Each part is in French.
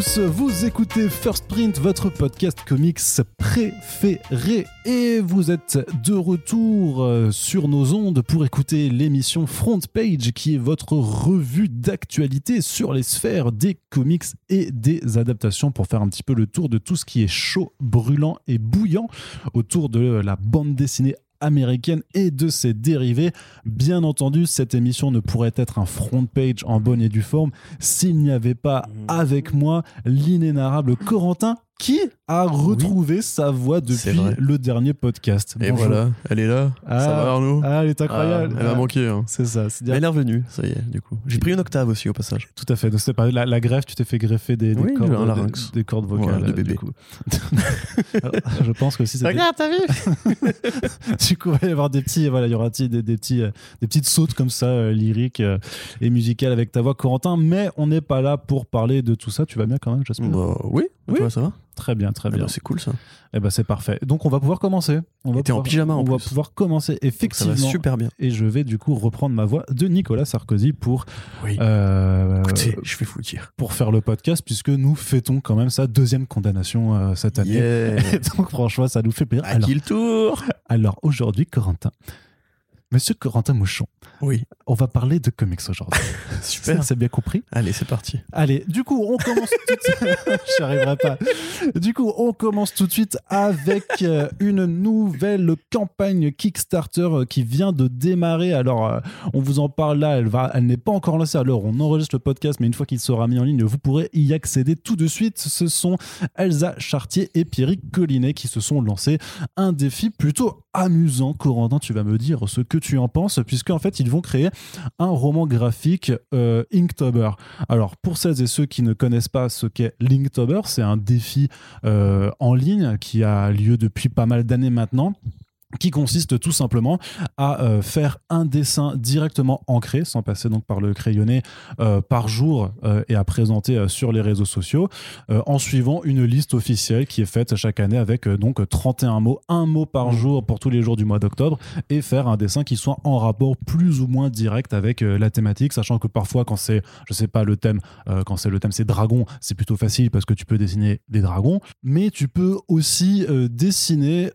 vous écoutez First Print, votre podcast comics préféré, et vous êtes de retour euh, sur nos ondes pour écouter l'émission Front Page, qui est votre revue d'actualité sur les sphères des comics et des adaptations, pour faire un petit peu le tour de tout ce qui est chaud, brûlant et bouillant autour de la bande dessinée américaine et de ses dérivés. Bien entendu, cette émission ne pourrait être un front page en bonne et due forme s'il n'y avait pas Mmh. avec moi l'inénarrable Corentin qui a retrouvé sa voix depuis le dernier podcast? Et Bonjour. voilà, elle est là. Ah, ça va Arnaud? Ah, elle est Ah, incroyable. Elle m'a Ah, manqué. hein. C'est ça, dire elle est revenue, ça y est, du coup. J'ai pris une octave aussi au passage. tout à fait. Donc, pas la, la greffe, tu t'es fait greffer des, des Oui, cordes, un des- cordes vocales Voilà, de euh, du bébé. coup. Alors, je pense que si c'était t'as vu du coup, il va y avoir des petits, voilà, il y aura des, petits, des petites sautes comme ça, euh, lyriques euh, et musicales avec ta voix, Corentin. Mais on n'est pas là pour parler de tout ça. Tu vas bien quand même, j'espère. bah, Oui, Oui. Toi, ça va Très bien, très Eh bien. ben, C'est cool ça. Eh ben, c'est parfait. Donc, on va pouvoir commencer. On va t'es en pouvoir- pyjama, en On va pouvoir commencer Donc, Ça effectivement. va super bien. Et je vais du coup reprendre ma voix de Nicolas Sarkozy pour Oui. euh, Écoutez, je vais vous le dire. pour faire le podcast puisque nous fêtons quand même sa deuxième condamnation euh, cette année. Yeah. Et donc franchement, ça nous fait plaisir. À qui le tour? Alors aujourd'hui, Corentin, Monsieur Corentin Mouchon, Oui, on va parler de comics aujourd'hui. super. C'est bien compris. Allez, c'est parti. Allez, du coup, on commence tout de suite. Arriverai pas. Du coup, on commence tout de suite avec euh, une nouvelle campagne Kickstarter euh, qui vient de démarrer. Alors, euh, on vous en parle là. Elle va, elle n'est pas encore lancée. Alors, on enregistre le podcast, mais une fois qu'il sera mis en ligne, vous pourrez y accéder tout de suite. Ce sont Elsa Chartier et Pierrick Collinet qui se sont lancés un défi plutôt amusant. Corentin, tu vas me dire ce que tu en penses, puisqu'en fait, ils vont créer un roman graphique euh, Inktober. Alors, pour celles et ceux qui ne connaissent pas ce qu'est Linktober, c'est un défi euh, en ligne qui a lieu depuis pas mal d'années maintenant qui consiste tout simplement à euh, faire un dessin directement ancré, sans passer donc par le crayonné, euh, par jour euh, et à présenter sur les réseaux sociaux, en suivant une liste officielle qui est faite chaque année avec donc 31 mots, un mot par jour pour tous les jours du mois d'octobre, et faire un dessin qui soit en rapport plus ou moins direct avec la thématique, sachant que parfois quand c'est, je sais pas, le thème, quand c'est le thème c'est dragon, c'est plutôt facile parce que tu peux dessiner des dragons, mais tu peux aussi dessiner,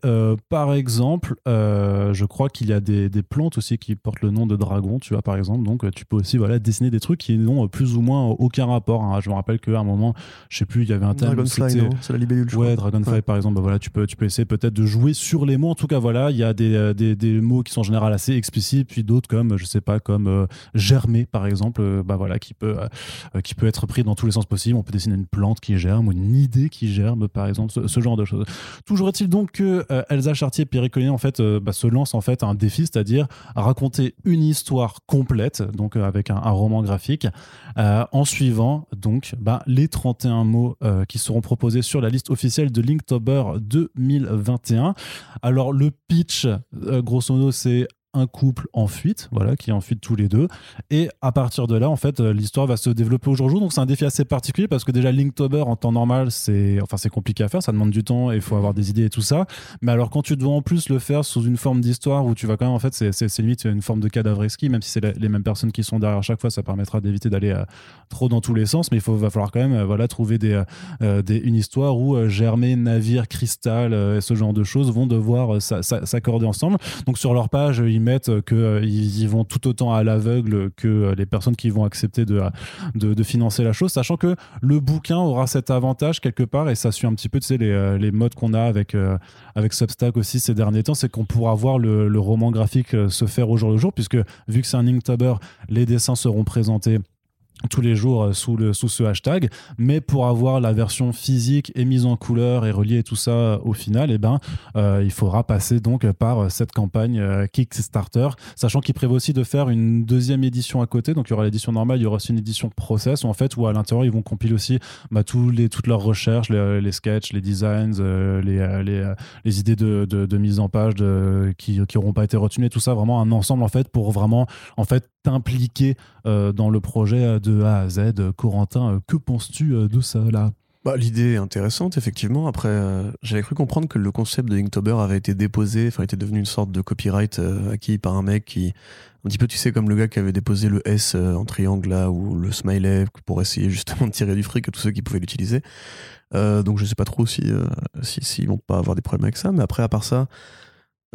par exemple, euh, je crois qu'il y a des, des plantes aussi qui portent le nom de dragon, tu vois, par exemple, donc euh, tu peux aussi voilà, dessiner des trucs qui n'ont euh, plus ou moins aucun rapport. hein. Je me rappelle qu'à un moment, je sais plus, il y avait un thème. Dragonfly, C'est la libellule, Ouais. Dragonfly Ouais. par exemple, bah voilà, tu peux, tu peux essayer peut-être de jouer sur les mots. En tout cas, voilà, il y a des, des, des mots qui sont en général assez explicites, puis d'autres comme, je sais pas, comme euh, germer par exemple, bah voilà, qui peut, euh, qui peut être pris dans tous les sens possibles. On peut dessiner une plante qui germe ou une idée qui germe, par exemple, ce, ce genre de choses. Toujours est-il donc que Elsa Chartier et Pierre en fait euh, bah, se lancent en fait un défi, c'est-à-dire raconter une histoire complète, donc euh, avec un, roman graphique, euh, en suivant donc bah, les 31 mots qui seront proposés sur la liste officielle de Linktober 2021. Alors le pitch, grosso modo, c'est un couple en fuite, voilà, qui est en fuite tous les deux. Et à partir de là, en fait, euh, l'histoire va se développer au jour le jour. Donc c'est un défi assez particulier parce que déjà Linktober en temps normal, c'est enfin compliqué à faire, ça demande du temps et il faut avoir des idées et tout ça. Mais alors quand tu dois en plus le faire sous une forme d'histoire où tu vas quand même en fait c'est limite une forme de cadavreski, même si c'est les mêmes personnes qui sont derrière chaque fois, ça permettra d'éviter d'aller euh, trop dans tous les sens. Mais il faut va falloir quand même euh, voilà trouver une histoire où Germain, navire, cristal et ce genre de choses vont devoir s'a- s'a- s'accorder ensemble. Donc sur leur page, euh, mettent euh, que euh, vont tout autant à l'aveugle que euh, les personnes qui vont accepter de, de, financer la chose, sachant que le bouquin aura cet avantage quelque part et ça suit un petit peu les, les modes qu'on a avec, avec Substack aussi ces derniers temps, c'est qu'on pourra voir le, le roman graphique se faire au jour le jour, puisque vu que c'est un Inktober, les dessins seront présentés tous les jours euh, sous, le, sous ce hashtag, mais pour avoir la version physique et mise en couleur et relier tout ça euh, au final, eh ben, euh, il faudra passer donc par cette campagne Kickstarter, sachant qu'il prévoit aussi de faire une deuxième édition à côté, donc il y aura l'édition normale, il y aura aussi une édition process, où en fait, où à l'intérieur, ils vont compiler aussi bah, tous les, toutes leurs recherches, les, les sketchs, les designs, les, les, les idées de, de, de mise en page qui n'auront pas été retenues, tout ça, vraiment un ensemble en fait pour vraiment en fait t'impliquer dans le projet de A à Z. Corentin, euh, que penses-tu euh, de là Bah, L'idée est intéressante, effectivement. Après, euh, j'avais cru comprendre que le concept de Inktober avait été déposé, enfin, était devenu une sorte de copyright euh, acquis par un mec qui, un petit peu, tu sais, comme le gars qui avait déposé le S euh, en triangle là, ou le smiley pour essayer justement de tirer du fric à tous ceux qui pouvaient l'utiliser. Euh, donc, je sais pas trop si, euh, si, s'ils vont pas avoir des problèmes avec ça. Mais après, à part ça,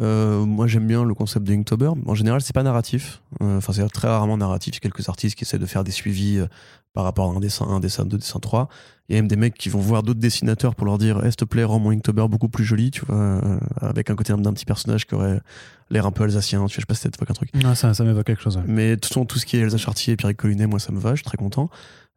euh, moi j'aime bien le concept de Inktober. En général, c'est pas narratif. Euh, Enfin, c'est très rarement narratif. Il y a quelques artistes qui essaient de faire des suivis euh, par rapport à un dessin, un dessin, deux dessins, trois. Il y a même des mecs qui vont voir d'autres dessinateurs pour leur dire Eh, s'il te plaît, rends mon Inktober beaucoup plus joli, tu vois, avec un côté d'un petit personnage qui aurait l'air un peu alsacien. Tu vois, je sais pas si ça t'évoque un truc. Ouais, ça, ça m'évoque quelque chose. ouais. Mais façon, tout ce qui est Elsa Chartier et Pierre Collinet, moi ça me va, je suis très content.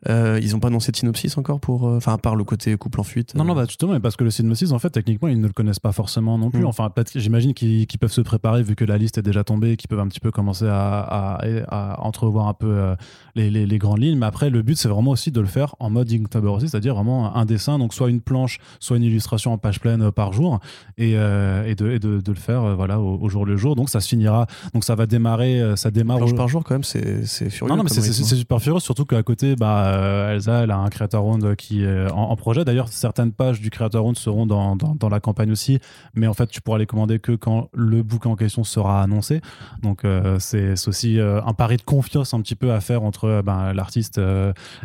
Euh, ils ont pas annoncé de synopsis encore pour. euh, Enfin, à part le côté couple en fuite. Non, euh, non, bah, justement, mais parce que le synopsis, en fait, techniquement, ils ne le connaissent pas forcément non plus. Mm. Enfin, j'imagine qu'ils peuvent se préparer vu que la liste est déjà tombée et qu'ils peuvent un petit peu commencer à, à- à entrevoir un peu euh, les, les- les grandes lignes. Mais après, le but, c'est vraiment aussi de le faire en mode Inktober aussi, c'est-à-dire vraiment un dessin, donc soit une planche, soit une illustration en page pleine euh, par jour, et, euh, et, de, et de, de le faire euh, voilà, au, au jour le jour. Donc, ça se finira. Donc, ça va démarrer. euh, Ça démarre. planche au- par jour, quand même, c'est furieux. non, non, mais c'est- c'est super furieux, surtout qu'à côté, bah, euh, Elsa, elle a un Creator Round qui est en, projet. D'ailleurs, certaines pages du Creator Round seront dans, dans, la campagne aussi, mais en fait, tu pourras les commander que quand le bouquin en question sera annoncé. Donc, euh, c'est aussi euh, un pari de confiance un petit peu à faire entre ben, l'artiste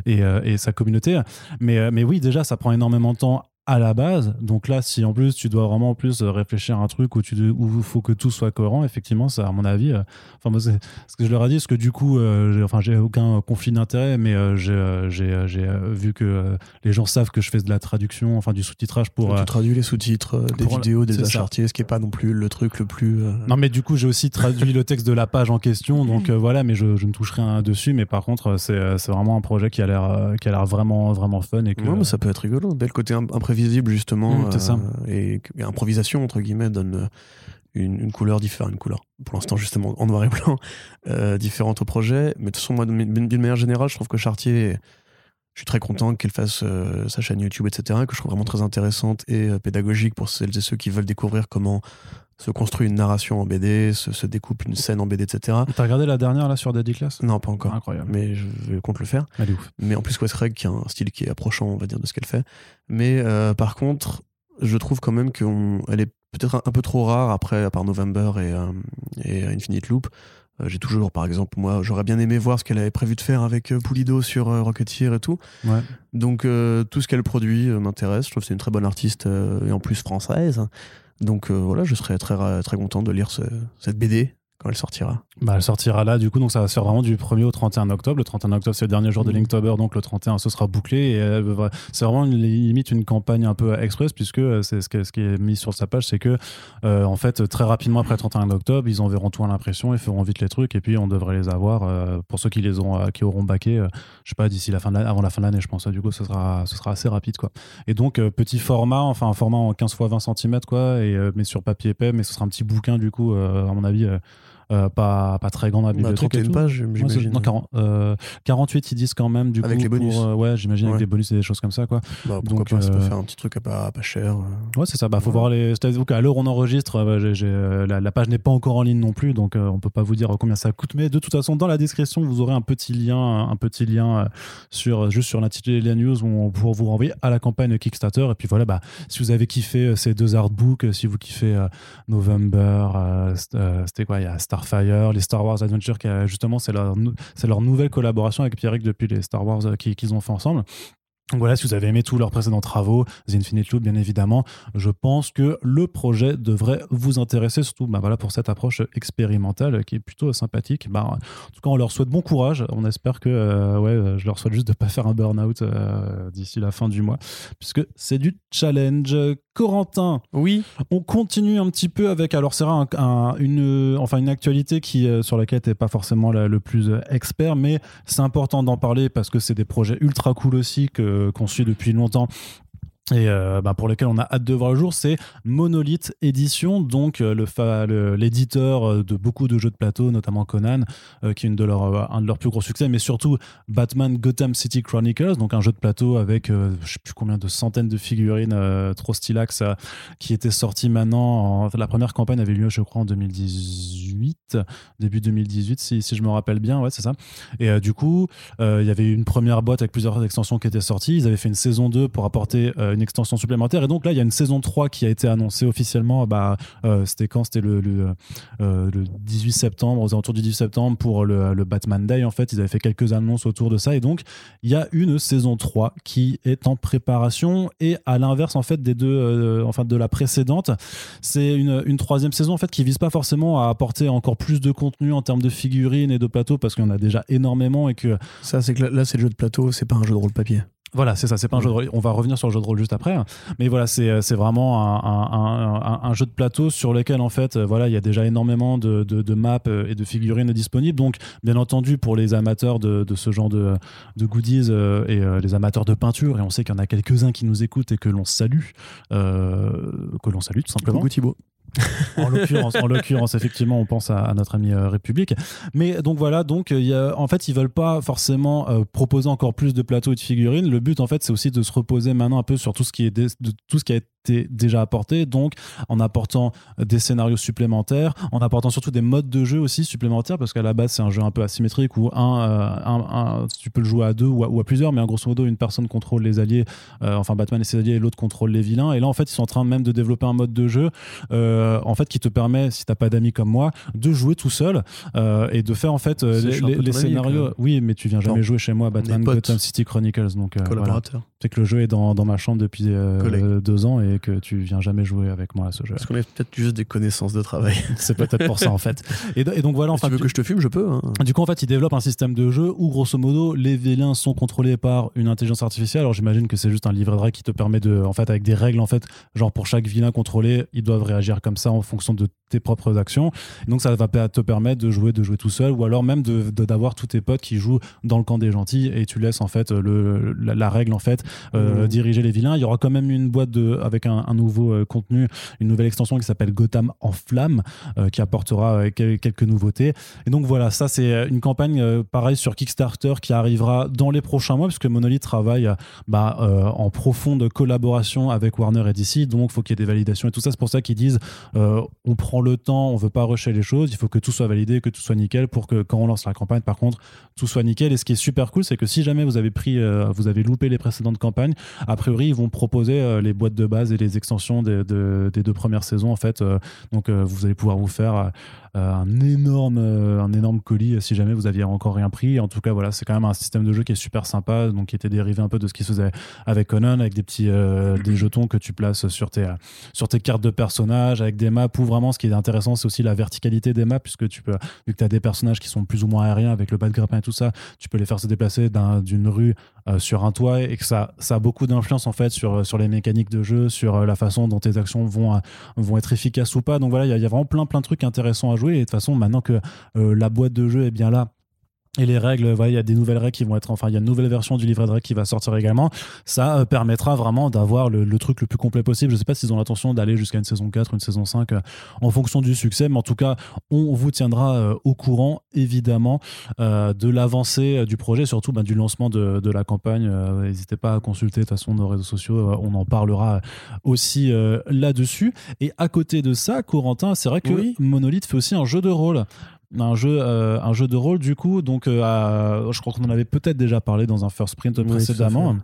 et, et sa communauté. Mais, mais oui, déjà, ça prend énormément de temps à la base. Donc là, si en plus tu dois vraiment en plus réfléchir à un truc où tu où il faut que tout soit cohérent, effectivement, ça, à mon avis, euh, enfin moi, c'est ce que je leur ai dit, parce que du coup, euh, j'ai- enfin, j'ai aucun conflit d'intérêt, mais euh, j'ai euh, euh, euh, vu que euh, les gens savent que je fais de la traduction, enfin du sous-titrage pour. euh, Tu traduis les sous-titres euh, des vidéos des c'est ça. Chartier, ce qui est pas non plus le truc le plus. euh, Non, mais du coup, j'ai aussi traduit le texte de la page en question, donc euh, voilà, mais je, je ne touche rien dessus. Mais par contre, euh, c'est euh, c'est vraiment un projet qui a l'air euh, qui a l'air vraiment vraiment fun et que. Ouais, mais ça peut être rigolo. Dès le côté im- imprévisible, justement, Mm, ça. et, et improvisation, entre guillemets, donne euh, une, une couleur différente. Une couleur, pour l'instant, justement, en noir et blanc, euh, différente au projet. Mais de toute façon, moi, d'une d'une manière générale, je trouve que Chartier, je suis très content qu'elle fasse euh, sa chaîne YouTube, etc., que je trouve vraiment très intéressante et euh, pédagogique pour celles et ceux qui veulent découvrir comment se construit une narration en BD, se, se découpe une scène en BD, etc. T'as regardé la dernière là sur Deadly Class? Non, pas encore. Incroyable. Mais je compte le faire. Elle est ouf. Mais en plus, Wes Craig qui a un style qui est approchant, on va dire, de ce qu'elle fait. Mais euh, par contre, je trouve quand même qu'elle est peut-être un, un peu trop rare après, à part November et, et Infinite Loop. Euh, J'ai toujours, par exemple, moi, j'aurais bien aimé voir ce qu'elle avait prévu de faire avec euh, Pulido sur euh, Rocketeer et tout. Ouais. Donc, tout ce qu'elle produit m'intéresse. Je trouve que c'est une très bonne artiste et en plus française. Donc, voilà, je serais très, très content de lire ce- cette BD quand elle sortira. Bah, elle sortira là, du coup, donc ça va se faire vraiment du 1er au 31 octobre. Le 31 octobre, c'est le dernier jour de Mhm. Linktober, donc le 31, ce sera bouclé. Et euh, c'est vraiment une, limite une campagne un peu express, puisque euh, c'est ce, qui est mis sur sa page, c'est que, euh, en fait, très rapidement après le 31 octobre, ils enverront tout à l'impression et feront vite les trucs, et puis on devrait les avoir euh, pour ceux qui les auront, euh, qui auront baqué, je sais pas, d'ici la fin de l'année, avant la fin de l'année, je pense. Du coup, ce sera, ce sera assez rapide, quoi. Et donc, petit format, enfin, un format en 15 x 20 cm, quoi, et, mais sur papier épais, mais ce sera un petit bouquin, du coup, à mon avis. Euh, pas, pas très grand dans la Bah, bibliothèque. et 31 tout. pages, Ouais, c'est- j'imagine. non, 40, euh, 48, ils disent quand même, du Avec coup. les bonus. pour, euh, ouais, j'imagine avec des bonus et des choses comme ça, quoi. Bah, pourquoi Donc, pas, ça peut euh, faire un petit truc à pas, pas cher. Ouais, c'est ça. Bah, faut Ouais. voir les. C'est-à-dire qu'à l'heure où on enregistre, la, la page n'est pas encore en ligne non plus, donc on peut pas vous dire combien ça coûte. Mais de toute façon, dans la description, vous aurez un petit lien, un petit lien sur juste sur l'intitulé de la news où on pour vous renvoyer à la campagne Kickstarter. Et puis voilà, bah, si vous avez kiffé ces deux artbooks, si vous kiffez November, c'était quoi Il y a Starfire, les Star Wars Adventure, qui a- justement, c'est leur, nouvelle collaboration avec Pierrick depuis les Star Wars euh, qui- qu'ils ont fait ensemble. Donc voilà, si vous avez aimé tous leurs précédents travaux, The Infinite Loop bien évidemment, je pense que le projet devrait vous intéresser, surtout bah voilà, pour cette approche expérimentale qui est plutôt sympathique. Bah, en tout cas, on leur souhaite bon courage. On espère que, euh, ouais, euh, je leur souhaite juste de ne pas faire un burn-out euh, d'ici la fin du mois, puisque c'est du challenge. Corentin, Oui, on continue un petit peu avec, alors c'est un, un- une, enfin une actualité qui, euh, sur laquelle tu n'es pas forcément la- le plus euh, expert, mais c'est important d'en parler parce que c'est des projets ultra cool aussi qu'on suit depuis longtemps et euh, bah, pour lequel on a hâte de voir le jour, c'est Monolith Edition, donc euh, l'éditeur euh, de beaucoup de jeux de plateau, notamment Conan, qui est une de leur, un de leurs plus gros succès, mais surtout Batman Gotham City Chronicles, donc un jeu de plateau avec je sais plus combien de centaines de figurines trop stylax qui était sorti maintenant. En, la première campagne avait lieu, je crois, en 2018, début 2018, si, si je me rappelle bien, ouais, c'est ça. Et du coup, il y avait une première boîte avec plusieurs extensions qui étaient sorties. Ils avaient fait une saison 2 pour apporter une extension supplémentaire. Et donc là, il y a une saison 3 qui a été annoncée officiellement. Bah, euh, c'était quand? C'était le, le, 18 euh, septembre, aux alentours du 18 septembre pour le, Batman Day. En fait, ils avaient fait quelques annonces autour de ça. Et donc, il y a une saison 3 qui est en préparation. Et à l'inverse, en fait, des deux, euh, enfin, de la précédente, c'est une, une, troisième saison en fait qui vise pas forcément à apporter encore plus de contenu en termes de figurines et de plateaux parce qu'il y en a déjà énormément et que ça, c'est que là, c'est le jeu de plateau, c'est pas un jeu de rôle papier. Voilà, c'est ça, c'est pas un jeu de rôle. On va revenir sur le jeu de rôle juste après. Hein. Mais voilà, c'est, euh, c'est vraiment un, un, jeu de plateau sur lequel, en fait, euh, voilà, il y a déjà énormément de, de, maps euh, et de figurines disponibles. Donc, bien entendu, pour les amateurs de, de ce genre de, de goodies et les amateurs de peinture, et on sait qu'il y en a quelques-uns qui nous écoutent et que l'on salue, que l'on salue tout simplement. Coucou Thibaut en l'occurrence, en l'occurrence, effectivement, on pense à, notre ami euh, République. Mais donc voilà, donc il y a, en fait, ils veulent pas forcément euh, proposer encore plus de plateaux et de figurines. Le but, en fait, c'est aussi de se reposer maintenant un peu sur tout ce qui est de, tout ce qui a déjà apporté, donc en apportant des scénarios supplémentaires, en apportant surtout des modes de jeu aussi supplémentaires, parce qu'à la base c'est un jeu un peu asymétrique où un, euh, un, tu peux le jouer à deux ou à, plusieurs, mais en grosso modo une personne contrôle les alliés, euh, enfin Batman et ses alliés, et l'autre contrôle les vilains. Et là en fait ils sont en train même de développer un mode de jeu euh, en fait qui te permet, si t'as pas d'amis comme moi, de jouer tout seul et de faire en fait les, scénarios. oui, mais tu viens jamais jouer chez moi Batman Gotham City Chronicles, donc collaborateur. C'est que le jeu est dans, dans ma chambre depuis deux ans et que tu viens jamais jouer avec moi à ce jeu. Parce qu'on a peut-être juste des connaissances de travail. c'est peut-être pour ça en fait. Et, donc voilà. Enfin, tu veux que je te fume, je peux. Hein. Du coup, en fait, ils développent un système de jeu où grosso modo les vilains sont contrôlés par une intelligence artificielle. Alors j'imagine que c'est juste un livret de règles qui te permet de, en fait, avec des règles en fait, genre pour chaque vilain contrôlé, ils doivent réagir comme ça en fonction de tes propres actions. donc ça va te permettre de jouer, de jouer tout seul, ou alors même de d'avoir tous tes potes qui jouent dans le camp des gentils et tu laisses en fait le, la, règle en fait euh, mmh. diriger les vilains. Il y aura quand même une boîte de avec un, nouveau euh, contenu, une nouvelle extension qui s'appelle Gotham en flamme, euh, qui apportera quelques nouveautés. Et donc voilà, ça c'est une campagne pareil sur Kickstarter qui arrivera dans les prochains mois puisque Monolith travaille bah, en profonde collaboration avec Warner et DC, donc faut qu'il y ait des validations et tout ça. C'est pour ça qu'ils disent on prend le temps, on veut pas rusher les choses, il faut que tout soit validé, que tout soit nickel pour que quand on lance la campagne, par contre, tout soit nickel. Et ce qui est super cool, c'est que si jamais vous avez pris, euh, vous avez loupé les précédentes campagnes, a priori, ils vont proposer euh, les boîtes de base les extensions des, des deux premières saisons, en fait. Euh, donc, vous allez pouvoir vous faire un énorme, un énorme colis si jamais vous aviez encore rien pris. En tout cas, voilà, c'est quand même un système de jeu qui est super sympa, donc qui était dérivé un peu de ce qui se faisait avec Conan, avec des petits, des jetons que tu places sur tes, sur tes cartes de personnages, avec des maps où vraiment ce qui est intéressant, c'est aussi la verticalité des maps, puisque tu peux, vu que tu as des personnages qui sont plus ou moins aériens avec le bas de grappin et tout ça, tu peux les faire se déplacer d'une rue euh, sur un toit et que ça, ça a beaucoup d'influence en fait sur, sur les mécaniques de jeu, sur euh, la façon dont tes actions vont, euh, vont être efficaces ou pas. Donc voilà, il y, a vraiment plein, plein de trucs intéressants à jouer. Et de toute façon, maintenant que la boîte de jeu est bien là, et les règles, il y a des nouvelles règles qui vont être, enfin, il y a une nouvelle version du livret de règles qui va sortir également. Ça euh, permettra vraiment d'avoir le, truc le plus complet possible. Je sais pas s'ils ont l'intention d'aller jusqu'à une saison 4, une saison 5, euh, en fonction du succès, mais en tout cas, on vous tiendra euh, au courant, évidemment, de l'avancée du projet, surtout bah, du lancement de, la campagne. N'hésitez pas à consulter de toute façon nos réseaux sociaux, on en parlera aussi là-dessus. Et à côté de ça, Corentin, c'est vrai que Monolith fait aussi un jeu de rôle un jeu, euh, un jeu de rôle du coup. Donc, euh, je crois qu'on en avait peut-être déjà parlé dans un first print précédemment.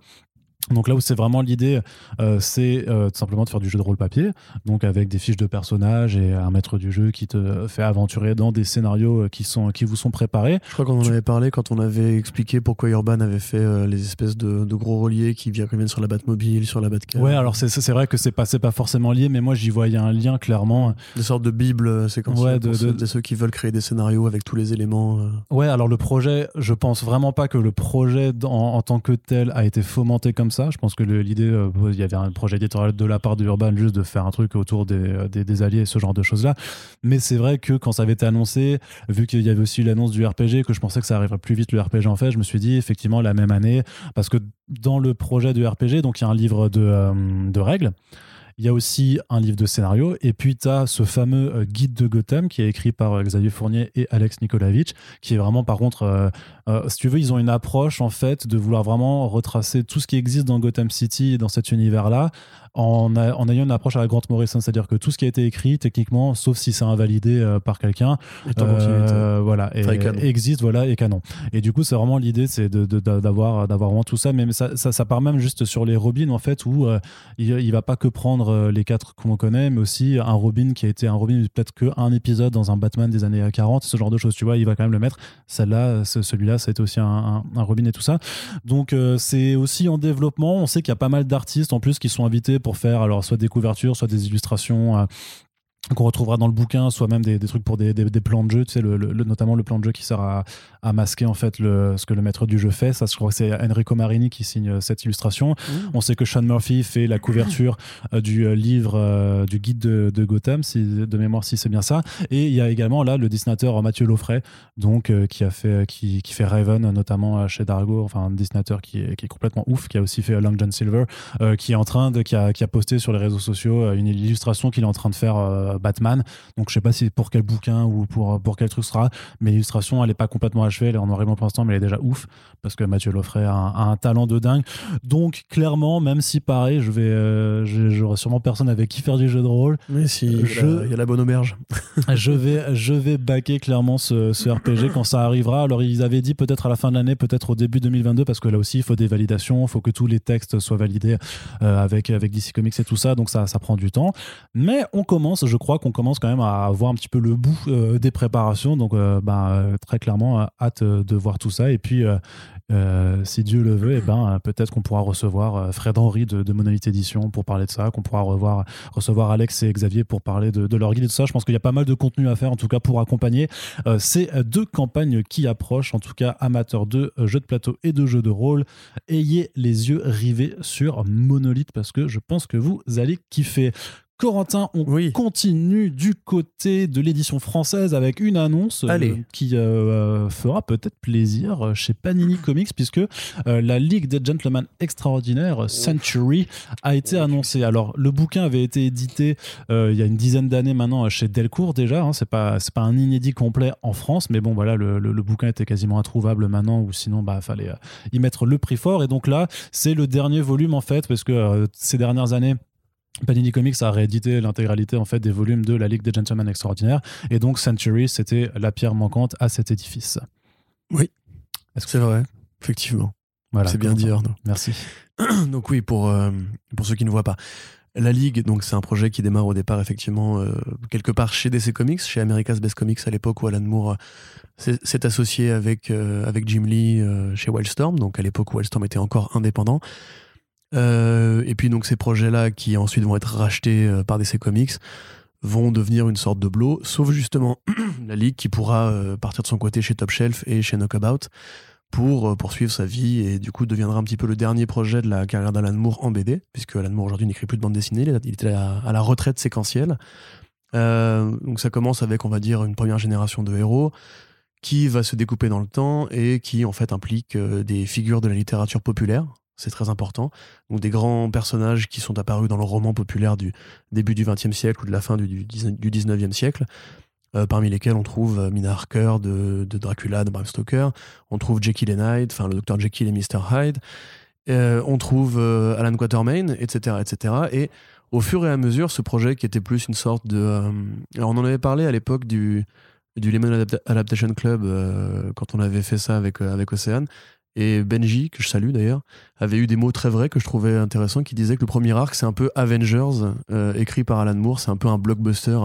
Donc là où c'est vraiment l'idée, euh, c'est euh, tout simplement de faire du jeu de rôle papier, donc avec des fiches de personnages et un maître du jeu qui te fait aventurer dans des scénarios euh, qui, sont, qui vous sont préparés. Je crois qu'on en avait parlé quand on avait expliqué pourquoi Urban avait fait les espèces de, gros reliés qui viennent sur la Batmobile, sur la Batcave. Ouais, alors c'est vrai que c'est pas, pas forcément lié, mais moi j'y voyais un lien clairement. Des sortes de bible c'est ouais, de, de, ceux qui veulent créer des scénarios avec tous les éléments. Ouais, alors le projet, je pense vraiment pas que le projet en, en tant que tel a été fomenté comme ça Je pense que l'idée, euh, il y avait un projet éditorial de la part de Urban juste de faire un truc autour des, des, alliés et ce genre de choses-là. Mais c'est vrai que quand ça avait été annoncé, vu qu'il y avait aussi l'annonce du RPG, que je pensais que ça arriverait plus vite le RPG en fait, je me suis dit effectivement la même année, parce que dans le projet de RPG, donc il y a un livre de, de règles. Il y a aussi un livre de scénario. Et puis, tu as ce fameux euh, guide de Gotham qui est écrit par euh, Xavier Fournier et Alex Nikolavitch, qui est vraiment, par contre, euh, si tu veux, ils ont une approche, en fait, de vouloir vraiment retracer tout ce qui existe dans Gotham City et dans cet univers-là, en, en, ayant une approche à la Grant Morrison, c'est-à-dire que tout ce qui a été écrit, techniquement, sauf si c'est invalidé euh, par quelqu'un, euh, voilà, et, existe, voilà, et canon. Et du coup, c'est vraiment l'idée, c'est d'avoir d'avoir vraiment tout ça, mais ça, ça, part même juste sur les Robins, en fait, où euh, il, il va pas que prendre les quatre qu'on connaît, mais aussi un Robin qui a été un Robin peut-être qu'un épisode dans un Batman des années 40, ce genre de choses, tu vois, il va quand même le mettre. Celle-là, celui-là, ça a été aussi un, un, Robin et tout ça. Donc, c'est aussi en développement. On sait qu'il y a pas mal d'artistes en plus qui sont invités pour faire alors soit des couvertures, soit des illustrations euh, qu'on retrouvera dans le bouquin, soit même des, trucs pour des, des, plans de jeu, tu sais, le, notamment le plan de jeu qui sert à, à, masquer en fait le, ce que le maître du jeu fait. Ça, je crois que c'est Enrico Marini qui signe euh, cette illustration. Mmh. On sait que Sean Murphy fait la couverture euh, du euh, livre, du guide de, de, Gotham, si, de mémoire si c'est bien ça. Et il y a également là le dessinateur Mathieu Laufray, donc qui a fait, qui, qui, fait Raven, notamment chez Dargo, enfin un dessinateur qui est, qui est complètement ouf, qui a aussi fait Long John Silver, qui est en train de, qui a, qui a posté sur les réseaux sociaux une illustration qu'il est en train de faire Batman. Donc je sais pas si pour quel bouquin ou pour, pour quel truc sera, mais l'illustration elle est pas complètement achevée, elle est en noir et blanc pour l'instant, mais elle est déjà ouf parce que Mathieu Loffray a un, talent de dingue. Donc clairement, même si pareil, je vais, euh, j'aurai sûrement personne avec qui faire du jeu de rôle. Mais si, il y, a la bonne auberge. je vais, je vais backer clairement ce, ce, RPG quand ça arrivera. Alors ils avaient dit peut-être à la fin de l'année, peut-être au début 2022, parce que là aussi il faut des validations, il faut que tous les textes soient validés euh, avec avec DC Comics et tout ça, donc ça ça prend du temps. Mais on commence, je crois qu'on commence quand même à voir un petit peu le bout euh, des préparations. Donc, euh, ben, très clairement, hâte de voir tout ça. Et puis, euh, si Dieu le veut, eh ben, peut-être qu'on pourra recevoir Fred Henry de, de Monolith Edition pour parler de ça, qu'on pourra recevoir Alex et Xavier pour parler de, leur guide et tout ça. Je pense qu'il y a pas mal de contenu à faire, en tout cas pour accompagner ces deux campagnes qui approchent, en tout cas amateurs de jeux de plateau et de jeux de rôle. Ayez les yeux rivés sur Monolith parce que je pense que vous allez kiffer. Corentin, on continue du côté de l'édition française avec une annonce euh, qui euh, fera peut-être plaisir chez Panini Comics puisque euh, la Ligue des Gentlemen Extraordinaires Century a été annoncée. Alors le bouquin avait été édité il y a une dizaine d'années maintenant chez Delcourt déjà. Hein, c'est pas c'est pas un inédit complet en France, mais bon voilà le, le, bouquin était quasiment introuvable maintenant ou sinon bah fallait y mettre le prix fort. Et donc là c'est le dernier volume en fait parce que ces dernières années Panini Comics a réédité l'intégralité en fait des volumes de la Ligue des Gentlemen Extraordinaires et donc Century c'était la pierre manquante à cet édifice. Oui, c'est vrai, effectivement. Voilà, c'est bien dit Arnaud. Merci. donc oui, pour, euh, pour ceux qui ne voient pas, la Ligue, donc c'est un projet qui démarre au départ effectivement euh, quelque part chez DC Comics, chez America's Best Comics à l'époque où Alan Moore euh, s'est associé avec, avec Jim Lee chez Wildstorm, donc à l'époque où Wildstorm était encore indépendant. Euh, et puis donc ces projets-là qui ensuite vont être rachetés euh, par DC Comics vont devenir une sorte de blow, sauf justement la Ligue qui pourra euh, partir de son côté chez Top Shelf et chez Knockabout pour poursuivre sa vie et du coup deviendra un petit peu le dernier projet de la carrière d'Alan Moore en BD, puisque Alan Moore aujourd'hui n'écrit plus de bande dessinée, il était à, la retraite séquentielle. donc ça commence avec, on va dire, une première génération de héros qui va se découper dans le temps et qui en fait implique des figures de la littérature populaire, c'est très important. Donc des grands personnages qui sont apparus dans le roman populaire du début du XXe siècle ou de la fin du, du XIXe siècle, euh, parmi lesquels on trouve euh, Mina Harker de, Dracula de Bram Stoker, on trouve Jekyll et Hyde, enfin le docteur Jekyll et Mr. Hyde, euh, on trouve Alan Quatermain, etc., etc. Et au fur et à mesure, ce projet qui était plus une sorte de... alors on en avait parlé à l'époque du, du Lemon Adaptation Club quand on avait fait ça avec, avec Océane. Et Benji, que je salue d'ailleurs, avait eu des mots très vrais que je trouvais intéressants, qui disaient que le premier arc, c'est un peu Avengers, euh, écrit par Alan Moore, c'est un peu un blockbuster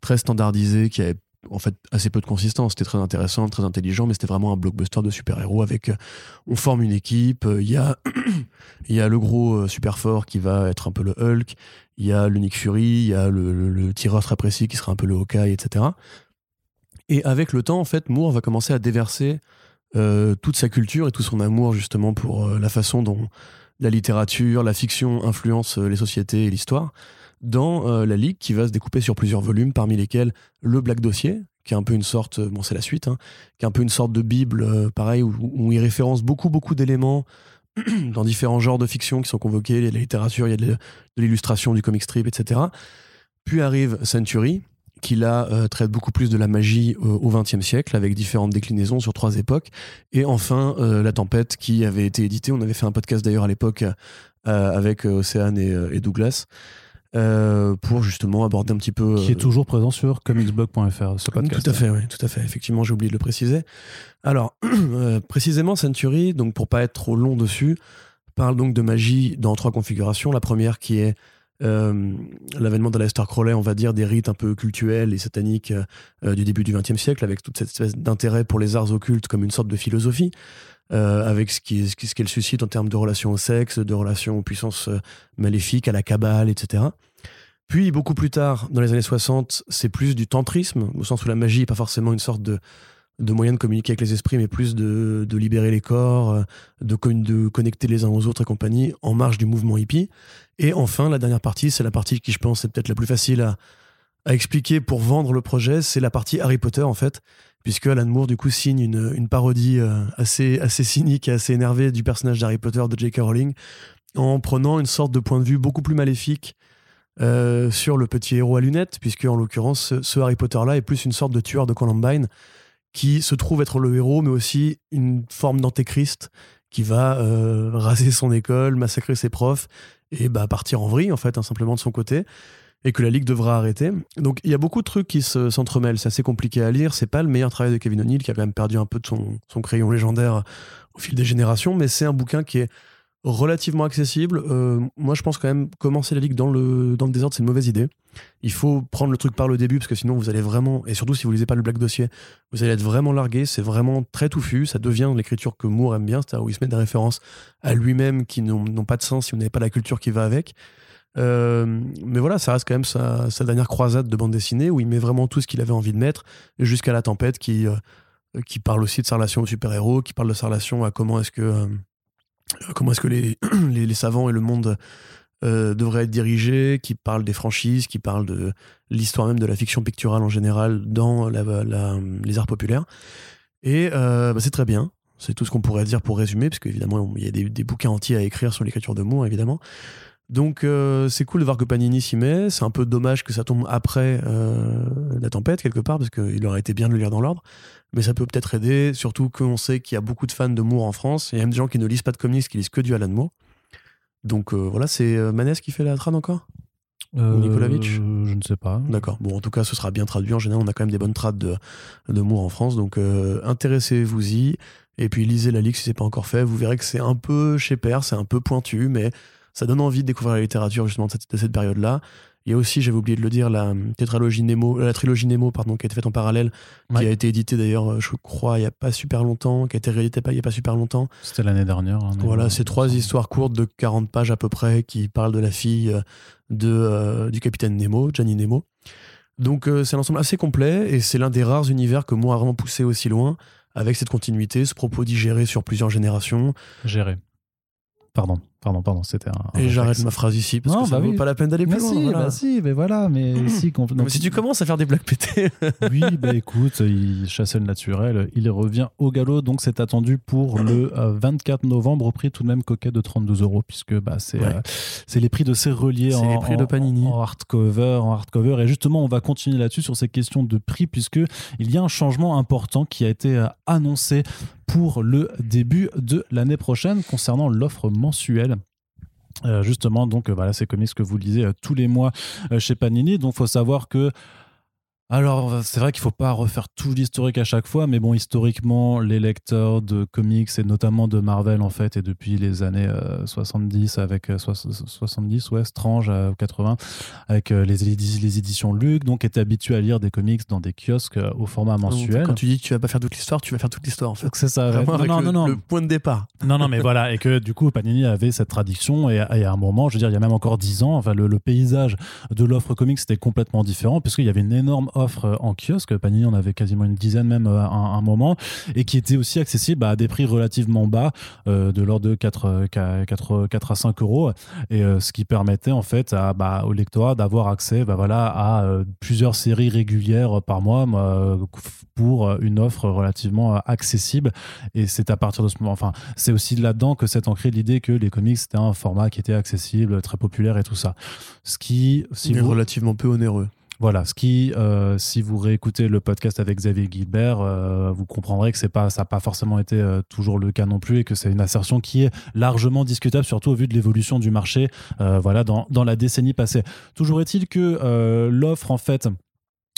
très standardisé, qui avait en fait assez peu de consistance. C'était très intéressant, très intelligent, mais c'était vraiment un blockbuster de super-héros avec, euh, on forme une équipe, euh, il y a, y a le gros super fort qui va être un peu le Hulk, il y a Nick Fury, il y a le, le tireur très précis qui sera un peu le Hawkeye, etc. Et avec le temps, en fait, Moore va commencer à déverser euh, toute sa culture et tout son amour justement pour euh, la façon dont, la littérature, la fiction influencent les sociétés et l'histoire, dans la Ligue qui va se découper sur plusieurs volumes, parmi lesquels le Black Dossier, qui est un peu une sorte, bon c'est la suite, hein, qui est un peu une sorte de Bible, pareil, où, où, il référence beaucoup, beaucoup d'éléments dans différents genres de fiction qui sont convoqués. Il y a de la littérature, il y a de l'illustration, du comic strip, etc. Puis arrive Century, qui là euh, traite beaucoup plus de la magie euh, au XXe siècle, avec différentes déclinaisons sur trois époques. Et enfin, euh, La Tempête, qui avait été édité. On avait fait un podcast d'ailleurs à l'époque avec Océane et, Douglas. pour justement aborder un petit peu. Qui est toujours présent sur comicsblog.fr, ce podcast. Tout à fait, oui, tout à fait. Effectivement, j'ai oublié de le préciser. Alors, précisément, Century, donc pour pas être trop long dessus, parle donc de magie dans trois configurations. La première qui est euh, l'avènement de Crowley, on va dire, des rites un peu cultuels et sataniques euh, du début du XXe siècle, avec toute cette espèce d'intérêt pour les arts occultes comme une sorte de philosophie, euh, avec ce qu'elle ce qu'elle suscite en termes de relations au sexe, de relations aux puissances maléfiques, à la cabale, etc. Puis, beaucoup plus tard, dans les années 60, c'est plus du tantrisme, au sens où la magie n'est pas forcément une sorte de, de moyen de communiquer avec les esprits, mais plus de, de libérer les corps, euh, de, de, connecter les uns aux autres et compagnie, en marge du mouvement hippie. Et enfin, la dernière partie, c'est la partie qui, je pense, est peut-être la plus facile à, à, expliquer pour vendre le projet, c'est la partie Harry Potter, en fait, puisque Alan Moore, du coup, signe une, une parodie euh, assez, assez cynique et assez énervée du personnage d'Harry Potter de J.K. Rowling, en prenant une sorte de point de vue beaucoup plus maléfique euh, sur le petit héros à lunettes, puisque, en l'occurrence, ce, ce Harry Potter-là est plus une sorte de tueur de Columbine, qui se trouve être le héros, mais aussi une forme d'antéchrist qui va euh, raser son école, massacrer ses profs et bah, partir en vrille, en fait, hein, simplement de son côté, et que la Ligue devra arrêter. Donc il y a beaucoup de trucs qui s'entremêlent, c'est assez compliqué à lire, c'est pas le meilleur travail de Kevin O'Neill, qui a quand même perdu un peu de son, son crayon légendaire au fil des générations, mais c'est un bouquin qui est relativement accessible. Euh, moi, je pense quand même commencer la ligue dans le, dans le désordre, c'est une mauvaise idée. Il faut prendre le truc par le début parce que sinon vous allez vraiment, et surtout si vous lisez pas le Black Dossier, vous allez être vraiment largué. C'est vraiment très touffu. Ça devient l'écriture que Moore aime bien, c'est-à-dire où il se met des références à lui-même qui n'ont pas de sens si vous n'avez pas la culture qui va avec. Euh, mais voilà, ça reste quand même sa, dernière croisade de bande dessinée où il met vraiment tout ce qu'il avait envie de mettre jusqu'à la tempête qui, euh, qui parle aussi de sa relation au super-héros, qui parle de sa relation à comment est-ce que comment est-ce que les, les, savants et le monde euh, devraient être dirigés, qui parlent des franchises, qui parlent de l'histoire même de la fiction picturale en général dans les arts populaires. Et euh, bah, c'est très bien. C'est tout ce qu'on pourrait dire pour résumer, parce qu'évidemment, il y a des, des, bouquins entiers à écrire sur l'écriture de mots, évidemment. Donc, c'est cool de voir que Panini s'y met. C'est un peu dommage que ça tombe après la tempête, quelque part, parce qu'il aurait été bien de le lire dans l'ordre mais ça peut peut-être aider, surtout qu'on sait qu'il y a beaucoup de fans de Moore en France. Il y a même des gens qui ne lisent pas de comics, qui lisent que du Alan Moore. Donc euh, voilà, c'est euh, Manès qui fait la trad encore? Euh, Je ne sais pas. D'accord. Bon, en tout cas, ce sera bien traduit. En général, on a quand même des bonnes trades de, de Moore en France. Donc intéressez-vous-y. Et puis lisez la Ligue si c'est pas encore fait. Vous verrez que c'est un peu chez Père, c'est un peu pointu, mais ça donne envie de découvrir la littérature justement de cette, de cette période-là. Il y a aussi, j'avais oublié de le dire, la tétralogie Nemo, la trilogie Nemo, pardon, qui a été faite en parallèle, qui a été éditée d'ailleurs, euh, je crois, il n'y a pas super longtemps, qui a été rééditée il n'y a pas super longtemps. C'était l'année dernière. Hein, voilà, c'est trois histoires courtes de 40 pages à peu près qui parlent de la fille euh, de, euh, du capitaine Nemo, Gianni Nemo. Donc c'est un ensemble assez complet et c'est l'un des rares univers que moi a vraiment poussé aussi loin avec cette continuité, ce propos digéré sur plusieurs générations. Géré. Pardon. Pardon, pardon, c'était un. et j'arrête ma phrase ici parce que ça bah vaut pas la peine d'aller plus loin. Si, bah si, mais voilà, mais si. mais si tu commences à faire des blagues pétées. oui, bah écoute, il chassait le naturel, il revient au galop, donc c'est attendu pour le 24 euh, novembre au prix tout de même coquet de 32 euros, puisque bah, c'est euh, c'est les prix de ces reliés en, les prix de Panini. En, hardcover, en hardcover. Et justement, on va continuer là-dessus sur ces questions de prix, puisque il y a un changement important qui a été euh, annoncé pour le début de l'année prochaine concernant l'offre mensuelle. Euh, justement, donc voilà, ces comics que vous lisez euh, tous les mois euh, chez Panini. Donc, faut savoir que alors, c'est vrai qu'il ne faut pas refaire tout l'historique à chaque fois, mais bon, historiquement, les lecteurs de comics et notamment de Marvel, en fait, et depuis les années 70 avec 70, ouais, Strange à 80, avec les, les, éditions Luc, donc étaient habitués à lire des comics dans des kiosques au format mensuel. Quand tu dis que tu vas pas faire toute l'histoire, tu vas faire toute l'histoire, en fait. C'est ça. non, non, non, le point de départ. Non, non, mais voilà, et que du coup, Panini avait cette tradition, et, à un moment, je veux dire, il y a même encore 10 ans, enfin, le, le paysage de l'offre comics était complètement différent, puisqu'il y avait une énorme offre en kiosque. Panini en avait quasiment une dizaine même à un, moment et qui était aussi accessible à des prix relativement bas de l'ordre de 4, 4, 4, à 5 euros et ce qui permettait en fait à, bah, au lectorat d'avoir accès bah, voilà, à plusieurs séries régulières par mois pour une offre relativement accessible. Et c'est à partir de ce moment enfin c'est aussi là-dedans que s'est ancrée l'idée que les comics c'était un format qui était accessible très populaire et tout ça. Ce qui si est relativement peu onéreux voilà, ce qui, euh, si vous réécoutez le podcast avec Xavier Gilbert, euh, vous comprendrez que c'est pas, ça n'a pas forcément été euh, toujours le cas non plus et que c'est une assertion qui est largement discutable, surtout au vu de l'évolution du marché, voilà, dans, dans la décennie passée. Toujours est-il que l'offre, en fait,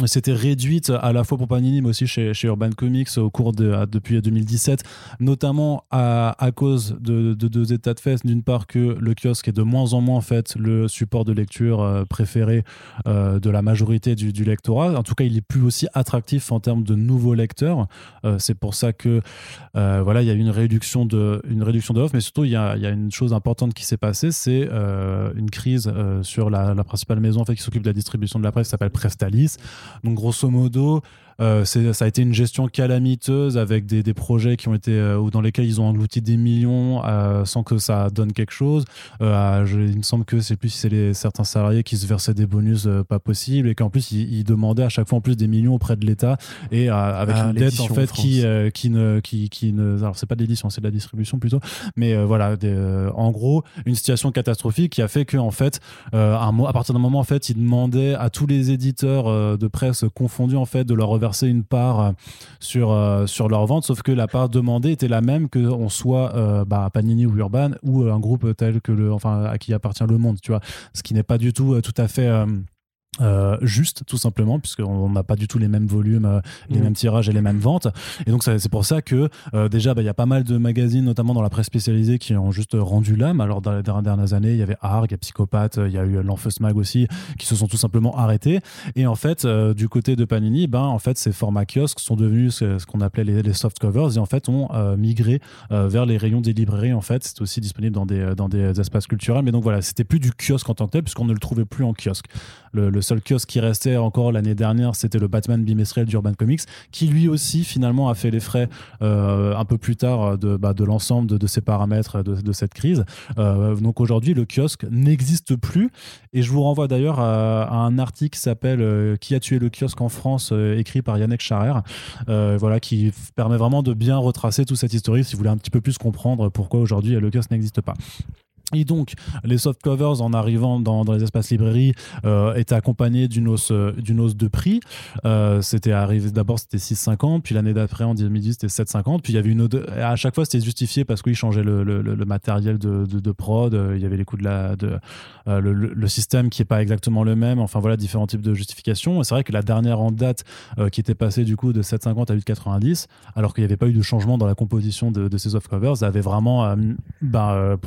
c'était réduite à la fois pour Panini mais aussi chez, Urban Comics au cours de depuis 2017 notamment à, à cause de, deux états de fait. D'une part que le kiosque est de moins en moins en fait le support de lecture euh, préféré euh, de la majorité du, lectorat. En tout cas il est plus aussi attractif en termes de nouveaux lecteurs. Euh, c'est pour ça que voilà il y a une réduction de une réduction de l'offre. Mais surtout il y, a, il y, a, une chose importante qui s'est passée c'est une crise sur la, la, principale maison en fait qui s'occupe de la distribution de la presse qui s'appelle Prestalis donc grosso modo, euh, ça a été une gestion calamiteuse avec des, des projets qui ont été euh, ou dans lesquels ils ont englouti des millions euh, sans que ça donne quelque chose. il me semble que c'est plus si c'est certains salariés qui se versaient des bonus pas possibles et qu'en plus ils, demandaient à chaque fois en plus des millions auprès de l'État et avec ah, une dette en fait qui qui ne qui, qui ne alors c'est pas de l'édition c'est de la distribution plutôt mais voilà en gros une situation catastrophique qui a fait que en fait un, à partir d'un moment en fait ils demandaient à tous les éditeurs de presse confondus en fait de leur reverser une part euh, sur, euh, sur leur vente, sauf que la part demandée était la même que on soit euh, bah, Panini ou Urban ou un groupe tel que le, enfin, à qui appartient le monde, tu vois. Ce qui n'est pas du tout tout à fait euh, juste tout simplement puisqu'on n'a pas du tout les mêmes volumes euh, les mm. mêmes tirages et les mêmes ventes. Et donc c'est pour ça que euh, déjà bah, il y a pas mal de magazines notamment dans la presse spécialisée qui ont juste rendu l'âme. Alors dans les dernières années il y avait Arg, il y a Psychopathe il y a eu l'Enfeus Mag aussi qui se sont tout simplement arrêtés. Et en fait du côté de Panini ben en fait ces formats kiosques sont devenus ce, qu'on appelait les, soft covers et en fait ont migré vers les rayons des librairies en fait. C'est aussi disponible dans des, dans des espaces culturels. Mais donc voilà c'était plus du kiosque en tant que tel puisqu'on ne le trouvait plus en kiosque le, seul kiosque qui restait encore l'année dernière, c'était le Batman bimestriel d'Urban Comics, qui lui aussi finalement a fait les frais euh, un peu plus tard de, bah, de l'ensemble de, ces paramètres de, cette crise. Euh, donc aujourd'hui, le kiosque n'existe plus. Et je vous renvoie d'ailleurs à, un article qui s'appelle euh, Qui a tué le kiosque en France, écrit par Yannick Charer, voilà, qui permet vraiment de bien retracer toute cette historique si vous voulez un petit peu plus comprendre pourquoi aujourd'hui le kiosque n'existe pas. Et donc, les soft covers, en arrivant dans, les espaces librairies, euh, étaient accompagnés d'une hausse, euh, d'une hausse de prix. Euh, c'était arrivé d'abord, c'était 6,50, puis l'année d'après, en 2010, c'était 7,50. Puis il y avait une autre, à chaque fois, c'était justifié parce qu'ils changeaient le, matériel de, prod. Il y avait les coûts de la, le, système qui est pas exactement le même. Enfin voilà, différents types de justifications. C'est vrai que la dernière en date, qui était passée du coup de 7,50 à 8,90, alors qu'il n'y avait pas eu de changement dans la composition de, ces soft covers, avait vraiment,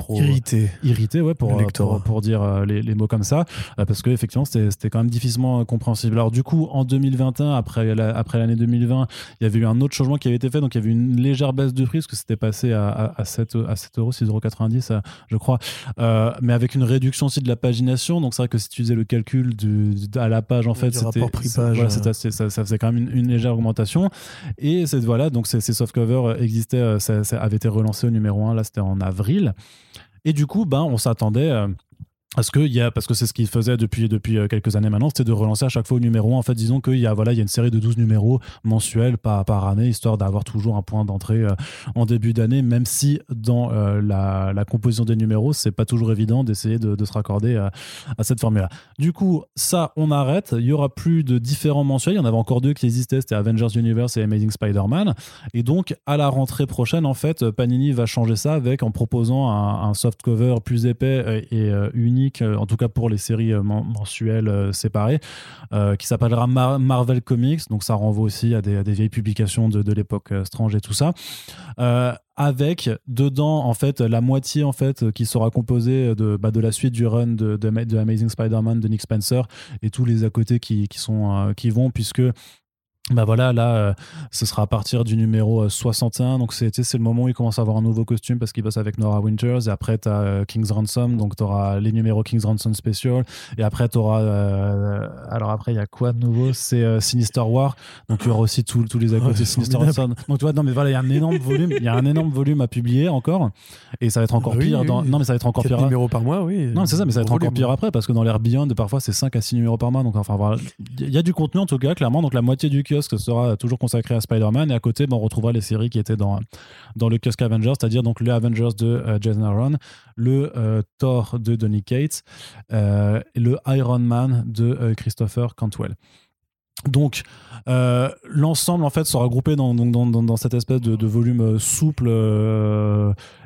irrité irrité ouais, pour, pour, pour, dire euh, les, les, mots comme ça, euh, parce que effectivement c'était quand même difficilement compréhensible. Alors du coup, en 2021, après l'année après 2020, il y avait eu un autre changement qui avait été fait, donc il y avait une légère baisse de prix, parce que c'était passé à, à, 7, à 7 euros, 6,90 euros, je crois, euh, mais avec une réduction aussi de la pagination. Donc c'est vrai que si tu faisais le calcul du, à la page, en fait, c'était voilà, ça, ça, faisait quand même une, légère augmentation. Et voilà, donc ces, ces softcovers existaient, ça, ça, avait été relancé au numéro 1, là c'était en avril. Et du coup, ben, on s'attendait euh, parce que, parce que c'est ce qu'il faisait depuis, depuis euh, quelques années maintenant, c'était de relancer à chaque fois au numéro 1. En fait, disons qu'il y, a, voilà, il y a une série de 12 numéros mensuels par, par année, histoire d'avoir toujours un point d'entrée euh, en début d'année, même si dans euh, la, composition des numéros, c'est pas toujours évident d'essayer de, se raccorder à, cette formule-là. Du coup, ça, on arrête. Il y aura plus de différents mensuels. Il y en avait encore deux qui existaient, c'était Avengers Universe et Amazing Spider-Man. Et donc, à la rentrée prochaine, en fait, Panini va changer ça avec en proposant un, un soft cover plus épais et, et euh, en tout cas pour les séries euh, mensuelles euh, séparées, qui s'appellera Marvel Comics. Donc ça renvoie aussi à des, vieilles publications de, l'époque Strange et tout ça avec dedans en fait la moitié en fait qui sera composée de, bah, de la suite du run de, Amazing Spider-Man de Nick Spencer et tous les à côté qui sont qui vont puisque bah voilà, là, euh, ce sera à partir du numéro 61. Euh, donc, c'est le moment où il commence à avoir un nouveau costume parce qu'il bosse avec Nora Winters. Et après, tu as euh, King's Ransom. Donc, tu auras les numéros King's Ransom Special. Et après, tu auras. alors, après, il y a quoi de nouveau? C'est Sinister War. Donc, il y aura aussi tous les à côté Sinister Ransom. Donc, tu vois, non, mais voilà, il y a un énorme volume. Il y a un énorme volume à publier encore. Et ça va être encore pire. Dans... Non, mais ça va être encore pire. numéros par mois, oui. Non, c'est ça, mais ça va être encore pire après parce que dans l'air Beyond, parfois, c'est 5 à 6 numéros par mois. Donc, enfin, voilà. Il y a du contenu en tout cas, clairement. Donc, la moitié du kiosque sera toujours consacré à Spider-Man. Et à côté, on retrouvera les séries qui étaient dans, dans le kiosque Avengers, c'est-à-dire donc le Avengers de euh, Jason Aaron, le euh, Thor de Donny Cates euh, le Iron Man de Christopher Cantwell. Donc, l'ensemble, en fait, sera groupé dans, dans, dans, cette espèce de, volume souple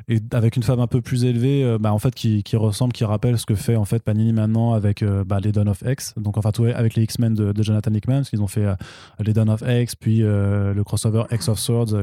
et avec une femme un peu plus élevée, euh, bah, en fait, qui, qui, ressemble, qui rappelle ce que fait en fait Panini maintenant avec euh, bah, les Dawn of X. Donc, enfin, tout avec les X-Men de, Jonathan Hickman, parce qu'ils ont fait euh, les Dawn of X, puis le crossover X of Swords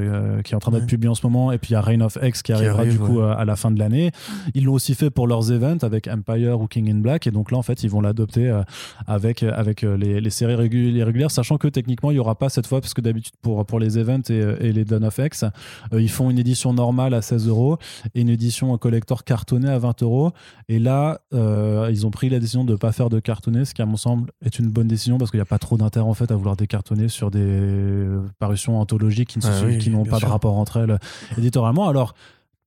qui est en train d'être publié en ce moment, et puis il y a Reign of X qui, arrivera du coup à la fin de l'année. Ils l'ont aussi fait pour leurs events avec Empire ou King in Black, et donc là, en fait, ils vont l'adopter avec, avec les, les séries régulières, sachant que techniquement, il n'y aura pas cette fois, parce que d'habitude, pour, pour les events et, et les Dawn of X, ils font une édition normale à 16 euros et une édition collector cartonnée à 20 euros. Et là, euh, ils ont pris la décision de ne pas faire de cartonné, ce qui, à mon semble, est une bonne décision parce qu'il n'y a pas trop d'intérêt en fait à vouloir décartonner sur des parutions anthologiques qui, qui n'ont pas de rapport entre elles éditorialement. Alors,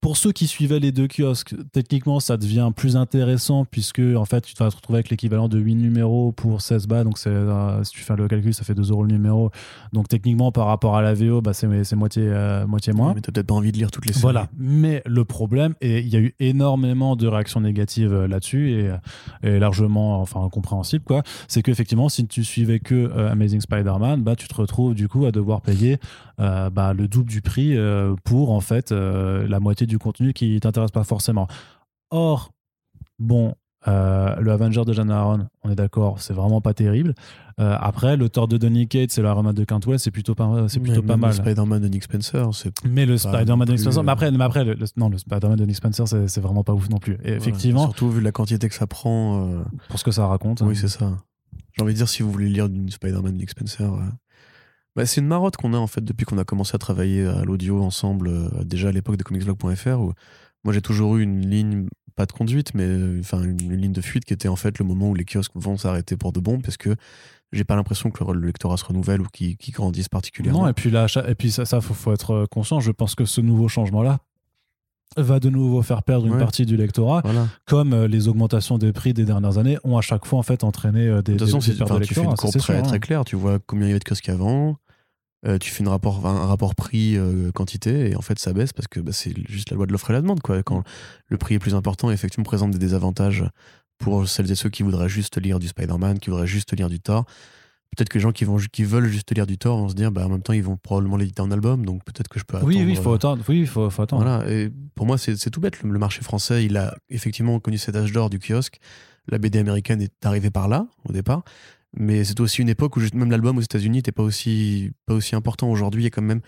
pour ceux qui suivaient les deux kiosques, techniquement, ça devient plus intéressant puisque en fait, tu vas te retrouver avec l'équivalent de 8 numéros pour 16 bas. Donc, euh, si tu fais le calcul, ça fait 2 euros le numéro. Donc, techniquement, par rapport à la VO, bah, c'est, moitié, euh, moitié moins. mais tu peut-être pas envie de lire toutes les séries. Voilà. Mais le problème, et il y a eu énormément de réactions négatives euh, là-dessus et, largement enfin, compréhensible, quoi, c'est qu'effectivement, si tu suivais que Amazing Spider-Man, bah, tu te retrouves du coup à devoir payer bah, le double du prix pour en fait la moitié du contenu qui t'intéresse pas forcément. Or, bon, euh, le Avenger de John Aaron, on est d'accord, c'est vraiment pas terrible. Euh, après, le Thor de Donny Cates c'est le Iron de Cantwell, c'est plutôt pas, c'est plutôt pas mal. Le Spider-Man de Nick Spencer, c'est. Mais le Spider-Man de Nick Spencer, mais après, mais après le, non, le Spider-Man de Nick Spencer, c'est vraiment pas ouf non plus. Et effectivement. surtout vu la quantité que ça prend. Euh, pour ce que ça raconte. Oui, c'est ça. J'ai envie de dire, si vous voulez lire du Spider-Man de Nick Spencer, bah, c'est une marotte qu'on a en fait depuis qu'on a commencé à travailler à l'audio ensemble, euh, déjà à l'époque de comicsblog.fr, où moi j'ai toujours eu une ligne, pas de conduite, mais euh, enfin une, ligne de fuite qui était en fait le moment où les kiosques vont s'arrêter pour de bon, parce que j'ai pas l'impression que le, lectorat se renouvelle ou qu'il grandisse particulièrement. Non, et puis là, et puis ça, ça faut, faut être euh, conscient. Je pense que ce nouveau changement-là va de nouveau faire perdre une partie du lectorat, comme les augmentations des prix des dernières années ont à chaque fois en fait entraîné des, de toute façon, des, tu fais une courbe très, très hein. claire, tu vois combien il y avait de kiosques avant, euh, tu fais une rapport, un rapport prix-quantité euh, et en fait ça baisse parce que bah, c'est juste la loi de l'offre et la demande. Quoi. Quand le prix est plus important, effectivement, présente des désavantages pour celles et ceux qui voudraient juste lire du Spider-Man, qui voudraient juste lire du Thor. Peut-être que les gens qui, vont, qui veulent juste lire du Thor vont se dire, bah, en même temps, ils vont probablement l'éditer en album, donc peut-être que je peux attendre. Oui, oui, il faut attendre. Oui, faut, faut attendre. Voilà. Et pour moi, c'est tout bête. Le, marché français, il a effectivement connu cet âge d'or du kiosque. La BD américaine est arrivée par là, au départ. Mais c'est aussi une époque où même l'album aux États-Unis n'était pas aussi, pas aussi important. Aujourd'hui, il y a quand même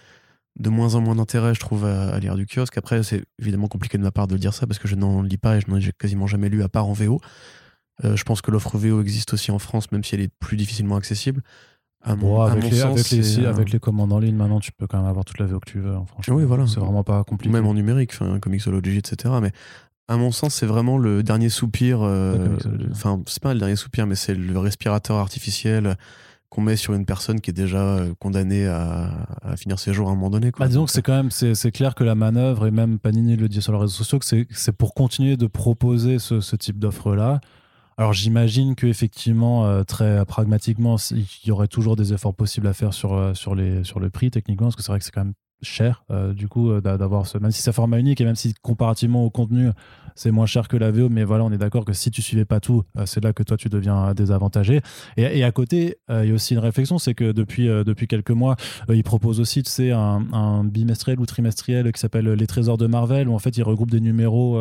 de moins en moins d'intérêt, je trouve, à, lire du kiosque. Après, c'est évidemment compliqué de ma part de dire ça parce que je n'en lis pas et je n'en ai quasiment jamais lu à part en VO. Euh, je pense que l'offre VO existe aussi en France, même si elle est plus difficilement accessible. avec, les, avec, les, commandes en ligne, maintenant, tu peux quand même avoir toute la VO que tu veux. Hein, franchement, oui, voilà. C'est vraiment pas compliqué. Même en numérique, enfin, Comixology, etc. Mais à mon sens, c'est vraiment le dernier soupir. Euh, enfin, c'est pas le dernier soupir, mais c'est le respirateur artificiel qu'on met sur une personne qui est déjà euh, condamnée à, finir ses jours à un moment donné. Quoi. Bah, disons que c'est quand même c'est clair que la manœuvre, et même Panini le dit sur les réseaux sociaux, que c'est pour continuer de proposer ce, ce type d'offre-là. Alors j'imagine qu'effectivement, euh, très pragmatiquement, il y aurait toujours des efforts possibles à faire sur, sur, les, sur le prix techniquement, parce que c'est vrai que c'est quand même cher euh, du coup euh, d'avoir même si c'est format unique et même si comparativement au contenu c'est moins cher que la VO mais voilà on est d'accord que si tu suivais pas tout euh, c'est là que toi tu deviens désavantagé. Et, à côté il y a aussi une réflexion c'est que depuis depuis quelques mois ils proposent aussi tu sais un, un, bimestriel ou trimestriel qui s'appelle les trésors de Marvel où en fait ils regroupent des numéros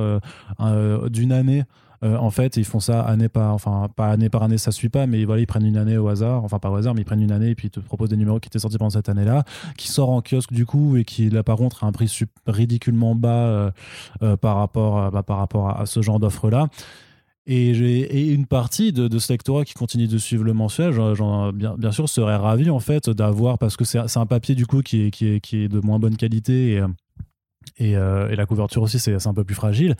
d'une année euh, en fait, ils font ça année par, enfin pas année par année, ça suit pas, mais voilà, ils prennent une année au hasard, enfin pas au hasard, mais ils prennent une année et puis ils te proposent des numéros qui étaient sortis pendant cette année-là, qui sort en kiosque du coup et qui là par contre a un prix ridiculement bas euh, euh, par rapport, bah, par rapport à, ce genre d'offre là. Et, une partie de, ce lectorat qui continue de suivre le mensuel, bien, sûr, serait ravi en fait d'avoir, parce que c'est un papier du coup qui est, de moins bonne qualité euh, et, la couverture aussi, c'est un peu plus fragile.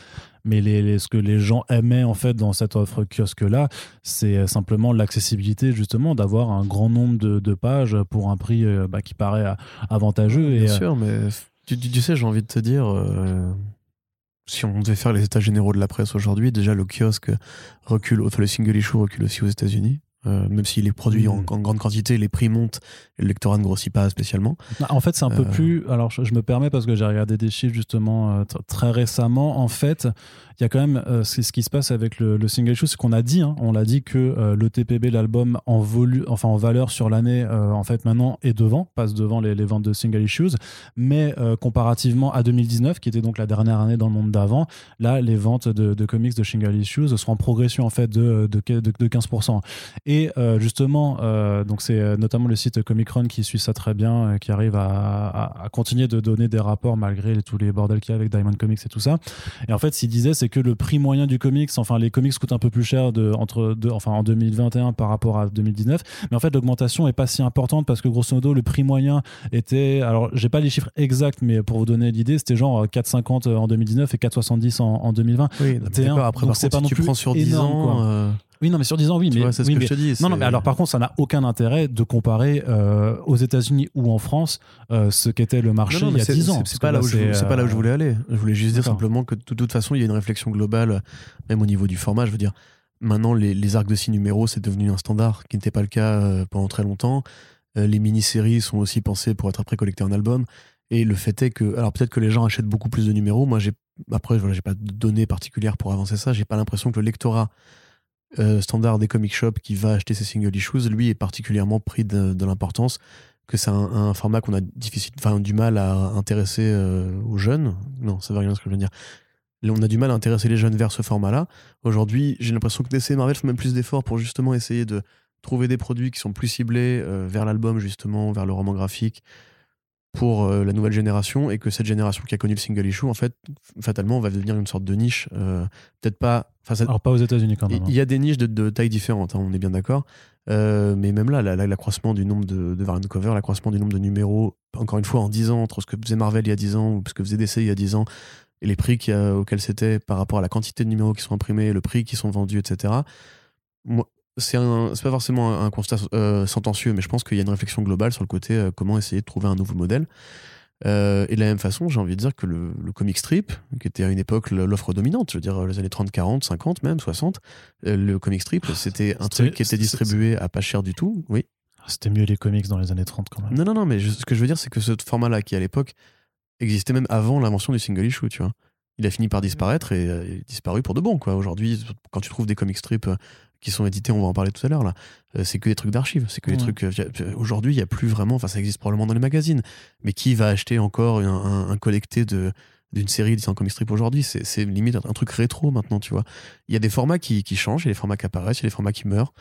Mais les, ce que les gens aimaient en fait dans cette offre kiosque-là, c'est simplement l'accessibilité justement, d'avoir un grand nombre de, pages pour un prix euh, bah, qui paraît avantageux. Bien et, sûr, mais tu, tu, sais, j'ai envie de te dire, euh, si on devait faire les états généraux de la presse aujourd'hui, déjà le kiosque recule, enfin le single issue recule aussi aux États-Unis. Euh, même s'il est produit en, hmm. grande quantité, les prix montent et le lectorat ne grossit pas spécialement. Bah, en fait, c'est un peu euh. plus. Alors, je, me permets parce que j'ai regardé des chiffres justement euh, très récemment. En fait, il y a quand même euh, ce, qui se passe avec le, single issue, c'est qu'on a dit, hein, on l'a dit que euh, le TPB, l'album en volu, enfin en valeur sur l'année, euh, en fait maintenant est devant, passe devant les, ventes de single issues, mais comparativement à 2019, qui était donc la dernière année dans le monde d'avant, là les ventes de, comics de single issues sont en progression en fait de, de, de 15%. Et justement, donc c'est notamment le site Comic Run qui suit ça très bien, qui arrive à, à, continuer de donner des rapports malgré tous les bordels qu'il y a avec Diamond Comics et tout ça. Et en fait, s'il disait, c'est que le prix moyen du comics, enfin les comics coûtent un peu plus cher de, entre enfin, en 2021 par rapport à 2019, mais en fait l'augmentation est pas si importante parce que grosso modo le prix moyen était, alors j'ai pas les chiffres exacts, mais pour vous donner l'idée, c'était genre 4,50 en 2019 et 4,70 en, en 2020. Oui. Après, c'est pas non tu plus prends sur 10 ans. Euh, oui, non, mais sur 10 ans, oui. mais, c'est ce que je te dis. Non, non, mais alors par contre, ça n'a aucun intérêt de comparer euh, aux États-Unis ou en France euh, ce qu'était le marché il y a 10 ans. C'est pas, là où je, pas là où je voulais aller. Je voulais juste dire simplement que de toute façon, il y a une réflexion globale, même au niveau du format. Je veux dire, maintenant, les, arcs de 6 numéros, c'est devenu un standard qui n'était pas le cas euh, pendant très longtemps. les mini-séries sont aussi pensées pour être après collectées en album. Et le fait est que, alors peut-être que les gens achètent beaucoup plus de numéros. Moi, j'ai, après, voilà, j'ai pas de données particulières pour avancer ça. J'ai pas l'impression que le lectorat euh, standard des comic shops qui va acheter ses single issues, lui est particulièrement pris de, l'importance que c'est un, format qu'on a difficile, du mal à intéresser euh, aux jeunes. Non, ça veut rien ce que je veux dire. On a du mal à intéresser les jeunes vers ce format-là. Aujourd'hui, j'ai l'impression que DC et Marvel font même plus d'efforts pour justement essayer de trouver des produits qui sont plus ciblés euh, vers l'album, justement, vers le roman graphique, pour la nouvelle génération, et que cette génération qui a connu le single issue, en fait, fatalement, va devenir une sorte de niche. Peut-être pas alors pas aux États-Unis quand même. Il y a des niches de, de tailles différentes, hein, on est bien d'accord. Euh, mais même là, l'accroissement du nombre de, de variant cover, l'accroissement du nombre de numéros, encore une fois, en 10 ans, entre ce que faisait Marvel il y a 10 ans ou ce que faisait DC il y a 10 ans, et les prix auxquels c'était par rapport à la quantité de numéros qui sont imprimés, le prix qui sont vendus, etc. C'est pas forcément un, constat euh, sentencieux, mais je pense qu'il y a une réflexion globale sur le côté euh, comment essayer de trouver un nouveau modèle. Euh, et de la même façon, j'ai envie de dire que le, comic strip, qui était à une époque l'offre dominante, je veux dire les années 30, 40, 50 même, 60, euh, le comic strip, c'était un truc qui était distribué à pas cher du tout, oui. C'était mieux les comics dans les années 30 quand même. Non, non, non, mais ce que je veux dire, c'est que ce format-là, qui à l'époque existait même avant l'invention du single issue, tu vois, il a fini par disparaître et disparu pour de bon, quoi. Aujourd'hui, quand tu trouves des comic strips qui sont édités, on va en parler tout à l'heure là. Euh, c'est que des trucs d'archives, c'est que des trucs. Euh, aujourd'hui, il y a plus vraiment. Enfin, ça existe probablement dans les magazines, mais qui va acheter encore un, collecté de d'une série de comic strip aujourd'hui? C'est limite un truc rétro maintenant, tu vois. Il y a des formats qui, qui changent, il y a des formats qui apparaissent, il y a des formats qui meurent.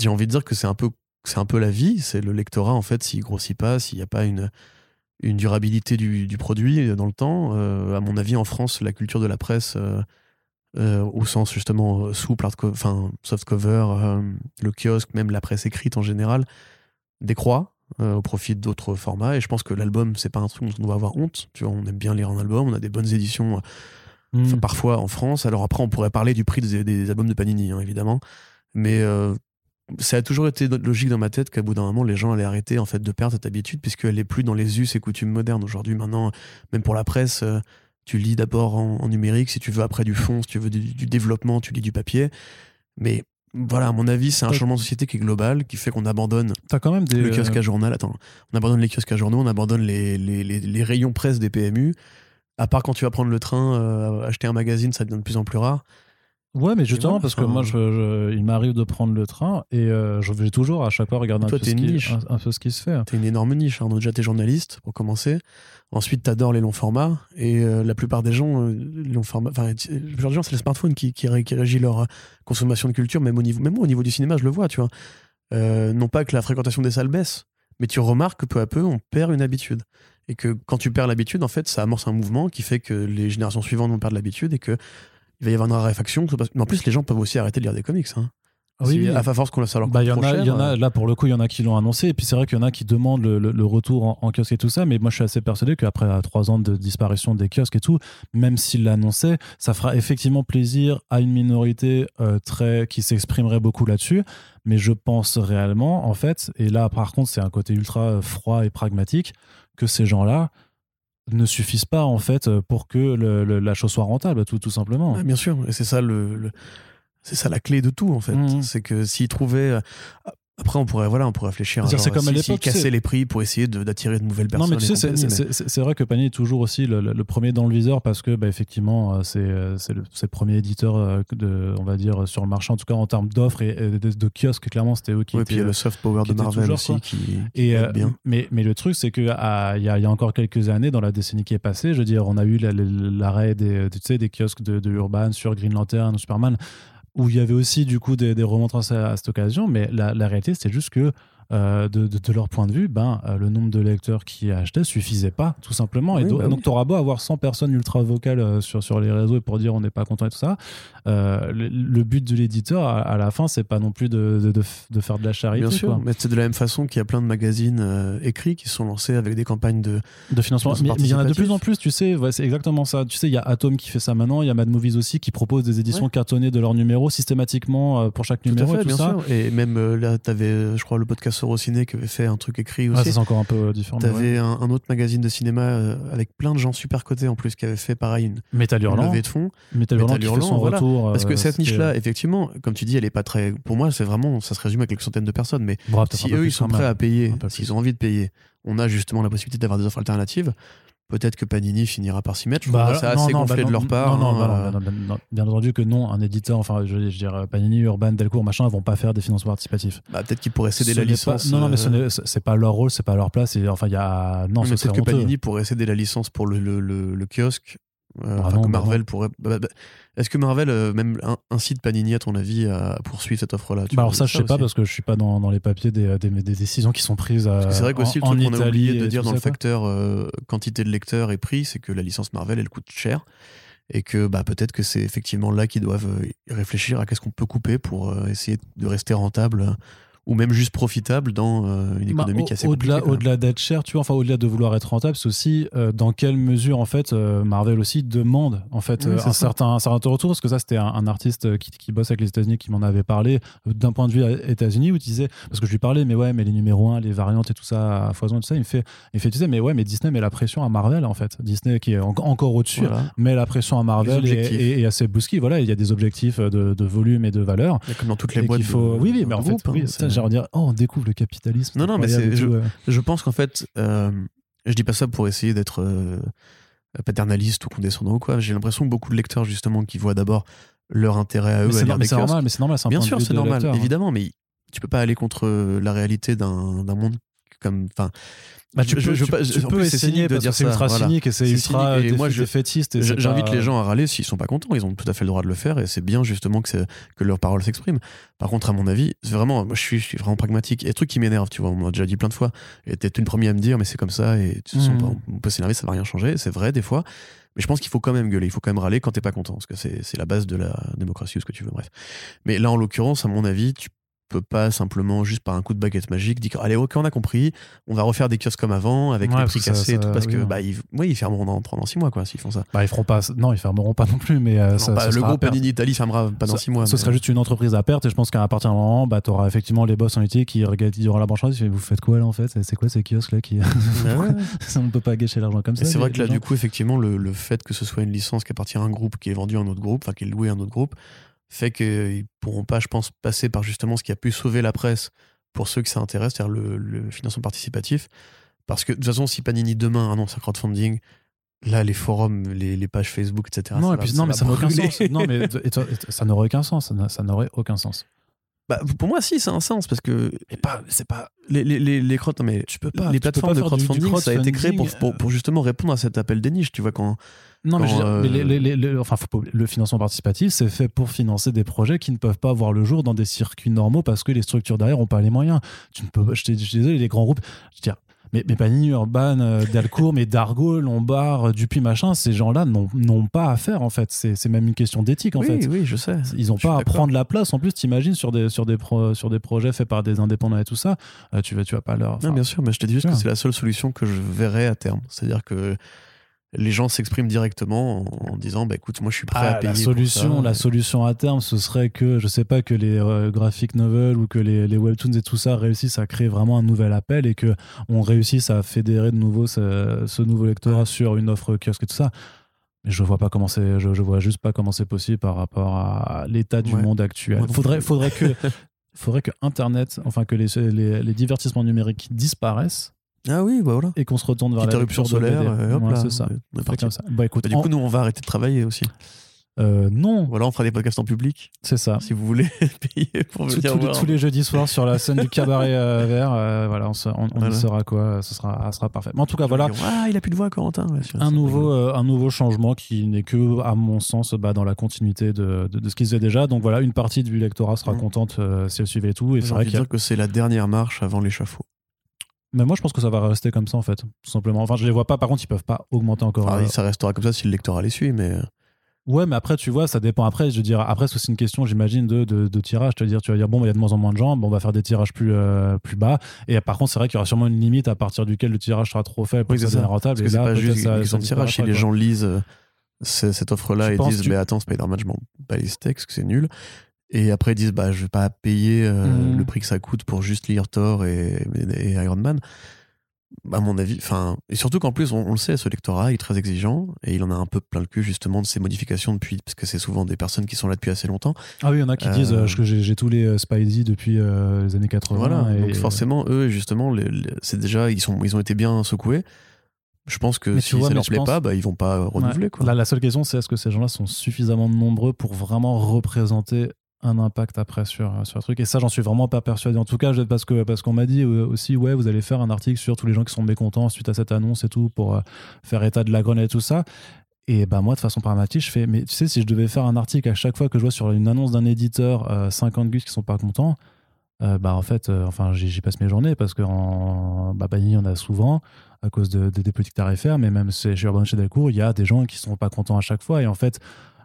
J'ai envie de dire que c'est un peu c'est un peu la vie, c'est le lectorat en fait, s'il grossit pas, s'il n'y a pas une une durabilité du, du produit dans le temps. Euh, à mon avis, en France, la culture de la presse euh, au sens justement euh, souple, enfin soft cover, euh, le kiosque, même la presse écrite en général, décroît au profit d'autres formats. Et je pense que l'album, c'est pas un truc dont on doit avoir honte. Tu vois, on aime bien lire un album, on a des bonnes éditions. Hmm. parfois en France. Alors après, on pourrait parler du prix des, albums de Panini, hein, évidemment. Mais ça a toujours été logique dans ma tête qu'à bout d'un moment, les gens allaient arrêter en fait de perdre cette habitude puisqu'elle n'est plus dans les us et coutumes modernes. Aujourd'hui, maintenant, même pour la presse, tu lis d'abord en, numérique, si tu veux après du fond, si tu veux du, développement, tu lis du papier. Mais voilà, à mon avis, c'est un changement de société qui est global, qui fait qu'on abandonne As quand même des, le kiosque à journal. Attends, on abandonne les kiosques à journaux, on abandonne les, les, les, rayons presse des PMU. À part quand tu vas prendre le train, euh, acheter un magazine, ça devient de plus en plus rare. Ouais, mais justement, parce que moi, je, il m'arrive de prendre le train et euh, je vais toujours à chaque fois regarder un, peu, ce qui, un, peu, ce qui, se fait. T'es une énorme niche. Hein. Déjà, t'es journaliste, pour commencer. Ensuite, t'adores les longs formats. Et euh, la plupart des gens, euh, les longs formats. Enfin, gens, c'est le smartphone qui, qui, régit leur consommation de culture, même au niveau, même au niveau du cinéma, je le vois, tu vois. non pas que la fréquentation des salles baisse, mais tu remarques que peu à peu, on perd une habitude. Et que quand tu perds l'habitude, en fait, ça amorce un mouvement qui fait que les générations suivantes vont perdre l'habitude et que il va y avoir une raréfaction. Mais en plus, les gens peuvent aussi arrêter de lire des comics. Hein. Oui, Si- oui. À force qu'on ça leur Bah, y en a, cher, y en a, là pour le coup, il y en a qui l'ont annoncé. Et puis c'est vrai qu'il y en a qui demandent le, le- le retour en, en kiosque et tout ça. Mais moi, je suis assez persuadé qu'après trois ans de disparition des kiosques et tout, même s'il l'annonçait, ça fera effectivement plaisir à une minorité euh, très qui s'exprimerait beaucoup là-dessus. Mais je pense réellement, en fait, et là par contre, c'est un côté ultra euh, froid et pragmatique, que ces gens-là ne suffisent pas en fait euh, pour que le- le- la chose soit rentable, tout, tout simplement. Bien sûr, et c'est ça le, le- c'est ça la clé de tout en fait. Mhm. C'est que s'ils trouvaient, euh, après on pourrait voilà, on pourrait réfléchir. à genre, comme à si- cassaient les prix pour essayer d'attirer de nouvelles personnes. Non, mais tu sais, c'est- mais- vrai que Panini est toujours aussi le, le- le premier dans le viseur parce que, bah, effectivement, euh, c'est euh, c'est le, premier éditeur, euh, de, on va dire, sur le marché, en tout cas en termes d'offres et, et de, de kiosques. Clairement, c'était eux qui étaient. puis il y a le soft power de Marvel toujours, aussi qui, qui Et, aide euh, bien. mais, mais le truc, c'est qu'il y, a, y a encore quelques années, dans la décennie qui est passée, je veux dire, on a eu la- la- l'arrêt des, tu sais, des kiosques de, de Urban sur Green Lantern, Superman, où il y avait aussi du coup des, remontrances à, cette occasion. Mais la, la réalité, c'est juste que euh, de, de- de leur point de vue, ben, euh, le nombre de lecteurs qui achetaient suffisait pas, tout simplement. et Oui, do- bah donc, oui. tu auras beau avoir 100 personnes ultra vocales euh, sur, sur les réseaux et pour dire on n'est pas content et tout ça. le, le but de l'éditeur, à, à la fin, c'est pas non plus de, de, faire de la charité. Bien sûr, quoi. mais c'est de la même façon qu'il y a plein de magazines écrits qui sont lancés avec des campagnes de. De financement. Mais il y en a de plus en plus, tu sais, ouais, c'est exactement ça. Tu sais, il y a Atom qui fait ça maintenant, il y a Mad Movies aussi qui propose des éditions Ouais. cartonnées de leurs numéros systématiquement pour chaque Tout à numéro fait, et tout bien ça. sûr. Et même là, t'avais, euh, je crois, le podcast Eurociné qui avait fait un truc écrit Ouais, aussi. ça, c'est encore un peu différent. T'avais ouais. un, un autre magazine de cinéma euh, avec plein de gens super cotés en plus qui avait fait pareil une, Metal Hurlant, levée de fonds. Metal Metal Hurlant, son voilà. retour. Parce que euh, cette niche-là, effectivement, comme tu dis, elle est pas très. Pour moi, c'est vraiment, ça se résume à quelques centaines de personnes. Mais si eux, ils sont prêts à payer, Un peu s'ils ont envie de payer, on a justement la possibilité d'avoir des offres alternatives. Peut-être que Panini finira par s'y mettre. Je Bah, trouve ça non, assez non, gonflé bah, de leur part. Non, non, hein, bah, non, bien entendu que non, un éditeur, enfin, je veux dire, Panini, Urban, Delcourt, machin, ils vont pas faire des financements participatifs. bah, peut-être qu'ils pourraient céder Ce la pas- licence. Non, non, mais ce euh, n'est- pas leur rôle, c'est pas leur place. Et, enfin, il y a. Non, peut-être que honteux. Panini pourrait céder la licence pour le, le, le- le kiosque. euh, Ah enfin, non, que bah Marvel pourrait. bah, bah, Est-ce que Marvel euh, même in- incite Panini, à ton avis, à poursuivre cette offre-là? Bah alors ça, je sais pas parce que je suis pas dans, dans les papiers des, des, des décisions qui sont prises euh, que c'est vrai qu'aussi, le truc qu'on a oublié de dire dans le facteur euh, quantité de lecteurs et prix, c'est que la licence Marvel, elle coûte cher. Et que bah, peut-être que c'est effectivement là qu'ils doivent euh, réfléchir à qu'est-ce qu'on peut couper pour euh, essayer de rester rentable euh, ou même juste profitable dans euh, une Bah, économie qui est assez au-delà, au-delà d'être cher, tu vois, enfin au-delà de vouloir être rentable, c'est aussi euh, dans quelle mesure en fait euh, Marvel aussi demande en fait Oui, un certain, un certain retour parce que ça c'était un, un artiste qui, qui bosse avec les États-Unis qui m'en avait parlé d'un point de vue États-Unis où il disait parce que je lui parlais mais ouais mais les numéros 1, les variantes et tout ça à foison tout ça il me fait il me fait tu sais mais ouais mais Disney met la pression à Marvel en fait. Disney qui est en- encore au-dessus Voilà. met la pression à Marvel et, et, à ses voilà il y a des objectifs de, de volume et de valeur. Il Comme dans toutes les boîtes. qu'il faut de- oui oui mais en fait hein, oui, de dire oh on découvre le capitalisme Non, non, mais euh. Je pense qu'en fait, euh, je dis pas ça pour essayer d'être euh, paternaliste ou condescendant ou quoi. J'ai l'impression que beaucoup de lecteurs, justement, qui voient d'abord leur intérêt à eux Mais c'est no- normal, mais c'est normal, un Bien point sûr, c'est normal, lecteur, hein. évidemment, mais tu peux pas aller contre la réalité d'un d'un monde comme. Enfin, Bah, tu je- peux, je- tu essayer de dire que c'est ultra voilà. cynique et c'est ultra et moi, je- et c'est J'invite pas- les gens à râler s'ils sont pas contents, ils ont tout à fait le droit de le faire et c'est bien justement que, que leur parole s'exprime. Par contre, à mon avis, vraiment, moi je suis, je suis vraiment pragmatique. Des trucs qui m'énervent, tu vois, on m'a déjà dit plein de fois. Et t'es une première à me dire, mais c'est comme ça et tu Mhm. pas, on peut s'énerver, ça va rien changer, c'est vrai des fois. Mais je pense qu'il faut quand même gueuler, il faut quand même râler quand t'es pas content, parce que c'est c'est la base de la démocratie ou ce que tu veux, bref. Mais là, en l'occurrence, à mon avis, tu pas simplement, juste par un coup de baguette magique, dire allez, ok, on a compris, on va refaire des kiosques comme avant, avec Ouais, parce prix ça- cassés et tout, parce oui, que bah, ils, ouais, ils fermeront dans, pendant six mois, quoi, s'ils font ça. Bah, ils feront pas. Non, ils fermeront pas non plus, mais euh, Non, ça, bah, le perte. Panini Italie fermera pas dans Ce- six mois. Ce mais- sera juste une entreprise à perte et je pense qu'à partir d'un moment, bah, tu auras effectivement les boss en Italie qui regardent durant la branche vous faites quoi là en fait? C'est quoi ces kiosques là qui... On ne peut pas gâcher l'argent comme ça. c'est vrai les- que là, les du coup, effectivement, le, le fait que ce soit une licence qui appartient à un groupe qui est vendu à un autre groupe, enfin qui est loué à un autre groupe, fait qu'ils pourront pas, je pense, passer par justement ce qui a pu sauver la presse pour ceux que ça intéresse, c'est-à-dire le, le financement participatif. Parce que de toute façon, si Panini demain annonce un crowdfunding, là, les forums, les, les pages Facebook, etc. non, ça et va- puis, non, mais ça aucun sens. Non, mais et toi, et ça n'aurait aucun sens. Ça n'aurait aucun sens. Bah, pour moi, si, c'est un sens parce que pas, c'est pas. les, les, les, les crowd- non, mais Tu peux pas. les plateformes pas de du- du crowdfunding, ça a été créé pour, crowdfunding, pour, pour justement répondre à cet appel des niches. Tu vois, quand, Non, mais, je veux dire, mais euh, enfin, le financement participatif, c'est fait pour financer des projets qui ne peuvent pas voir le jour dans des circuits normaux parce que les structures derrière n'ont pas les moyens. Tu ne peux, pas- je, je suis désolé, les grands groupes, je veux dire, mais, mais Panini, Urban, euh, Delcourt, mais Dargo, Lombard, Dupuis, machin, ces gens-là n'ont pas à faire en fait. C'est même une question d'éthique en oui, fait. oui, je sais. Ils n'ont pas à prendre la place. En plus, t'imagines sur des, sur, des pro- sur des projets faits par des indépendants et tout ça, euh, tu, vas, tu vas pas leur. Non, bien sûr, mais je te dis juste que c'est la seule solution que je verrai à terme. C'est-à-dire que les gens s'expriment directement en, en disant bah écoute, moi je suis prêt à Ah, payer. la pour solution, ça. la solution à terme, ce serait que, je sais pas, que les euh, graphic novels ou que les, les webtoons et tout ça réussissent à créer vraiment un nouvel appel et que on réussisse à fédérer de nouveau ce, ce nouveau lectorat sur une offre kiosque et tout ça. Mais je vois pas comment c'est, je, je vois juste pas comment c'est possible par rapport à l'état du Ouais. monde actuel. Moi non Faudrait, que, faudrait que Internet, enfin que les, les, les divertissements numériques disparaissent Ah oui, bah voilà. et qu'on se retourne vers Petite la lecture solaire, euh, hop Ouais, c'est ça. comme ça. Bah écoute, Bah, du coup, nous on va arrêter de travailler aussi. euh, non, Voilà, on fera des podcasts en public c'est ça. si vous voulez payer pour Tous- venir voir. tous les jeudis soirs sur la scène du cabaret euh, vert, euh, voilà, on, se- on- on Voilà. y saura quoi, ce sera, sera parfait. Mais en tout cas, voilà, Ah, il a plus de voix, Corentin. Ouais, un nouveau, un nouveau changement qui n'est que, à mon sens, bah, dans la continuité de, de, de ce qui se faisait déjà. Donc voilà, une partie du lectorat sera Mhm. contente si elle suivait tout. Et c'est vrai a- dire que c'est la dernière marche avant l'échafaud. Mais moi, je pense que ça va rester comme ça, en fait, tout simplement. Enfin, je les vois pas, par contre, ils peuvent pas augmenter encore. Enfin, euh, ça restera comme ça si le lectorat les suit, mais Ouais, mais après, tu vois, ça dépend. Après, je veux dire, après, c'est aussi une question, j'imagine, de, de, de tirage. Tu vas dire, tu vas dire, bon, il y a de moins en moins de gens, bon, on va faire des tirages plus, euh, plus bas. Et par contre, c'est vrai qu'il y aura sûrement une limite à partir duquel le tirage sera trop faible pour Oui, que ça rentable. Parce que Et c'est là, pas juste ça- une ça tirage. Si les gens lisent euh, ce- cette offre-là et disent, tu- mais attends, Spider-Man, je m'en bats les steaks, que c'est nul. Et après, ils disent, bah, je vais pas payer euh, Mhm. le prix que ça coûte pour juste lire Thor et, et Iron Man. À mon avis, enfin, et surtout qu'en plus, on, on le sait, ce lectorat est très exigeant et il en a un peu plein le cul justement de ces modifications depuis, parce que c'est souvent des personnes qui sont là depuis assez longtemps. Ah oui, il y en a qui Euh, disent euh, que j'ai tous les euh, Spidey depuis euh, les années 80. Voilà. et- Donc forcément, eux, justement, c'est déjà, ils sont, ils ont été bien secoués. Je pense que Mais si vois, ça leur plaît pense- pas, bah, ils vont pas euh, renouveler. Ouais. Quoi. Là, la seule question, c'est est-ce que ces gens-là sont suffisamment nombreux pour vraiment représenter un impact après sur, sur le truc. Et ça j'en suis vraiment pas persuadé. En tout cas parce que parce qu'on m'a dit euh, aussi ouais vous allez faire un article sur tous les gens qui sont mécontents suite à cette annonce et tout pour euh, faire état de la grenade et tout ça. Et bah moi de façon pragmatique je fais mais tu sais si je devais faire un article à chaque fois que je vois sur une annonce d'un éditeur euh, 50 gus qui sont pas contents euh, bah en fait euh, enfin j'y passe mes journées parce que en bah, bah, il y en a souvent à cause de, de- des politiques tarifaires mais même chez Urban chez Delcourt il y a des gens qui sont pas contents à chaque fois. Et en fait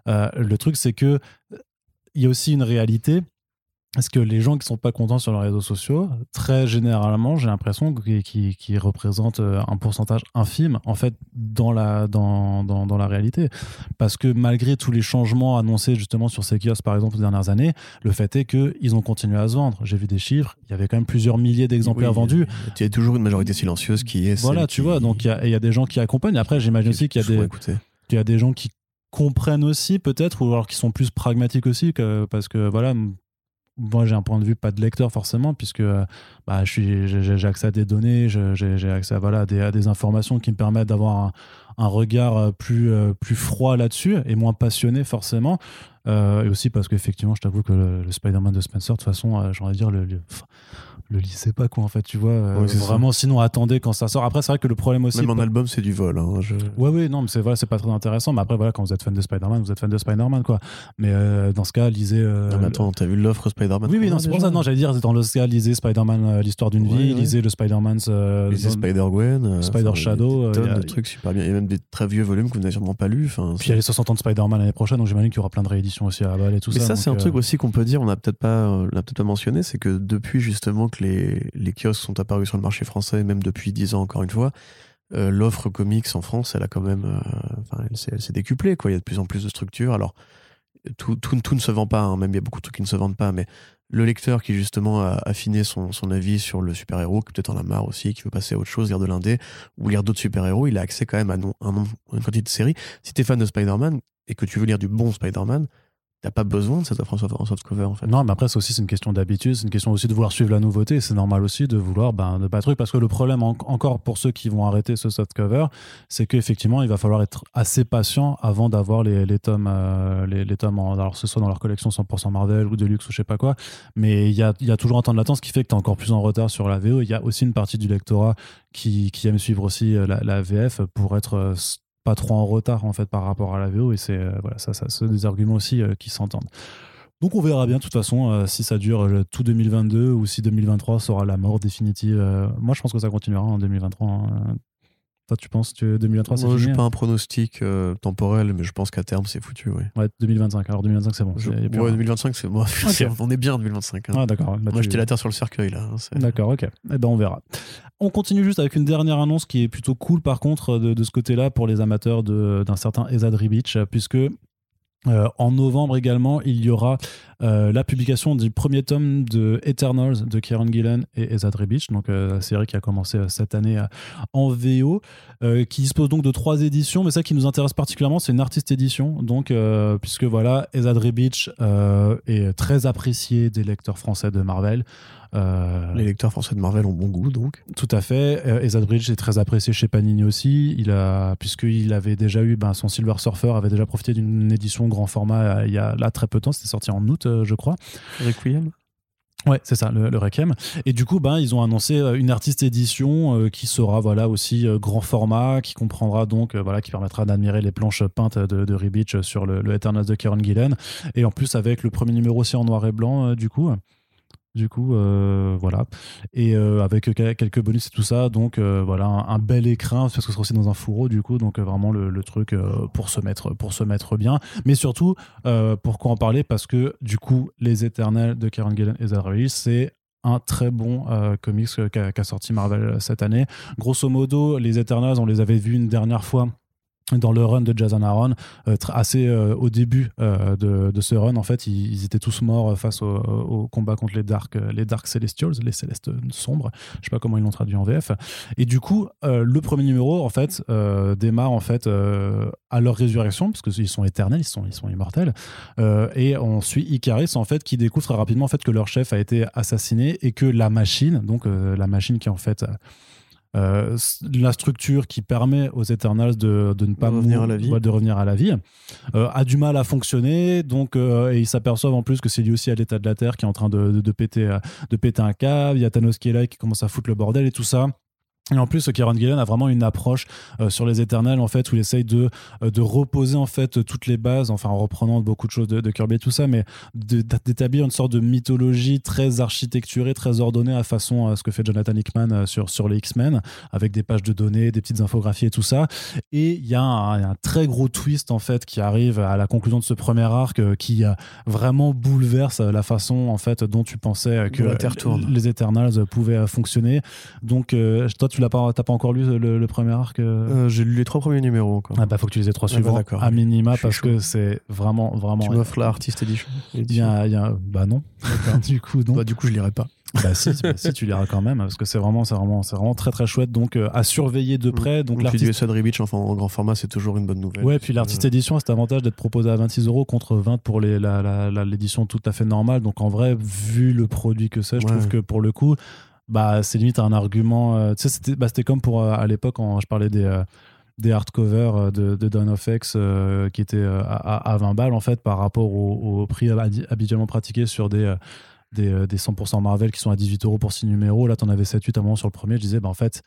euh, le truc c'est que il y a aussi une réalité Est-ce que les gens qui sont pas contents sur les réseaux sociaux, très généralement, j'ai l'impression qu'ils qui, qui représentent euh, un pourcentage infime, en fait, dans la, dans, dans, dans la réalité. Parce que malgré tous les changements annoncés justement sur ces kiosques, par exemple, ces dernières années, le fait est qu'ils ont continué à se vendre. J'ai vu des chiffres, il y avait quand même plusieurs milliers d'exemplaires Oui, vendus. Il y a toujours une majorité silencieuse qui est. Voilà, tu qui- vois, donc il y y a des gens qui accompagnent. Après, j'imagine aussi qu'il y a des, écouter. qu'il y a des gens qui comprennent aussi peut-être ou alors qui sont plus pragmatiques aussi parce que voilà moi j'ai un point de vue pas de lecteur forcément puisque euh, bah, j'ai accès à des données j'ai accès à, voilà, à des, à des informations qui me permettent d'avoir un, un regard euh, plus, euh, plus froid là-dessus et moins passionné forcément. Et aussi parce qu'effectivement je t'avoue que le, Spider-Man de Spencer de toute façon euh, j'ai envie de dire le, le, le lisez pas quoi en fait tu vois euh, Ouais, ça. vraiment sinon attendez quand ça sort après c'est vrai que le problème aussi Même en album, c'est du vol. hein, je- Ouais, oui, non, mais c'est vrai, c'est pas très intéressant. Mais après, voilà, quand vous êtes fan de Spider-Man, vous êtes fan de Spider-Man, quoi. Mais euh, dans ce cas, lisez. euh, Ah, mais attends, t'as vu l'offre Spider-Man? Oui, oui, non, a c'est pour ça. Non, j'allais dire, dans le cas, lisez Spider-Man, euh, l'histoire d'une Ouais, vie, ouais. lisez le Spider-Man. euh, Lisez dans- Spider-Gwen. euh, Spider enfin, Shadow, Des euh, tonnes y a- de trucs super bien. Il y a même des très vieux volumes que vous n'avez sûrement pas lus. Enfin, Puis il y a les 60 ans de Spider-Man l'année prochaine, donc j'imagine qu'il y aura plein de rééditions aussi à et tout Mais ça. ça, donc, c'est un truc aussi qu'on peut dire, on n'a peut-être pas, peut-être pas mentionné, c'est que depuis justement que les, kiosques sont apparus sur le marché français, même depuis 10 ans encore une fois, euh, l'offre comics en France, elle a quand même, euh, elle s'est, décuplée, quoi. Il y a de plus en plus de structures. Alors, tout, ne se vend pas, hein, même il y a beaucoup de trucs qui ne se vendent pas, mais le lecteur qui justement a affiné son, avis sur le super-héros, qui peut-être en a marre aussi, qui veut passer à autre chose, lire de l'indé, ou lire d'autres super-héros, il a accès quand même à un une quantité de séries. Si t'es fan de Spider-Man et que tu veux lire du bon Spider-Man, t'as pas besoin de cette offre en soft- softcover en fait. Non, mais après, c'est aussi une question d'habitude, c'est une question aussi de vouloir suivre la nouveauté. C'est normal aussi de vouloir ben, ne pas truc parce que le problème, en- encore pour ceux qui vont arrêter ce softcover, c'est qu'effectivement, il va falloir être assez patient avant d'avoir les, les tomes, euh, les, tomes alors que ce soit dans leur collection 100% Marvel ou Deluxe ou je sais pas quoi. Mais il y a, y a toujours un temps de latence ce qui fait que tu es encore plus en retard sur la VO. Il y a aussi une partie du lectorat qui, qui aime suivre aussi euh, la, VF pour être euh, pas trop en retard en fait par rapport à la VO et c'est euh, voilà ça, ça c'est des arguments aussi euh, qui s'entendent Donc on verra bien de toute façon euh, si ça dure euh, tout 2022 ou si 2023 sera la mort définitive. Moi je pense que ça continuera en 2023. hein. Toi tu penses que 2023 c'est Moi, fini j'ai hein pas un pronostic euh, temporel, mais je pense qu'à terme, c'est foutu. Ouais. Ouais, 2025. Alors 2025 c'est bon. Je- ouais, rien. 2025, c'est bon. on est bien en 2025. hein. Ah d'accord. Bah, Moi, j'étais la terre sur le cercueil là. hein, D'accord, ok. Eh ben on verra. On continue juste avec une dernière annonce qui est plutôt cool par contre de, de ce côté-là pour les amateurs d'un certain Ezad Ribic, puisque euh, en novembre également, il y aura euh, la publication du premier tome de Eternals de Kieran Gillen et Ezad Ribic, donc euh, la série qui a commencé cette année en VO, qui dispose donc de trois éditions, mais ça qui nous intéresse particulièrement, c'est une artiste édition, donc puisque voilà, Ezad Ribic euh, est très apprécié des lecteurs français de Marvel. Euh, Les lecteurs français de Marvel ont bon goût, donc. tout à fait. Euh, Ezad Bridge est très apprécié chez Panini aussi. Il a, puisqu'il avait déjà eu ben, son Silver Surfer, avait déjà profité d'une édition grand format euh, il y a là très peu de temps. C'était sorti en août, euh, je crois. Requiem Ouais, c'est ça, le, le Requiem. Et du coup, ben, ils ont annoncé euh, une artiste édition euh, qui sera voilà aussi euh, grand format, qui comprendra donc euh, voilà, qui permettra d'admirer les planches peintes de, de Ribic sur le, le Eternals de Kieran Gillen. Et en plus avec le premier numéro aussi en noir et blanc, euh, du coup. Du coup, euh, voilà. Et euh, avec que- quelques bonus et tout ça. Donc, euh, voilà, un, bel écrin, parce que ce sera aussi dans un fourreau, du coup. Donc, vraiment le, truc pour, se mettre, pour se mettre bien. Mais surtout, pourquoi en parler? Parce que, du coup, Les Éternels de Karen Gillen et Zachary, c'est un très bon comics qu'a qu'a sorti Marvel cette année. Grosso modo, les Eternals, on les avait vus une dernière fois dans le run de Jason Aaron, euh, assez euh, au début euh, de, ce run, en fait, ils, étaient tous morts face au, combat contre les Dark, les Dark Celestials, les Célestes sombres. Je sais pas comment ils l'ont traduit en VF. Et du coup, le premier numéro, en fait, démarre en fait à leur résurrection, parce qu'ils sont éternels, ils sont, immortels. Et on suit Icaris, en fait, qui découvre rapidement en fait que leur chef a été assassiné et que la machine, donc la machine qui en fait euh, la structure qui permet aux Eternals de, de ne pas De revenir mou- à la vie. de revenir à la vie euh, a du mal à fonctionner donc euh, et ils s'aperçoivent en plus que c'est lié aussi à l'état de la Terre qui est en train de, de, péter de péter un câble il y a Thanos qui est là et qui commence à foutre le bordel et tout ça et en plus, Kieran Gillen a vraiment une approche euh, sur les Éternels en fait où il essaye de euh, de reposer en fait toutes les bases, enfin en reprenant beaucoup de choses de, de Kirby et tout ça, mais d'établir une sorte de mythologie très architecturée, très ordonnée à façon à ce que fait Jonathan Hickman euh, sur sur les X-Men, avec des pages de données, des petites infographies et tout ça. Et il y, a un très gros twist en fait qui arrive à la conclusion de ce premier arc euh, qui euh, vraiment bouleverse euh, la façon en fait dont tu pensais euh, que les Eternals pouvaient euh, fonctionner. Donc euh, toi tu l'as pas t'as pas encore lu le, le premier arc euh Euh, J'ai lu les trois premiers numéros encore. ah bah faut que tu les aies trois Ah bah suivants à minima parce chaud. que c'est vraiment vraiment tu m'offres la Artist Edition il y a, il y a- bah non du coup non Bah, du coup, je lirai pas. bah si, bah si, tu liras quand même parce que c'est vraiment c'est vraiment c'est vraiment très très chouette donc euh, à surveiller de près donc l'artiste du Beach enfin, en grand format, c'est toujours une bonne nouvelle. Ouais, puis l'artiste édition a cet avantage d'être proposé à 26 euros contre 20 pour les- la- la- la- l'édition tout à fait normale. Donc en vrai, vu le produit que c'est, je Ouais. trouve que pour le coup, bah, c'est limite un argument. euh, bah, c'était comme pour euh, à l'époque, quand je parlais des. euh, hardcovers de, de Dawn of X qui étaient à, à 20 balles par rapport au, prix hab- habituellement pratiqué sur des, des, des 100% Marvel qui sont à 18 euros pour 6 numéros. Là, tu en avais 7-8 à un moment sur le premier. Je disais, bah, en fait,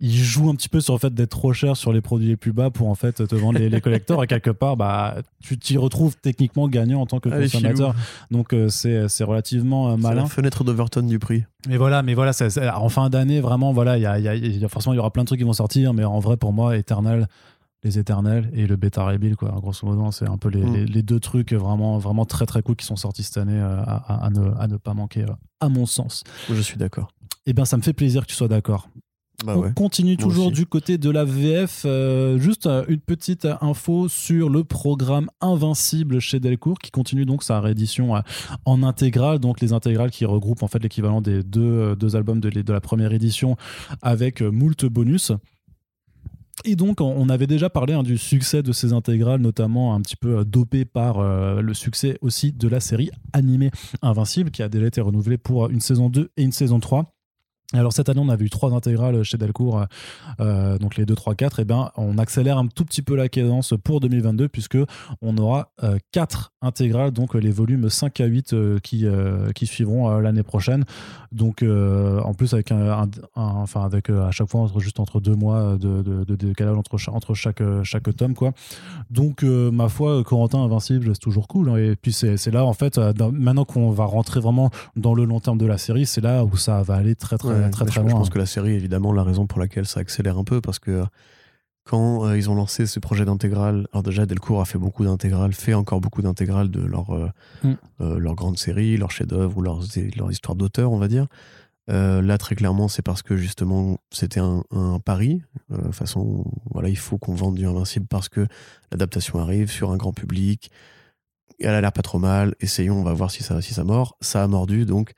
ils jouent un petit peu sur le fait d'être trop cher sur les produits les plus bas pour en fait te vendre les, les collecteurs. Et quelque part bah tu t'y retrouves techniquement gagnant en tant que Allez, consommateur. Donc euh, c'est c'est relativement euh, C'est malin. la fenêtre d'Overton du prix. mais voilà mais voilà en fin d'année vraiment voilà il y a, il y a- il y a- forcément il y aura plein de trucs qui vont sortir mais en vrai pour moi Eternal les Éternels et le Beta Rebuild quoi. Grosso modo c'est un peu les, Mm. les- les deux trucs vraiment vraiment très très cool qui sont sortis cette année euh, à, à- à ne, à ne pas manquer euh, à mon sens. Je suis d'accord. et bien ça me fait plaisir que tu sois d'accord Bah on ouais. continue toujours aussi. du côté de la VF. euh, juste une petite info sur le programme Invincible chez Delcourt qui continue donc sa réédition euh, en intégrale. Donc les intégrales qui regroupent en fait l'équivalent des deux, euh, deux albums de, de la première édition avec moult bonus. Et donc, on- avait déjà parlé hein, du succès de ces intégrales, notamment un petit peu dopé par euh, le succès aussi de la série animée Invincible, qui a déjà été renouvelée pour une saison 2 et une saison 3. Alors cette année, on avait eu trois intégrales chez Delcourt, euh, donc les 2, 3, 4. Et ben, on accélère un tout petit peu la cadence pour 2022 puisque on aura euh, quatre intégrale, donc les volumes 5 à 8 qui, qui suivront l'année prochaine. Donc en plus avec un, enfin avec à chaque fois entre, juste entre deux mois de, de, décalage entre, entre chaque, chaque tome quoi. Donc ma foi, Corentin Invincible c'est toujours cool. Hein. et puis c'est là en fait, maintenant qu'on va rentrer vraiment dans le long terme de la série, c'est là où ça va aller très très très très, loin. Je pense que la série évidemment la raison pour laquelle ça accélère un peu parce que quand euh, ils ont lancé ce projet d'intégrale, alors déjà Delcourt a fait beaucoup d'intégrales, fait encore beaucoup d'intégrales de leur, euh, mm. euh, leur grande série, leur chef-d'œuvre ou leur, leur histoire d'auteur, on va dire. là, très clairement, c'est parce que justement, c'était un, pari. façon, voilà, il faut qu'on vende du Invincible parce que l'adaptation arrive sur un grand public. Elle a l'air pas trop mal. Essayons, on va voir si ça, si ça mord. Ça a mordu, donc.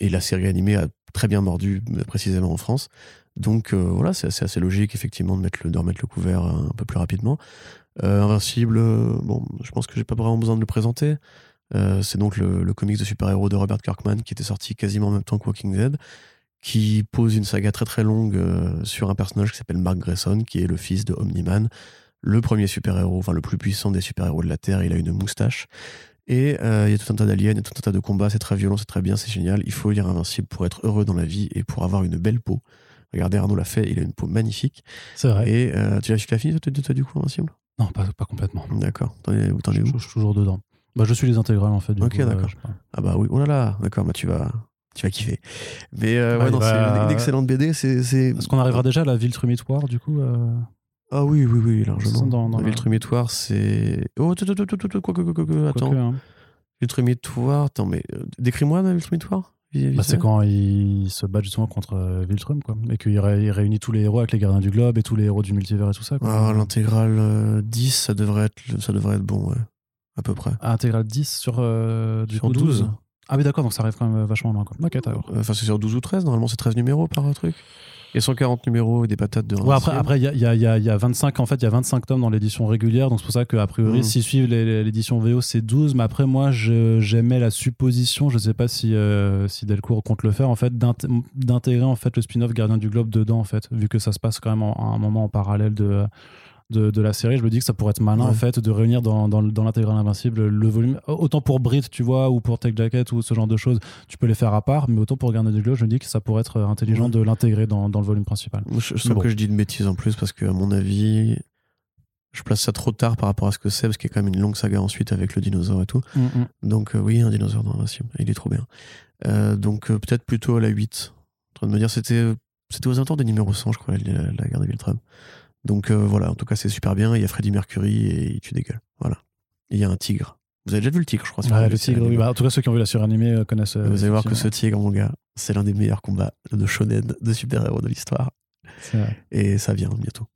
Et la série animée a très bien mordu, précisément en France. Donc euh, voilà, c'est assez, logique effectivement de, mettre le, de remettre le couvert un peu plus rapidement. Euh, Invincible, euh, bon, je pense que j'ai pas vraiment besoin de le présenter. c'est donc le, le comics de super-héros de Robert Kirkman qui était sorti quasiment en même temps que Walking Dead, qui pose une saga très très longue sur un personnage qui s'appelle Mark Grayson, qui est le fils de Omni-Man, le premier super-héros, enfin le plus puissant des super-héros de la Terre. Il a une moustache. Et il y a tout un tas d'aliens, il y a tout un tas de combats, c'est très violent, c'est très bien, c'est génial. Il faut lire Invincible pour être heureux dans la vie et pour avoir une belle peau. Regardez, Arnaud l'a fait, il a une peau magnifique. C'est vrai. Et euh, tu l'as fini, toi, toi, du coup, Invincible Non, pas, pas complètement. D'accord. T'en es, où je, suis toujours dedans. Bah, je suis les intégrales, en fait. Du ok, d'accord. ah bah oui, oh là là, d'accord, bah tu vas, tu vas kiffer. Mais euh, ouais, non, c'est une, excellente BD. C'est, Est-ce qu'on arrivera déjà à la ville trumitoire, du coup euh... Ah oui, oui, oui, largement. Dans, dans la, ville trumitoire, c'est. Oh, attends. Ville trumitoire, attends, mais euh, décris-moi la ville trumitoire bah, c'est quand il se bat justement contre euh, Viltrum, quoi. Et qu'il réunit tous les héros avec les gardiens du globe et tous les héros du multivers et tout ça. Ah, l'intégrale 10, euh, ça devrait, être, ça devrait être bon, ouais. À peu près. Ah, intégrale 10 sur, euh, du coup, 12. Ah, oui, d'accord, donc ça arrive quand même vachement loin, quoi. Ok, Enfin, c'est sur 12 ou 13, normalement, c'est 13 numéros par truc. A 140 numéros et des patates de ouais, après, après, il y a, y, a, y a 25, en fait, il y a 25 tomes dans l'édition régulière, donc c'est pour ça qu'a priori, mmh. s'ils suivent l'édition VO, c'est 12, mais après, moi, j'aimais la supposition, je sais pas si, euh, si Delcourt compte le faire, en fait, d'intégrer, en fait, le spin-off Gardien du Globe dedans, en fait, vu que ça se passe quand même à un moment en parallèle de, de, la série, je me dis que ça pourrait être malin en fait de réunir dans, dans, dans l'intégrale invincible le volume. Autant pour Brit, tu vois, ou pour Tech Jacket ou ce genre de choses, tu peux les faire à part, mais autant pour Garner du Globe, je me dis que ça pourrait être intelligent de l'intégrer dans, dans, le volume principal. je, sens que je dis une bêtise en plus parce que, à mon avis, je place ça trop tard par rapport à ce que c'est, parce qu'il y a quand même une longue saga ensuite avec le dinosaure et tout. Mm, mm. Donc, euh, oui, un dinosaure dans Invincible, il est trop bien. Euh, donc, euh, peut-être plutôt à la 8. En train de me dire, c'était, c'était aux alentours des numéros 100, je crois, la, la guerre de. Donc euh, voilà, en tout cas, c'est super bien. Il y a Freddie Mercury et il tue des gueules. Voilà. il y a un tigre. Vous avez déjà vu le tigre, je crois. Ouais, le tigre, oui. Bah, en tout cas, ceux qui ont vu la suranimée euh, connaissent. Euh, vous allez voir que ce tigre, mon gars, c'est l'un des meilleurs combats de shonen, de super-héros de l'histoire. Et ça vient bientôt.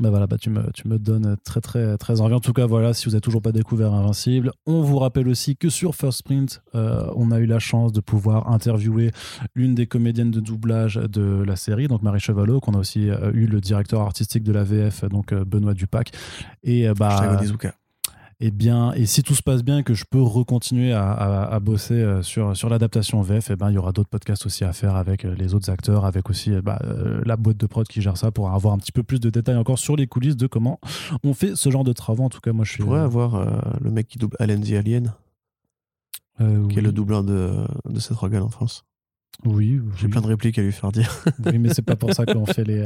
Bah voilà, bah tu, me, tu me donnes très très très envie. En tout cas, voilà, si vous n'avez toujours pas découvert Invincible, on vous rappelle aussi que sur First Print, euh, on a eu la chance de pouvoir interviewer l'une des comédiennes de doublage de la série, donc Marie Chevalot, qu'on a aussi euh, eu le directeur artistique de la VF, donc euh, Benoît Dupac. Et bah, et bien, et si tout se passe bien, que je peux recontinuer à, à, bosser euh, sur, sur l'adaptation VF, et eh ben, il y aura d'autres podcasts aussi à faire avec euh, les autres acteurs, avec aussi euh, bah, la boîte de prod qui gère ça pour avoir un petit peu plus de détails encore sur les coulisses de comment on fait ce genre de travaux. En tout cas, moi, je suis. pourrais avoir le mec qui double Allen the Alien, qui est le doubleur de, de Seth Rogen en France. Oui. J'ai plein de répliques à lui faire dire. oui, mais c'est pas pour ça qu'on fait les.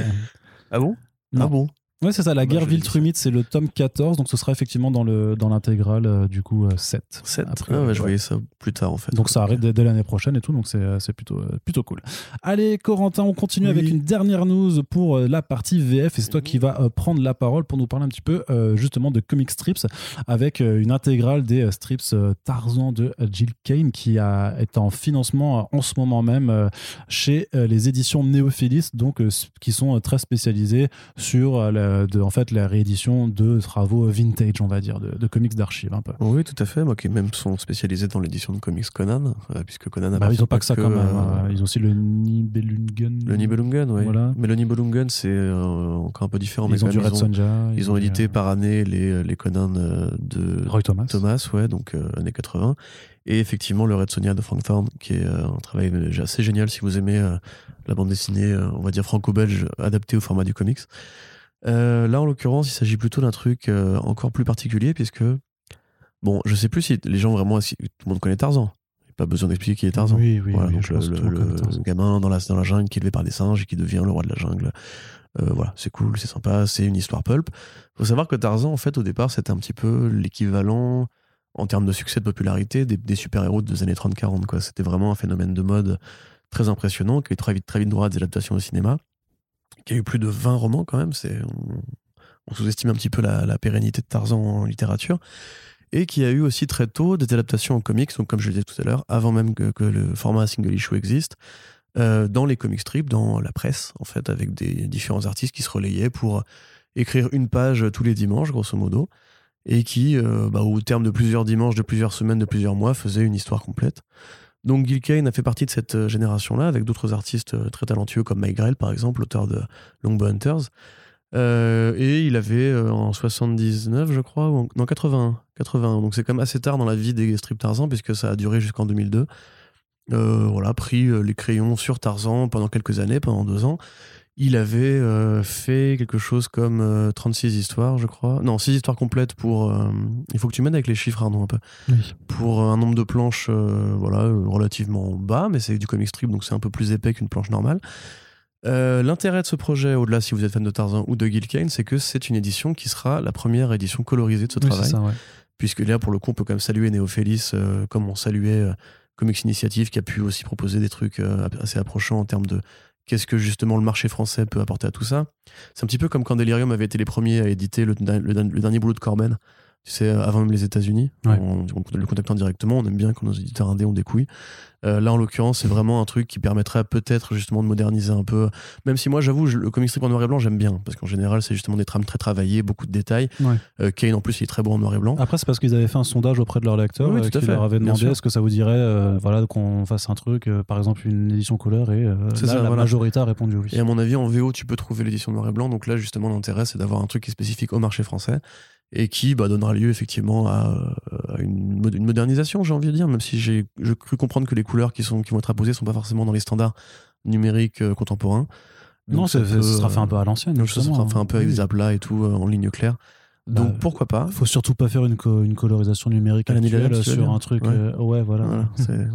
Ah bon? Ah bon? Ouais, c'est ça, la bah, guerre Viltrumite, c'est le tome 14, donc ce sera effectivement dans le dans l'intégrale euh, du coup 7. Euh, 7 ah, Je voyais ça plus tard en fait. Donc ça arrive dès, l'année prochaine et tout, donc c'est euh, plutôt, plutôt cool. Allez, Corentin, on continue avec une dernière news pour la partie VF et c'est toi qui vas prendre la parole pour nous parler un petit peu justement de comic strips avec une intégrale des strips Tarzan de Jill Kane qui a, est en financement en ce moment même chez les éditions Néophilis, donc qui sont très spécialisées sur la euh, de en fait la réédition de travaux vintage, on va dire, de, comics d'archives un peu. Oui, tout à fait. Moi, qui même sont spécialisés dans l'édition de comics Conan, euh, puisque Conan. A bah, ils n'ont pas que ça quand même. Hein. Ils ont aussi le Nibelungen. Le Nibelungen, oui. Voilà. Mais le Nibelungen, c'est euh, encore un peu différent. Ils ont du Red Sonja. Ils, ont, édité par année les, les Conan de Roy Thomas. Thomas, ouais, donc années 80. Et effectivement, le Red Sonja de Frank Thorne, qui est un travail assez génial si vous aimez la bande dessinée, on va dire franco-belge, adaptée au format du comics. Euh, là, en l'occurrence, il s'agit plutôt d'un truc euh, encore plus particulier, puisque Bon, je sais plus si les gens vraiment. Si, tout le monde connaît Tarzan. Pas besoin d'expliquer qui est Tarzan. Oui, oui, Voilà, oui, donc le, gamin dans la, dans la jungle qui est élevé par des singes et qui devient le roi de la jungle. Euh, voilà, c'est cool, c'est sympa, c'est une histoire pulp. faut savoir que Tarzan, en fait, au départ, c'était un petit peu l'équivalent, en termes de succès, de popularité, des, des super-héros des années 30-40. quoi. C'était vraiment un phénomène de mode très impressionnant, qui eu très vite, très vite droit à des adaptations au cinéma, qui a eu plus de 20 romans quand même. C'est, on, sous-estime un petit peu la, pérennité de Tarzan en littérature. Et qui a eu aussi très tôt des adaptations en comics, donc comme je le disais tout à l'heure, avant même que, que le format single issue existe, euh, dans les comic strips, dans la presse, en fait, avec des différents artistes qui se relayaient pour écrire une page tous les dimanches, grosso modo, et qui, euh, bah, au terme de plusieurs dimanches, de plusieurs semaines, de plusieurs mois, faisaient une histoire complète. Donc Gil Kane a fait partie de cette euh, génération-là, avec d'autres artistes euh, très talentueux comme Mike Grell, par exemple, l'auteur de Longbow Hunters. Euh, et il avait en 79, je crois, ou en, non 81, 81. Donc c'est quand même assez tard dans la vie des strip Tarzan, puisque ça a duré jusqu'en 2002. Euh, voilà, pris les crayons sur Tarzan pendant quelques années, pendant deux ans. Il avait euh, fait quelque chose comme euh, 36 histoires, je crois. Non, 6 histoires complètes pour. euh, il faut que tu m'aides avec les chiffres, Arnaud, un peu. Oui. Pour un nombre de planches euh, voilà, euh, relativement bas, mais c'est du comic strip, donc c'est un peu plus épais qu'une planche normale. Euh, L'intérêt de ce projet, au-delà si vous êtes fan de Tarzan ou de Gil Kane, c'est que c'est une édition qui sera la première édition colorisée de ce Oui, travail ça, ouais. puisque là, pour le coup, on peut quand même saluer Néophélis, euh, comme on saluait euh, Comics Initiative, qui a pu aussi proposer des trucs euh, assez approchants en termes de qu'est-ce que justement le marché français peut apporter à tout ça. C'est un petit peu comme quand Delirium avait été les premiers à éditer le, dernier boulot de Corben, tu sais, avant même les États-Unis, Ouais. en, en le contactant directement. On aime bien quand nos éditeurs indés ont des couilles. Euh, là, en l'occurrence, c'est vraiment un truc qui permettrait peut-être justement de moderniser un peu. Même si moi, j'avoue, le comic strip en noir et blanc, j'aime bien, parce qu'en général, c'est justement des trames très travaillées, beaucoup de détails. Ouais. Euh, Kane, en plus, il est très beau en noir et blanc. Après, c'est parce qu'ils avaient fait un sondage auprès de leurs lecteurs Oui, euh, qui leur avaient demandé est-ce que ça vous dirait euh, voilà, qu'on fasse un truc, par exemple une édition couleur, et C'est là, ça, la voilà. majorité a répondu oui. Et à mon avis, en VO, tu peux trouver l'édition noir et blanc. Donc là, justement, l'intérêt, c'est d'avoir un truc qui est spécifique au marché français et qui bah, donnera lieu effectivement à, à une, mod- une modernisation, j'ai envie de dire, même si j'ai je cru comprendre que les couleurs qui, sont, qui vont être apposées sont pas forcément dans les standards numériques euh, contemporains. non, Donc ça, ça peut, ça sera fait un euh, peu à l'ancienne. Donc ça sera fait un peu avec des aplats et tout euh, en ligne claire. Donc Bah, pourquoi pas Faut surtout pas faire une, co- une colorisation numérique À actuelle sur un truc. Ouais. euh, ouais, voilà.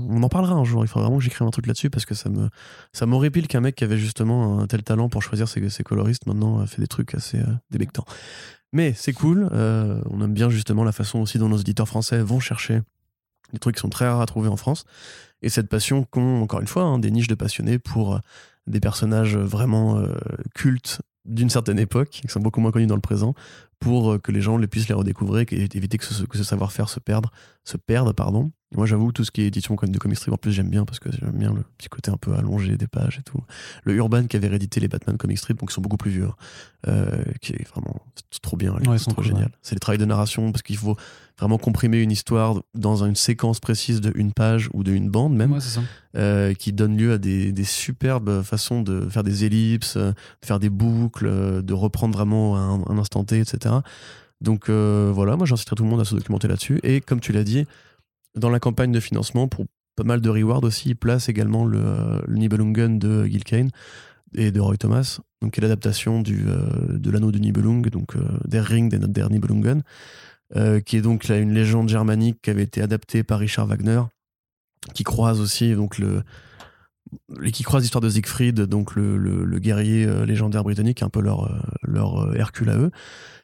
On en parlera un jour. Il faudra vraiment que j'écrive un truc là-dessus parce que ça me ça m'horripile qu'un mec qui avait justement un tel talent pour choisir ses, ses coloristes maintenant euh, fait des trucs assez euh, débectants. Mais c'est cool. euh, on aime bien justement la façon aussi dont nos éditeurs français vont chercher des trucs qui sont très rares à trouver en France et cette passion qu'ont encore une fois hein, des niches de passionnés pour euh, des personnages vraiment euh, cultes d'une certaine époque qui sont beaucoup moins connus dans le présent pour que les gens les puissent les redécouvrir et éviter que ce, savoir-faire se perde se perdre pardon moi j'avoue tout ce qui est édition comme de comic strip en plus j'aime bien parce que j'aime bien le petit côté un peu allongé des pages et tout le Urban qui avait réédité les Batman comic strip donc ils sont beaucoup plus vieux hein, euh, qui est vraiment trop bien Ouais, c'est sont trop cool, génial c'est les travails de narration parce qu'il faut vraiment comprimer une histoire dans une séquence précise de une page ou de une bande même Ouais, ça. euh, qui donne lieu à des, des superbes façons de faire des ellipses, euh, de faire des boucles, de reprendre vraiment un, un instant T, etc. Donc euh, voilà, moi j'inciterai tout le monde à se documenter là-dessus. Et comme tu l'as dit, dans la campagne de financement, pour pas mal de rewards aussi, il place également le, le Nibelungen de Gil Kane et de Roy Thomas, donc qui est l'adaptation du, euh, de l'anneau de Nibelung, donc euh, Der Ring des der Nibelungen, euh, qui est donc là une légende germanique qui avait été adaptée par Richard Wagner, qui croise aussi donc le qui croise l'histoire de Siegfried, donc le, le- le guerrier légendaire britannique, un peu leur, leur Hercule à eux,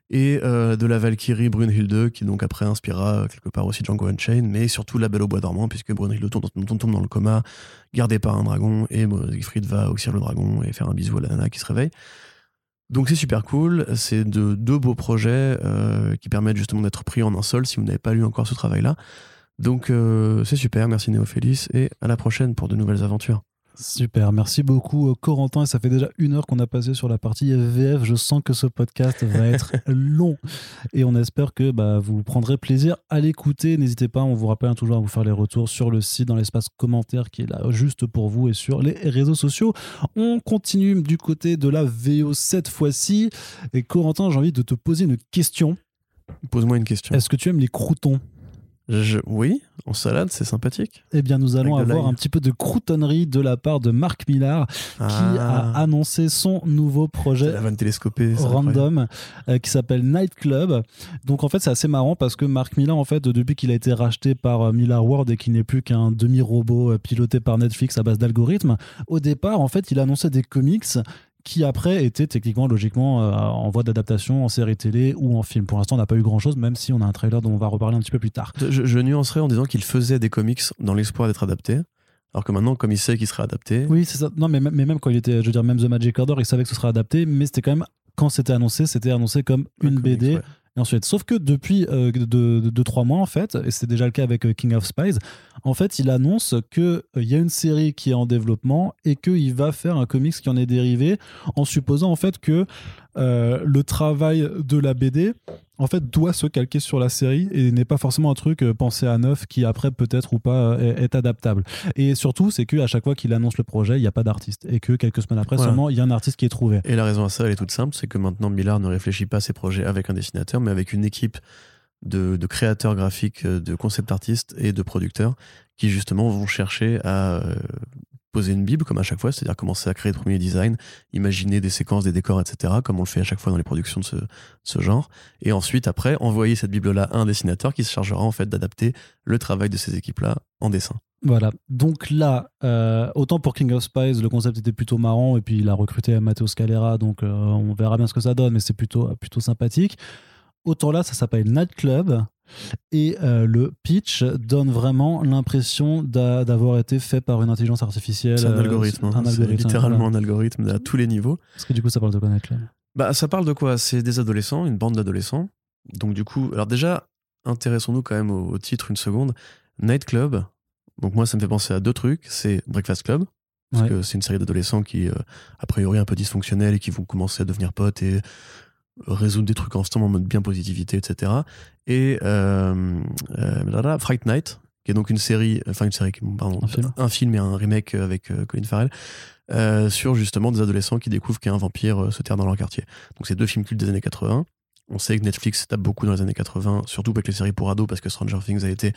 et euh, de la Valkyrie Brunhilde, qui donc après inspirera euh, quelque part aussi Django Unchained, mais surtout la Belle au bois dormant, puisque Brunhilde tombe, tombe- dans le coma, gardée par un dragon, et Siegfried va auxir le dragon et faire un bisou à la nana qui se réveille. Donc c'est super cool, c'est de deux beaux projets euh, qui permettent justement d'être pris en un seul si vous n'avez pas lu encore ce travail-là. Donc c'est super, merci Néophélis, et à la prochaine pour de nouvelles aventures. Super, merci beaucoup euh, Corentin. Ça fait déjà une heure qu'on a passé sur la partie FVF. Je sens que ce podcast va être long et on espère que bah, vous prendrez plaisir à l'écouter. N'hésitez pas, on vous rappelle toujours à vous faire les retours sur le site, dans l'espace commentaire qui est là juste pour vous et sur les réseaux sociaux. On continue du côté de la VO cette fois-ci. Et Corentin, j'ai envie de te poser une question. Pose-moi une question. Est-ce que tu aimes les croutons? Je- Oui, en salade, c'est sympathique. Eh bien, nous allons avoir un petit peu de croutonnerie de la part de Marc Millar, qui a Ah, annoncé son nouveau projet la vanne télescopée. random euh, qui s'appelle Night Club. Donc en fait c'est assez marrant parce que Mark Millar en fait depuis qu'il a été racheté par euh, Millar World et qu'il n'est plus qu'un demi-robot euh, piloté par Netflix à base d'algorithmes, au départ en fait il annonçait des comics qui après étaient techniquement logiquement euh, en voie d'adaptation en série télé ou en film. Pour l'instant on n'a pas eu grand chose même si on a un trailer dont on va reparler un petit peu plus tard. Je, je nuancerais en disant qu'il faisait des comics dans l'espoir d'être adapté. Alors que maintenant, comme il sait qu'il sera adapté, Oui c'est ça. Non mais, mais même quand il était, je veux dire même The Magic Order il savait que ce serait adapté mais c'était quand même quand c'était annoncé, c'était annoncé comme un une comics, BD ouais. Et sauf que depuis 2 de, de, de trois mois, en fait, et c'était déjà le cas avec euh, King of Spies, en fait, il annonce qu'il y a une série qui est en développement et qu'il va faire un comics qui en est dérivé, en supposant en fait que euh, le travail de la BD en fait doit se calquer sur la série et n'est pas forcément un truc euh, pensé à neuf qui après peut-être ou pas euh, est, est adaptable. Et surtout, c'est qu'à chaque fois qu'il annonce le projet, il n'y a pas d'artiste et que quelques semaines après Voilà. seulement, il y a un artiste qui est trouvé. Et la raison à ça, elle est toute simple, c'est que maintenant Millard ne réfléchit pas à ses projets avec un dessinateur, mais avec une équipe de, de créateurs graphiques, de concept artistes et de producteurs qui justement vont chercher à euh, poser une bible comme à chaque fois, c'est-à-dire commencer à créer de premiers designs, imaginer des séquences, des décors, etc., comme on le fait à chaque fois dans les productions de ce, genre, et ensuite après envoyer cette bible-là à un dessinateur qui se chargera en fait d'adapter le travail de ces équipes-là en dessin. Voilà. Donc là, euh, autant pour King of Spies, le concept était plutôt marrant et puis il a recruté Matteo Scalera, donc euh, on verra bien ce que ça donne, mais c'est plutôt, plutôt sympathique. Autant là, ça s'appelle Night Club et euh, le pitch donne vraiment l'impression d'a- d'avoir été fait par une intelligence artificielle. C'est un euh, algorithme, hein. un algorithme, littéralement un algorithme à tous les niveaux. Parce que du coup, ça parle de quoi Bah, ça parle de quoi? C'est des adolescents, une bande d'adolescents. Donc, du coup, alors déjà, intéressons-nous quand même au, au titre une seconde. Night Club. Donc, moi, ça me fait penser à deux trucs. C'est Breakfast Club. Parce Ouais. que c'est une série d'adolescents qui, euh, a priori, un peu dysfonctionnels et qui vont commencer à devenir potes et résoudre des trucs ensemble en mode bien positivité, etc. Et euh, euh, Fright Night, qui est donc une série, enfin une série, pardon, Un film. et un remake avec euh, Colin Farrell, euh, sur justement des adolescents qui découvrent qu'un vampire se terre dans leur quartier. Donc c'est deux films cultes des années 80. On sait que Netflix tape beaucoup dans les années 80, surtout avec les séries pour ados, parce que Stranger Things a été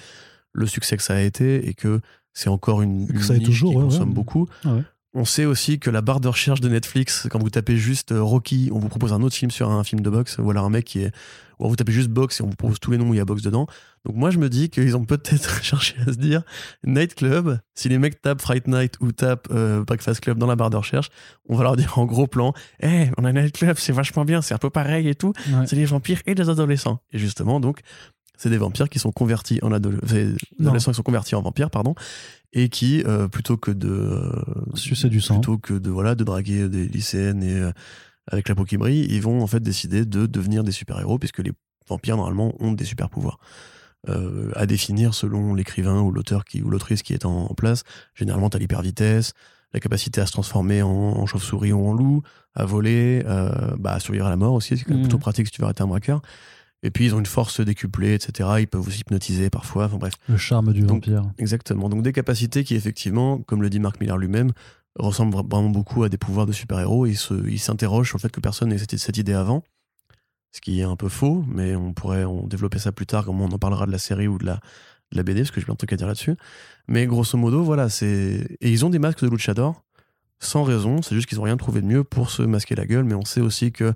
le succès que ça a été et que c'est encore une, Que une ça est niche toujours, qui ouais, consomme ouais. beaucoup. Ah ouais. On sait aussi que la barre de recherche de Netflix, quand vous tapez juste euh, Rocky, on vous propose un autre film sur un film de boxe, ou alors un mec qui est. Ou alors vous tapez juste boxe et on vous propose tous les noms où il y a boxe dedans. Donc moi je me dis qu'ils ont peut-être cherché à se dire Night Club, si les mecs tapent Fright Night ou tapent euh, Breakfast Club dans la barre de recherche, on va leur dire en gros plan Eh, on a Night Club, c'est vachement bien, c'est un peu pareil et tout, Ouais. c'est des vampires et des adolescents. Et justement, donc, c'est des vampires qui sont convertis en adolescents qui sont convertis en vampires, pardon, et qui, euh, plutôt que de euh, Sucer du sang. plutôt que de voilà de draguer des lycéennes et euh, avec la pokémerie, ils vont en fait décider de devenir des super-héros puisque les vampires normalement ont des super-pouvoirs. Euh, à définir selon l'écrivain ou l'auteur qui ou l'autrice qui est en, en place. Généralement, tu as l'hypervitesse, la capacité à se transformer en, en chauve-souris ou en loup, à voler, euh, bah, à survivre à la mort aussi, c'est quand même Mhm. plutôt pratique si tu veux arrêter un braqueur. Et puis ils ont une force décuplée, etc. Ils peuvent vous hypnotiser parfois. Enfin bref, Le charme du Donc, vampire. Exactement. Donc des capacités qui, effectivement, comme le dit Mark Miller lui-même, ressemblent vra- vraiment beaucoup à des pouvoirs de super-héros. Et il se- il s'interroge sur le fait que personne n'ait cette, cette idée avant. Ce qui est un peu faux, mais on pourrait en développer ça plus tard, comme on en parlera de la série ou de la, de la BD, parce que j'ai plein de trucs à dire là-dessus. Mais grosso modo, voilà, c'est. Et ils ont des masques de luchador, sans raison. C'est juste qu'ils n'ont rien trouvé de mieux pour se masquer la gueule. Mais on sait aussi que.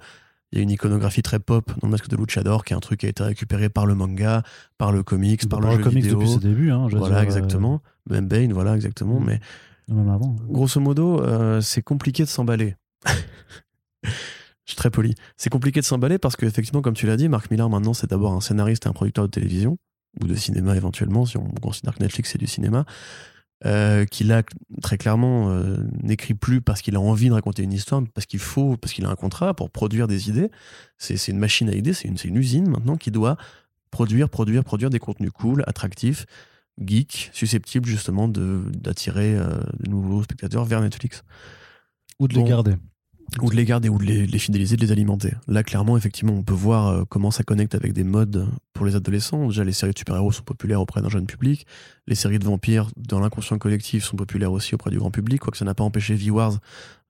Il y a une iconographie très pop dans le masque de Luchador, qui est un truc qui a été récupéré par le manga, par le comics, par, Par le le jeu comics vidéo. depuis ses débuts. Hein, Voilà, dire, exactement. Même Bane, voilà, exactement. Mm. Mais euh, même avant. grosso modo, euh, c'est compliqué de s'emballer. Je suis très poli. C'est compliqué de s'emballer parce qu'effectivement, comme tu l'as dit, Mark Millar, maintenant, c'est d'abord un scénariste et un producteur de télévision, ou de cinéma éventuellement, si on considère que Netflix c'est du cinéma, euh, qui là, très clairement, euh, n'écrit plus parce qu'il a envie de raconter une histoire, parce qu'il faut, parce qu'il a un contrat pour produire des idées. C'est une machine à idées, c'est une, usine maintenant qui doit produire, produire, produire des contenus cool, attractifs, geeks, susceptibles justement de- d'attirer euh, de nouveaux spectateurs vers Netflix. Ou de les garder. Ou de les garder, ou de les, fidéliser, de les alimenter. Là, clairement, effectivement, on peut voir euh, comment ça connecte avec des modes pour les adolescents. Déjà, les séries de super-héros sont populaires auprès d'un jeune public. Les séries de vampires, dans l'inconscient collectif, sont populaires aussi auprès du grand public, quoique ça n'a pas empêché V-Wars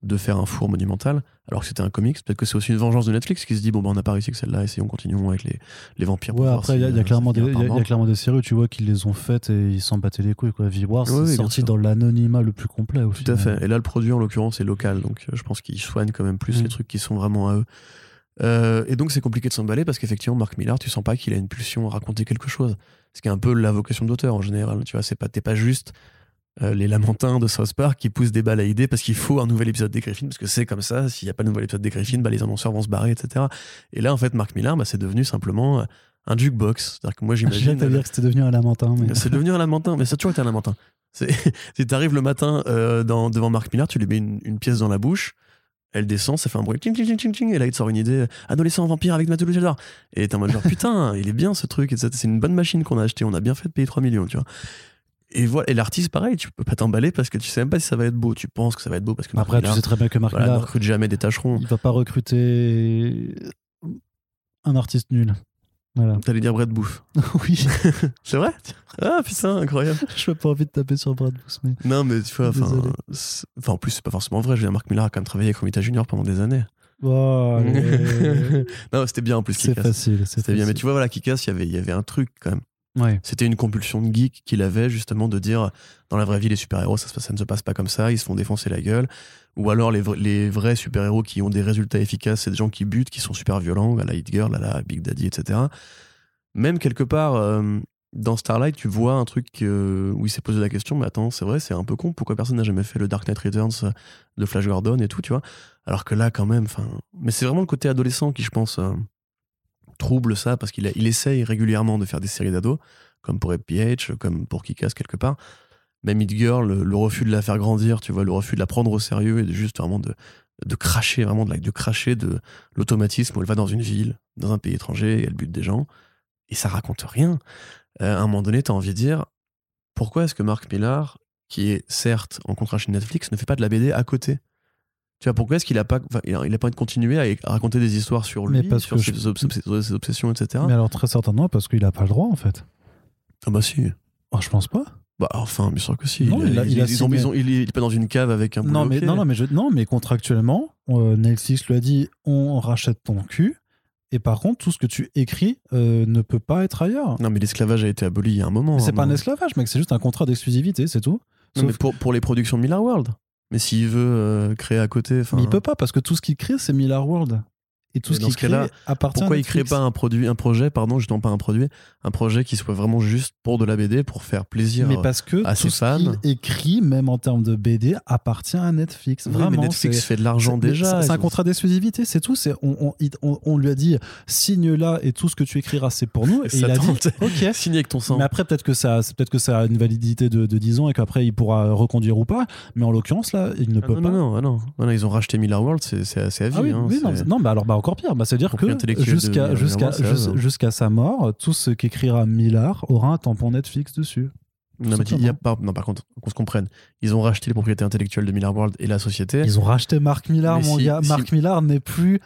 de faire un four monumental, alors que c'était un comics. Peut-être que c'est aussi une vengeance de Netflix qui se dit bon, bah, on n'a pas réussi que celle-là, essayons, continuons avec les, les vampires. Ouais, après, il y, y a clairement des- y, y a clairement séries, tu vois, qui les ont faites et ils s'en battaient les couilles. Quoi. Oui, oui, c'est bien sorti dans l'anonymat le plus complet. Au Tout à fait. Et là, le produit, en l'occurrence, est local. Donc, euh, je pense qu'ils soignent quand même plus Mm. les trucs qui sont vraiment à eux. Euh, et donc, c'est compliqué de s'emballer parce qu'effectivement, Mark Millar, tu sens pas qu'il a une pulsion à raconter quelque chose. Ce qui est un peu la vocation d'auteur en général. Tu vois, c'est pas, t'es pas juste euh, les lamentins de South Park qui poussent des balles à idées parce qu'il faut un nouvel épisode des Griffins, parce que c'est comme ça. S'il n'y a pas de nouvel épisode des Griffins, bah, les annonceurs vont se barrer, etc. Et là, en fait, Mark Millar, bah, c'est devenu simplement euh, un jukebox. C'est-à-dire que moi, j'imagine. de dire que c'était devenu un lamentin. Mais... C'est devenu un lamentin, mais ça a toujours été un lamentin. Si t'arrives le matin euh, dans, devant Marc Millar, tu lui mets une, une pièce dans la bouche, elle descend, ça fait un bruit, ting, ting, ting, ting, ting, et là il te sort une idée, adolescent vampire avec Mathieu J'adore. Et t'es en mode genre, putain, il est bien ce truc, c'est une bonne machine qu'on a acheté, on a bien fait de payer 3 millions, tu vois. Et voilà, et l'artiste, pareil, tu peux pas t'emballer parce que tu sais même pas si ça va être beau, tu penses que ça va être beau parce que Marc Après, tu sais très bien que Marc voilà, ne Millar, recrute jamais des tâcherons. il va pas recruter un artiste nul. Voilà. T'allais dire Brett Bouffe. oui, C'est vrai? Ah putain, incroyable. je n'ai pas envie de taper sur Brad Booth, mais Non, mais tu vois, enfin, en plus, c'est pas forcément vrai. Je veux dire, Marc Millar a quand même travaillé avec Romita Junior pendant des années. Oh, allez. non, c'était bien en plus. c'est Kick-Ass. facile. C'était bien, mais tu vois, voilà, Kikas, il y avait, il y avait un truc quand même. C'était une compulsion de geek qu'il avait justement de dire dans la vraie vie, les super-héros, ça, ne se passe pas comme ça, ils se font défoncer la gueule. Ou alors les, vra- les vrais super-héros qui ont des résultats efficaces, c'est des gens qui butent, qui sont super violents, à la Hit Girl, à la Big Daddy, etc. Même quelque part, euh, dans Starlight, tu vois un truc où il s'est posé la question, mais attends, c'est vrai, c'est un peu con, pourquoi personne n'a jamais fait le Dark Knight Returns euh, de Flash Gordon et tout, tu vois? Alors que là, quand même. Mais c'est vraiment le côté adolescent qui, je pense, euh, trouble ça, parce qu'il il essaye régulièrement de faire des séries d'ados, comme pour FPH, comme pour Kikas quelque part. Même Hit Girl, le, refus de la faire grandir, tu vois, le refus de la prendre au sérieux et de juste vraiment de, de cracher, vraiment de, de cracher de l'automatisme où elle va dans une ville, dans un pays étranger, et elle bute des gens, et ça raconte rien. Euh, à un moment donné, t'as envie de dire, pourquoi est-ce que Mark Millar, qui est certes en contrat chez Netflix, ne fait pas de la BD à côté? Tu vois, pourquoi est-ce qu'il a pas, enfin, il a, pas envie de continuer à, à raconter des histoires sur lui, sur ses, je- obs- ses- ses obsessions, etc. Mais alors, très certainement, parce qu'il a pas le droit, en fait. Ah bah si. Oh, je pense pas. Bah enfin, bien sûr que si. Non, il il est pas dans une cave avec un Non mais, non, non, mais je- non, mais contractuellement, euh, Netflix lui a dit on rachète ton cul. Et par contre, tout ce que tu écris euh, ne peut pas être ailleurs. Non, mais l'esclavage a été aboli il y a un moment. C'est hein, pas un non. esclavage, mec, c'est juste un contrat d'exclusivité, c'est tout. Non, mais pour, pour les productions de Miller World. Mais s'il veut euh, créer à côté, enfin. Mais il peut pas parce que tout ce qu'il crée, c'est Miller World. Et tout ce qu'il crée cas-là, appartient Pourquoi à il crée Netflix. pas un produit, un projet, pardon, justement pas un produit, un projet qui soit vraiment juste pour de la BD, pour faire plaisir Mais parce que à tout ses ce qu'il écrit, même en termes de BD, appartient à Netflix. Oui, Vraiment. mais Netflix fait de l'argent déjà. C'est un contrat d'exclusivité, c'est tout. C'est on, lui a dit signe là et tout ce que tu écriras c'est pour nous. Et, Ça il a dit ok. Signé avec ton sang. Mais après peut-être que ça, c'est peut-être que ça a une validité de, de 10 ans et qu'après il pourra reconduire ou pas. Mais en l'occurrence là, il ne Ah peut non, pas. non, non, ah non. Non, ils ont racheté Miller World, c'est assez à vie. Ah oui, hein, oui, non, mais alors bah encore pire. Bah, c'est-à-dire que de jusqu'à sa mort, tout ce qu'écrira Millard aura un tampon Netflix dessus. Non, mais il y a pas, non, par contre, qu'on se comprenne. Ils ont racheté les propriétés intellectuelles de Miller World et la société. Ils ont racheté Marc Millard, Mais mon si- gars. si- Marc Millard n'est plus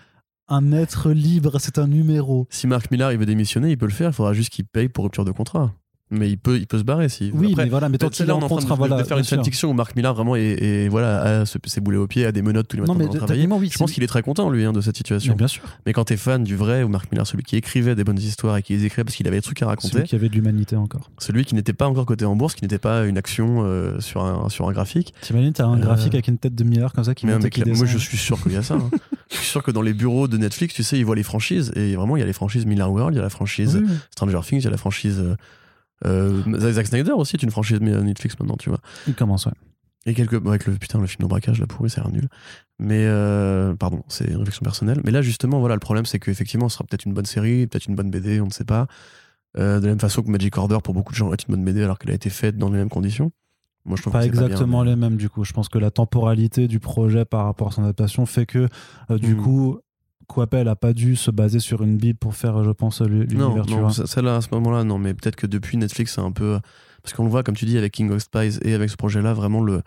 un être libre, c'est un numéro. Si Marc Millar il veut démissionner, il peut le faire. Il faudra juste qu'il paye pour rupture de contrat. Mais il peut, il peut se barrer si. Oui, Après, mais voilà, mais tant peut-être qu'il est en train de, voilà. de faire une fanfiction où Marc Millar vraiment est, est- voilà, a ses boulets aux pieds, a des menottes tous les matins Non, mais de travailler. oui. Je pense qu'il est très content, lui, hein, de cette situation. Mais bien sûr. Mais quand t'es fan du vrai, ou Marc Millar, celui qui écrivait des bonnes histoires et qui les écrivait parce qu'il avait des trucs à raconter, Celui qui avait de l'humanité encore. celui qui n'était pas encore coté en bourse, qui n'était pas une action euh, sur, un, sur un graphique. T'imagines, t'as un Euh, graphique avec une tête de Miller comme ça qui Mais, monte mais et qui moi, je suis sûr qu'il y a ça. hein. je suis sûr que dans les bureaux de Netflix, tu sais, ils voient les franchises. Et vraiment, il y a les franchises Miller World, il y a la franchise. Stranger Things, il y a la franchise. Euh, Zack Snyder aussi est une franchise Netflix maintenant, tu vois. Il commence, ouais. Et quelques. Avec le, putain, le film de braquage, là, pourri, c'est rien nul. Mais. euh, pardon, c'est une réflexion personnelle. Mais là, justement, voilà, le problème, c'est qu'effectivement, ce sera peut-être une bonne série, peut-être une bonne BD, on ne sait pas. Euh, de la même façon que Magic Order, pour beaucoup de gens, est une bonne BD alors qu'elle a été faite dans les mêmes conditions. Moi, je trouve Pas que exactement bien, mais- les mêmes, du coup. Je pense que la temporalité du projet par rapport à son adaptation fait que, euh, du Mm. coup, Coppel a pas dû se baser sur une bible pour faire, je pense, l'univers, Non, celle-là, à ce moment-là, non, mais peut-être que depuis Netflix, c'est un peu. Parce qu'on le voit, comme tu dis, avec King of Spies et avec ce projet-là, vraiment le,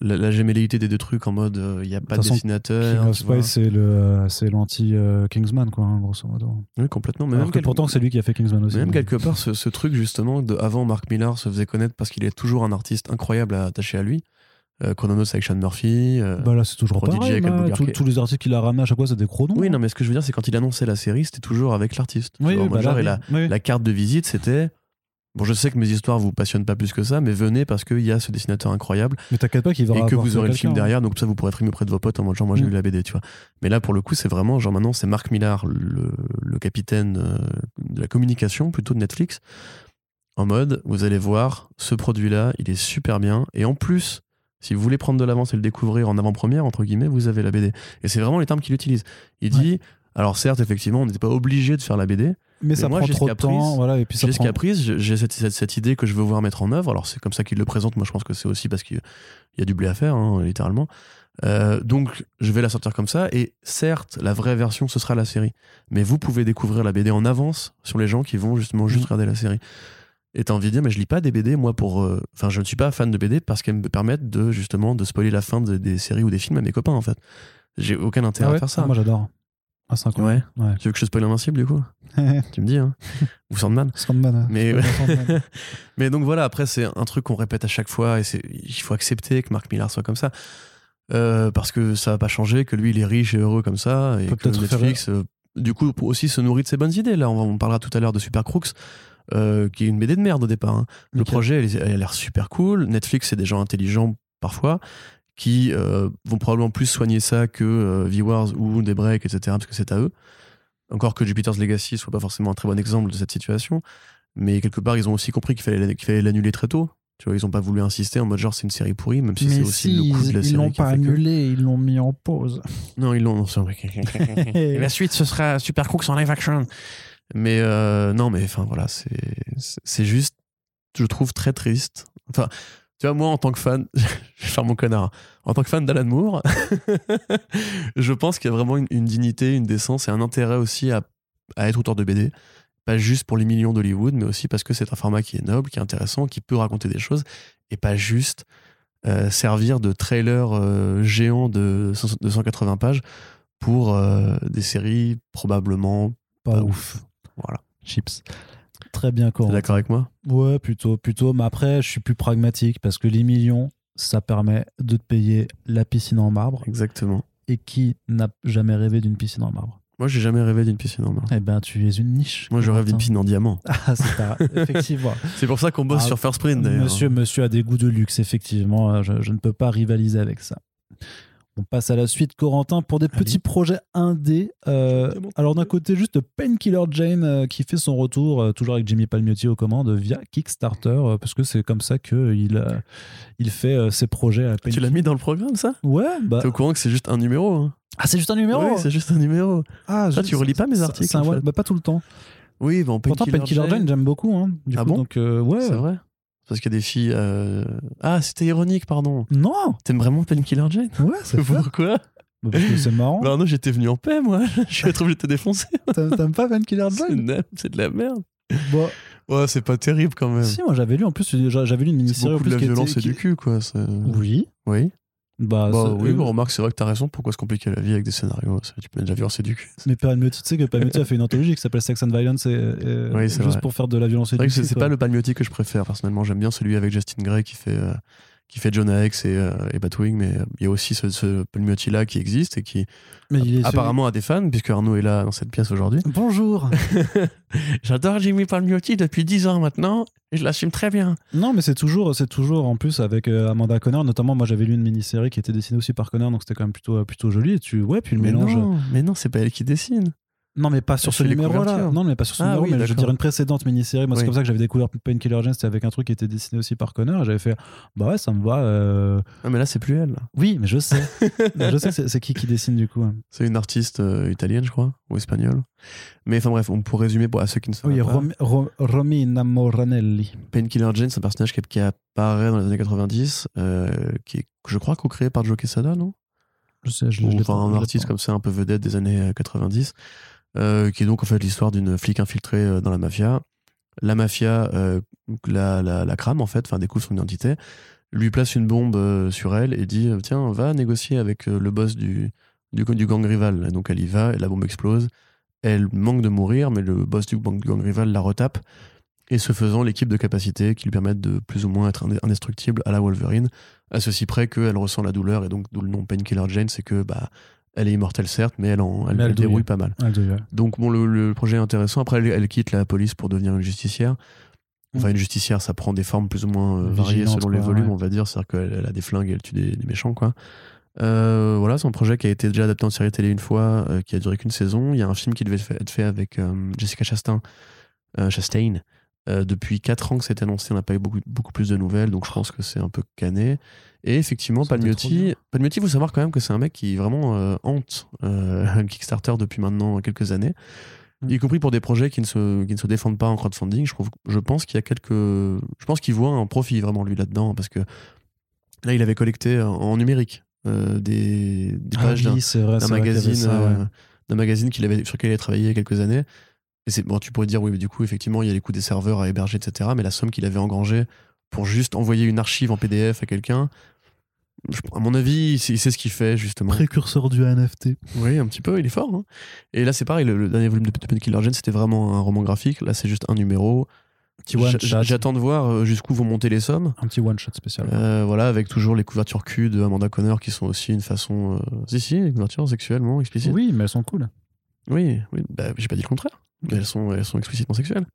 la, la des deux trucs en mode euh, il n'y a pas de dessinateur. King of. Spies, c'est euh, l'anti-Kingsman, quoi, hein, grosso modo. Oui, complètement. Mais Alors même, que quelque- pourtant, c'est lui qui a fait Kingsman aussi. mais même donc. quelque part, ce, ce truc justement, de, avant Mark Millar se faisait connaître parce qu'il est toujours un artiste incroyable à attacher à lui. Euh, Chrononos avec Sean Murphy. euh, Bah là, c'est toujours tous- les articles qu'il a ramenés à chaque fois, c'est des chronos. Oui, hein. non, mais ce que je veux dire, c'est quand il annonçait la série, c'était toujours avec l'artiste. Oui, vois, oui, mode bah genre, là, et la, oui. Oui. la carte de visite, c'était. Bon, je sais que mes histoires vous passionnent pas plus que ça, mais venez parce qu'il y a ce dessinateur incroyable Mais t'inquiète pas qu'il va et que vous aurez le film quelqu'un. derrière, donc ça vous pourrez être auprès de vos potes en mode genre moi j'ai Mm. lu la BD, tu vois. Mais là pour le coup c'est vraiment genre maintenant c'est Marc Millar, le, le capitaine euh, de la communication plutôt de Netflix, en mode vous allez voir ce produit-là, il est super bien et en plus si vous voulez prendre de l'avance et le découvrir en avant-première entre guillemets, vous avez la BD. Et c'est vraiment les termes qu'il utilise. Il Ouais. dit alors certes effectivement on n'était pas obligé de faire la BD, Mais ça moi, prend j'ai trop ce de temps. Voilà, et puis ça j'ai ce prend... caprice, je- j'ai cette, cette- cette idée que je veux voir mettre en œuvre. Alors c'est comme ça qu'il le présente. Moi je pense que c'est aussi parce qu'il y a du blé à faire, hein, littéralement. Euh, donc je vais la sortir comme ça. Et certes, la vraie version ce sera la série. Mais vous pouvez découvrir la BD en avance sur les gens qui vont justement juste Mhm. regarder la série. Et t'as envie de dire, mais je lis pas des BD, moi, pour. euh, Enfin, je ne suis pas fan de BD parce qu'elles me permettent de justement de spoiler la fin de- des séries ou des films à mes copains, en fait. J'ai aucun intérêt Ah ouais à faire ça. Ah, Moi, j'adore. Ah, c'est. Ouais. Tu veux que je spoil Invincible, du coup? Tu me dis, hein Ou Sandman Sandman. mais, Sandman. mais donc voilà, après, c'est un truc qu'on répète à chaque fois et c'est, il faut accepter que Marc Millar soit comme ça. Euh, parce que ça va pas changer, que lui, il est riche et heureux comme ça. Et que faire- Netflix, euh, du coup, aussi se nourrit de ses bonnes idées. Là, on, va- on parlera tout à l'heure de Super Crooks, euh, qui est une BD de merde au départ. hein. Le projet, elle, elle a l'air super cool. Netflix, c'est des gens intelligents parfois qui euh, vont probablement plus soigner ça que euh, Viewers ou Daybreak, etc., parce que c'est à eux. Encore que Jupiter's Legacy soit pas forcément un très bon exemple de cette situation. Mais quelque part, ils ont aussi compris qu'il fallait l'annuler très tôt. Tu vois, ils ont pas voulu insister en mode genre c'est une série pourrie, même si c'est aussi si, le coup de la ils série. l'ont qui a pas que- annulé, ils l'ont mis en pause. Non, ils l'ont. la suite, ce sera Super Crooks en live action. Mais euh, non, mais enfin voilà, c'est juste, je trouve très triste. Enfin, tu vois, moi en tant que fan, je vais faire mon connard. En tant que fan d'Alan Moore, je pense qu'il y a vraiment une, une dignité, une décence et un intérêt aussi à, à être auteur de BD. Pas juste pour les millions d'Hollywood, mais aussi parce que c'est un format qui est noble, qui est intéressant, qui peut raconter des choses, et pas juste euh, servir de trailer euh, géant de 100 de 180 pages pour euh, des séries probablement Pas pas ouf. Voilà. Chips. Très bien, T'es Corentin. d'accord avec moi? Ouais, plutôt, plutôt. Mais après, je suis plus pragmatique parce que les millions, ça permet de te payer la piscine en marbre. Exactement. Et qui n'a jamais rêvé d'une piscine en marbre? Moi, j'ai jamais rêvé d'une piscine en marbre. Eh ben, tu es une niche. Moi, je rêve d'une piscine en diamant. Ah, c'est pas... effectivement. C'est pour ça qu'on bosse Ah, sur First Print, d'ailleurs. Monsieur, monsieur a des goûts de luxe, effectivement. Je, je ne peux pas rivaliser avec ça. On passe à la suite, Corentin, pour des petits projets indés. Euh, alors, d'un côté, juste Painkiller Jane euh, qui fait son retour, euh, toujours avec Jimmy Palmiotti aux commandes, via Kickstarter, parce que c'est comme ça qu'il il fait ses projets à Tu Painkiller. l'as mis dans le programme, ça? Ouais, bah. T'es au courant que c'est juste un numéro hein? Ah, c'est juste un numéro? Oui, c'est juste un numéro. Ah, Ça, tu relis pas mes articles, en fait. bah, Pas tout le temps. Oui, bon, Pourtant, Painkiller Jane, j'aime beaucoup. Hein, du Ah coup, bon? donc, ouais. C'est vrai Parce qu'il y a des filles. euh, Ah, c'était ironique, pardon. Non T'aimes vraiment Painkiller Jane? Ouais, c'est. Pourquoi? Bah, Parce que c'est marrant. Bah, non, j'étais venu en paix, moi. Je suis obligé de te défoncer. T'aimes t'aimes pas Painkiller C'est Jane? de- c'est de la merde. Bon, Ouais, c'est pas terrible quand même. Si, moi j'avais lu en plus, j'avais lu une C'est mini-série en beaucoup de plus la qui était- violence et qui- du cul, quoi. c'est- Oui. Oui. Bah, Bah ça- oui, euh, remarque, c'est vrai que t'as raison. Pourquoi se compliquer la vie avec des scénarios ça, Tu peux déjà violence et du cul. Mais Palmiotti, tu sais que Palmiotti a fait une anthologie qui s'appelle Sex and Violence et, et- Oui, c'est juste vrai. pour faire de la violence et C'est pas le Palmiotti que je préfère, personnellement. J'aime bien celui avec Justin Gray qui fait, euh, qui fait Jonah Hex et, euh, et Batwing, mais euh, il y a aussi ce, ce Palmiotti-là qui existe et qui Mais il est apparemment a des fans, puisque Arnaud est là dans cette pièce aujourd'hui. Bonjour J'adore Jimmy Palmiotti depuis 10 ans maintenant, et je l'assume très bien. Non, mais c'est toujours, c'est toujours en plus avec euh, Amanda Conner, notamment moi j'avais lu une mini-série qui était dessinée aussi par Conner, donc c'était quand même plutôt, plutôt joli. Et tu, ouais, puis le Mais mélange. non, mais non, c'est pas elle qui dessine. Non, mais pas sur ce numéro-là. Non, mais pas sur ce Ah numéro, oui, mais je veux dire une précédente mini-série. Moi, c'est Oui. comme ça que j'avais découvert Painkiller Jane, c'était avec un truc qui était dessiné aussi par Conner. Et j'avais fait, bah ouais, ça me va. euh, Ah, mais là, c'est plus elle. là. Oui, mais je sais. je sais, c'est qui qui dessine du coup. hein. C'est une artiste euh, italienne, je crois, ou espagnole. Mais enfin bref, on pour résumer pour à ceux qui ne savent Oui, pas. Rom- Ro- Romina Moranelli. Painkiller Jane, c'est un personnage qui, qui apparaît dans les années 90, euh, qui est, je crois, co-créé par Joe Quesada, non? Je sais, je, enfin pas- je un artiste comme ça un peu vedette des années euh, 90 euh, qui est donc en fait l'histoire d'une flic infiltrée euh, dans la mafia. La mafia euh, la, la, la crame en fait enfin découvre son identité lui place une bombe sur elle et dit tiens va négocier avec le boss du, du, gang rival. Donc elle y va et la bombe explose. Elle manque de mourir mais le boss du gang, du gang rival la retape. Et ce faisant, l'équipe de capacité qui lui permettent de plus ou moins être indestructible à la Wolverine, à ceci près qu'elle ressent la douleur, et donc d'où le nom Painkiller Jane, c'est que bah, elle est immortelle certes, mais elle, en, elle, dérouille pas mal. Donc bon, le, projet est intéressant. Après, elle, quitte la police pour devenir une justicière. Enfin, une justicière, ça prend des formes plus ou moins euh, variées selon les volumes, on va dire. C'est-à-dire qu'elle a des flingues et elle tue des, méchants, quoi. Euh, voilà, c'est un projet qui a été déjà adapté en série télé une fois, euh, qui a duré qu'une saison. Il y a un film qui devait être fait avec Jessica Chastain, Chastain, euh, depuis 4 ans que c'est annoncé, on n'a pas eu beaucoup, beaucoup plus de nouvelles, donc je pense que c'est un peu cané. Et effectivement, Palmiotti, Palmiotti, il faut savoir quand même que c'est un mec qui vraiment euh, hante euh, Kickstarter depuis maintenant quelques années, mm. y compris pour des projets qui ne se, qui ne se défendent pas en crowdfunding. Je, trouve, je pense qu'il y a quelques. Je pense qu'il voit un profit vraiment lui là-dedans, parce que là, il avait collecté en, numérique des, des, ah pages d'un magazine. d'un magazine qu'il avait, sur lequel il avait travaillé il y a quelques années et bon, tu pourrais dire, oui, mais du coup, effectivement, il y a les coûts des serveurs à héberger, etc. Mais la somme qu'il avait engrangée pour juste envoyer une archive en PDF à quelqu'un, à mon avis, il sait ce qu'il fait, justement. Précurseur du NFT. Oui, un petit peu, il est fort. Hein. Et là, c'est pareil, le, dernier volume de Killer Gen, c'était vraiment un roman graphique. Là, c'est juste un numéro. J'attends de voir euh, jusqu'où vont monter les sommes. Un petit one-shot spécial. Euh, voilà, avec toujours les couvertures cul de Amanda Connor qui sont aussi une façon. Euh, si, si, les couvertures sexuellement explicites. Oui, mais elles sont cool. Oui, oui bah, j'ai pas dit le contraire elles sont, elles sont explicitement sexuelles.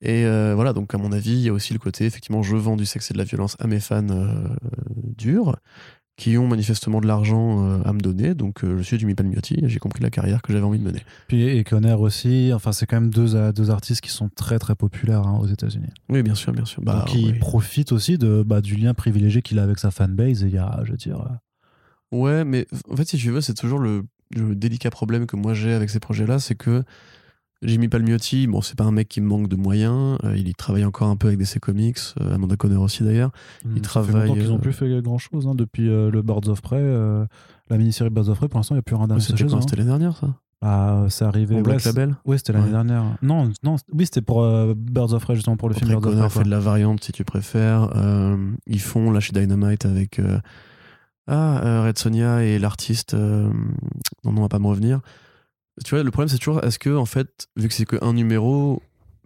Et euh, voilà, donc à mon avis, il y a aussi le côté, effectivement, je vends du sexe et de la violence à mes fans euh, durs, qui ont manifestement de l'argent euh, à me donner. Donc je suis Jimmy Palmiotti et j'ai compris la carrière que j'avais envie de mener. Puis et Conner aussi, enfin c'est quand même deux, deux artistes qui sont très très populaires hein, aux États-Unis. Oui, bien sûr, bien sûr. Bah, donc il profite aussi de, bah, du lien privilégié qu'il a avec sa fanbase. Et il y a, je veux dire. Ouais, mais en fait, si tu veux, c'est toujours le, le délicat problème que moi j'ai avec ces projets-là, c'est que Jimmy Palmiotti, bon, c'est pas un mec qui manque de moyens. Euh, il travaille encore un peu avec DC Comics, euh, Amanda Conner aussi d'ailleurs. il hmm, travaille. Qu'ils ont plus fait grand chose hein, depuis euh, le Birds of Prey, la mini-série Birds of Prey. Pour l'instant, il n'y a plus rien d'annoncer. C'était hein. C'était l'année dernière, ça ah, c'est arrivé. Au Black Label Oui, c'était l'année dernière. Non, non, oui, c'était pour Birds of Prey, justement, pour le film Birds of Prey. fait de la variante, si tu préfères. ils font, là, chez Dynamite, avec ah, Red Sonia et l'artiste, non, non, on va pas me revenir. Tu vois, le problème, c'est toujours, est-ce que, en fait, vu que c'est qu'un numéro,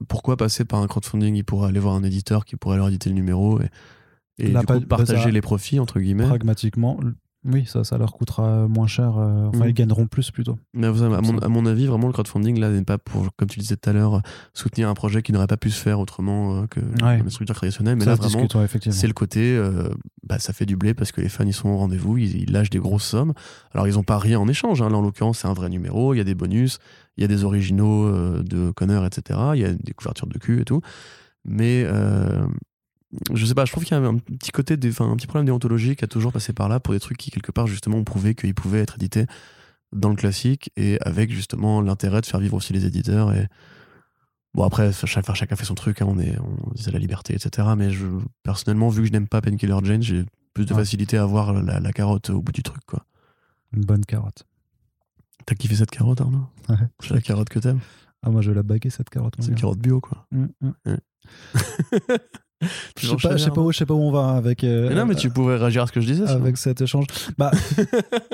pourquoi passer par un crowdfunding? Il pourrait aller voir un éditeur qui pourrait leur éditer le numémo et, et du coup, partager les profits, entre guillemets. Pragmatiquement, oui, ça, ça leur coûtera moins cher. Euh, enfin, mm. ils gagneront plus plutôt. Mais à, mon, à, mon, avis, vraiment, le crowdfunding, là, n'est pas pour, comme tu disais tout à l'heure, soutenir un projet qui n'aurait pas pu se faire autrement euh, que ouais. une structure traditionnelle. Mais là, vraiment, c'est le côté, euh, bah, ça fait du blé parce que les fans, ils sont au rendez-vous, ils, lâchent des grosses sommes. Alors, ils n'ont pas rien en échange. Hein. Là, en l'occurrence, c'est un vrai numéro, il y a des bonus, il y a des originaux de Connor, etc. Il y a des couvertures de cul et tout. Mais je sais pas, je trouve qu'il y a un petit côté, un petit problème déontologique à toujours passer par là pour des trucs qui, quelque part, justement, ont prouvé qu'ils pouvaient être édités dans le classique et avec justement l'intérêt de faire vivre aussi les éditeurs. Et bon, après, chacun, chacun fait son truc, hein, on est, on, la liberté, etc. Mais je, personnellement, vu que je n'aime pas Painkiller Jane, j'ai plus de facilité à voir la, carotte au bout du truc, quoi. Une bonne carotte. T'as kiffé cette carotte, Arnaud? Ouais. C'est la carotte que t'aimes? Ah, moi, je vais la baguer, cette carotte. C'est une carotte bio, quoi. Mmh, mmh. je sais pas, je sais pas où, je sais pas où on va avec. Euh, non, mais tu pourrais réagir à ce que je disais. Avec cet échange. Bah.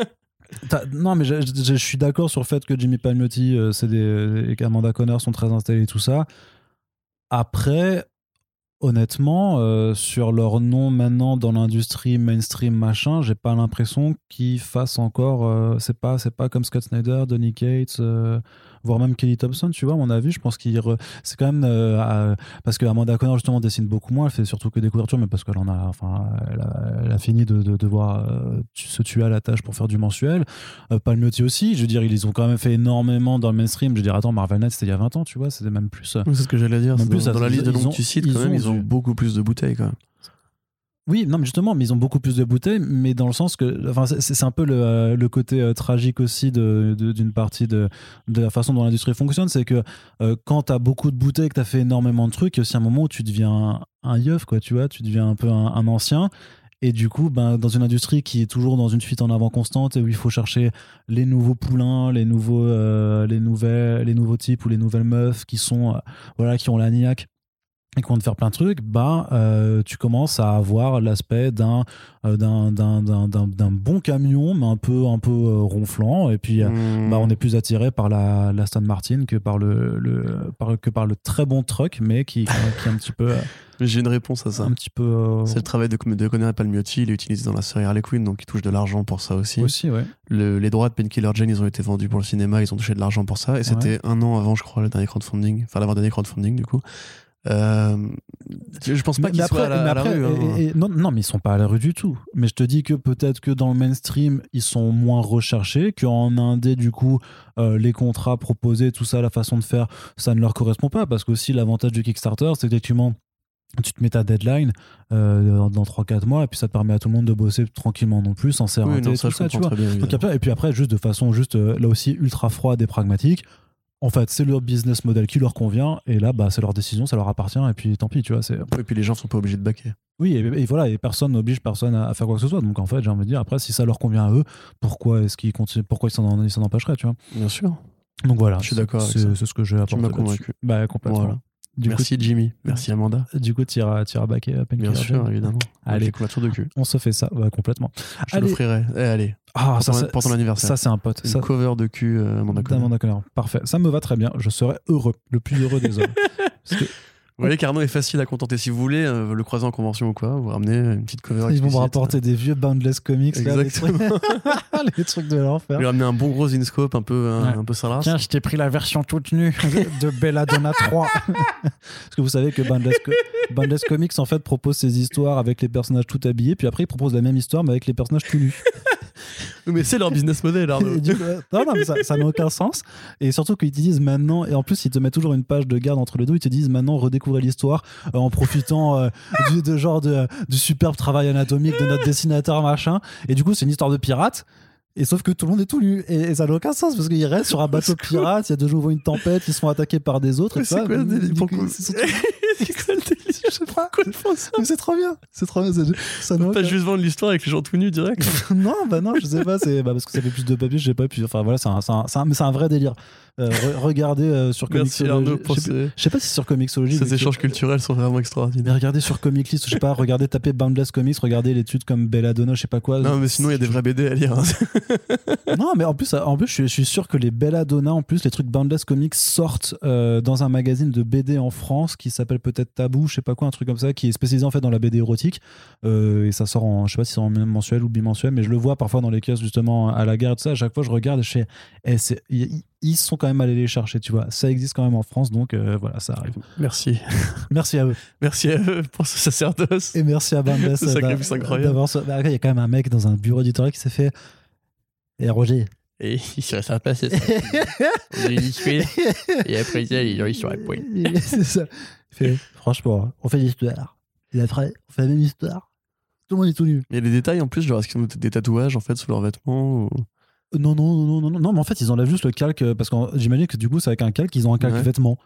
non, mais je, je, suis d'accord sur le fait que Jimmy Palmiotti euh, c'est des, et qu'Amanda Connor sont très installés et tout ça. Après, honnêtement, euh, sur leur nom maintenant dans l'industrie mainstream machin, j'ai pas l'impression qu'ils fassent encore. c'est pas, c'est pas comme Scott Snyder, Donny Cates voire même Kelly Thompson, tu vois, à mon avis, je pense qu'il c'est quand même euh, parce que Amanda Connor justement dessine beaucoup moins, elle fait surtout que des couvertures, mais parce qu'elle en a, enfin, elle a, fini de, devoir euh, se tuer à la tâche pour faire du mensuel. Euh, Palmiotti aussi, je veux dire, ils ont quand même fait énormément dans le mainstream. Je veux dire, attends, Marvel Knight, c'était il y a 20 ans, tu vois, c'était même plus. c'est ce que j'allais dire. plus, dans, la liste de noms que tu cites, quand même, ils ont beaucoup plus de bouteilles, quand même. Oui, non, mais justement, mais ils ont beaucoup plus de bouteilles, mais dans le sens que, enfin, c'est un peu le, euh, côté euh, tragique aussi d'une de, partie de, de, la façon dont l'industrie fonctionne, c'est que euh, quand tu as beaucoup de bouteilles, que tu as fait énormément de trucs, il y a aussi un moment où tu deviens un, yeuf, quoi, tu vois, tu deviens un peu un, ancien. Et du coup, ben, dans une industrie qui est toujours dans une fuite en avant constante et où il faut chercher les nouveaux poulains, les nouveaux, les nouvelles, les nouveaux types ou les nouvelles meufs qui sont, voilà, qui ont la niaque et qu'on te faire plein de trucs, bah, euh, tu commences à avoir l'aspect d'un euh, d'un- bon camion, mais un peu, un peu euh, ronflant. Et puis, euh, Hmm. bah, on est plus attiré par la, la Aston Martin que par le, le, par, que par le très bon truck, mais qui, qui est un petit peu. J'ai une réponse à ça. un petit peu C'est le travail de, de Palmiotti, il est utilisé dans la série Harley Quinn, donc il touche de l'argent pour ça aussi. aussi, ouais. Le- les droits de Painkiller Jane, ils ont été vendus pour le cinéma, ils ont touché de l'argent pour ça, et c'était un an avant, je crois, le dernier crowdfunding, enfin l'avant-dernier crowdfunding du coup. Euh, je pense pas qu'ils soient à la, à rue. hein. et- et- non, non, mais ils sont pas à la rue du tout. Mais je te dis que peut-être que dans le mainstream, ils sont moins recherchés, qu'en indé, du coup, euh, les contrats proposés, tout ça, la façon de faire, ça ne leur correspond pas. Parce qu'aussi, l'avantage du Kickstarter, c'est qu'effectivement, tu te mets ta deadline euh, dans 3-4 mois, et puis ça te permet à tout le monde de bosser tranquillement non plus, sans Oui, s'arrêter, non, ça, tout ça, tu vois. bien. Donc après- et puis après, juste de façon juste là aussi ultra froide et pragmatique. En fait, c'est leur business model qui leur convient, et là, bah, c'est leur décision, ça leur appartient, et puis tant pis, tu vois. Et puis les gens sont pas obligés de baquer. oui, et, et voilà, et personne n'oblige personne à, à faire quoi que ce soit. Donc en fait, j'ai envie de dire, après, si ça leur convient à eux, pourquoi est-ce qu'ils continuent, pourquoi ils s'en, empêcheraient, tu vois? Bien sûr. Donc voilà, Je suis d'accord C'est, ce que j'ai Tu apporté. m'as là-dessus. convaincu. Bah complètement. Voilà. Du Merci Jimmy. Merci Amanda. coup, du coup, t'iras, t'iras baquer à Painkiller Bien sûr, évidemment. Allez. Couvertures de cul. On se fait ça, ouais, complètement. Je Allez. l'offrirai. Eh, allez. Ah, Pour ça, ton- c'est- pour ton anniversaire. Ça, c'est un pote. Une Ça, cover de cul, euh, Amanda Conner. d'Amanda Conner. Parfait. Ça me va très bien. Je serais heureux, le plus heureux des hommes. Parce que Vous voyez qu'Arnaud est facile à contenter. Si vous voulez euh, le croiser en convention ou quoi, vous ramenez une petite cover ils vont me rapporter des vieux Boundless Comics, là, les, trucs... Exactement. les trucs de l'enfer. Lui ramener un bon gros Inscope un peu, un, Ouais. un peu salace. Tiens, je t'ai pris la version toute nue de Belladonna 3. Parce que vous savez que Boundless, Co- Boundless Comics en fait propose ses histoires avec les personnages tout habillés, puis après ils proposent la même histoire mais avec les personnages tout nus. Mais c'est leur business model, Arnaud. Du coup, non, non, mais ça n'a aucun sens. Et surtout qu'ils te disent maintenant, et en plus ils te mettent toujours une page de garde entre les deux, ils te disent maintenant redécouvrez l'histoire euh, en profitant euh, du, de genre de, du superbe travail anatomique de notre dessinateur machin. Et du coup c'est une histoire de pirate. Et sauf que tout le monde est tout nu. Et, et ça n'a aucun sens parce qu'ils restent sur un bateau pirate, il y a de nouveau une tempête, ils se font attaquer par des autres. Et quoi Du quoi- C'est quoi le délire Je sais pas. Pourquoi ça Mais c'est trop bien. C'est trop bien. Ça n'a Pas juste vendre l'histoire avec les gens tout nus direct. non, bah non, je sais pas, c'est bah parce que ça fait plus de papier, je sais pas. Puis enfin voilà, c'est un, un, un- mais un vrai délire. Euh, re- regardez euh, sur Merci je, sais, ces, pas si sur Comixology. ces mais- échanges culturels sont vraiment Mais extraordinaires. regardez sur Comic List, je sais pas, regardez, tapez Boundless Comics, regardez l'étude comme Belladonna, je sais pas quoi. Non, mais sinon, il y a des vrais BD à lire. hein. Non, mais en plus, en plus je, suis, je suis sûr que les Belladonna, en plus, les trucs Boundless Comics sortent euh, dans un magazine de BD en France qui s'appelle peut-être Tabou, je sais pas quoi, un truc comme ça, qui est spécialisé en fait dans la BD érotique. Euh, et ça sort en, je sais pas si c'est en mensuel ou bimensuel, mais je le vois parfois dans les caisses justement à la gare, tout ça. À chaque fois, je regarde et je fais, eh, c'est- ils sont quand même allés les chercher, tu vois. Ça existe quand même en France, donc euh, voilà, ça arrive. Merci. Merci à eux. Merci à eux pour ce sacerdoce. Et merci à Boundless Ce sacrifice d'a- incroyable. bah, Il y a quand même un mec dans un bureau éditorial qui s'est fait. Et Roger. Et il serait sympa, c'est ça. On est unifié. Et après ils sont à poil. c'est ça. Fait, franchement, on fait l'histoire. Et après, on fait la même histoire. Tout le monde est tout nu. Il y a des détails en plus, genre est-ce qu'ils ont des tatouages en fait sous leurs vêtements ou- Non, non, non, non, non, non, mais en fait, ils enlèvent juste le calque, euh, parce que j'imagine que du coup, c'est avec un calque, ils ont un calque Ouais. vêtement.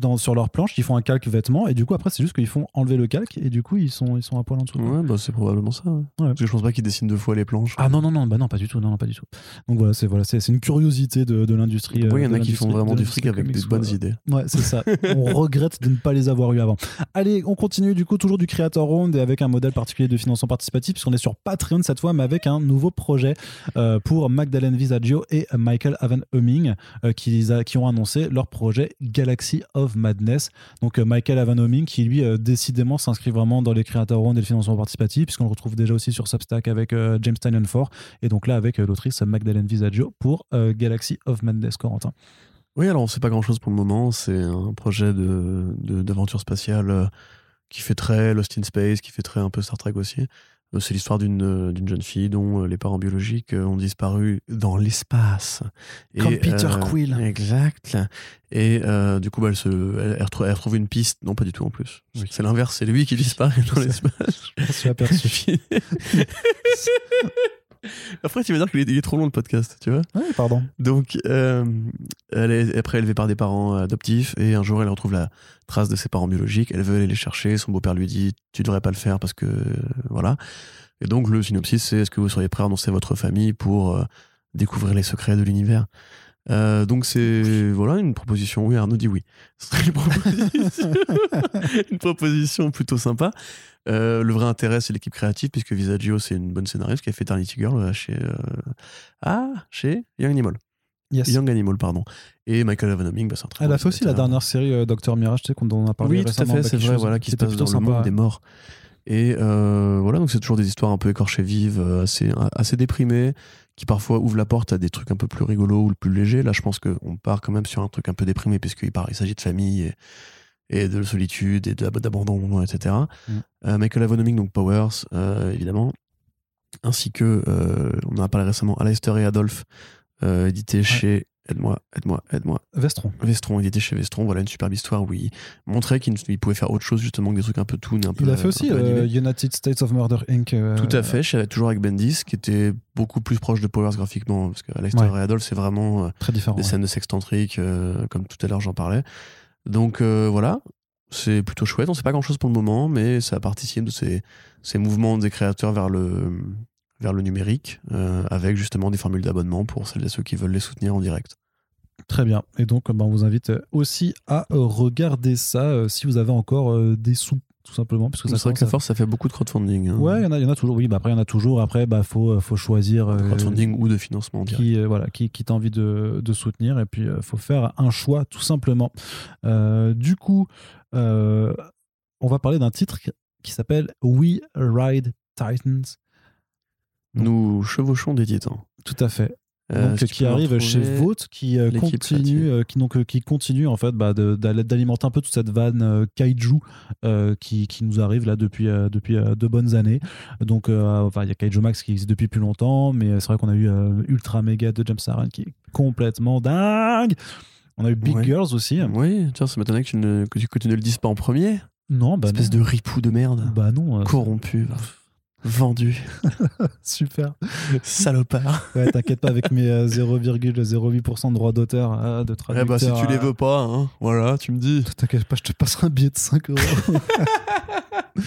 Dans, sur leur planche, ils font un calque vêtement, et du coup, après, c'est juste qu'ils font enlever le calque, et du coup, ils sont, ils sont à poil en dessous. Ouais, bah c'est probablement ça. ouais. Parce que je pense pas qu'ils dessinent deux fois les planches. Ah non, non, non, bah non, pas du tout, non, non, pas du tout. Donc voilà, c'est voilà, c'est une curiosité de, de l'industrie. Oui, il y euh, en a qui font vraiment du fric avec des bonnes idées. Ouais, c'est ça. on regrette de ne pas les avoir eu avant. Allez, on continue du coup toujours du Creator Round et avec un modèle particulier de financement participatif puisqu'on est sur Patreon cette fois, mais avec un nouveau projet euh, pour Magdalene Visaggio et Michael Avan Humming euh, qui, a- qui ont annoncé leur projet Galaxy of Madness. Donc euh, Michael Avan Humming qui lui euh, décidément s'inscrit vraiment dans les Creator Round et le financement participatif puisqu'on le retrouve déjà aussi sur Substack avec euh, James Tynion Ford et donc là avec l'autrice Magdalene Visaggio pour Galaxy of Madness Corentin. Oui, alors on sait pas grand chose pour le moment. C'est un projet de de- d'aventure spatiale qui fait très Lost in Space, qui fait très un peu Star Trek aussi. Euh, C'est l'histoire d'une euh, d'une jeune fille dont euh, les parents biologiques ont disparu dans l'espace. Comme Et, Peter euh, Quill. Exact. Et euh, du coup, bah, elle, se, elle, elle retrouve, elle retrouve une piste. Non, pas du tout en plus. Oui. C'est l'inverse, c'est lui qui disparaît dans l'espace. Je suis aperçu. Après, tu vas dire qu'il est, il est trop long le podcast, tu vois. Oui, pardon. Donc, euh, elle est après élevée par des parents adoptifs et un jour, elle retrouve la trace de ses parents biologiques. Elle veut aller les chercher. Son beau-père lui dit Tu devrais pas le faire parce que. Voilà. Et donc, le synopsis, c'est Est-ce que vous seriez prêt à annoncer votre famille pour euh, découvrir les secrets de l'univers? Euh, donc c'est voilà une proposition. Oui, Arnaud dit oui. Ce serait une proposition, une proposition plutôt sympa. Euh, le vrai intérêt, c'est l'équipe créative, puisque Visaggio, c'est une bonne scénariste qui a fait Eternity Girl euh, chez euh, ah chez Young Animal, Yes. Young Animal pardon. Et Michael Avenoming, bah, c'est un très Elle bon a fait aussi la dernière série euh, Docteur Mirage, tu sais, dont on a parlé Oui, tout à fait, bah, c'est vrai, chose voilà, qui se passe dans le sympa. monde des morts. Et voilà, donc c'est toujours des histoires un peu écorchées vives, assez, assez déprimées, qui parfois ouvrent la porte à des trucs un peu plus rigolos ou plus légers. Là, je pense qu'on part quand même sur un truc un peu déprimé, puisqu'il il s'agit de famille et, et de solitude et d'ab- d'abandon, etc. Mm. Euh, Michael Avonoming, donc Powers, euh, évidemment, ainsi que, euh, on en a parlé récemment, Alastair et Adolphe, euh, édité chez. Aide-moi, aide-moi, aide-moi. Vestron. Vestron, était chez Vestron, voilà une superbe histoire où il montrait qu'il il pouvait faire autre chose justement que des trucs un peu toon, un peu. Il a fait aussi. United States of Murder Inc. Tout à fait, chez- toujours avec Bendis, qui était beaucoup plus proche de Powers graphiquement, parce que Ouais. et Adolphe, c'est vraiment Très différent. des ouais. scènes de sextantrique, euh, comme tout à l'heure j'en parlais. Donc euh, voilà, c'est plutôt chouette. On sait pas grand chose pour le moment, mais ça participe de ces, mouvements des créateurs vers le, vers le numérique, euh, avec justement des formules d'abonnement pour celles et ceux qui veulent les soutenir en direct. Très bien. Et donc, bah, on vous invite aussi à regarder ça euh, si vous avez encore des sous, tout simplement. Parce que C'est vrai que la force, ça fait beaucoup de crowdfunding. hein. Ouais, il y, en a- il y en a toujours. Oui, bah, après, il y en a toujours. Après, bah, faut, faut choisir. euh, crowdfunding ou de financement qui euh, voilà qui, qui t'a envie de, de soutenir et puis il faut faire un choix tout simplement Euh, du coup euh, on va parler d'un titre qui- s'appelle We Ride Titans Nous chevauchons des titans. tout à fait Euh, donc, que tu qui arrive chez Vote qui euh, continue euh, qui donc euh, qui continue en fait bah, d'alimenter un peu toute cette vanne euh, kaiju euh, qui, qui nous arrive là depuis euh, depuis euh, de bonnes années donc euh, enfin il y a Kaiju Max qui existe depuis plus longtemps mais c'est vrai qu'on a eu euh, Ultra Mega de James Aaron qui est complètement dingue on a eu Big Ouais. Girls aussi Oui, tiens, ça m'étonnait que tu, ne, que, tu, que tu ne le dises pas en premier. non bah Espèce non. de ripou de merde. bah non euh, Corrompu, va. Vendu, super salopard. ouais t'inquiète pas avec mes euh, 0,08% de droits d'auteur euh, de Eh traducteur bah, si tu les euh, veux pas, hein, voilà, tu me dis. T'inquiète pas, je te passerai un billet de 5 euros.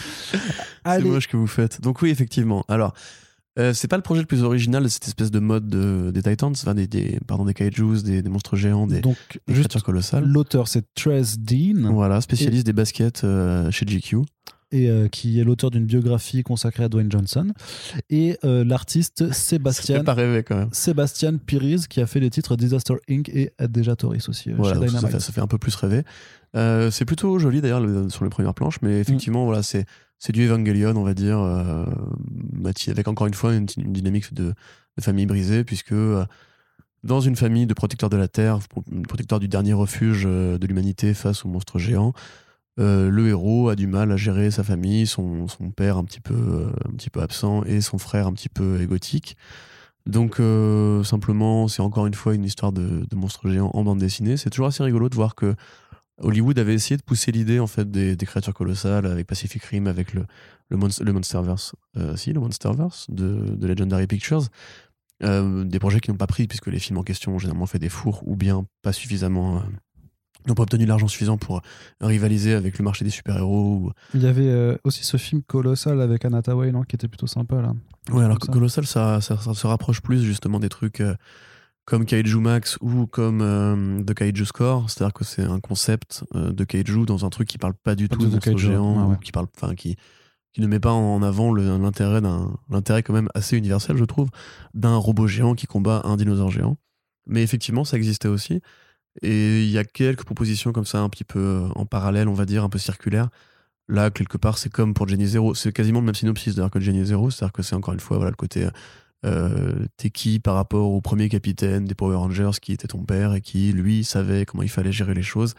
C'est moche que vous faites. Donc, oui, effectivement. Alors, euh, c'est pas le projet le plus original de cette espèce de mode de- des Titans, enfin, des, des, pardon, des kaijus, des, des monstres géants, des, donc des juste créatures colossales. l'auteur c'est Trez Dean Voilà, spécialiste des baskets euh, chez GQ. Et euh, qui est l'auteur d'une biographie consacrée à Dwayne Johnson et euh, l'artiste Sébastien pas rêver quand même. Sébastien Piriz qui a fait les titres Disaster Inc et Deja Toris aussi euh, Voilà, chez donc ça, fait, ça fait un peu plus rêver. Euh, c'est plutôt joli d'ailleurs le- sur les premières planches, mais effectivement, Mm. voilà, c'est c'est du Evangelion, on va dire, euh, avec encore une fois une, une dynamique de, de famille brisée, puisque euh, dans une famille de protecteurs de la Terre, pro- protecteurs du dernier refuge euh, de l'humanité face aux monstres géants, euh, le héros a du mal à gérer sa famille, son, père un petit, peu, euh, un petit peu absent et son frère un petit peu égotique. Donc euh, simplement, c'est encore une fois une histoire de, de monstres géants en bande dessinée. C'est toujours assez rigolo de voir que Hollywood avait essayé de pousser l'idée en fait des, créatures colossales avec Pacific Rim, avec le, le, Monst- le Monsterverse, si le Monsterverse de, Legendary Pictures. Des projets qui n'ont pas pris puisque les films en question ont généralement fait des fours ou bien pas suffisamment n'ont pas obtenu l'argent suffisant pour rivaliser avec le marché des super-héros ou, il y avait euh, aussi ce film colossal avec Anna Tawai non, qui était plutôt sympa là Ouais, alors ça. Colossal, ça, ça, ça se rapproche plus justement des trucs euh, comme Kaiju Max ou comme euh, The Kaiju Score. C'est-à-dire que c'est un concept de Kaiju dans un truc qui parle pas du Pas tout de Kaiju, ouais. ou qui parle, enfin, qui, qui ne met pas en avant l'intérêt d'un, l'intérêt quand même assez universel, je trouve, d'un robot géant qui combat un dinosaure géant. Mais effectivement, ça existait aussi. Et il y a quelques propositions comme ça, un petit peu euh, en parallèle, on va dire, un peu circulaires. Là, quelque part, c'est comme pour Jenny Zero. C'est quasiment le même synopsis d'ailleurs que Jenny Zero. C'est-à-dire que c'est encore une fois voilà, le côté euh, t'es qui par rapport au premier capitaine des Power Rangers qui était ton père et qui, lui, savait comment il fallait gérer les choses.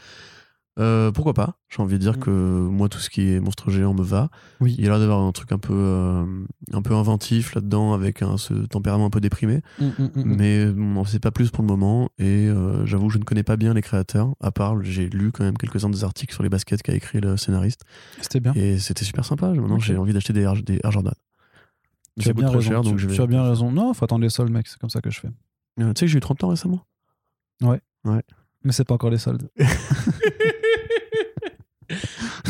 Euh, pourquoi pas? J'ai envie de dire Mm. que moi, tout ce qui est monstre géant me va. Oui. Il y a l'air d'avoir un truc un peu, euh, un peu inventif là-dedans, avec un, ce tempérament un peu déprimé. Mm, mm. Mais on n'en sait pas plus pour le moment. Et euh, j'avoue, je ne connais pas bien les créateurs. À part, j'ai lu quand même quelques-uns des articles sur les baskets qu'a écrit le scénariste. c'était bien Et c'était super sympa. Maintenant, j'ai envie d'acheter des Air, des Air Jordan. Tu as bien raison cher, donc tu, je vais. tu as bien raison non faut attendre les soldes mec c'est comme ça que je fais Euh, tu sais que j'ai eu 30 ans récemment. mais c'est pas encore les soldes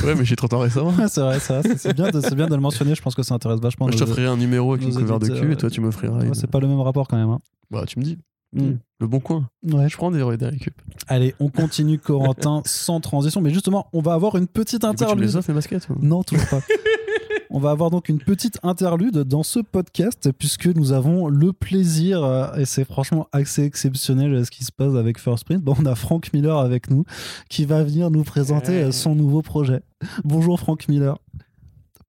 Ouais, mais j'ai 30 ans récemment. Ouais, c'est vrai, c'est bien, de- c'est bien de le mentionner. Je pense que ça intéresse vachement. Moi, je t'offrirai un numéro avec une cover de cul et toi, tu m'offriras. Une- c'est pas le même rapport quand même. hein. Bah, tu me dis. Hmm, Le bon coin. Ouais. Je prends des, des récup. Allez, on continue Corentin sans transition, mais justement, on va avoir une petite coup, tu interlude. les offres, baskets ou- Non, toujours pas. On va avoir donc une petite interlude dans ce podcast puisque nous avons le plaisir, euh, et c'est franchement assez exceptionnel euh, ce qui se passe avec First Print. Bon, on a Frank Miller avec nous qui va venir nous présenter euh, son nouveau projet. Bonjour Frank Miller.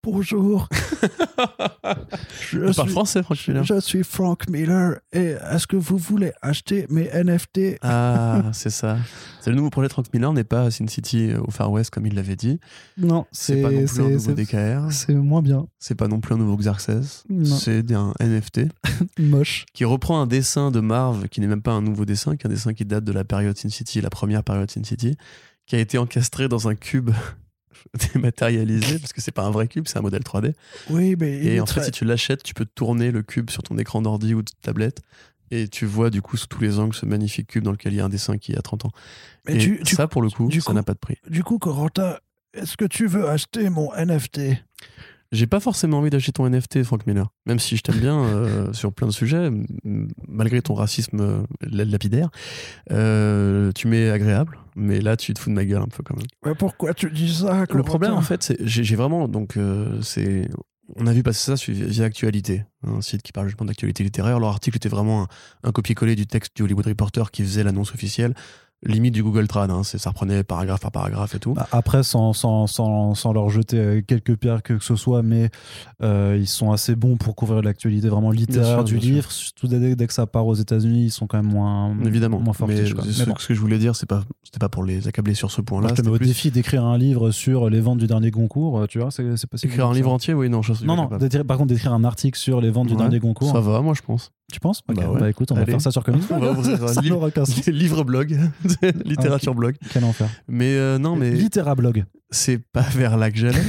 Bonjour. je, parle français, franchement. je suis Frank Miller et est-ce que vous voulez acheter mes NFT Ah, c'est ça. C'est le nouveau projet de Frank Miller, n'est pas Sin City au Far West comme il l'avait dit. Non, C'est pas non plus un nouveau DKR. c'est moins bien. C'est pas non plus un nouveau Xerxes. C'est un NFT Moche. qui reprend un dessin de Marv qui n'est même pas un nouveau dessin, qui est un dessin qui date de la période Sin City, la première période Sin City, qui a été encastré dans un cube dématérialisé parce que c'est pas un vrai cube, c'est un modèle 3D. Oui, mais Et en fait, si tu l'achètes, tu peux tourner le cube sur ton écran d'ordi ou de tablette. Et tu vois du coup sous tous les angles ce magnifique cube dans lequel il y a un dessin qui a 30 ans. Mais et tu- tu- ça, pour le coup, du ça n'a pas de prix. Du coup, Corentin, est-ce que tu veux acheter mon NFT J'ai pas forcément envie d'acheter ton NFT, Frank Miller. Même si je t'aime bien euh, sur plein de sujets, malgré ton racisme euh, la- lapidaire, euh, tu m'es agréable. Mais là, tu te fous de ma gueule un peu quand même. Pourquoi tu dis ça Le problème, en fait, c'est j'ai j'ai vraiment donc euh, c'est on a vu passer ça sur via Actualité, un site qui parle justement d'actualité littéraire. Leur article était vraiment un, un copier-coller du texte du Hollywood Reporter qui faisait l'annonce officielle, limite du Google Trad. Hein, ça reprenait paragraphe par paragraphe et tout. Bah, Après, sans, sans, sans, sans leur jeter euh, quelques pierres que ce soit, mais euh, ils sont assez bons pour couvrir l'actualité vraiment littéraire sûr, du livre. Surtout dès, dès que ça part aux États-Unis, ils sont quand même moins, Évidemment. moins mais ce, Mais bon. ce que je voulais dire, c'est pas c'était pas pour les accabler sur ce point-là. je te mets au plus défi d'écrire un livre sur les ventes du dernier Goncourt, euh, tu vois, c'est possible. écrire un livre entier, oui, non, je Non, non, par contre, d'écrire un article sur les ventes du dernier Goncourt. Ça va, moi, je pense. Tu penses? Bah ouais. Bah écoute, on va faire ça sur Comics. On va ouvrir un livre. blog, littérature blog. Quel enfer. Mais euh, non, mais Littérablog. c'est pas vers là que j'allais.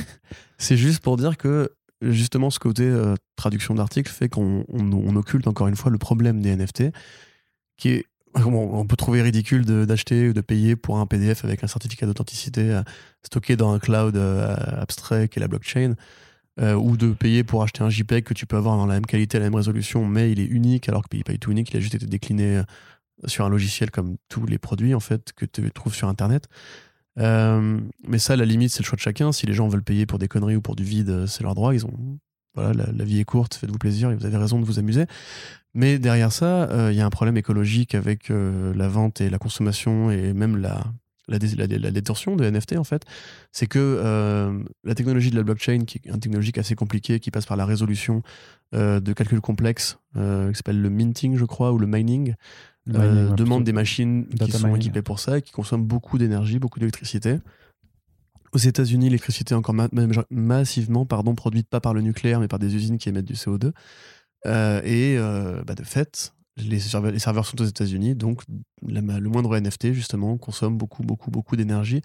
c'est juste pour dire que justement ce côté euh, traduction d'article fait qu'on on- on occulte encore une fois le problème des NFT, qui est on, on peut trouver ridicule d'acheter ou de payer pour un PDF avec un certificat d'authenticité euh, stocké dans un cloud abstrait qui est la blockchain. Euh, ou de payer pour acheter un JPEG que tu peux avoir dans la même qualité, la même résolution, mais il est unique alors qu'il n'est pas du tout unique, il a juste été décliné euh, sur un logiciel comme tous les produits en fait que tu trouves sur Internet. Euh, mais ça, la limite, c'est le choix de chacun. Si les gens veulent payer pour des conneries ou pour du vide, euh, c'est leur droit. Ils ont, voilà, la, vie est courte, faites-vous plaisir et vous avez raison de vous amuser. Mais derrière ça, il y a un problème écologique avec la vente et la consommation et même la, la, la, la détorsion de NFT en fait. C'est que euh, la technologie de la blockchain, qui est une technologie assez compliquée, qui passe par la résolution euh, de calculs complexes, euh, qui s'appelle le minting, je crois, ou le mining, Le mining, ouais, demande des machines qui sont mining. équipées pour ça et qui consomment beaucoup d'énergie, beaucoup d'électricité. Aux États-Unis, l'électricité est encore ma- massivement pardon, produite pas par le nucléaire, mais par des usines qui émettent du CO2. Euh, et bah, de fait, les serveurs, les serveurs sont aux États-Unis, donc la- le moindre NFT, justement, consomme beaucoup, beaucoup, beaucoup d'énergie.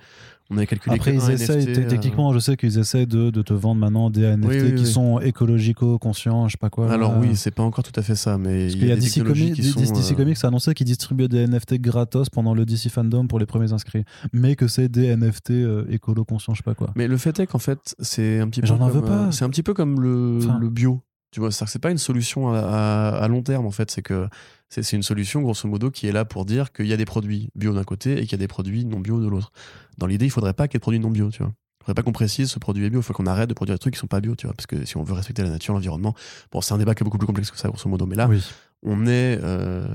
On avait calculé Après, ils un essayent, NFT, euh, techniquement, je sais qu'ils essayent de, de te vendre maintenant des NFT Oui, oui, qui oui. sont écologico-conscients, je sais pas quoi. Alors là. oui, c'est pas encore tout à fait ça, mais il y a, y a des DC, Comics, qui sont... DC euh, Comics a annoncé qu'ils distribuaient des NFT gratos pendant le DC Fandom pour les premiers inscrits, mais que c'est des NFT euh, écolo-conscients, je sais pas quoi. Mais le fait est qu'en fait, c'est un petit peu J'en veux pas. euh, c'est un petit peu comme le, Enfin. le bio. Tu vois, c'est pas une solution à, à- à long terme en fait. C'est que c'est c'est une solution grosso modo qui est là pour dire qu'il y a des produits bio d'un côté et qu'il y a des produits non bio de l'autre. Dans l'idée, il faudrait pas qu'il y ait de produits non bio. Tu vois. Il faudrait pas qu'on précise ce produit est bio. Il faut qu'on arrête de produire des trucs qui sont pas bio. Tu vois, parce que si on veut respecter la nature, l'environnement, bon, c'est un débat qui est beaucoup plus complexe que ça grosso modo. Mais là, oui. on est. euh,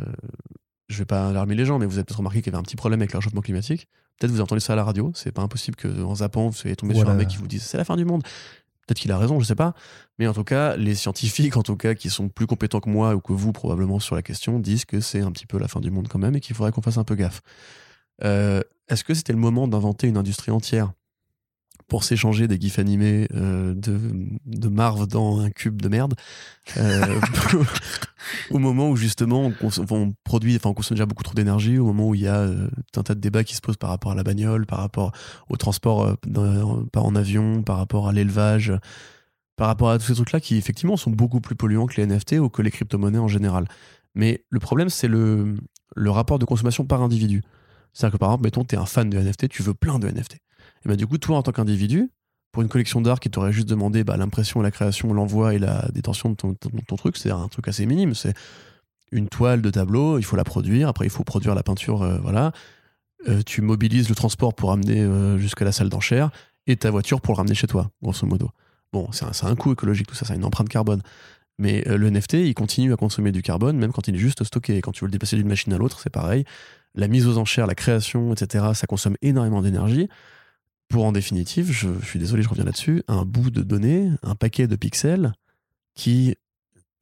je vais pas alarmer les gens, mais vous avez peut-être remarqué qu'il y avait un petit problème avec le réchauffement climatique. Peut-être vous avez entendu ça à la radio. C'est pas impossible que en zappant, vous soyez tombé sur un mec qui vous dise c'est la fin du monde. Peut-être qu'il a raison, je sais pas. Mais en tout cas, les scientifiques, en tout cas, qui sont plus compétents que moi ou que vous probablement sur la question, disent que c'est un petit peu la fin du monde quand même et qu'il faudrait qu'on fasse un peu gaffe. Euh, Est-ce que c'était le moment d'inventer une industrie entière? Pour s'échanger des gifs animés euh, de, de Marv dans un cube de merde euh, au moment où justement on, cons- on produit, enfin on consomme déjà beaucoup trop d'énergie, au moment où il y a euh, un tas de débats qui se posent par rapport à la bagnole, par rapport au transport euh, en avion, par rapport à l'élevage, par rapport à tous ces trucs-là qui effectivement sont beaucoup plus polluants que les NFT ou que les crypto-monnaies en général. Mais le problème, c'est le, le rapport de consommation par individu. C'est-à-dire que par exemple, mettons, tu es un fan de NFT, tu veux plein de NFT. Bah du coup, toi, en tant qu'individu, pour une collection d'art qui t'aurait juste demandé bah, l'impression, la création, l'envoi et la détention de ton, truc, c'est un truc assez minime. C'est une toile de tableau, il faut la produire, après il faut produire la peinture, euh, voilà. Euh, tu mobilises le transport pour amener euh, jusqu'à la salle d'enchères et ta voiture pour le ramener chez toi, grosso modo. Bon, c'est un, c'est un coût écologique, tout ça, a une empreinte carbone. Mais le NFT, il continue à consommer du carbone, même quand il est juste stocké. Quand tu veux le déplacer d'une machine à l'autre, c'est pareil. La mise aux enchères, la création, etc., ça consomme énormément d'énergie. Pour en définitive, je, suis désolé, je reviens là-dessus, un bout de données, un paquet de pixels qui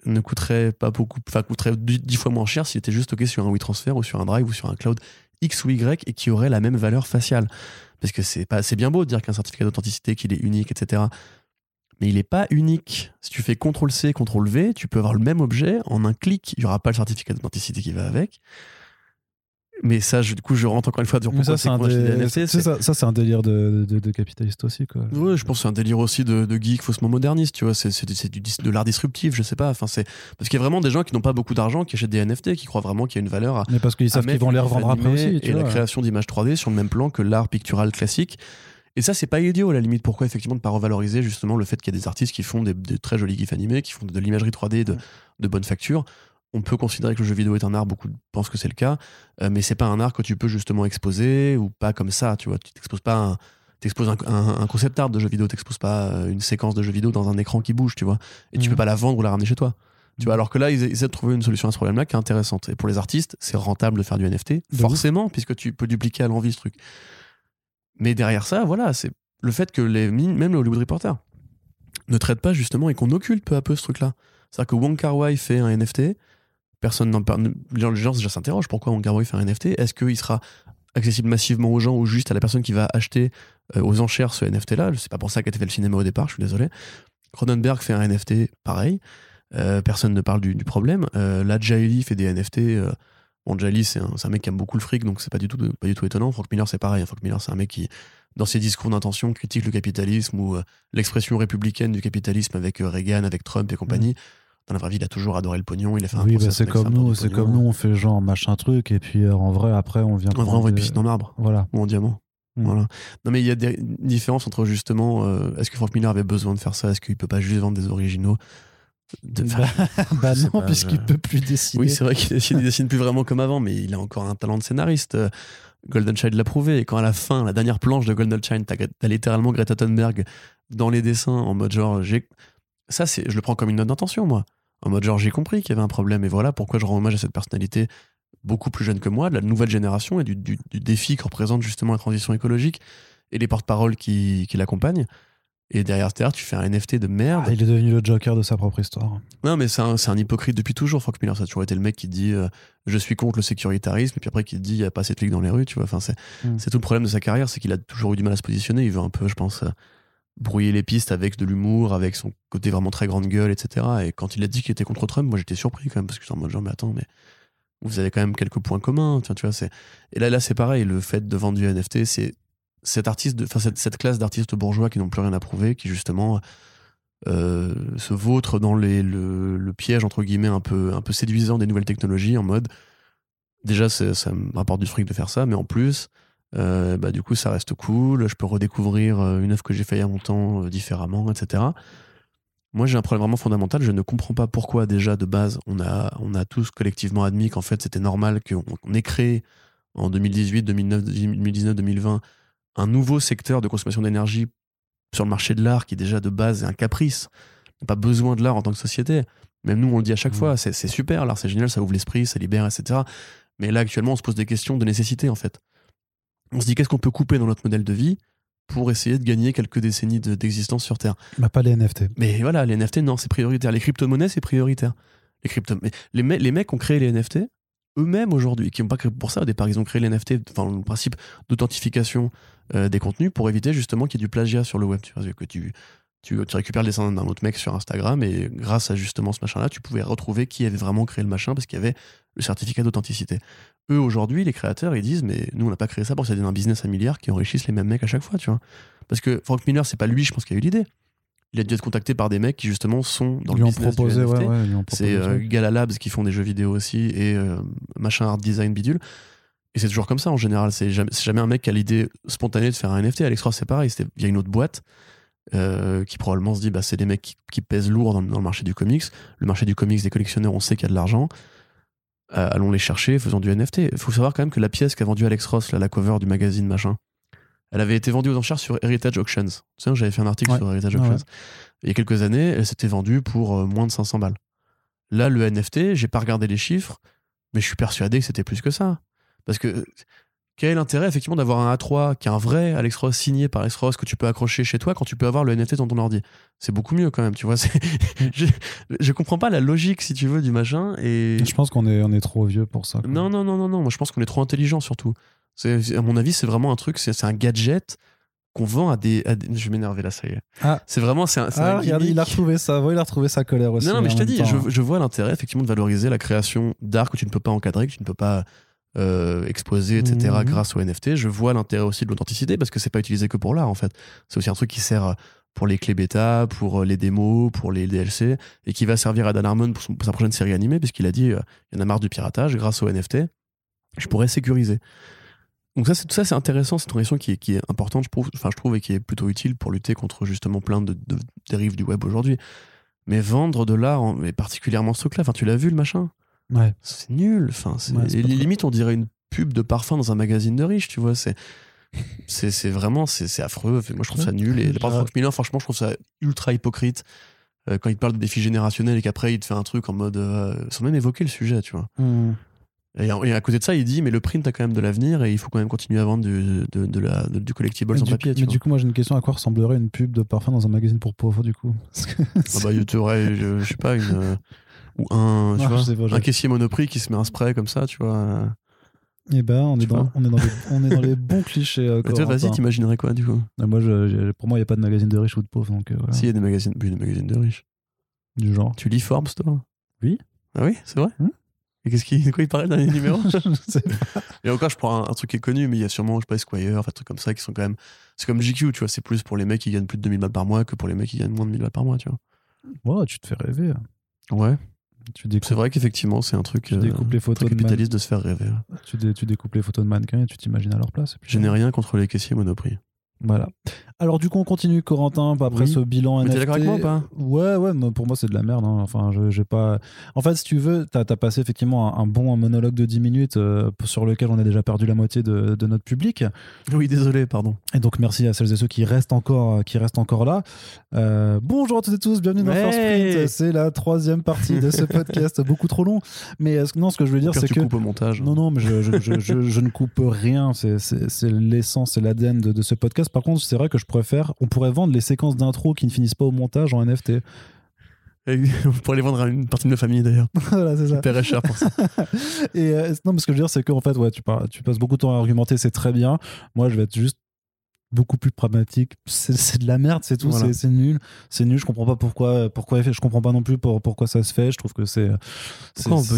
ne coûterait pas beaucoup, enfin coûterait dix fois moins cher s'il était juste stocké sur un WeTransfer ou sur un Drive ou sur un cloud X ou Y et qui aurait la même valeur faciale. Parce que c'est c'est bien beau de dire qu'un certificat d'authenticité, qu'il est unique, etc. Mais il n'est pas unique. Si tu fais CTRL-C, CTRL-V, tu peux avoir le même objet en un clic. Il n'y aura pas le certificat d'authenticité qui va avec. Mais ça, je- du coup, je rentre encore une fois dans ça, pourquoi c'est un, dé- ça, ça, délire de, de, de capitaliste aussi. Quoi. Ouais, je pense que c'est un délire aussi de, de geek faussement moderniste, tu vois. C'est, du, de l'art disruptif, je sais pas. Enfin, c'est, parce qu'il y a vraiment des gens qui n'ont pas beaucoup d'argent, qui achètent des NFT, qui croient vraiment qu'il y a une valeur à, Mais parce qu'ils savent qu'ils vont les revendre après aussi. Tu et la création d'images 3D sur le même plan que l'art pictural classique. Et ça, c'est pas idiot à la limite. Pourquoi effectivement ne pas revaloriser justement le fait qu'il y a des artistes qui font des, des très jolis gifs animés, qui font de l'imagerie 3D de, Mm. de bonne facture? On peut considérer que le jeu vidéo est un art, beaucoup pensent que c'est le cas, euh, mais c'est pas un art que tu peux justement exposer ou pas comme ça. Tu vois, tu t'exposes pas un, t'exposes un, un- un concept art de jeu vidéo, t'exposes pas euh, une séquence de jeu vidéo dans un écran qui bouge, tu vois, et tu Mhm. peux pas la vendre ou la ramener chez toi. Tu Mhm. vois, alors que là, ils ils essaient de trouver une solution à ce problème-là qui est intéressante. Et pour les artistes, c'est rentable de faire du NFT, De forcément, puisque tu peux dupliquer à l'envie ce truc. Mais derrière ça, voilà, c'est le fait que les, même le Hollywood Reporter ne traite pas justement et qu'on occulte peu à peu ce truc-là. C'est-à-dire que Wong Kar Wai fait un NFT, personne n'en parle. Les gens s'interrogent pourquoi Kar Wai fait un NFT. Est-ce qu'il sera accessible massivement aux gens ou juste à la personne qui va acheter euh, aux enchères ce NFT-là C'est pas pour ça qu'a été fait le cinéma au départ, je suis désolé. Cronenberg fait un NFT pareil. Euh, personne ne parle du, problème. Euh, là, Jaili fait des NFT. euh, bon, Jaili, c'est un, mec qui aime beaucoup le fric, donc c'est pas du tout, pas du tout étonnant. Frank Miller, c'est pareil. Frank Miller, c'est un mec qui, dans ses discours d'intention, critique le capitalisme ou euh, l'expression républicaine du capitalisme avec euh, Reagan, avec Trump et compagnie. Dans la vraie vie, il a toujours adoré le pognon. Il a fait un Oui, bah, c'est comme nous, c'est comme nous, on fait genre machin truc, et puis euh, en vrai, après, on vient. En vrai, on voit une piscine en marbre Voilà. ou en diamant. Mm. Voilà. Non, mais il y a des différences entre justement, euh, est-ce que Frank Miller avait besoin de faire ça? Est-ce qu'il peut pas juste vendre des originaux? De... Bah, bah non, puisqu'il je- peut plus dessiner. Oui, c'est vrai qu'il dessine, dessine plus vraiment comme avant, mais il a encore un talent de scénariste. Euh, Golden Child l'a prouvé. Et quand à la fin, la dernière planche de Golden Child, t'as littéralement Greta Thunberg dans les dessins en mode genre, j'ai. Ça, je le prends comme une note d'intention, moi. En mode genre, j'ai compris qu'il y avait un problème. Et voilà pourquoi je rends hommage à cette personnalité beaucoup plus jeune que moi, de la nouvelle génération et du, du- du défi que représente justement la transition écologique et les porte-paroles qui, qui l'accompagnent. Et derrière, derrière, tu fais un NFT de merde. Ah, il est devenu le Joker de sa propre histoire. Non, mais c'est un, hypocrite depuis toujours, Frank Miller. Ça a toujours été le mec qui dit euh, je suis contre le sécuritarisme, et puis après qui dit il n'y a pas assez de flics dans les rues, tu vois. Enfin, c'est Mm. c'est tout le problème de sa carrière, c'est qu'il a toujours eu du mal à se positionner. Il veut un peu, je pense, euh, brouiller les pistes avec de l'humour, avec son côté vraiment très grande gueule, etc. Et quand il a dit qu'il était contre Trump, moi j'étais surpris quand même, parce que j'étais en mode genre, mais attends, mais vous avez quand même quelques points communs, tu vois. c'est... Et là, là c'est pareil, le fait de vendre du NFT, c'est artiste, enfin cette, classe d'artistes bourgeois qui n'ont plus rien à prouver, qui justement euh, se vautrent dans les, le, le piège entre guillemets un peu, un peu séduisant des nouvelles technologies en mode déjà ça me rapporte du fric de faire ça, mais en plus euh, bah, du coup ça reste cool, je peux redécouvrir euh, une œuvre que j'ai fait il y a longtemps euh, différemment, etc. Moi j'ai un problème vraiment fondamental, je ne comprends pas pourquoi déjà de base on a, on a tous collectivement admis qu'en fait c'était normal qu'on on ait créé en 2018, 2009, 2019, 2020 un nouveau secteur de consommation d'énergie sur le marché de l'art qui déjà de base est un caprice. On n'a pas besoin de l'art en tant que société. Même nous, on le dit à chaque Mm. fois, c'est c'est super, l'art c'est génial, ça ouvre l'esprit, ça libère, etc. Mais là, actuellement, on se pose des questions de nécessité, en fait. On se dit qu'est-ce qu'on peut couper dans notre modèle de vie pour essayer de gagner quelques décennies de- d'existence sur Terre? Bah, pas les NFT. Mais voilà, les NFT, non, c'est prioritaire. Les crypto-monnaies, c'est prioritaire. Les, crypto mais les, me- les mecs ont créé les NFT eux-mêmes aujourd'hui, qui n'ont pas créé pour ça. Au départ, ils ont créé les NFT, enfin, le principe d'authentification euh, des contenus pour éviter justement qu'il y ait du plagiat sur le web. Tu vois, que tu, tu, tu récupères le dessin d'un autre mec sur Instagram et grâce à justement ce machin-là, tu pouvais retrouver qui avait vraiment créé le machin parce qu'il y avait le certificat d'authenticité. Eux, aujourd'hui, les créateurs, ils disent, mais nous, on n'a pas créé ça pour que ça devienne un business à milliards qui enrichissent les mêmes mecs à chaque fois, tu vois. Parce que Frank Miller, c'est pas lui, je pense, qui a eu l'idée. Il a dû être contacté par des mecs qui, justement, sont dans Ils le business proposé, du NFT. ouais, ouais, ils lui ont proposé C'est euh. Gala Labs qui font des jeux vidéo aussi et euh, machin art design bidule. Et c'est toujours comme ça en général. C'est jamais, un mec qui a l'idée spontanée de faire un NFT. Alex Ross, c'est pareil. C'était via une autre boîte euh, qui probablement se dit bah, c'est des mecs qui, qui pèsent lourd dans, dans le marché du comics. Le marché du comics des collectionneurs, on sait qu'il y a de l'argent. Euh, allons les chercher, faisons du NFT. Il faut savoir quand même que la pièce qu'a vendue Alex Ross, là, la cover du magazine machin, elle avait été vendue aux enchères sur Heritage Auctions. Tu sais, j'avais fait un article Ouais. sur Heritage Auctions. ouais. Il y a quelques années, elle s'était vendue pour euh, moins de 500 balles. Là, le NFT, j'ai pas regardé les chiffres, mais je suis persuadé que c'était plus que ça. Parce que quel est l'intérêt effectivement d'avoir un A3 qui est un vrai Alex Ross signé par Alex Ross que tu peux accrocher chez toi quand tu peux avoir le NFT dans ton ordi? C'est beaucoup mieux quand même, tu vois. je, je comprends pas la logique, si tu veux, du machin. Et Je pense qu'on est, on est trop vieux pour ça. quoi. non, non, non, non, non. Moi, je pense qu'on est trop intelligent surtout. À mon avis, c'est vraiment un truc, c'est, un gadget qu'on vend à des, à des- Je vais m'énerver là, ça y est. Ah. C'est vraiment, c'est un, Ah, un il a retrouvé ça. Il a retrouvé sa colère aussi. Non, non, mais je t'ai dit, je, je vois l'intérêt effectivement de valoriser la création d'art que tu ne peux pas encadrer, que tu ne peux pas euh, exposer, etc. Mhm. grâce au NFT. Je vois l'intérêt aussi de l'authenticité parce que c'est pas utilisé que pour l'art en fait. C'est aussi un truc qui sert euh, pour les clés bêta, pour euh, les démos, pour les DLC et qui va servir à Dan Harmon pour, son- pour sa prochaine série animée puisqu'il a dit euh, il y en a marre du piratage grâce au NFT. Je pourrais sécuriser. Donc ça, c'est, tout ça, c'est intéressant, c'est une transition qui est, qui est importante, je trouve, enfin, je trouve, et qui est plutôt utile pour lutter contre justement plein de, de dérives du web aujourd'hui. Mais vendre de l'art, mais particulièrement ce truc-là, enfin, tu l'as vu le machin? Ouais. C'est nul. Enfin, c'est, Ouais, c'est limite, on dirait une pub de parfum dans un magazine de riches, tu vois. C'est, c'est, c'est vraiment, c'est, c'est affreux. Moi, je trouve ça nul. Et de Frank Miller, franchement, je trouve ça ultra hypocrite. Euh, quand il parle de défis générationnels et qu'après il te fait un truc en mode euh, sans même évoquer le sujet, tu vois. Hmm. Et, et à côté de ça, il dit mais le print a quand même de l'avenir et il faut quand même continuer à vendre du, de, de la, de- du collectible Mais en du, papier. Mais du coup, moi j'ai une question à quoi ressemblerait une pub de parfum dans un magazine pour pauvres du coup? Ah bah, tu aurais, je, je sais pas, une. Ou un, tu vois, pas, un caissier monoprix qui se met un spray comme ça, tu vois. Eh ben, on est, dans, on, est dans les, on est dans les bons clichés. euh, Et vas-y, t'imaginerais quoi du coup? Ah, Moi, je- pour moi, il n'y a pas de magazine de riches ou de pauvres, donc euh, voilà, S'il y a des magazines, des magazines de riches. du genre. Tu lis Forbes, toi? Oui. Ah oui, c'est vrai? Hmm? Et qu'est-ce qui, de quoi il parlait dans les numéros je sais pas. Et encore, je prends un, un truc qui est connu, mais il y a sûrement, je sais pas, Esquire, enfin, trucs comme ça qui sont quand même. C'est comme GQ, tu vois, c'est plus pour les mecs qui gagnent plus de 2000 balles par mois que pour les mecs qui gagnent moins de 1000 balles par mois, tu vois. Ouais, tu te fais rêver. Ouais, c'est vrai qu'effectivement, c'est un truc. tu euh, découpes les très photos de man- capitaliste de se faire rêver. tu, dé- tu découpes les photos de mannequins et tu t'imagines à leur place. Je n'ai rien contre les caissiers Monoprix. Voilà. Alors du coup, on continue, Corentin, après Oui. ce bilan Mais t'es d'accord avec moi ou pas? Ouais, ouais, pour moi, c'est de la merde. hein. Enfin, je- j'ai pas. En fait, si tu veux, t'as as passé effectivement un, un bon monologue de 10 minutes euh, sur lequel on a déjà perdu la moitié de, de notre public. Oui, désolé, pardon. Et donc, merci à celles et ceux qui restent encore, qui restent encore là. Euh, bonjour à toutes et tous, bienvenue dans. First Print. C'est la troisième partie de ce podcast, beaucoup trop long. Mais euh, non, ce que je veux dire, c'est tu que. coupes au montage. Non, non, mais je, je, je, je- je ne coupe rien. C'est- l'essence, c'est l'ADN de, de ce podcast. Par contre, c'est vrai que je préfère. On pourrait vendre les séquences d'intro qui ne finissent pas au montage en NFT. On pourrait les vendre à une partie de ma famille d'ailleurs. voilà, c'est ça. Je paierais cher pour ça. Et euh, non, mais ce que je veux dire, c'est qu'en fait, ouais, tu, tu passes beaucoup de temps à argumenter, c'est très bien. Moi, je vais être juste beaucoup plus pragmatique. C'est de la merde, c'est tout. Voilà. C'est nul. C'est nul. Je comprends pas pourquoi. Pourquoi je comprends pas non plus pour, pourquoi ça se fait. Je trouve que c'est.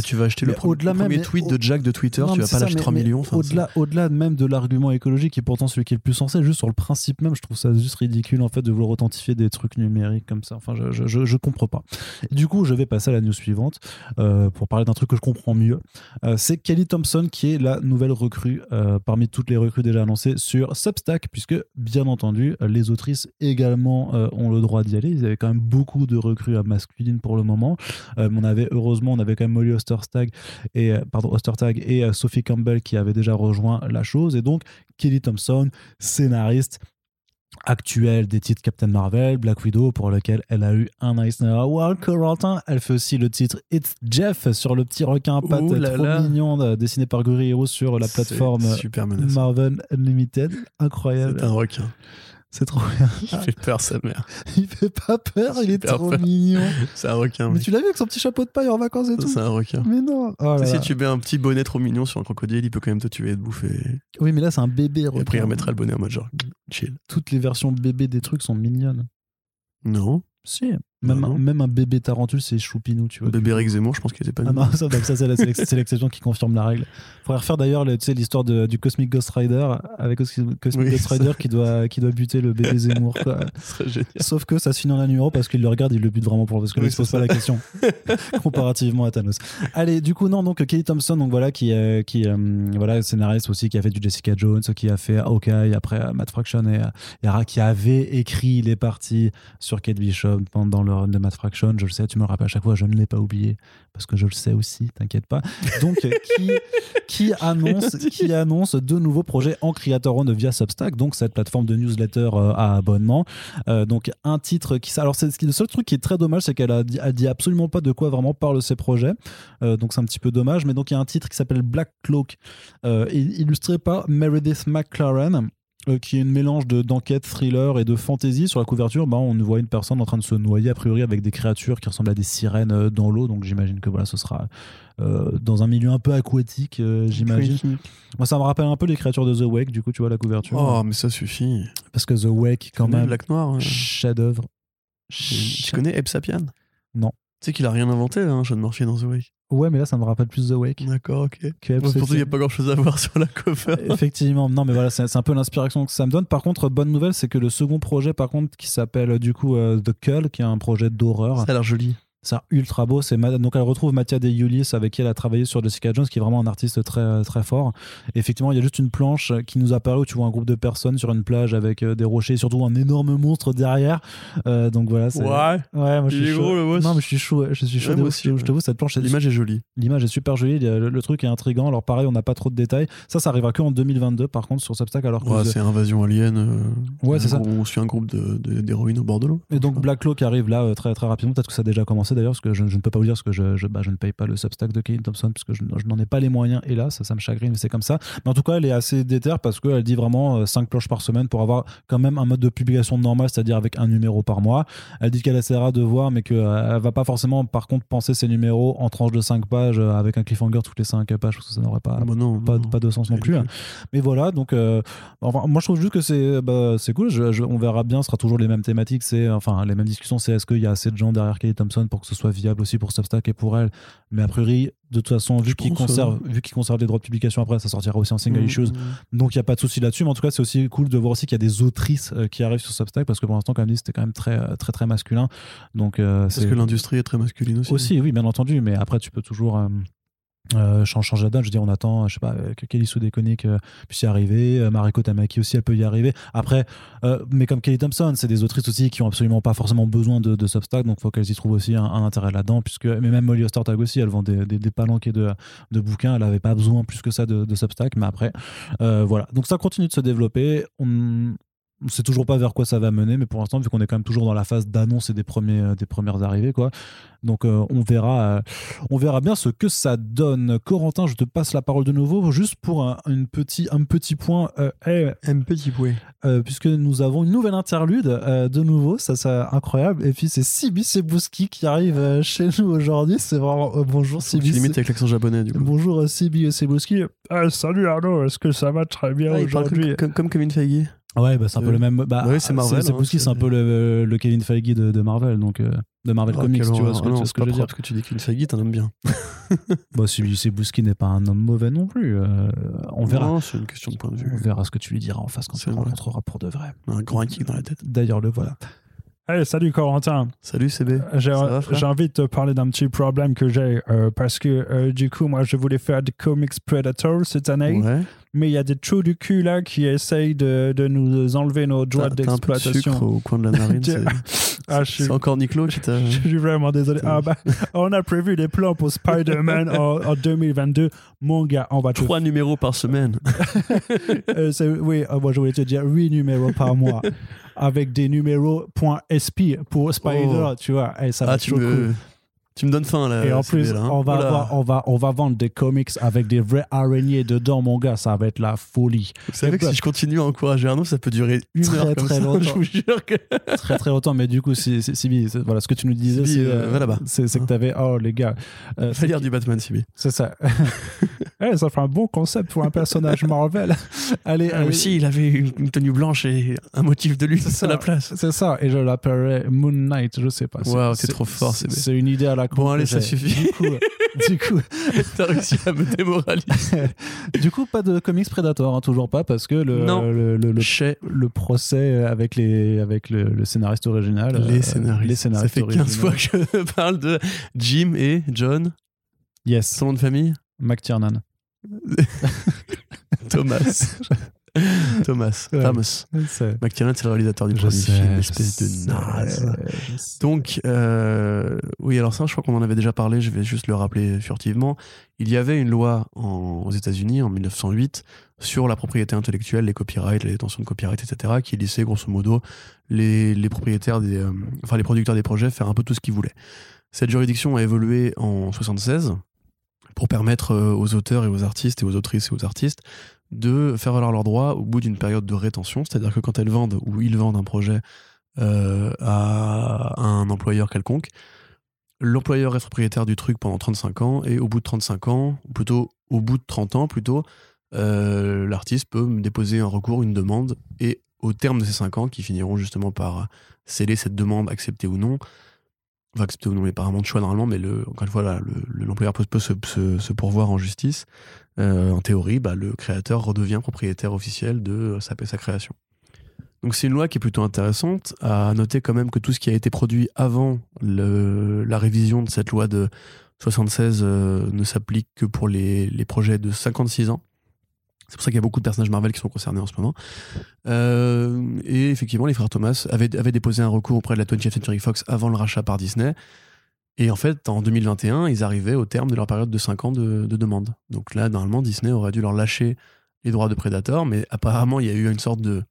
Tu vas acheter le, premier même, tweet de Jack de Twitter, Non, tu vas pas mais- 3 mais millions. Au-delà, au-delà même de l'argument écologique qui est pourtant celui qui est le plus sensé, juste sur le principe même, je trouve ça juste ridicule en fait de vouloir authentifier des trucs numériques comme ça. Enfin, je, je, je, je comprends pas. Du coup, je vais passer à la news suivante euh, pour parler d'un truc que je comprends mieux. Euh, c'est Kelly Thompson qui est la nouvelle recrue euh, parmi toutes les recrues déjà annoncées sur Substack, puisque bien entendu, les autrices également euh, ont le droit d'y aller. Il y avait quand même beaucoup de recrues à masculine pour le moment. Euh, on avait heureusement, on avait quand même Molly Ostertag et pardon Ostertag et euh, Sophie Campbell qui avaient déjà rejoint la chose et donc Kelly Thompson scénariste actuelle des titres Captain Marvel, Black Widow pour lequel elle a eu un Eisner Award Corentin elle fait aussi le titre It's Jeff sur le petit requin à trop là. mignon dessiné par Guri Hero sur la plateforme. Marvel Unlimited incroyable C'est un requin. C'est trop bien Il fait peur, sa mère. il fait pas peur il est trop peur. mignon C'est un requin. mais mec. tu l'as vu avec son petit chapeau de paille en vacances et tout C'est un requin. mais non Oh là Si là. tu mets un petit bonnet trop mignon sur un crocodile, il peut quand même te tuer et te bouffer. oui mais là c'est un bébé Et après, il remettra le bonnet en mode genre chill. toutes les versions bébé des trucs sont mignonnes. Non. Si. Même, Bah non. un, même un bébé tarentule, c'est choupinou, tu vois. Bébé Eric Zemmour, je pense qu'il était pas Ah non, ça, donc ça, c'est l'exception qui confirme la règle. Faudrait refaire d'ailleurs le- tu sais, l'histoire du Cosmic Ghost Rider avec Cos- Cosmic Oui, Ghost ça. Rider qui doit, qui doit buter le bébé Zemmour. Quoi. Sauf que ça se finit en un numéro parce qu'il le regarde, il le bute vraiment pour parce que Oui, ne se pose pas la question comparativement à Thanos. Allez, du coup non, donc Kelly Thompson, donc voilà qui euh, qui euh, voilà scénariste aussi qui a fait du Jessica Jones, qui a fait Hawkeye après euh, Matt Fraction et, et qui avait écrit les parties sur Kate Bishop pendant le run de Matt Fraction. Je le sais, tu me le rappelles à chaque fois, je ne l'ai pas oublié parce que je le sais aussi, t'inquiète pas. Donc, euh, qui, qui, annonce, qui annonce de nouveaux projets en Creator One via Substack, donc cette plateforme de newsletter euh, à abonnement. Euh, donc, un titre qui. Alors, c'est le seul truc qui est très dommage, c'est qu'elle a, dit- elle dit absolument pas de quoi vraiment parlent ces projets. Euh, donc, c'est un petit peu dommage. Mais donc, il y a un titre qui s'appelle Black Cloak, euh, il- illustré par Meredith McLaren euh, qui est une mélange de d'enquête, thriller et de fantasy. Sur la couverture, bah, on voit une personne en train de se noyer, a priori avec des créatures qui ressemblent à des sirènes euh, dans l'eau. Donc j'imagine que voilà, ce sera euh, dans un milieu un peu aquatique, euh, j'imagine. Moi, ça me rappelle un peu les créatures de The Wake, du coup, tu vois la couverture. Oh, mais ça suffit. Parce que The Wake, quand même, Lac Noir. euh, chef-d'œuvre. Tu connais Eb Sapian Non. Tu sais qu'il a rien inventé, hein, Sean Murphy dans The Wake. Ouais, mais là, ça me rappelle plus The Wake. D'accord, ok. que Bon. Pourtant, il n'y a pas grand chose à voir sur la cover. Effectivement, non, mais voilà, c'est c'est un peu l'inspiration que ça me donne. Par contre, bonne nouvelle, c'est que le second projet, par contre, qui s'appelle euh, du coup euh, The Cull, qui est un projet d'horreur, Ça a l'air joli. C'est ultra beau. C'est donc elle retrouve Mathia De Yulis avec qui elle a travaillé sur Jessica Jones, qui est vraiment un artiste très très fort. Et effectivement, il y a juste une planche qui nous apparaît où tu vois un groupe de personnes sur une plage avec euh, des rochers, et surtout un énorme monstre derrière. Euh, donc voilà, c'est ouais, moi je suis chaud. gros, le boss. Non, mais je suis chaud. ouais, Je suis. Ouais, aussi, je ouais. t'avoue, cette planche, L'image est jolie. L'image est super jolie, le, le truc est intriguant. Alors pareil, on n'a pas trop de détails. Ça, ça arrivera que en 2022 par contre sur Substack. Alors que Ouais, c'est Invasion Alien. euh, Ouais, c'est ça. On suit un groupe de- de- d'héroïnes au bord de l'eau. et donc Black Claw qui arrive là euh, très très rapidement. Peut-être que ça a déjà commencé d'ailleurs, parce que je, je ne peux pas vous dire parce que je, je, bah, je ne paye pas le Substack de Kevin Thompson parce que je, je n'en ai pas les moyens. Et là, ça, ça me chagrine, mais c'est comme ça. Mais en tout cas, elle est assez déter parce qu'elle dit vraiment 5 planches par semaine pour avoir quand même un mode de publication normal, c'est-à-dire avec un numéro par mois. Elle dit qu'elle essaiera de voir, mais qu'elle ne va pas forcément par contre penser ses numéros en tranches de 5 pages euh, avec un cliffhanger toutes les 5 pages parce que ça n'aurait pas, Ah bah non, pas, non. pas de sens non plus. hein. Mais voilà, donc euh, enfin, moi je trouve juste que c'est bah, cool. On verra bien, ce sera toujours les mêmes thématiques, c'est enfin les mêmes discussions. C'est est-ce qu'il y a assez de gens derrière Kelly Thompson pour que ce soit viable aussi pour Substack et pour elle. Mais a priori, de toute façon, vu qu'ils conservent, vu qu'ils conservent les droits de publication après, ça sortira aussi en single Mmh, issues. mmh. Donc il n'y a pas de souci là-dessus. Mais en tout cas, c'est aussi cool de voir aussi qu'il y a des autrices euh, qui arrivent sur Substack parce que pour l'instant, comme dit, c'était quand même très euh, très très masculin. Donc euh, Parce c'est que l'industrie est très masculine aussi. aussi, oui, bien entendu, mais après, tu peux toujours euh, euh, chan- changer la donne. Je veux dire, on attend, je sais pas, euh, que Kelly Sue Deconic euh, puisse y arriver. Euh, Mariko Tamaki aussi, elle peut y arriver. Après, euh, mais comme Kelly Thompson, c'est des autrices aussi qui ont absolument pas forcément besoin de, Substack, donc faut qu'elles y trouvent aussi un, intérêt là-dedans. Puisque, mais même Molly Ostertag aussi, elle vend des, des, des palanquets de, de bouquins. Elle avait pas besoin plus que ça de, Substack, mais après, voilà. Donc ça continue de se développer. On sait toujours pas vers quoi ça va mener, mais pour l'instant, vu qu'on est quand même toujours dans la phase d'annonce et des, premiers, euh, des premières arrivées, quoi. Donc euh, on verra, euh, on verra bien ce que ça donne. Corentin, je te passe la parole de nouveau, juste pour un, une petit, un petit point, euh, Un petit euh, puisque nous avons une nouvelle interlude euh, de nouveau, ça c'est incroyable. Et puis c'est Sibi Sebouski qui arrive euh, chez nous aujourd'hui. C'est vraiment euh, bonjour Sibi. limite avec l'accent japonais, du coup. Bonjour Sibi Sebouski. Ah, salut Arnaud, est-ce que ça va très bien Ah, aujourd'hui comme, comme, comme Kevin Feige. Ouais, bah, c'est un peu Euh, le même. Bah, bah oui, c'est Marvel, C'est hein, c'est un peu le, le Kevin Feige de, de Marvel, donc euh, de Marvel Ah, Comics. Tu vois ce que, Ah pas je veux dire propre ce que tu dis Kevin Feige, t'en aimes bien. Bah, Sibi Sebouski n'est pas un homme mauvais non plus. euh, on verra. Non, c'est une question de point de On vue. verra ce que tu lui diras en face quand tu le rencontreras pour de vrai. Un grand kick dans la tête. D'ailleurs, le voilà. Hey, salut Corentin. Salut CB. J'ai envie de te parler d'un petit problème que j'ai euh, parce que euh, du coup, moi, je voulais faire des comics Predator cette année, Ouais. mais il y a des trous du cul là qui essayent de, de nous enlever nos droits d'exploitation. au coin de la narine. Ah, suis- C'est encore Niclo qui t'a. Je suis vraiment désolé. Ah, bah, on a prévu des plans pour Spider-Man en, en 2022. Mon gars, on va Trois numéros par semaine. Euh, oui, euh, moi je voulais te dire 8 numéros par mois avec des numéros .sp pour Spider, Oh. tu vois. Et ça va Ah, être tu trop me, cool. Tu me donnes faim là. Et en plus, là, hein. on, va avoir- on, va, on va vendre des comics avec des vrais araignées dedans, mon gars. Ça va être la folie. Vous savez que si je continue à encourager Arnaud, ça peut durer une Très, heure comme très ça. longtemps. Je vous jure que. très très longtemps, mais du coup, Sibi, voilà, ce que tu nous disais, c'est euh, va là-bas. c'est- que avais, oh les gars, euh, Fallait lire du Batman, Sibi. c'est ça. Eh, ça fait un bon concept pour un personnage Marvel. allez, Ah, allez, aussi, il avait une tenue blanche et un motif de ça. à la place. c'est ça, et je l'appellerais Moon Knight, je sais pas. C'est- Waouh, t'es c'est- trop fort. C'est une idée à la Bon, allez, ça suffit. Du coup, du coup, T'as réussi à me démoraliser. du coup, pas de comics Predator, hein, toujours pas, parce que le, Non. le, le, le- Chez le procès avec, les, avec le, le scénariste original. euh, les scénaristes. les scénaristes Ça fait 15 originaux. fois que je parle de Jim et John. Yes, Son nom de famille? McTiernan. Thomas. Thomas, Ouais. Thomas. McTiernan, c'est le réalisateur du Je premier sais, film, espèce de naze. Donc, euh, oui, alors ça, je crois qu'on en avait déjà parlé, je vais juste le rappeler furtivement. Il y avait une loi en- aux États-Unis en 1908 sur la propriété intellectuelle, les copyrights, les détentions de copyright, etc., qui laissait grosso modo les, les propriétaires, des, euh, enfin les producteurs des projets faire un peu tout ce qu'ils voulaient. Cette juridiction a évolué en 76 pour permettre euh, aux auteurs et aux artistes et aux autrices et aux artistes de faire valoir leurs droits au bout d'une période de rétention, c'est-à-dire que quand elles vendent ou ils vendent un projet euh, à un employeur quelconque, l'employeur est propriétaire du truc pendant 35 ans et au bout de 35 ans, plutôt au bout de 30 ans plutôt, euh, l'artiste peut déposer un recours, une demande et au terme de ces 5 ans qui finiront justement par sceller cette demande acceptée ou non, enfin acceptée ou non, mais pas vraiment de choix normalement, mais encore une fois, le- le- l'employeur peut, peut se, se- pourvoir en justice. Euh, en théorie, bah, le créateur redevient propriétaire officiel de sa, création. Donc c'est une loi qui est plutôt intéressante. À noter quand même que tout ce qui a été produit avant la révision de cette loi de 76 euh, ne s'applique que pour les, les projets de 56 ans. C'est pour ça qu'il y a beaucoup de personnages Marvel qui sont concernés en ce moment. Euh, et effectivement, les frères Thomas avaient, déposé un recours auprès de la 20th Century Fox avant le rachat par Disney. Et en fait, en 2021, ils arrivaient au terme de leur période de 5 ans de, de demande. Donc là, normalement, Disney aurait dû leur lâcher les droits de Predator, mais apparemment, il y a eu une sorte de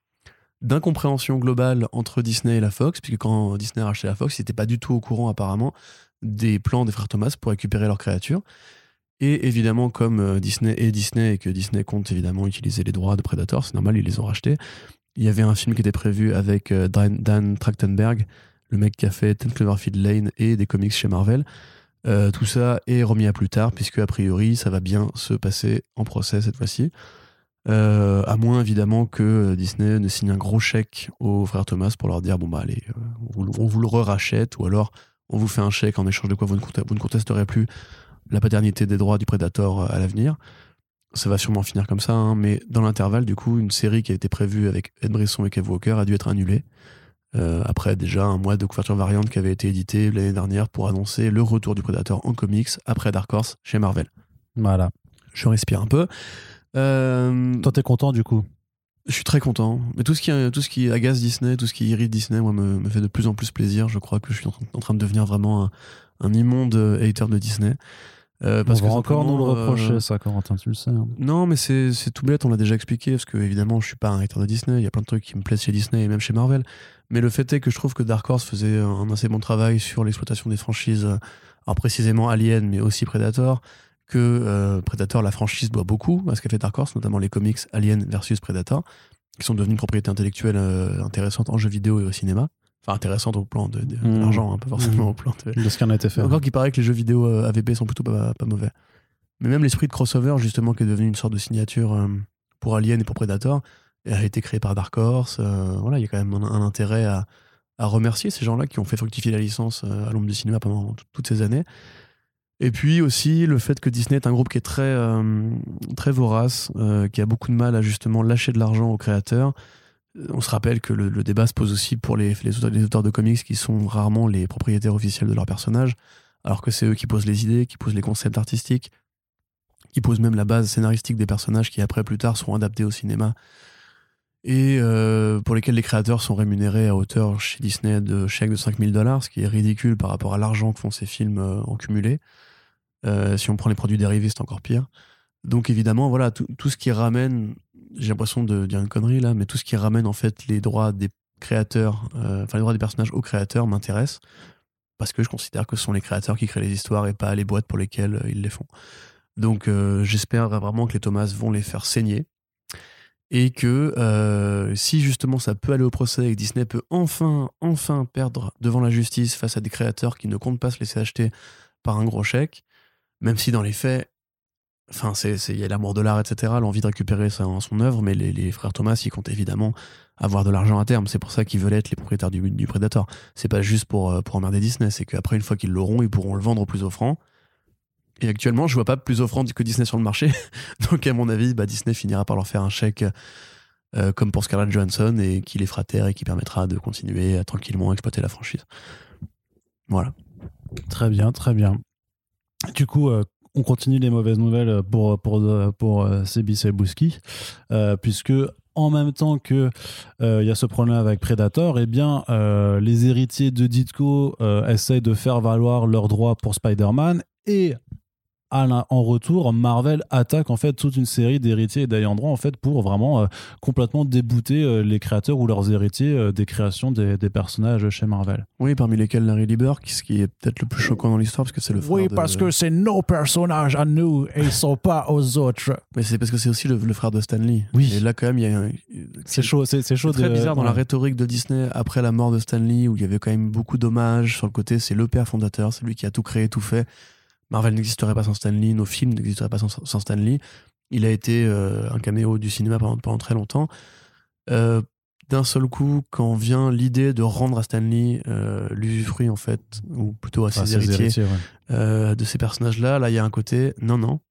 d'incompréhension globale entre Disney et la Fox, puisque quand Disney a racheté la Fox, ils n'étaient pas du tout au courant apparemment des plans des frères Thomas pour récupérer leurs créatures. Et évidemment, comme euh, Disney est Disney et que Disney compte évidemment utiliser les droits de Predator, c'est normal, ils les ont rachetés. Il y avait un film qui était prévu avec euh, Dan, Trachtenberg, le mec qui a fait Ten Cloverfield Lane et des comics chez Marvel. Euh, tout ça est remis à plus tard, puisque a priori, ça va bien se passer en procès cette fois-ci. À moins évidemment que Disney ne signe un gros chèque aux frères Thomas pour leur dire bon bah allez, on, vous, on vous le rachète ou alors on vous fait un chèque en échange de quoi vous ne contesterez plus la paternité des droits du Predator euh, à l'avenir. Ça va sûrement finir comme ça, hein, mais dans l'intervalle, du coup, une série qui a été prévue avec Ed Brisson et Kev Walker a dû être annulée. Euh, après déjà un mois de couverture variante qui avait été édité l'année dernière pour annoncer le retour du Predator en comics après Dark Horse chez Marvel. Voilà. Je respire un peu. Euh, Toi, t'es content du coup? Je suis très content. Mais tout ce qui, tout ce qui agace Disney, tout ce qui irrite Disney, moi, me, me fait de plus en plus plaisir. Je crois que je suis en, train- en train de devenir vraiment un, un immonde hater de Disney. Euh, parce On va que encore nous le simplement, euh, reprocher, ça, Corentin, tu le sais. hein. Non, mais c'est tout bête, on l'a déjà expliqué, parce que évidemment, je suis pas un hater de Disney, il y a plein de trucs qui me plaisent chez Disney et même chez Marvel. Mais le fait est que je trouve que Dark Horse faisait un assez bon travail sur l'exploitation des franchises, euh, alors précisément Alien, mais aussi Predator, que euh, Predator, la franchise, doit beaucoup à ce qu'a fait Dark Horse, notamment les comics Alien versus Predator, qui sont devenus une propriété intellectuelle intéressante en jeu vidéo et au cinéma. Enfin, intéressante au plan de, de- de Mhm. l'argent, hein, pas forcément Mhm. au plan de, De ce qui en a été fait. encore qu'il paraît que les jeux vidéo euh, AVP sont plutôt pas, pas mauvais. Mais même l'esprit de crossover, justement, qui est devenu une sorte de signature euh, pour Alien et pour Predator, a été créé par Dark Horse. euh, voilà, il y a quand même un, un intérêt à, à remercier ces gens-là qui ont fait fructifier la licence à l'ombre du cinéma pendant tout- toutes ces années. Et puis aussi le fait que Disney est un groupe qui est très, euh, très vorace, qui a beaucoup de mal à justement lâcher de l'argent aux créateurs. On se rappelle que le, débat se pose aussi pour les, auteurs, de comics qui sont rarement les propriétaires officiels de leurs personnages alors que c'est eux qui posent les idées, qui posent les concepts artistiques, qui posent même la base scénaristique des personnages qui après plus tard seront adaptés au cinéma et euh, pour lesquels les créateurs sont rémunérés à hauteur chez Disney de chèques de 5000 dollars, ce qui est ridicule par rapport à l'argent que font ces films euh, en cumulé. Euh, si on prend les produits dérivés, c'est encore pire. Donc évidemment, voilà, tout ce qui ramène, j'ai l'impression de dire une connerie là, mais tout ce qui ramène en fait les droits des créateurs, euh, enfin les droits des personnages aux créateurs m'intéresse parce que je considère que ce sont les créateurs qui créent les histoires et pas les boîtes pour lesquelles euh, ils les font. Donc euh, j'espère vraiment que les Thomas vont les faire saigner et que si justement ça peut aller au procès et que Disney peut enfin, enfin perdre devant la justice face à des créateurs qui ne comptent pas se laisser acheter par un gros chèque, même si dans les faits, enfin il y a l'amour de l'art, etc., l'envie de récupérer son, son œuvre, mais les, frères Thomas, ils comptent évidemment avoir de l'argent à terme. C'est pour ça qu'ils veulent être les propriétaires du, du Predator. C'est pas juste pour, euh, pour emmerder Disney, c'est qu'après, une fois qu'ils l'auront, ils pourront le vendre au plus offrant. Et actuellement, je vois pas plus offrant que Disney sur le marché. Donc, à mon avis, bah, Disney finira par leur faire un chèque euh, comme pour Scarlett Johansson et qui les fera taire et qui permettra de continuer à tranquillement exploiter la franchise. Voilà. Très bien, très bien. Du coup, euh, on continue les mauvaises nouvelles pour, pour, pour, euh, Sebi Selbouski, euh, puisque en même temps que euh, il y a ce problème avec Predator, eh euh, les héritiers de Ditko euh, essayent de faire valoir leurs droits pour Spider-Man et en retour, Marvel attaque en fait toute une série d'héritiers et d'ayants droit en fait pour vraiment euh, complètement débouter euh, les créateurs ou leurs héritiers euh, des créations des, des personnages chez Marvel. Oui, parmi lesquels Larry Lieber, qui- ce qui est peut-être le plus choquant dans l'histoire, parce que c'est le frère Oui, de- parce que c'est nos personnages à nous et ils sont pas aux autres. Mais c'est parce que c'est aussi le, le frère de Stan Lee. Oui. Et là, quand même, il y a un- C'est chaud, c'est c'est chaud. C'est très de- bizarre dans la rhétorique de Disney après la mort de Stan Lee, où il y avait quand même beaucoup d'hommages sur le côté, c'est le père fondateur, c'est lui qui a tout créé, tout fait. Marvel n'existerait pas sans Stan Lee, nos films n'existeraient pas sans, sans Stan Lee. Il a été euh, un caméo du cinéma pendant, pendant très longtemps. Euh, D'un seul coup, quand vient l'idée de rendre à Stan Lee euh, l'usufruit, en fait, ou plutôt à ses héritiers, héritiers, ouais. de ces personnages-là, là, il y a un côté, non, non,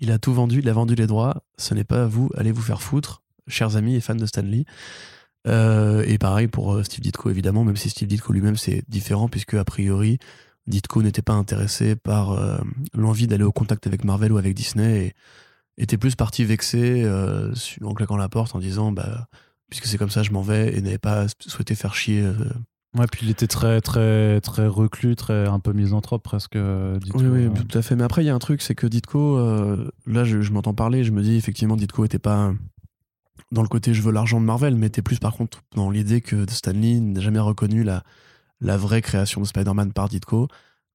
il a tout vendu, il a vendu les droits, ce n'est pas à vous, allez vous faire foutre, chers amis et fans de Stan Lee. Euh, et pareil pour Steve Ditko, évidemment, même si Steve Ditko lui-même, c'est différent, puisque a priori, Ditko n'était pas intéressé par euh, l'envie d'aller au contact avec Marvel ou avec Disney, et était plus parti vexé euh, en claquant la porte en disant, bah, puisque c'est comme ça, je m'en vais, et n'avait pas souhaité faire chier euh, Ouais, puis il était très, très, très reclus, très un peu misanthrope presque. Ditko, Oui, oui, euh. tout à fait. Mais après, il y a un truc, c'est que Ditko, là, je, je m'entends parler, je me dis effectivement, Ditko était pas dans le côté je veux l'argent de Marvel, mais était plus par contre dans l'idée que Stan Lee n'a jamais reconnu la, la vraie création de Spider-Man par Ditko,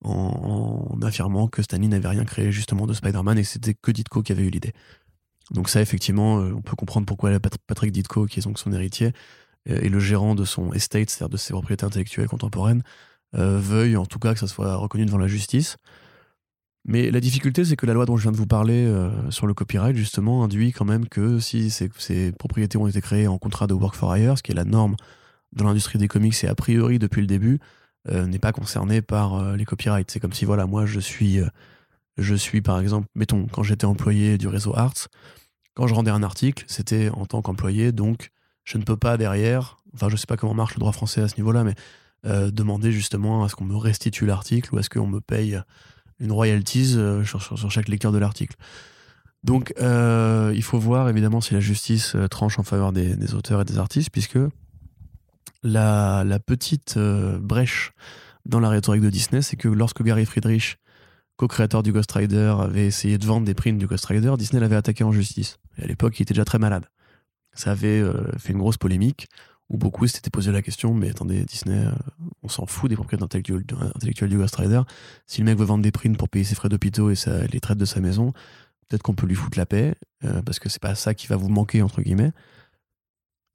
en, affirmant que Stan Lee n'avait rien créé justement de Spider-Man et que c'était que Ditko qui avait eu l'idée. Donc ça, effectivement, euh, on peut comprendre pourquoi Pat- Patrick Ditko, qui est donc son héritier, euh, et le gérant de son estate, c'est-à-dire de ses propriétés intellectuelles contemporaines, euh, veuille en tout cas que ça soit reconnu devant la justice. Mais la difficulté, c'est que la loi dont je viens de vous parler sur le copyright, justement, induit quand même que si ces, ces propriétés ont été créées en contrat de work for hire, ce qui est la norme dans l'industrie des comics et a priori depuis le début, euh, n'est pas concerné par euh, les copyrights. C'est comme si, voilà, moi, je suis, euh, je suis, par exemple, mettons, quand j'étais employé du réseau Arts, quand je rendais un article, c'était en tant qu'employé, donc je ne peux pas derrière, enfin, je sais pas comment marche le droit français à ce niveau-là, mais demander justement à ce qu'on me restitue l'article ou à ce qu'on me paye une royalties sur, chaque lecteur de l'article. Donc, il faut voir évidemment si la justice tranche en faveur des auteurs et des artistes, puisque la, petite euh, brèche dans la rhétorique de Disney, c'est que lorsque Gary Friedrich, co-créateur du Ghost Rider, avait essayé de vendre des prints du Ghost Rider, Disney l'avait attaqué en justice. Et à l'époque, il était déjà très malade. Ça avait euh, fait une grosse polémique où beaucoup s'étaient posé la question mais attendez, Disney, euh, on s'en fout des propriétés intellectuelles, du Ghost Rider. Si le mec veut vendre des prints pour payer ses frais d'hôpitaux et les traites de sa maison, peut-être qu'on peut lui foutre la paix, parce que c'est pas ça qui va vous manquer, entre guillemets.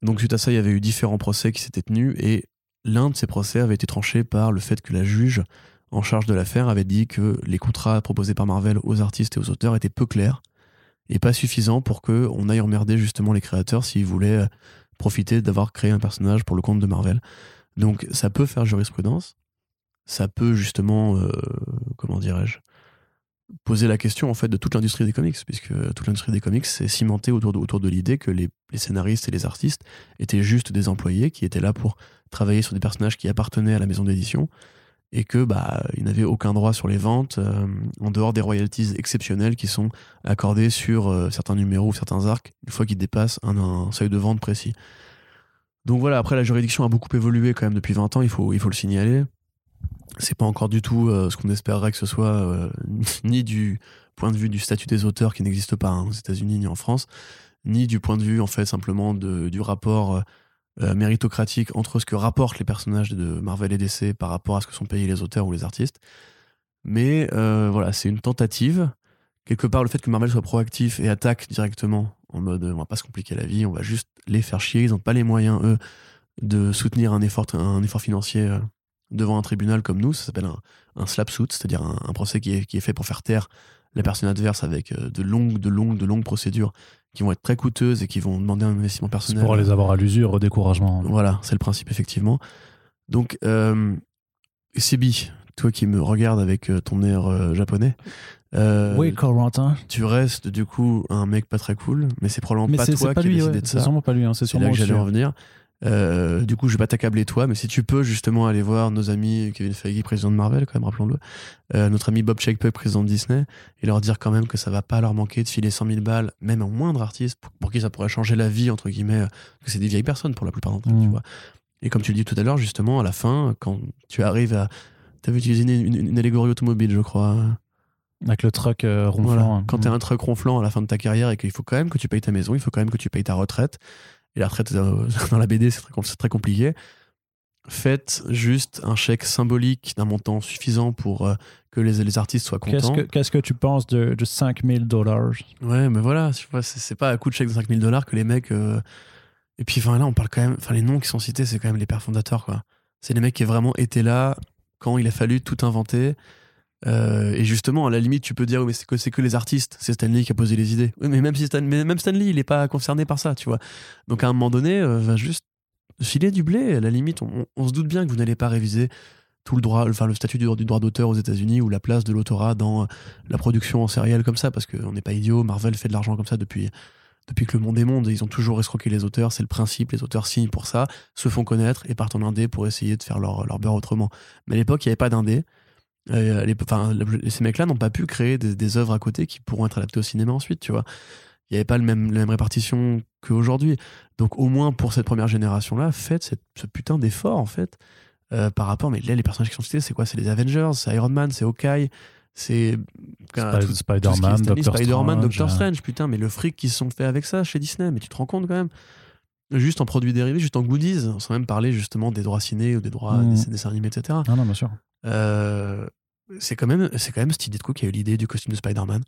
Donc, suite à ça, il y avait eu différents procès qui s'étaient tenus, et l'un de ces procès avait été tranché par le fait que la juge en charge de l'affaire avait dit que les contrats proposés par Marvel aux artistes et aux auteurs étaient peu clairs et pas suffisants pour qu'on aille emmerder justement les créateurs s'ils voulaient euh, profiter d'avoir créé un personnage pour le compte de Marvel. Donc ça peut faire jurisprudence, ça peut justement, euh, comment dirais-je, poser la question en fait de toute l'industrie des comics, puisque toute l'industrie des comics s'est cimentée autour de, l'idée que les, scénaristes et les artistes étaient juste des employés qui étaient là pour travailler sur des personnages qui appartenaient à la maison d'édition et que bah ils n'avaient aucun droit sur les ventes euh, en dehors des royalties exceptionnelles qui sont accordées sur euh, certains numéros ou certains arcs une fois qu'ils dépassent un, seuil de vente précis. Donc voilà, après la juridiction a beaucoup évolué quand même depuis 20 ans, il faut le signaler. C'est pas encore du tout euh, ce qu'on espérerait que ce soit, euh, ni du point de vue du statut des auteurs qui n'existe pas hein, aux États-Unis ni en France, ni du point de vue en fait simplement du rapport euh, méritocratique entre ce que rapportent les personnages de Marvel et DC par rapport à ce que sont payés les auteurs ou les artistes. Mais voilà, c'est une tentative. Quelque part, le fait que Marvel soit proactif et attaque directement en mode on va pas se compliquer la vie, on va juste les faire chier. Ils n'ont pas les moyens, eux, de soutenir un effort, un effort financier devant un tribunal comme nous. Ça s'appelle un, un slap suit, c'est-à-dire un, un procès qui est, qui est fait pour faire taire la personne adverse avec euh, de longues, de longues, de longues procédures qui vont être très coûteuses et qui vont demander un investissement personnel. pour les avoir à l'usure, au découragement. Voilà, c'est le principe, effectivement. Donc, euh, Sebi, toi qui me regardes avec euh, ton air euh, japonais, euh, oui, Corentin. tu restes du coup un mec pas très cool, mais c'est probablement Mais pas toi pas qui as lui, décidé ouais, de c'est ça. sûrement pas lui. hein, c'est C'est là sûrement que j'allais en venir. Euh, du coup, je vais pas t'accabler toi, mais si tu peux justement aller voir nos amis Kevin Feige, président de Marvel, quand même, rappelons-le, euh, notre ami Bob Chapek, président de Disney, et leur dire quand même que ça va pas leur manquer de filer 100 000 balles, même en moindre artiste, pour, pour qui ça pourrait changer la vie, entre guillemets, euh, parce que c'est des vieilles personnes pour la plupart d'entre eux, Mm. tu vois. Et comme tu le dis tout à l'heure, justement, à la fin, quand tu arrives à. T'avais utilisé une, une- une allégorie automobile, je crois. Avec le truck euh, ronflant. Voilà. hein. Quand t'es un truck ronflant à la fin de ta carrière et qu'il faut quand même que tu payes ta maison, il faut quand même que tu payes ta retraite. Et la retraite euh, dans la BD, c'est très, compliqué. Faites juste un chèque symbolique d'un montant suffisant pour euh, que les, les artistes soient contents. que, qu'est-ce que tu penses de, de 5000 dollars? Ouais, mais voilà, c'est c'est pas à coup de chèque de 5000 dollars que les mecs. euh, Et puis, enfin, là, on parle quand même. Enfin, les noms qui sont cités, c'est quand même les pères fondateurs, quoi. C'est les mecs qui ont vraiment été là quand il a fallu tout inventer. Euh, et justement, à la limite, tu peux dire, oui, mais c'est que, que les artistes, c'est Stanley qui a posé les idées. Mais même, si même Stanley, il est pas concerné par ça, tu vois. Donc, à un moment donné, euh, va juste filer du blé. À la limite, on, se doute bien que vous n'allez pas réviser tout le droit, enfin, le statut du, droit d'auteur aux États-Unis ou la place de l'autorat dans euh, la production en sériel comme ça, parce qu'on n'est pas idiot. Marvel fait de l'argent comme ça depuis, depuis que le monde est monde. Ils ont toujours escroqué les auteurs, c'est le principe. Les auteurs signent pour ça, se font connaître et partent en indé pour essayer de faire leur, leur beurre autrement. Mais à l'époque, il n'y avait pas d'indé. Euh, ces mecs-là n'ont pas pu créer des, des œuvres à côté qui pourront être adaptées au cinéma ensuite, tu vois. Il n'y avait pas le même, la même répartition qu'aujourd'hui. Donc, au moins pour cette première génération-là, faites cette- ce putain d'effort, en fait, euh, par rapport. Mais là, les personnages qui sont cités, c'est quoi? C'est les Avengers, c'est Iron Man, c'est Hawkeye, c'est. Est Spider-Man, Doctor Spider-Man, Strange, Doctor euh. Strange, putain, mais le fric qu'ils se sont fait avec ça chez Disney, mais tu te rends compte quand même? Juste en produits dérivés, juste en goodies, sans même parler justement des droits ciné ou des droits Mm. des dessins animés, etc. Ah non, bien sûr. Euh, c'est quand même c'est quand même Steve Ditko qui a eu l'idée du costume de Spider-Man.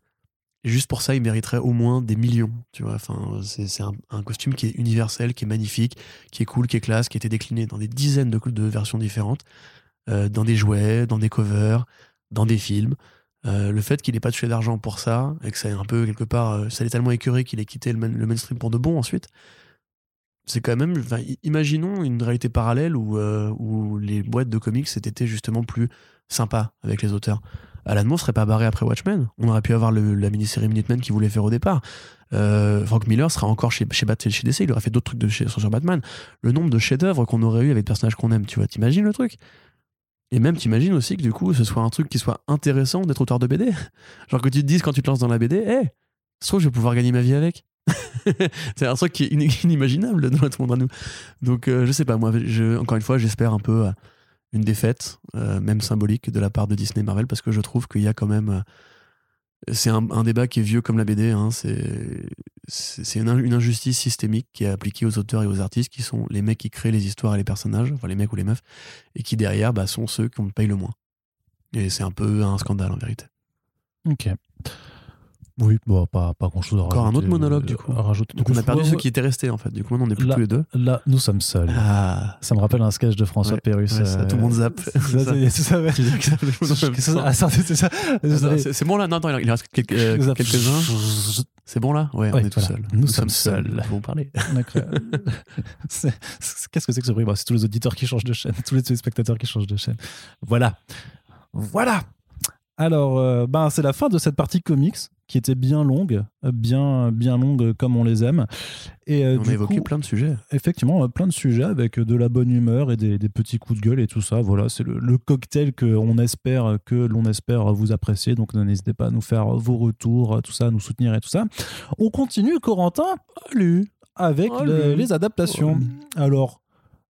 Et juste pour ça, il mériterait au moins des millions. Tu vois, enfin, c'est c'est un, un costume qui est universel, qui est magnifique, qui est cool, qui est classe, qui a été décliné dans des dizaines de, de versions différentes, euh, dans des jouets, dans des covers, dans des films. Euh, le fait qu'il n'ait pas touché d'argent pour ça, et que ça ait un peu quelque part, euh, ça l'ait tellement écœuré qu'il ait quitté le, main- le mainstream pour de bon ensuite, c'est quand même. imaginons une réalité parallèle où, euh, où les boîtes de comics étaient justement plus sympas avec les auteurs. Alan Moore serait pas barré après Watchmen. On aurait pu avoir la mini-série Minutemen qu'il voulait faire au départ. Euh, Frank Miller sera encore chez, chez, chez DC. Il aurait fait d'autres trucs de chez, sur Batman. Le nombre de chefs-d'œuvre qu'on aurait eu avec des personnages qu'on aime, tu vois, t'imagines le truc? Et même, t'imagines aussi que du coup, ce soit un truc qui soit intéressant d'être auteur de BD. Genre que tu te dises quand tu te lances dans la BD, hé, hey, je trouve que je vais pouvoir gagner ma vie avec. c'est un truc qui est in- inimaginable dans notre monde à nous. Donc, euh, je sais pas, moi, encore une fois, j'espère un peu euh, une défaite, euh, même symbolique, de la part de Disney Marvel, parce que je trouve qu'il y a quand même. c'est un, débat qui est vieux comme la BD. hein, c'est une injustice systémique qui est appliquée aux auteurs et aux artistes, qui sont les mecs qui créent les histoires et les personnages, enfin les mecs ou les meufs, et qui derrière bah, sont ceux qu'on paye le moins. Et c'est un peu un scandale en vérité. Ok. Oui, bon, pas, pas grand chose à Encore un rajouter, autre monologue, euh, du coup. à rajouter. Donc on a perdu ceux qui étaient restés en fait. Du coup maintenant on n'est plus Là- tous les deux. Là, nous sommes seuls. Ah, Ça me rappelle un sketch de François Ouais, Pérus. ouais, ça, euh, tout le monde zappe. Est, c'est ça. en C'est ça, ah, c'est ça. C'est bon là? Non, attends, il reste euh, quelques-uns. C'est bon là? Ouais, on est tout seuls. Nous sommes seuls. Nous pouvons parler. Qu'est-ce que c'est que ce bruit? C'est tous les auditeurs qui changent de chaîne, tous les téléspectateurs qui changent de chaîne. Voilà. Voilà. Alors, euh, ben, c'est la fin de cette partie comics qui était bien longue, euh, bien, bien longue comme on les aime. Et, euh, on du a évoqué coup, plein de sujets. effectivement euh, plein de sujets avec de la bonne humeur et des, des petits coups de gueule et tout ça. Voilà, c'est le, le cocktail que on espère que l'on espère vous apprécier. Donc n'hésitez pas à nous faire vos retours, tout ça, à nous soutenir et tout ça. On continue, Corentin, avec le- les adaptations. Alors.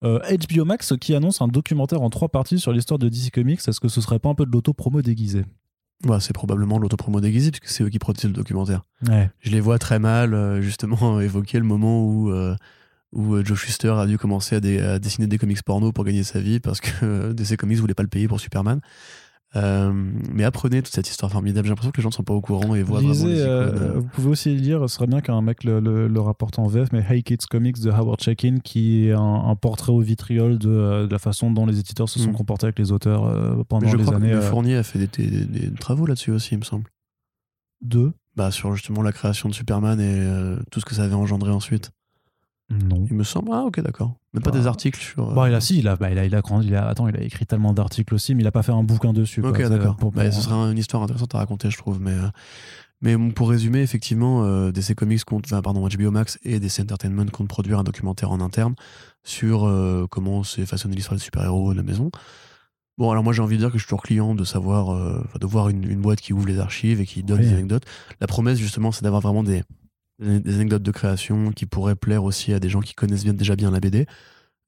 euh, HBO Max qui annonce un documentaire en trois parties sur l'histoire de DC Comics. Est-ce que ce serait pas un peu de l'auto-promo déguisé? Bah, c'est probablement l'autopromo déguisé puisque c'est eux qui produisent le documentaire. Ouais. Je les vois très mal, euh, justement, évoquer le moment où, euh, où euh, Joe Shuster a dû commencer à, dé- à dessiner des comics porno pour gagner sa vie parce que DC Comics voulait pas le payer pour Superman. Euh, mais apprenez toute cette histoire formidable. J'ai l'impression que les gens ne sont pas au courant et voient vraiment Lisez, les euh, icônes. vous pouvez aussi lire, ce serait bien qu'un mec le, le, le rapporte en VF, mais Hey Kids Comics de Howard Chaykin, qui est un, un portrait au vitriol de, euh, de la façon dont les éditeurs se sont Mm. comportés avec les auteurs euh, pendant Mais je les crois années que euh, Fournier a fait des, des- des travaux là-dessus aussi, il me semble. 2. Bah, sur justement la création de Superman et euh, tout ce que ça avait engendré ensuite. Non. Il me semble. Ah, ok, d'accord. Mais pas Bah. des articles sur. euh, Bon, il a, si, il a, bah, il a, il a, grand- il a, attends, il a écrit tellement d'articles aussi, mais il a pas fait un bouquin dessus. Ok, d'accord. pour- Bah, ce sera une histoire intéressante à raconter, je trouve. Mais, euh, Mais pour résumer, effectivement, euh, DC Comics compte, enfin, pardon, HBO Max et DC Entertainment comptent produire un documentaire en interne sur euh, comment s'est façonné l'histoire des super-héros de la maison. Bon, alors moi j'ai envie de dire que je suis toujours client de savoir, euh, de voir une, une boîte qui ouvre les archives et qui donne Oui. des anecdotes. La promesse justement, c'est d'avoir vraiment des, des anecdotes de création qui pourraient plaire aussi à des gens qui connaissent bien, déjà bien la BD.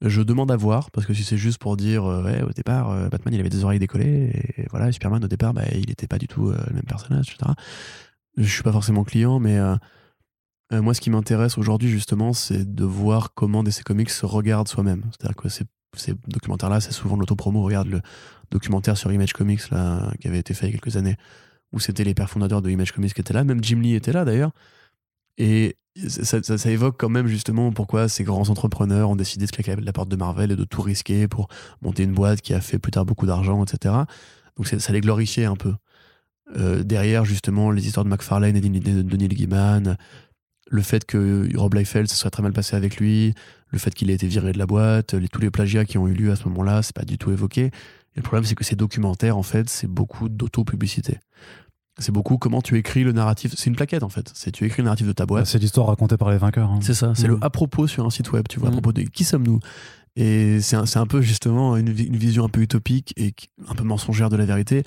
Je demande à voir, parce que si c'est juste pour dire, euh, au départ, euh, Batman il avait des oreilles décollées, et voilà, Superman au départ, bah, il n'était pas du tout euh, le même personnage, etc. Je suis pas forcément client, mais moi ce qui m'intéresse aujourd'hui justement, c'est de voir comment DC Comics se regarde soi-même. C'est-à-dire que ces, ces documentaires-là, c'est souvent de l'autopromo. Regarde le documentaire sur Image Comics là, qui avait été fait il y a quelques années, où c'était les pères fondateurs de Image Comics qui étaient là, même Jim Lee était là d'ailleurs. Et ça, ça- ça évoque quand même justement pourquoi ces grands entrepreneurs ont décidé de claquer la porte de Marvel et de tout risquer pour monter une boîte qui a fait plus tard beaucoup d'argent, etc. Donc ça les glorifiait un peu. Euh, derrière, justement, les histoires de McFarlane et de, de- Neil Gaiman, le fait que Rob Liefeld se serait très mal passé avec lui, le fait qu'il ait été viré de la boîte, tous les plagiats qui ont eu lieu à ce moment-là, c'est pas du tout évoqué. Et le problème, c'est que ces documentaires, en fait, c'est beaucoup d'auto-publicité. C'est beaucoup comment tu écris le narratif. C'est une plaquette, en fait. C'est tu écris le narratif de ta boîte. C'est l'histoire racontée par les vainqueurs. hein. C'est ça, c'est le à propos sur un site web, tu vois, à Mm. propos de qui sommes-nous? Et c'est un, c'est un peu justement une, vi- une vision un peu utopique et un peu mensongère de la vérité.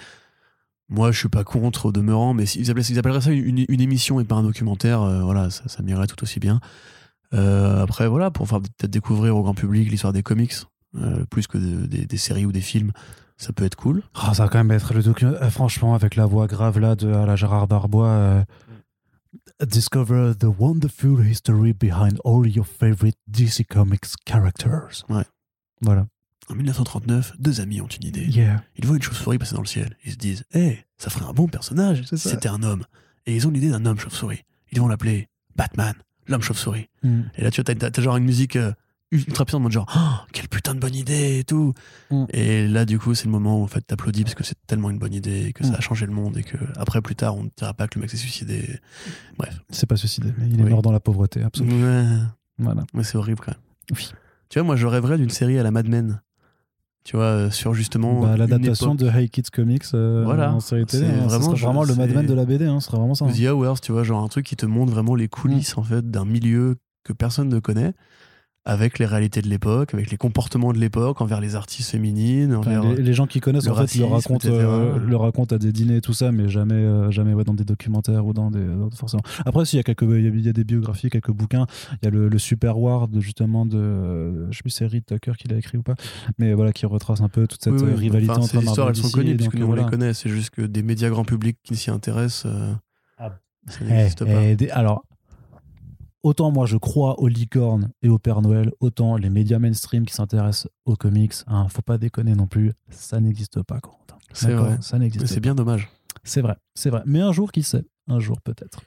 Moi, je suis pas contre au demeurant, mais s'ils appelleraient, s'ils appelleraient ça une, une émission et pas un documentaire, euh, voilà, ça, ça m'irait tout aussi bien. Euh, après, voilà, pour faire peut-être découvrir au grand public l'histoire des comics, euh, plus que de- des, des séries ou des films, ça peut être cool. Ah, ça va quand même être le document. euh, franchement, avec la voix grave là de à la Gérard Darbois. euh, Discover the wonderful history behind all your favorite DC Comics characters. Ouais. Voilà. En 1939, deux amis ont une idée. Yeah. Ils voient une chauve-souris passer dans le ciel. Ils se disent Hé, ça ferait un bon personnage C'est si ça. c'était un homme. Et ils ont l'idée d'un homme chauve-souris. Ils vont l'appeler Batman, l'homme chauve-souris. Mm. Et là, tu vois, t'as, t'as genre une musique euh, ultra puissante, en mode genre Oh, quelle putain de bonne idée et tout. Mm. Et là, du coup, c'est le moment où en fait, t'applaudis parce que c'est tellement une bonne idée et que Mm. ça a changé le monde et que après, plus tard, on ne dira pas que le mec s'est suicidé. Bref. C'est pas suicidé, mais il est Oui. mort dans la pauvreté, absolument. Ouais, Voilà. mais c'est horrible quand même. Oui. Tu vois, moi, je rêverais d'une série à la Mad Men. Tu vois, euh, sur justement. Bah, L'adaptation de Hey Kids Comics euh, Voilà. en série télé, C'est hein, vraiment- le c'est- Madman de la BD, hein, ce serait vraiment ça. hein. The Hours, tu vois, genre un truc qui te montre vraiment les coulisses en fait d'un milieu que personne ne connaît, avec les réalités de l'époque, avec les comportements de l'époque envers les artistes féminines, Enfin, envers. les, les gens qui connaissent le en fait le racisme, racontent, euh, le racontent à des dîners et tout ça, mais jamais, euh, jamais ouais, dans des documentaires ou dans des dans- forcément. Après, s'il y a quelques, il y a, il y a des biographies, quelques bouquins. Il y a le, le Super War de justement de, euh, je sais plus si c'est Reed Tucker qui l'a écrit ou pas, mais voilà qui retrace un peu toute cette Oui, oui, euh, rivalité enfin, entre ces histoires, elles sont connues puisque nous euh, on voilà. les connaît. C'est juste que des médias grand public qui s'y intéressent, euh, Ah. ça Eh, n'existe pas. eh, des- alors, autant moi je crois aux licornes et au Père Noël, autant les médias mainstream qui s'intéressent aux comics, hein, faut pas déconner non plus, ça n'existe pas, Corentin. C'est vrai. Ça n'existe c'est bien dommage. C'est vrai, c'est vrai. Mais un jour, qui sait? Un jour peut-être.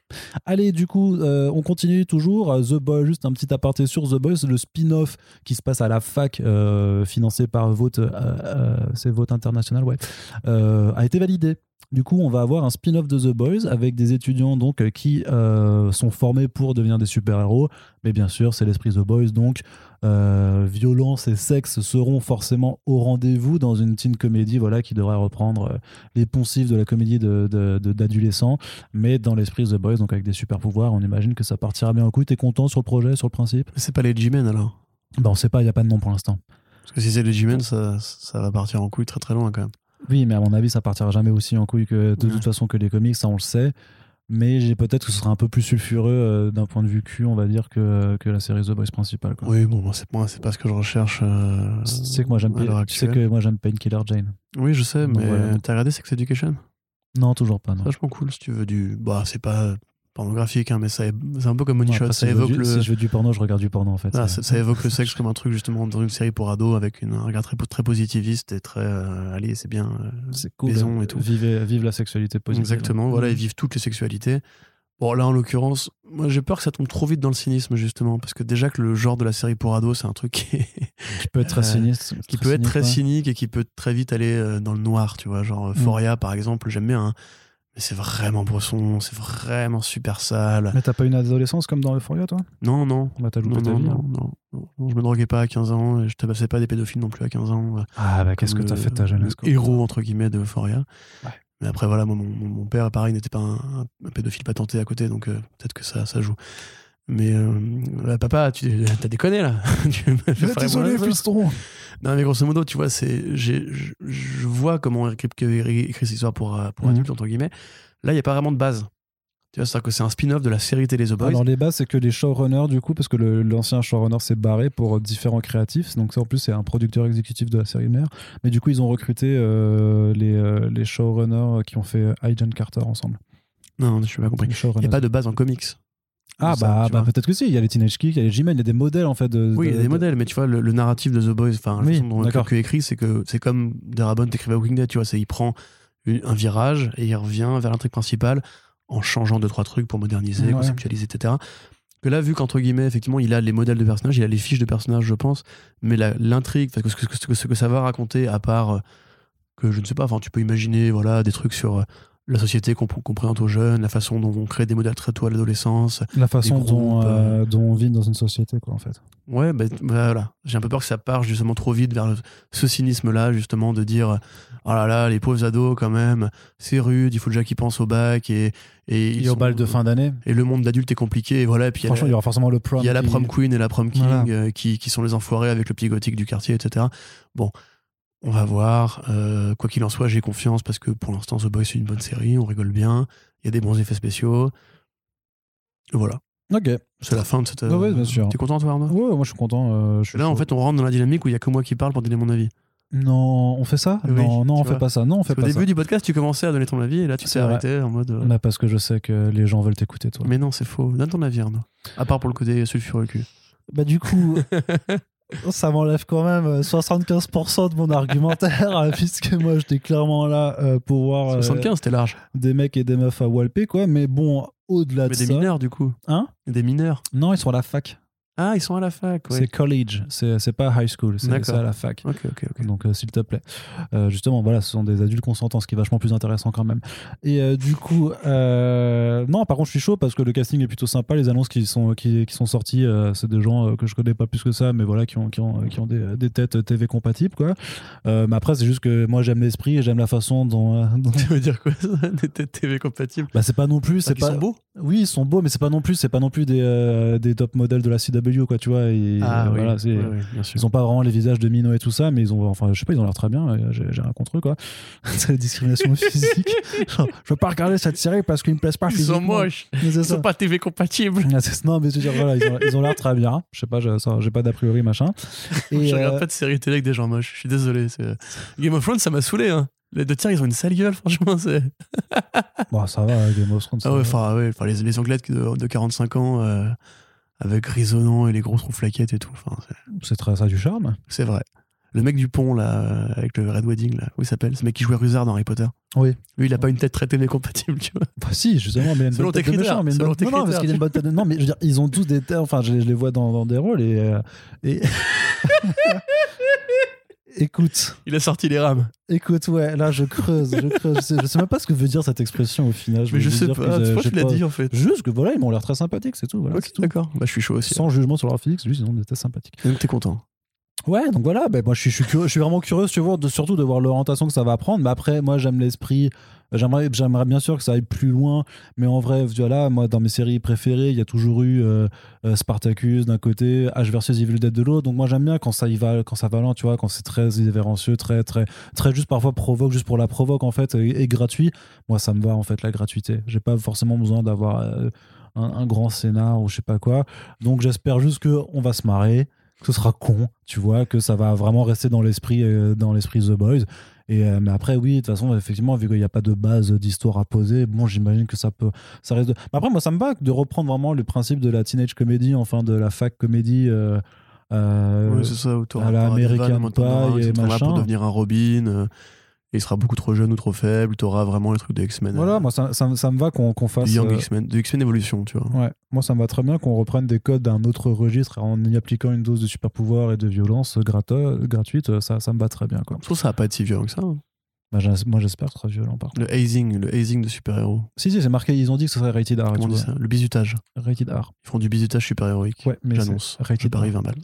Allez, du coup, euh, on continue toujours. Euh, The Boys, juste un petit aparté sur The Boys, le spin-off qui se passe à la fac, euh, financé par Vote, euh, c'est Vote International, ouais, a été validé. Du coup, on va avoir un spin-off de The Boys avec des étudiants donc euh, qui euh, sont formés pour devenir des super-héros. Mais bien sûr, c'est l'esprit The Boys, donc euh, violence et sexe seront forcément au rendez-vous dans une teen comédie voilà, qui devrait reprendre les poncifs de la comédie de- de- de- d'adolescents, mais dans l'esprit The Boys, donc avec des super-pouvoirs. On imagine que ça partira bien au coup. T'es content sur le projet, sur le principe? C'est pas les G-Men alors. bah, On sait pas, il n'y a pas de nom pour l'instant. Parce que si c'est les G-Men, ça, ça va partir en couille très très loin quand même. Oui, mais à mon avis, ça partira jamais aussi en couille que de Ouais. toute façon que les comics, ça on le sait. Mais j'ai peut-être que ce sera un peu plus sulfureux euh, d'un point de vue cul, on va dire, que, que la série The Boys principale. quoi. Oui, bon, c'est moi, c'est pas ce que je recherche. euh, sais que moi j'aime tu sais que moi j'aime Painkiller Jane. Oui, je sais, Donc mais voilà. t'as regardé Sex Education Non, toujours pas. C'est Non. vachement cool si tu veux du. Bah, c'est pas pornographique, hein, mais c'est un peu comme Money après, Ça si, je veux évoque du, le. si je veux du porno, je regarde du porno en fait. Ah, ça, ça évoque le sexe comme un truc justement dans une série pour ados avec une, un regard très, très positiviste et très euh, allez c'est bien euh, c'est cool. maison et tout. Vive, vive la sexualité positive. exactement voilà ils vivent toutes les sexualités bon là en l'occurrence moi j'ai peur que ça tombe trop vite dans le cynisme justement parce que déjà que le genre de la série pour ados c'est un truc qui, est- Qui peut être très Euh, sinistre. qui peut être très ouais. cynique et qui peut très vite aller euh, dans le noir tu vois genre euh, Mm. Foria par exemple j'aime bien hein, mais c'est vraiment bresson c'est vraiment super sale Mais t'as pas une adolescence comme dans Euphoria, toi? Non non Bah, t'as non, loupé ta non, vie. non, hein. non, non, non, je me droguais pas à 15 ans, et je tabassais pas des pédophiles non plus à 15 ans. euh, Ah, bah qu'est-ce que t'as fait ta jeunesse le héros entre guillemets de Euphoria. Ouais. Mais après, voilà, moi, mon, mon- mon père, pareil, n'était pas un, un pédophile patenté à côté, donc euh, peut-être que ça, ça joue. Mais euh, là, papa, tu as déconné là. Tu me Désolé, ça. fiston. Non, mais grosso modo, tu vois, c'est, je, vois comment Eric Kripke écrit cette histoire pour, euh, pour Mhm. adultes, entre guillemets. Là, il n'y a pas vraiment de base. Tu vois, c'est-à-dire que c'est un spin-off de la série télé The Boys. Alors les bases, c'est que les showrunners, du coup, parce que l'ancien showrunner s'est barré pour euh, différents créatifs, donc ça en plus c'est un producteur exécutif de la série mère, mais du coup ils ont recruté euh, les, euh, les showrunners qui ont fait Agent Carter ensemble. non, je suis pas compris. Il n'y a pas de base en comics. Ah bah, bah, peut-être que si, il y a les Teenage Kick, il y a les G-Men, il y a des modèles en fait de... Oui, il y a des de- modèles, mais tu vois, le, le narratif de The Boys, enfin, la Oui, façon dont. Kripke écrit, c'est que c'est comme Darabont écrivait Walking Dead, tu vois, c'est il prend une- un virage et il revient vers l'intrigue principale en changeant deux, trois trucs pour moderniser, Ouais. conceptualiser, etc. Que là, vu qu'entre guillemets, effectivement, il a les modèles de personnages, il a les fiches de personnages, je pense, mais l'intrigue, parce que ce que, ce que- ce que ça va raconter, à part euh, que je ne sais pas, enfin, tu peux imaginer, voilà, des trucs sur euh, la société qu'on présente aux jeunes, la façon dont on crée des modèles très tôt à l'adolescence, La façon dont, groupes, euh, dont on vit dans une société, quoi, en fait. Ouais, bah, bah, voilà. J'ai un peu peur que ça parte justement trop vite vers le- ce cynisme-là, justement, de dire oh là là, les pauvres ados, quand même, c'est rude, il faut déjà qu'ils pensent au bac et. Et, ils Et au sont- bal de fin d'année, Et le monde d'adulte est compliqué, et voilà. Et puis il y a franchement, il y aura forcément le prom. il y a la prom queen et la prom king Voilà. euh, qui, qui sont les enfoirés avec le pied gothique du quartier, etc. Bon, on va voir. Euh, quoi qu'il en soit, j'ai confiance parce que pour l'instant, The Boys, c'est une bonne série, on rigole bien, il y a des bons effets spéciaux. Et voilà, Ok. c'est la fin de cette. Ouais, ouais, bien sûr. T'es content, toi, Arnaud? Ouais, moi je suis content. euh, je suis Là, en fait, on rentre dans la dynamique où il y a que moi qui parle pour donner mon avis. Non, on fait ça? Oui, Non, non, on fait vois. pas ça. Non, on fait Au pas début ça. du podcast, tu commençais à donner ton avis et là, tu t'es arrêté en mode. euh, Bah, parce que je sais que les gens veulent t'écouter, toi. Mais non, c'est faux. Donne ton avis, Arnaud. À part pour le côté sulfureux cul. Bah, du coup, ça m'enlève quand même euh, 75% de mon argumentaire, euh, puisque moi j'étais clairement là euh, pour voir euh, 75, c'était large. des mecs et des meufs à walper, quoi. Mais bon, au-delà de Mais des ça. mineurs, du coup. Hein? Des mineurs. Non, ils sont à la fac. Ah, ils sont à la fac, ouais. C'est college, c'est c'est pas high school, c'est à la fac. Ok, ok, ok. Donc, euh, s'il te plaît. Euh, justement, voilà, ce sont des adultes consentants, ce qui est vachement plus intéressant quand même. Et euh, du coup, euh, non, par contre, je suis chaud parce que le casting est plutôt sympa. Les annonces qui sont, qui, qui sont sorties, euh, c'est des gens euh, que je connais pas plus que ça, mais voilà, qui ont, qui ont, qui ont des, des têtes TV compatibles, quoi. Euh, mais après, c'est juste que moi, j'aime l'esprit et j'aime la façon dont. euh, dont- Tu veux dire quoi, ça Des têtes TV compatibles Bah, c'est pas non plus. C'est Ils pas... sont beaux Oui, ils sont beaux, mais c'est pas non plus, c'est pas non plus des, euh, des top modèles de la CW, quoi, tu vois. Et, Ah, euh, oui. voilà, c'est. Ouais, ouais, bien sûr. Ils ont pas vraiment les visages de Mino et tout ça, mais ils ont, enfin, je sais pas, ils ont l'air très bien. et J'ai rien contre eux, quoi. c'est la discrimination physique. Genre, je veux pas regarder cette série parce qu'ils me plaisent pas Ils sont moches. Ils ça. sont pas TV compatibles. Ah, Non, mais je veux dire, voilà, ils ont- l'air très bien. Je sais pas, j'ai pas d'a priori, machin. Et, je regarde euh, pas de séries télé avec des gens moches. Je suis désolé. Game of Thrones, ça m'a saoulé. Hein. Les deux tiers, ils ont une sale gueule, franchement. c'est- bon, ça va, Game of Thrones. Ah ouais, enfin, ouais, les, les Anglaises de, de 45 ans, euh, avec grisonnant et les grosses rouflaquettes et tout. Enfin, c'est- très, ça a du charme. c'est vrai. Le mec du pont, là, euh, avec le Red Wedding, là, comment il s'appelle Ce mec qui jouait Ruzard dans Harry Potter. Oui. Lui, il a pas une tête très TV compatible, tu vois. Bah si, justement, mais il y a une Selon bonne tête tes de critères, méchant, mais une selon bonne- tes Non, non, parce critères. qu'il a une bonne tête de- Non, mais je veux dire, ils ont tous des têtes, enfin, je, les- je les vois dans, dans des rôles et... euh, et... Écoute, Il a sorti les rames. écoute, ouais, là je creuse, je creuse. Je sais, je sais même pas ce que veut dire cette expression au final. Mais je sais dire pas. Pourquoi j'ai tu l'as pas- dit, en fait Juste que voilà, ils m'ont l'air très sympathiques, c'est tout. Voilà, c'est d'accord. Bah, je suis chaud aussi. Sans jugement sur leur physique, juste ils ont têtes sympathiques. Donc, t'es content. Ouais, donc voilà, ben moi je suis, je suis, curieux, je suis vraiment curieux tu vois, de, surtout de voir l'orientation que ça va prendre. Mais après, moi j'aime l'esprit. J'aimerais, j'aimerais bien sûr que ça aille plus loin, mais en vrai, voilà, moi dans mes séries préférées, il y a toujours eu euh, euh, Spartacus d'un côté, H versus Evil Dead de l'autre. Donc moi j'aime bien quand ça y va, quand ça va loin, tu vois, quand c'est très irrévérencieux, très très très juste parfois provoque juste pour la provoque en fait et, gratuit. Moi ça me va en fait la gratuité. J'ai pas forcément besoin d'avoir euh, un, un grand scénar ou je sais pas quoi. Donc j'espère juste que on va se marrer que ce sera con, tu vois, que ça va vraiment rester dans l'esprit euh, dans l'esprit The Boys. Et euh, mais après oui, de toute façon effectivement vu qu'il n'y a pas de base d'histoire à poser, bon j'imagine que ça peut ça reste. de- Mais après moi ça me va de reprendre vraiment le principe de la teenage comedy, enfin de la fac comédie. euh, euh, c'est ça, à la t'auras des American vannes, moi, t'en auras un Pie et machin. pour devenir un Robin. Euh, et il sera beaucoup trop jeune ou trop faible. T'auras vraiment les trucs des X-Men. voilà, euh, moi ça, ça, ça me va qu'on fasse. Young euh, X-Men, de X-Men Evolution, tu vois. Ouais, moi ça me va très bien qu'on reprenne des codes d'un autre registre en y appliquant une dose de super pouvoir et de violence gratuite, ça, ça me va très bien quoi. Je trouve que ça va pas être si violent que ça. hein. Bah, moi j'espère que ce sera violent par contre. Le hazing, le hazing de super-héros. Si, si, c'est marqué, ils ont dit que ce serait rated R. Comment on dit ça? Le bisutage. ouais. Rated R. Ils font du bisutage super-héroïque. Ouais, mais J'annonce. Je rated parie R. 20 balles.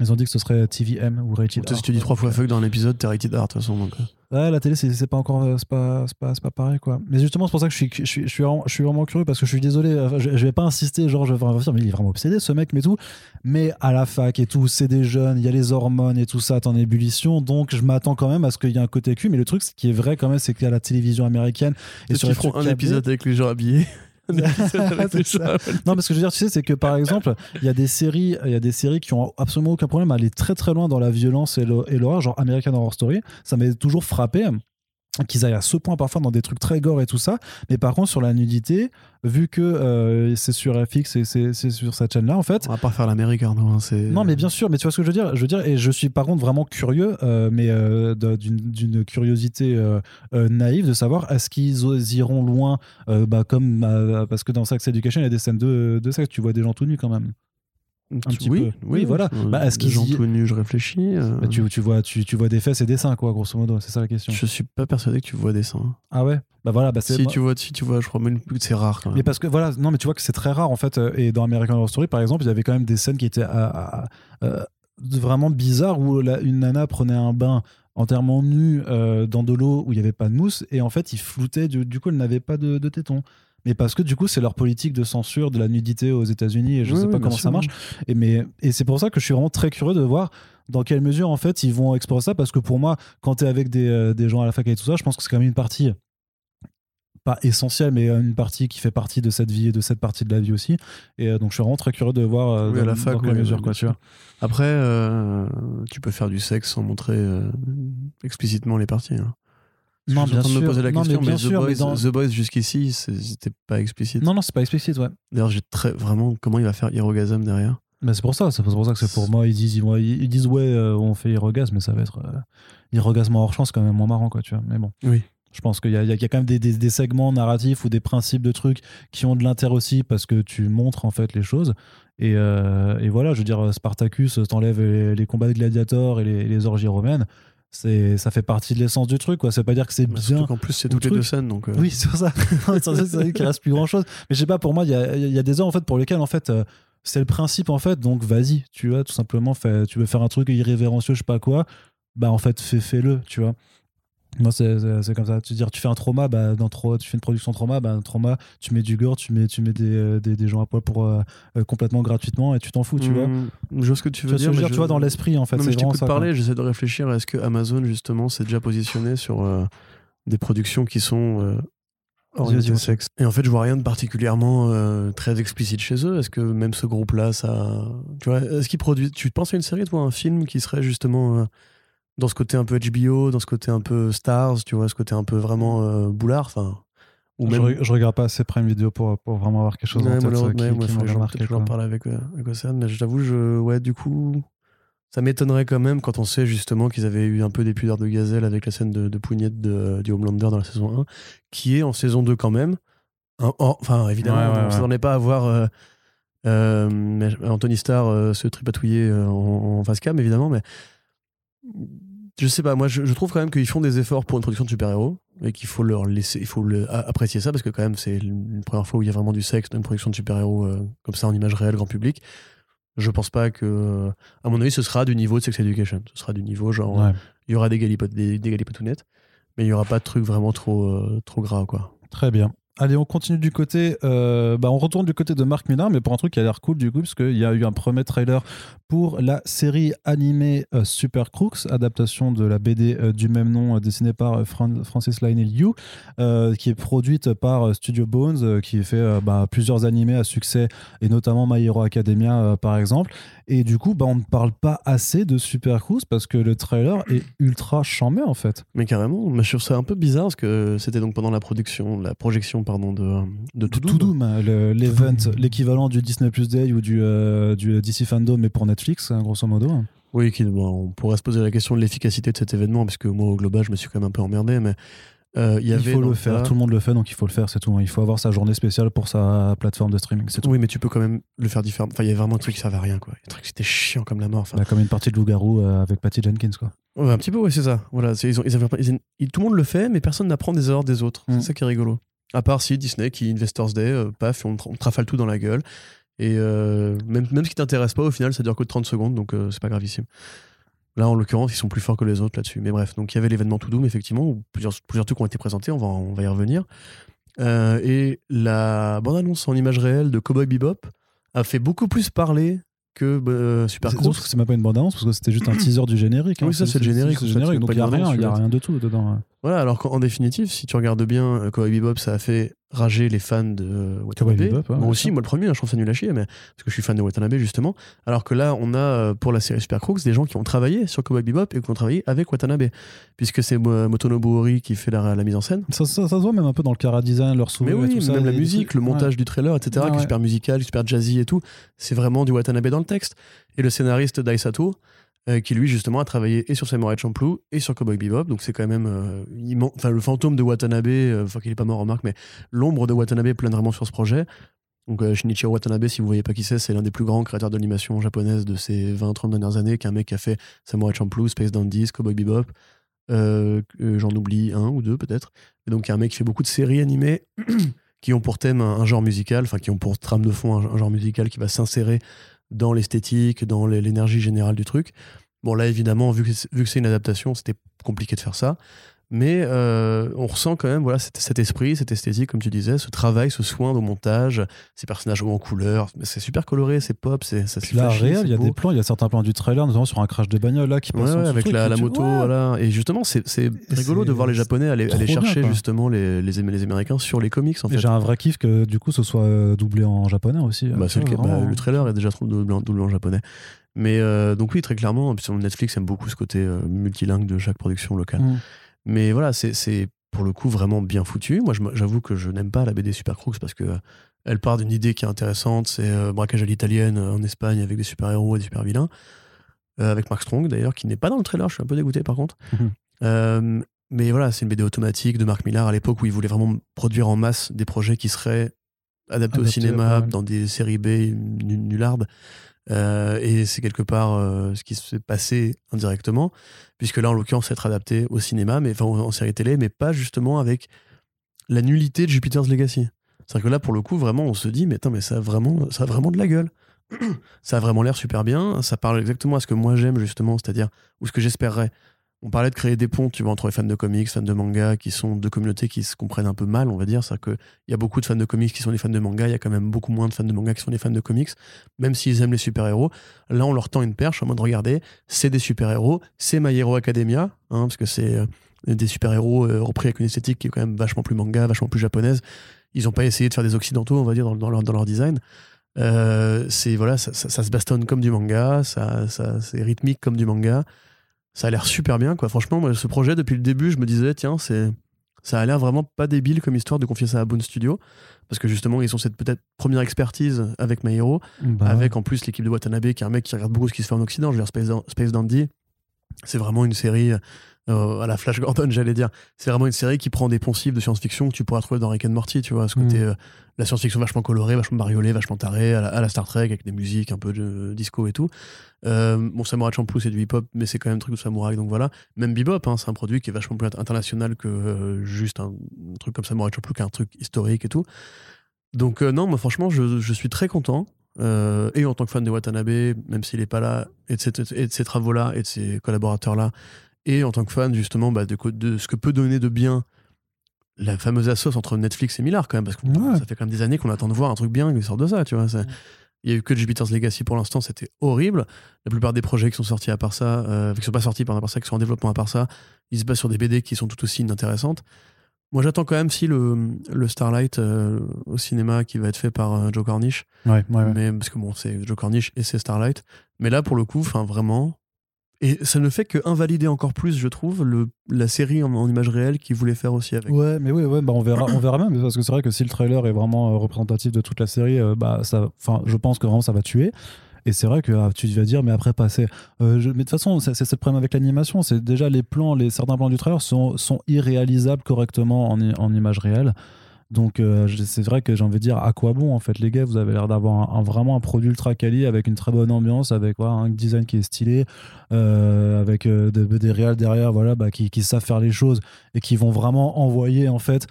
Ils ont dit que ce serait TVM ou rated Tu R. Si tu dis trois fois fuck dans un épisode, t'es rated R de toute façon. Donc, euh, Ouais, la télé, c'est pas encore. euh, C'est pas, pas, pas pareil, quoi. Mais justement, c'est pour ça que je suis, je suis, je suis, vraiment, je suis vraiment curieux parce que je suis désolé. enfin, je, je vais pas insister, genre, je vais vraiment dire, mais il est vraiment obsédé, ce mec, mais tout. Mais à la fac et tout, c'est des jeunes, il y a les hormones et tout ça, t'es en ébullition. Donc, je m'attends quand même à ce qu'il y ait un côté cul. Mais le truc, ce qui est vrai quand même, c'est qu'à la télévision américaine et sur les un épisode avec les gens habillés. Non, parce que je veux dire, tu sais, c'est que par exemple, il y a des séries, il y a des séries qui ont absolument aucun problème à aller très très loin dans la violence et l'horreur, genre American Horror Story. Ça m'a toujours frappé qu'ils aillent à ce point parfois dans des trucs très gore et tout ça. Mais par contre, sur la nudité, vu que euh, c'est sur FX et c'est sur cette chaîne-là, en fait, On va pas faire l'Amérique, Arnaud. hein, c'est- non, mais bien sûr, mais tu vois ce que je veux dire? Je veux dire, et je suis par contre vraiment curieux, euh, mais euh, d'une curiosité naïve de savoir est-ce qu'ils iront loin, bah, comme parce que dans Sex Education, il y a des scènes de, de sexe, tu vois des gens tout nus quand même. Un petit oui, peu. Oui, voilà. euh, Bah, est-ce des qu'ils gens y- tout nus, je réfléchis. euh, Bah, tu, tu vois, tu, tu vois des fesses et des seins, quoi, grosso modo, c'est ça la question. Je suis pas persuadé que tu vois des seins. Ah ouais? Bah voilà, bah c'est. Si tu vois, si tu vois, je crois même que c'est rare quand même. Mais parce que voilà, non, mais tu vois que c'est très rare en fait. euh, Et dans American Horror Story, par exemple, il y avait quand même des scènes qui étaient à- à- euh, vraiment bizarres où la- une nana prenait un bain entièrement nu euh, dans de l'eau où il n'y avait pas de mousse et en fait, ils floutaient. Du, du coup, elle n'avait pas de, de tétons. Mais parce que du coup, c'est leur politique de censure de la nudité aux États-Unis et je Oui, sais pas comment ça marche. Et, mais, et c'est pour ça que je suis vraiment très curieux de voir dans quelle mesure en fait ils vont explorer ça parce que pour moi, quand tu es avec des, euh, des gens à la fac et tout ça, je pense que c'est quand même une partie pas essentielle, mais une partie qui fait partie de cette vie et de cette partie de la vie aussi. Et euh, donc, je suis vraiment très curieux de voir euh, Oui, à dans, la fac, dans quelle oui, mesure, quoi, tu vois. Après, euh, tu peux faire du sexe sans montrer euh, explicitement les parties. hein. Non, je suis en bien train de me sûr. poser la Non, question, mais bien mais, sûr, The, Boys, dans- The Boys jusqu'ici, c'était pas explicite. Non, non, c'est pas explicite, ouais. D'ailleurs, j'ai très vraiment comment il va faire Hirogasm derrière? Mais c'est pour ça, c'est pour ça que c'est pour moi. Ils disent, ils, disent ouais, euh, on fait Hirogasme, mais ça va être euh, Hirogasme hors champ, c'est quand même moins marrant, quoi, tu vois. Mais bon. Oui. Je pense qu'il y, y a il y a quand même des, des- des segments narratifs ou des principes de trucs qui ont de l'intérêt aussi parce que tu montres en fait les choses. Et, euh, et voilà, je veux dire, Spartacus, t'enlèves les, les combats de gladiateurs et les, les orgies romaines. C'est, ça fait partie de l'essence du truc, quoi. Veut pas dire que c'est Bah, bien. qu'en plus, c'est ou toutes les deux scènes. Donc, euh, Oui, c'est ça. c'est qu'il reste plus grand chose. Mais je sais pas, pour moi, il y a, y a des heures en fait pour lesquelles en fait euh, c'est le principe en fait. Donc vas-y, tu vois, tout simplement, fais, tu veux faire un truc irrévérencieux, je sais pas quoi. Bah en fait, fais, fais-le, tu vois. Moi, c'est, comme ça. Tu dire, tu fais un trauma, bah, dans tu fais une production trauma, bah, un trauma, tu mets du gore, tu mets, tu mets des, euh, des, des gens à poil pour euh, euh, complètement gratuitement et tu t'en fous, tu vois. hmm, Je vois ce que tu veux dire. je veux mais dire, tu vois, dans l'esprit, en fait. Non, mais je t'écoute parler, j'essaie de réfléchir. Est-ce que Amazon, justement, s'est déjà positionné sur euh, des productions qui sont euh, orientées au sexe? Et en fait, je vois rien de particulièrement très explicite chez eux. Est-ce que même ce groupe-là, ça. Tu vois, est-ce qu'ils produisent. Tu penses à une série, toi, un film qui serait justement. Dans ce côté un peu HBO, dans ce côté un peu Stars, tu vois, ce côté un peu vraiment euh, boulard, enfin. Ou Je, même. je regarde pas assez Prime Vidéo pour, pour vraiment avoir quelque chose Ouais, en tête euh, le- qui, ouais, qui faut- marqué, que j'en quoi. parle avec, euh, avec Océane, mais je t'avoue, je, ouais, du coup, ça m'étonnerait quand même quand on sait justement qu'ils avaient eu un peu des pudeurs de gazelle avec la scène de, de Pougnette de, du Homelander dans la saison 1, qui est en saison 2 quand même. Un- en- enfin, évidemment, Ouais, ouais, on ne ouais. s'attendait pas à voir euh, euh, Anthony Starr euh, se tripatouiller en, en face cam, évidemment, mais je sais pas, moi je, je trouve quand même qu'ils font des efforts pour une production de super-héros et qu'il faut leur laisser, il faut le- apprécier ça parce que quand même c'est une première fois où il y a vraiment du sexe dans une production de super-héros euh, comme ça en image réelle grand public. Je pense pas que, à mon avis, ce sera du niveau de Sex Education. Ce sera du niveau genre, Ouais. il y aura des, galipot des, des galipotounettes, mais il y aura pas de trucs vraiment trop, euh, trop gras quoi. Très bien. Allez, on continue du côté. euh, bah, on retourne du côté de Marc Millar, mais pour un truc qui a l'air cool du coup, parce qu'il y a eu un premier trailer pour la série animée euh, Super Crooks, adaptation de la BD euh, du même nom, euh, dessinée par Fran- Francis Lionel Yu, euh, qui est produite par Studio Bones, qui fait bah, plusieurs animés à succès, et notamment My Hero Academia par exemple. Et du coup, bah, on ne parle pas assez de Super Crooks parce que le trailer est ultra chambé en fait. Mais carrément, mais je trouve ça un peu bizarre parce que c'était donc pendant la production, la projection pardon de de hein, le- l'event, l'équivalent du Disney Plus Day ou du, euh, du DC Fandom, mais pour Netflix, hein, grosso modo. Oui, qui, bon, on pourrait se poser la question de l'efficacité de cet événement, parce que moi, au global, je me suis quand même un peu emmerdé, mais euh, il y Il avait. faut le faire, cas- tout le monde le fait, donc il faut le faire, c'est tout. hein. Il faut avoir sa journée spéciale pour sa plateforme de streaming, c'est tout. Oui, mais tu peux quand même le faire différemment. Enfin, il y avait vraiment un truc qui servait à rien, quoi. Un truc qui était chiant comme la mort. Enfin, Bah, comme une partie de Loup-Garou euh, avec Patty Jenkins, quoi. ouais, un petit peu, ouais, c'est ça. Voilà, ils ont, ils avaient, ils- tout le monde le fait, mais personne n'apprend des erreurs des autres. Mm. C'est ça qui est rigolo. À part si Disney qui Investors Day, euh, paf, on, on te rafale tout dans la gueule. Et euh, même, même ce qui t'intéresse pas, au final, ça dure que 30 secondes, donc euh, c'est pas gravissime. Là, en l'occurrence, ils sont plus forts que les autres là-dessus. Mais bref, donc il y avait l'événement To Doom, effectivement, où plusieurs, plusieurs trucs ont été présentés, on va, on va y revenir. Euh, et la bande-annonce en image réelle de Cowboy Bebop a fait beaucoup plus parler que euh, Super que c'est même pas une bande-annonce parce que c'était juste un teaser du générique. Oui, ça, c'est le générique, fait, générique, donc il y a rien, de tout dedans. Voilà, alors qu'en en définitive, si tu regardes bien, euh, Cowboy Bebop, ça a fait rager les fans de Watanabe. Bebop, moi aussi, ça. moi le premier, hein, je trouve ça nul à chier, mais parce que je suis fan de Watanabe justement. Alors que là, on a euh, pour la série Super Crooks des gens qui ont travaillé sur Cowboy Bebop et qui ont travaillé avec Watanabe, puisque c'est Mo- Motonobu Ori qui fait la, la mise en scène. Ça, ça, ça se voit même un peu dans le cara design, leur Mais sourire et oui, tout ça. même la et musique, le ouais. montage du trailer, etc., Ouais, qui est ouais. super musical, super jazzy et tout, c'est vraiment du Watanabe dans le texte. Et le scénariste Daisato, euh, qui lui justement a travaillé et sur Samurai Champloo et sur Cowboy Bebop, donc c'est quand même euh, le fantôme de Watanabe, euh, enfin qu'il est pas mort remarque, mais l'ombre de Watanabe plane vraiment sur ce projet. Donc Shinichiro Watanabe, si vous voyez pas qui c'est, c'est l'un des plus grands créateurs d'animation japonaise de ces 20-30 dernières années, qui est un mec qui a fait Samurai Champloo, Space Dandies, Cowboy Bebop, j'en oublie un ou deux peut-être. Et donc il y a un mec qui fait beaucoup de séries animées qui ont pour thème un, genre musical, enfin qui ont pour trame de fond un genre musical qui va s'insérer dans l'esthétique, dans l'énergie générale du truc. Bon là évidemment, vu que c'est une adaptation, c'était compliqué de faire ça. Mais euh, on ressent quand même voilà, cet, cet esprit, cette esthétique, comme tu disais, ce travail, ce soin au montage, ces personnages hauts en couleur. C'est super coloré, c'est pop, c'est ça Puis là, réel, il y a des plans, il y a certains plans du trailer, notamment sur un crash de bagnole là qui passe Ouais, avec la, truc, la tu- moto, ouais. voilà. Et justement, c'est rigolo de voir les Japonais aller, aller chercher justement les, les, les Américains sur les comics, en fait. j'ai un vrai kiff que du coup ce soit euh, doublé en japonais aussi. Bah, le, cas. Bah, vraiment. le trailer est déjà doublé en, doublé en japonais. Mais euh, donc oui, très clairement, Netflix aime beaucoup ce côté euh, multilingue de chaque production locale. Mm. Mais voilà, c'est- pour le coup vraiment bien foutu. Moi, j'avoue que je n'aime pas la BD Super Crooks parce que euh, elle part d'une idée qui est intéressante, c'est euh, braquage à l'italienne euh, en Espagne avec des super-héros et des super-vilains. Euh, avec Mark Strong d'ailleurs, qui n'est pas dans le trailer, je suis un peu dégoûté par contre. Mhm. Euh, mais voilà, c'est une BD automatique de Mark Millar à l'époque où il voulait vraiment produire en masse des projets qui seraient adaptés au cinéma, ouais. dans des séries B nu- nullardes. Euh, et c'est quelque part euh, ce qui s'est passé indirectement, puisque là, en l'occurrence, être adapté au cinéma, mais enfin en, série télé, mais pas justement avec la nullité de Jupiter's Legacy. C'est-à-dire que là, pour le coup, vraiment, on se dit, mais mais ça vraiment, ça a vraiment de la gueule. ça a vraiment l'air super bien. Ça parle exactement à ce que moi j'aime, justement, c'est-à-dire, ou ce que j'espérerais. On parlait de créer des ponts, tu vois, entre les fans de comics, fans de manga, qui sont deux communautés qui se comprennent un peu mal, on va dire. C'est-à-dire qu'il y a beaucoup de fans de comics qui sont des fans de manga, il y a quand même beaucoup moins de fans de manga qui sont des fans de comics, même s'ils aiment les super-héros. Là, on leur tend une perche en mode, regardez, c'est des super-héros, c'est My Hero Academia, hein, parce que c'est euh, des super-héros euh, repris avec une esthétique qui est quand même vachement plus manga, vachement plus japonaise. Ils n'ont pas essayé de faire des occidentaux, on va dire, dans, leur, design. Euh, c'est voilà, ça se bastonne comme du manga, ça, ça, c'est rythmique comme du manga. Ça a l'air super bien, quoi. Franchement, moi, ce projet, depuis le début, je me disais, tiens, c'est, ça a l'air vraiment pas débile comme histoire de confier ça à Boone Studio. Parce que justement, ils ont cette peut-être première expertise avec My Hero, Bah, avec en plus l'équipe de Watanabe, qui est un mec qui regarde beaucoup ce qui se fait en Occident. Je veux dire, Space, Space Dandy, c'est vraiment une série euh, à la Flash Gordon, j'allais dire. C'est vraiment une série qui prend des poncifs de science-fiction que tu pourras trouver dans Rick and Morty, tu vois. Ce côté, Mm. euh, la science-fiction vachement colorée, vachement bariolée, vachement tarée, à la, à la Star Trek, avec des musiques un peu de disco et tout. Euh, bon, Samurai Champloo, c'est du hip-hop, mais c'est quand même un truc de samouraï, donc voilà. Même Bebop, hein, c'est un produit qui est vachement plus international que euh, juste un, truc comme Samurai Champloo, qui est un truc historique et tout. Donc euh, non, moi franchement, je, je suis très content. Euh, et en tant que fan de Watanabe, même s'il n'est pas là, et de, cette- et de ses travaux-là, et de ses collaborateurs-là, et en tant que fan justement bah, de, de ce que peut donner de bien la fameuse assoce entre Netflix et Millard quand même, parce que Ouais. ça fait quand même des années qu'on attend de voir un truc bien qui sort de ça, tu vois. c'est- Il y a eu que Jupiter's Legacy pour l'instant, c'était horrible. La plupart des projets qui sont sortis à part ça, euh, qui sont pas sortis pardon, à part ça, qui sont en développement à part ça, ils se basent sur des BD qui sont tout aussi inintéressantes. Moi, j'attends quand même si le, le Starlight euh, au cinéma qui va être fait par euh, Joe Cornish. ouais, ouais, ouais. Mais parce que bon, c'est Joe Cornish et c'est Starlight. Mais là, pour le coup, enfin vraiment. Et ça ne fait que invalider encore plus, je trouve, le, la série en, image réelle qu'ils voulaient faire aussi avec. Ouais, mais oui, ouais, bah on verra, on verra même parce que c'est vrai que si le trailer est vraiment euh, représentatif de toute la série, euh, bah ça, enfin, je pense que vraiment ça va tuer. Et c'est vrai que ah, tu vas dire, mais après passer. euh, mais de toute façon, c'est le problème avec l'animation. C'est déjà les plans, certains plans du trailer sont, irréalisables correctement en image réelle. Donc euh, c'est vrai que j'ai envie de dire à quoi bon en fait les gars vous avez l'air d'avoir un, vraiment un produit ultra quali avec une très bonne ambiance avec un design qui est stylé euh, avec euh, des, des réals derrière voilà bah, qui, savent faire les choses et qui vont vraiment envoyer en fait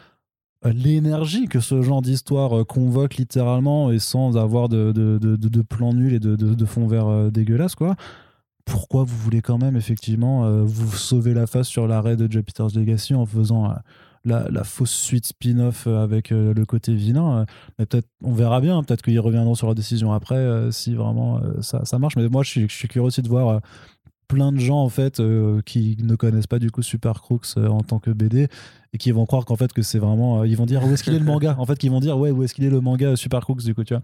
l'énergie que ce genre d'histoire convoque littéralement et sans avoir de, plan nul et de, fond vert dégueulasse quoi. Pourquoi vous voulez quand même effectivement vous sauver la face sur l'arrêt de Jupiter's Legacy en faisant la, la fausse suite spin-off euh, avec euh, le côté vilain. euh, mais peut-être, on verra bien. Peut-être qu'ils reviendront sur leur décision après si vraiment ça, ça marche. Mais moi, je suis, je suis curieux aussi de voir. plein de gens en fait euh, qui ne connaissent pas du coup Super Crooks euh, en tant que BD et qui vont croire qu'en fait que c'est vraiment euh, ils vont dire où est-ce qu'il est le manga? En fait qu'ils vont dire ouais où est-ce qu'il est le manga Super Crooks du coup tu vois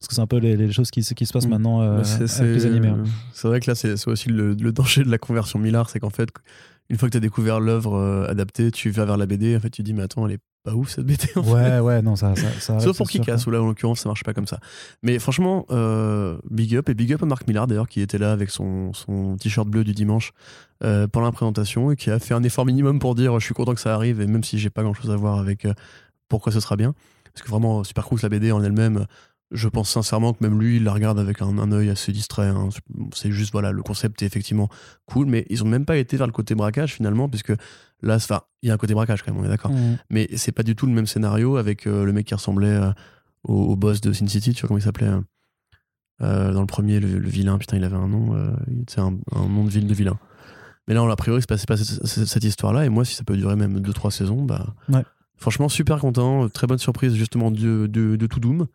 parce que c'est un peu les, les choses qui, qui se passent Mm. maintenant Bah, c'est, avec les animés hein. c'est vrai que là, c'est, c'est aussi le, le danger de la conversion Millard, c'est qu'en fait, une fois que tu as découvert l'œuvre euh, adaptée, tu vas vers la BD, en fait, tu dis, mais attends, elle est pas ouf cette BD. En fait. ouais ouais non ça, ça, ça Sauf pour sûr, Kick-Ass, où là, en l'occurrence, ça marche pas comme ça. Mais franchement, euh, big up, et big up à Marc Millard, d'ailleurs, qui était là avec son, son t-shirt bleu du dimanche euh, pendant la présentation, et qui a fait un effort minimum pour dire, je suis content que ça arrive, et même si j'ai pas grand-chose à voir avec euh, pourquoi ce sera bien. Parce que vraiment, Super Crooks, la BD en elle-même, je pense sincèrement que même lui, il la regarde avec un, un œil assez distrait. hein. C'est juste, voilà, le concept est effectivement cool, mais ils ont même pas été vers le côté braquage, finalement, puisque là, il y a un côté braquage quand même, on est d'accord Mm. mais c'est pas du tout le même scénario avec euh, le mec qui ressemblait euh, au, au boss de Sin City, tu vois comment il s'appelait euh, dans le premier, le, le vilain, putain, il avait un nom, c'est un, un nom de ville de vilain. Mais là, on, a priori, c'est passé pas cette, histoire-là, et moi, si ça peut durer même 2-3 saisons, bah. Ouais. Franchement, super content, très bonne surprise justement de, de, de tout Doom.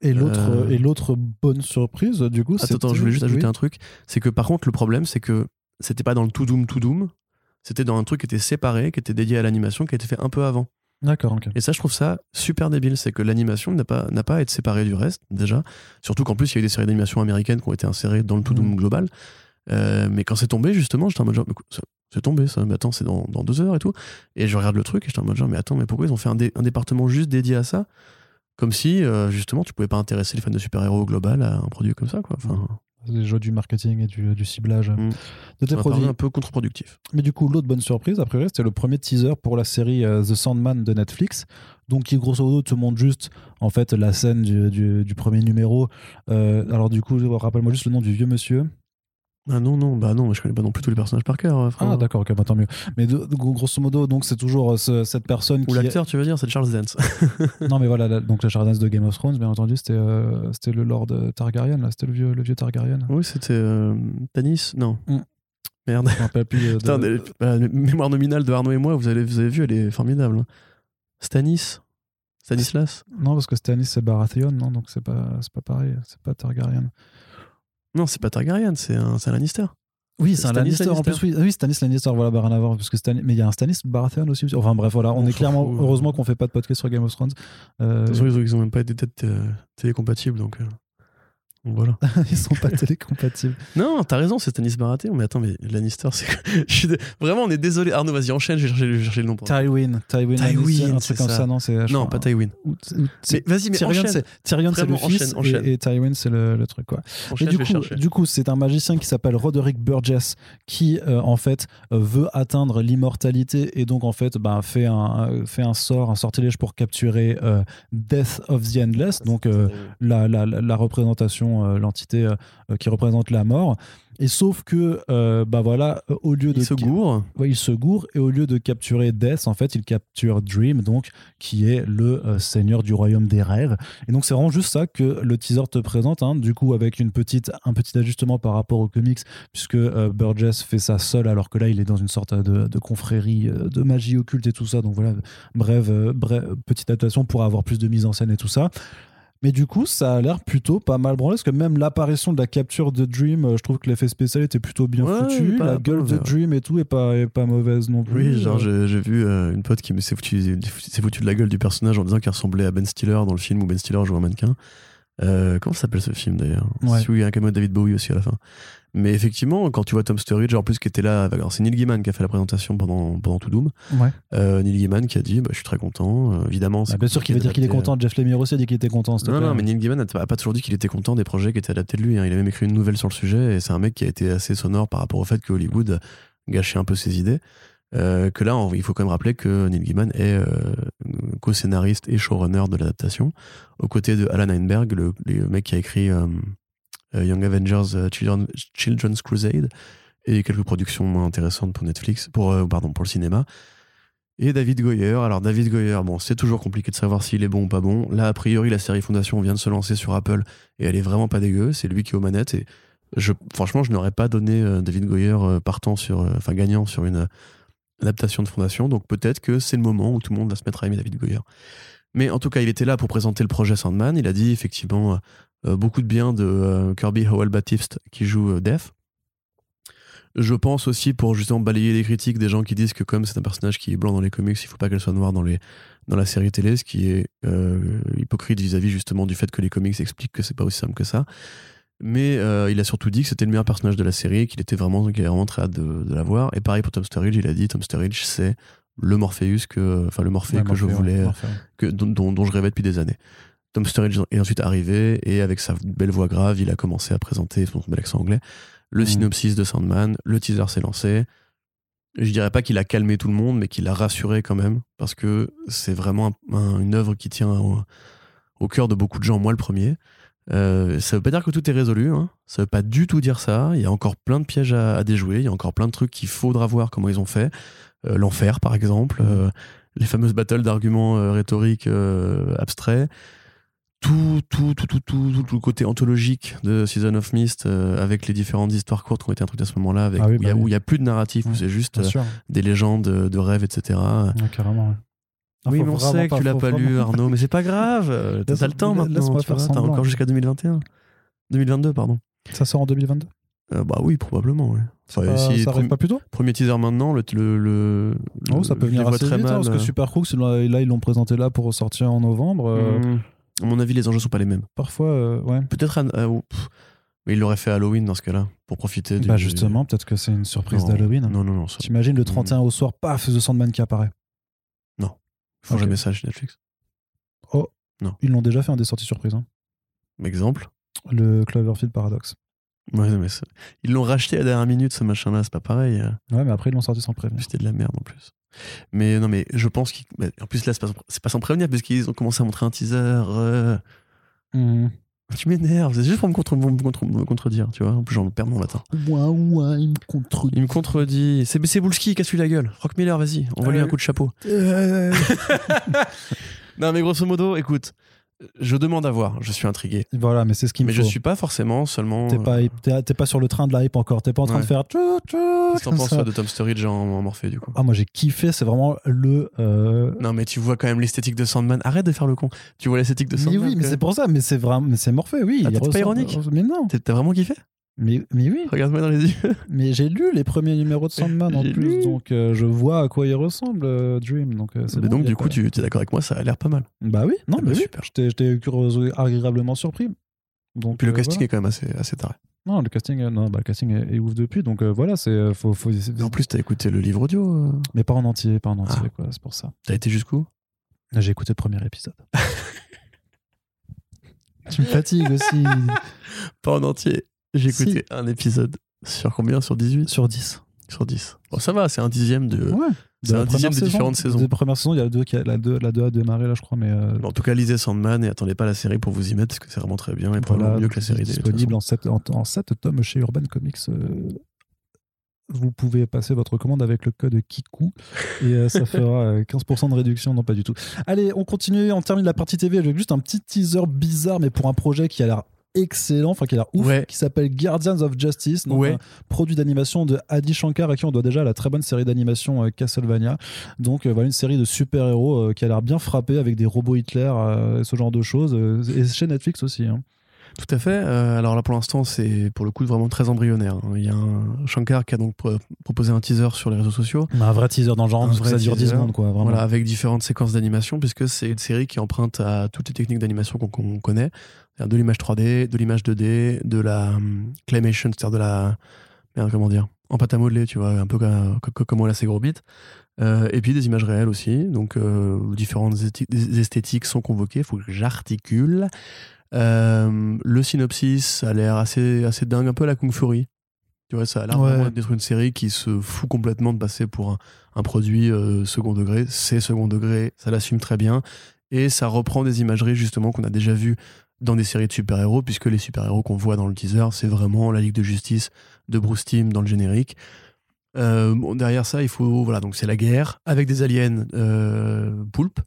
Et l'autre Euh, et l'autre bonne surprise du coup Attends, attends, je voulais juste ajouter un truc, c'est que par contre, le problème, c'est que c'était pas dans le tout Doom, tout Doom, c'était dans un truc qui était séparé, qui était dédié à l'animation, qui a été fait un peu avant. d'accord ok Et ça, je trouve ça super débile. C'est que l'animation n'a pas, n'a pas à être séparée du reste, déjà. Surtout qu'en plus, il y a eu des séries d'animation américaines qui ont été insérées dans le tout Doom Mhm. global. Euh, mais quand c'est tombé, justement, j'étais en mode genre, c'est tombé ça, mais attends, c'est dans, dans deux heures et tout. Et je regarde le truc et j'étais en mode genre, mais attends, mais pourquoi ils ont fait un, dé- un département juste dédié à ça? Comme si, euh, justement, tu pouvais pas intéresser les fans de super-héros au global à un produit comme ça, quoi. Enfin, les jeux du marketing et du, du ciblage Mm. de tes ça produits un peu contre-productif. Mais du coup, l'autre bonne surprise, a priori, c'était le premier teaser pour la série euh, The Sandman de Netflix. Donc, qui grosso modo te montre juste en fait la scène du, du- du premier numéro. Euh, alors, du coup, rappelle-moi juste le nom du vieux monsieur. Ah non, non, bah non, je connais pas non plus tous les personnages par cœur. euh, frère. Ah, d'accord, ok, bah, tant mieux. Mais de- de- grosso modo, donc c'est toujours euh, ce- cette personne Ou l'acteur, tu veux dire, c'est Charles Dance. Non, mais voilà, la- donc la Chardonnay de Game of Thrones, bien entendu, c'était euh, c'était le Lord Targaryen, là, c'était le vieux, le vieux Targaryen. oui, c'était euh, Tanis Non. Mm. Merde. Je me rappelle plus. euh, de- Putain, des- bah, la mémoire nominale de Arnaud et moi, vous avez, vous avez vu, elle est formidable. Stanis Stanislas Non, parce que Stannis, c'est Baratheon, non, donc c'est pas, c'est pas pareil, c'est pas Targaryen. Non, c'est pas Targaryen, c'est un, Lannister. Oui, c'est un Lannister. En plus, oui, Ah oui Stannis Lannister, voilà, rien à voir. Parce que Stan- Mais il y a un Stannis Baratheon aussi. Enfin bref, voilà, on, On est clairement. Heureusement qu'on fait pas de podcast sur Game of Thrones. Euh, De toute façon, ils ont, même pas têtes euh, télécompatibles, donc, euh, donc voilà. ils sont pas télécompatibles. Non, t'as raison, c'est Stanis Baratheon, mais attends, mais Lannister, c'est. Vraiment, on est désolé. Arnaud, vas-y, enchaîne, je vais chercher, je vais chercher le nom. Tywin. Tywin. Tywin, un truc comme ça. ça, non c'est, pas Tywin. Mais c'est- vas-y, mais Tyrion, enchaîne. c'est, Tyrion, c'est le fils. enchaîne, enchaîne. Et, et Tywin, c'est le, le truc, quoi. Enchaîne, Et du coup, chercher. du coup, c'est un magicien qui s'appelle Roderick Burgess qui, euh, en fait, euh, veut atteindre l'immortalité et donc, en fait, bah, fait, un, euh, fait un sort, un sortilège pour capturer euh, Death of the Endless, donc euh, la, la, la- la représentation, euh, l'entité euh, euh, qui représente la mort. Et sauf que, euh, bah voilà, au lieu de. Il se gourre. Ouais, il se gourre et au lieu de capturer Death, en fait, il capture Dream, donc qui est le euh, seigneur du royaume des rêves. Et donc c'est vraiment juste ça que le teaser te présente, hein, du coup avec une petite, un petit ajustement par rapport aux comics, puisque euh, Burgess fait ça seul, alors que là il est dans une sorte de, de confrérie de magie occulte et tout ça. Donc voilà, bref, bref, petite adaptation pour avoir plus de mise en scène et tout ça. Mais du coup, ça a l'air plutôt pas mal branlé, parce que même l'apparition de la capture de Dream, euh, je trouve que l'effet spécial était plutôt bien Ouais, foutu. la gueule de. Dream et tout est pas, est pas mauvaise non plus. Oui, genre j'ai vu euh, une pote qui s'est foutu, de la gueule du personnage en disant qu'il ressemblait à Ben Stiller dans le film où Ben Stiller joue un mannequin. Euh, comment s'appelle ce film d'ailleurs? Ouais. Celui où il y a un cameo de David Bowie aussi à la fin. Mais effectivement, quand tu vois Tom Sturridge, en plus qui était là, alors c'est Neil Gaiman qui a fait la présentation pendant, pendant tout Doom. ouais. Euh, Neil Gaiman qui a dit bah, Je suis très content, euh, évidemment. C'est bien sûr qu'il va dire qu'il est content. Jeff Lemire aussi a dit qu'il était content. non, non, mais Neil Gaiman n'a pas toujours dit qu'il était content des projets qui étaient adaptés de lui. hein. Il a même écrit une nouvelle sur le sujet et c'est un mec qui a été assez sonore par rapport au fait que Hollywood gâchait un peu ses idées. Euh, que là, il faut quand même rappeler que Neil Gaiman est euh, co-scénariste et showrunner de l'adaptation, aux côtés de Alan Heinberg, le, le mec qui a écrit euh, Young Avengers euh, Children- Children's Crusade et quelques productions moins intéressantes pour Netflix, pour, euh, pardon, pour le cinéma. Et David Goyer. Alors, David Goyer, bon, c'est toujours compliqué de savoir s'il est bon ou pas bon. Là, a priori, la série Fondation vient de se lancer sur Apple et elle est vraiment pas dégueu. C'est lui qui est aux manettes et franchement, je n'aurais pas donné euh, David Goyer euh, partant sur, euh, enfin gagnant sur une euh, adaptation de Fondation. Donc peut-être que c'est le moment où tout le monde va se mettre à aimer David Goyer. Mais en tout cas, il était là pour présenter le projet Sandman. Il a dit effectivement euh, beaucoup de bien de euh, Kirby Howell Baptiste qui joue euh, Def. Je pense aussi pour justement balayer les critiques des gens qui disent que comme c'est un personnage qui est blanc dans les comics, il faut pas qu'elle soit noire dans, les, dans la série télé, ce qui est euh, hypocrite vis-à-vis justement du fait que les comics expliquent que c'est pas aussi simple que ça. Mais euh, il a surtout dit que c'était le meilleur personnage de la série, qu'il était vraiment, qu'il avait vraiment très hâte de, de la voir. Et pareil pour Tom Sturridge, il a dit Tom Sturridge, c'est le Morpheus que, enfin le Morphée Ouais, que je voulais, ouais, que, dont, dont- dont je rêvais depuis des années. Tom Sturridge est ensuite arrivé et avec sa belle voix grave, il a commencé à présenter son bel accent anglais le Mhm. synopsis de Sandman. Le teaser s'est lancé. Je dirais pas qu'il a calmé tout le monde, mais qu'il a rassuré quand même parce que c'est vraiment un- un- une œuvre qui tient au, au cœur de beaucoup de gens. Moi, le premier. Euh, ça veut pas dire que tout est résolu. Hein. Ça veut pas du tout dire ça. Il y a encore plein de pièges à, à déjouer. Il y a encore plein de trucs qu'il faudra voir comment ils ont fait. Euh, L'enfer, par exemple. Euh, les fameuses battles d'arguments euh, rhétoriques abstraits. Tout, tout, tout, tout, tout, tout, tout le côté anthologique de Season of Mist euh, avec les différentes histoires courtes qui ont été introduites à ce moment-là, avec Ah oui, où il y a- bah oui. n'y a, plus de narratif, où c'est juste euh, des légendes euh, de rêves, etc. Ouais, carrément. ouais. Ah, oui, mais on sait que tu l'as pas lu, Arnaud, mais c'est pas grave. T'as le temps maintenant. tu semblant. encore jusqu'à 2021. 2022, pardon. Ça sort en 2022 Euh, bah oui, probablement. Ouais. Ça, Enfin, pas- si ça arrive pas plus tôt? Premier teaser maintenant, le. le, le- Oh, ça le- peut venir assez très vite, hein, mal, parce que Super Crooks, là, ils l'ont présenté là pour sortir en novembre. euh, hum, À mon avis, les enjeux sont pas les mêmes. Parfois, euh, ouais. Peut-être. mais il l'aurait fait Halloween dans ce cas-là, pour profiter du. Bah justement, peut-être que c'est une surprise Non, d'Halloween. Non, non, non. Ça, T'imagines le 31 au soir, paf, The Sandman qui apparaît. ils font Ok. jamais ça chez Netflix. Ils l'ont déjà fait un des sorties surprises. hein. Exemple. Le Cloverfield Paradox. Ouais, mais ils l'ont racheté à la dernière minute, ce machin-là, c'est pas pareil. euh. Ouais, mais après, ils l'ont sorti sans prévenir. C'était de la merde en plus. Mais non, mais je pense qu'ils. mais En plus, là, c'est pas, c'est pas sans prévenir, puisqu'ils ont commencé à montrer un teaser. euh, Mhm. Tu m'énerves, c'est juste pour me, contre- me contre- me contredire, tu vois. En plus, j'en perds mon latin. Ouais, ouais, il me contredit. Il me contredit. C'est c'est Boulski, casse-lui la gueule. Rock Miller, vas-y, on va lui un coup de chapeau. Euh, non, mais grosso modo, écoute, je demande à voir, je suis intrigué. voilà, mais c'est ce qu'il me Mais je suis pas forcément seulement. T'es pas, t'es- t'es pas sur le train de la hype encore. T'es pas en train Ouais. de faire. Qu'est-ce que t'en penses ça. de Tom Sturridge en, en Morphée, du coup? Ah, moi j'ai kiffé. C'est vraiment le. euh, Non, mais tu vois quand même l'esthétique de Sandman. Arrête de faire le con. Tu vois l'esthétique de Mais Sandman. oui, mais c'est pour ça. Mais c'est vraiment. Mais c'est Morphée, oui. Ah, t'es pas ironique Mais non. T'as vraiment kiffé? Mais, mais oui. Regarde-moi dans les yeux. Mais j'ai lu les premiers numéros de Sandman en plus, lu. donc euh, je vois à quoi il ressemble, euh, Dream. Donc, euh, c'est Mais bon, donc, du coup, pas- tu es d'accord avec moi, ça a l'air pas mal. Bah oui, non, Ah mais bah, oui. super. J'étais agréablement surpris. Donc, Puis le casting voilà. est quand même assez, assez taré. Non, le casting, non, bah, le casting est, est ouf depuis. Donc voilà, c'est faut, faut- En plus, t'as écouté le livre audio. mais pas en entier, pas en entier, Ah. quoi. C'est pour ça. T'as été jusqu'où? J'ai écouté le premier épisode. tu me fatigues aussi. Pas en entier. J'ai Si. écouté un épisode. Sur combien? Sur 18 Sur 10. Sur 10. Bon, ça va, c'est un dixième de. Ouais. c'est De un dixième première des différentes saison. saisons. Des premières saisons, il y a deux qui a, la 2 la deux a démarré là, je crois, mais euh, En tout cas, lisez Sandman et attendez pas la série pour vous y mettre parce que c'est vraiment très bien et probablement mieux que la série. de disponible en 7, en, en tomes chez Urban Comics. euh, vous pouvez passer votre commande avec le code KIKU et euh, ça fera euh, 15% de réduction. Non, pas du tout. Allez, on continue. On termine la partie TV avec juste un petit teaser bizarre, mais pour un projet qui a l'air excellent, enfin qui a l'air ouf, Ouais. qui s'appelle Guardians of Justice, donc Ouais. produit d'animation de Adi Shankar à qui on doit déjà la très bonne série d'animation euh, Castlevania. Donc euh, voilà une série de super-héros euh, qui a l'air bien frappée avec des robots Hitler, ce genre de choses. et chez Netflix aussi. hein. Tout à fait. Alors là, pour l'instant, c'est pour le coup vraiment très embryonnaire. hein. Il y a un Shankar qui a donc pro- proposé un teaser sur les réseaux sociaux. Un vrai teaser dans le genre, Un parce que vrai ça dure 10 teaser. secondes, quoi. Vraiment. Voilà, avec différentes séquences d'animation, puisque c'est une série qui emprunte à toutes les techniques d'animation qu'on connaît, de l'image 3D, de l'image 2D, de la hum, claymation, c'est-à-dire de la merde, comment dire, en pâte à modeler, tu vois, un peu comme, comme, comme on l'a gros bits. Euh, et puis des images réelles aussi, donc euh, différentes esthétiques sont convoquées. Il faut que j'articule. Euh, le synopsis a l'air assez, assez dingue, un peu à la Kung Fury. Tu vois, ça a l'air Ouais. d'être une série qui se fout complètement de passer pour un, un produit euh, second degré. C'est second degré, ça l'assume très bien. Et ça reprend des imageries justement qu'on a déjà vues dans des séries de super-héros, puisque les super-héros qu'on voit dans le teaser, c'est vraiment la Ligue de Justice de Bruce Timm dans le générique. Euh, derrière ça, il faut. Voilà, donc c'est la guerre avec des aliens euh, poulpes,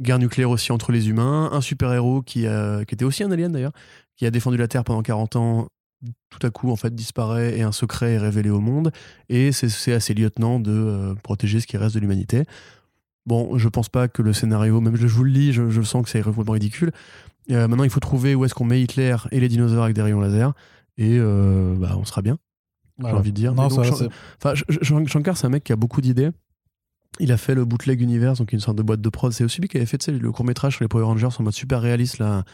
guerre nucléaire aussi entre les humains, un super-héros qui, qui était aussi un alien d'ailleurs, qui a défendu la Terre pendant 40 ans tout à coup en fait disparaît et un secret est révélé au monde et c'est- à ses lieutenants de euh, protéger ce qui reste de l'humanité. Bon, je pense pas que le scénario, même je vous le lis, je, sens que c'est complètement ridicule. Euh, maintenant, il faut trouver où est-ce qu'on met Hitler et les dinosaures avec des rayons laser et euh, bah, on sera bien. J'ai envie de dire. Non, donc, ça, Shankar, c'est un mec qui a beaucoup d'idées. Il a fait le Bootleg Universe, donc une sorte de boîte de prod. C'est aussi lui qui avait fait le court métrage sur les Power Rangers en mode super réaliste. Là.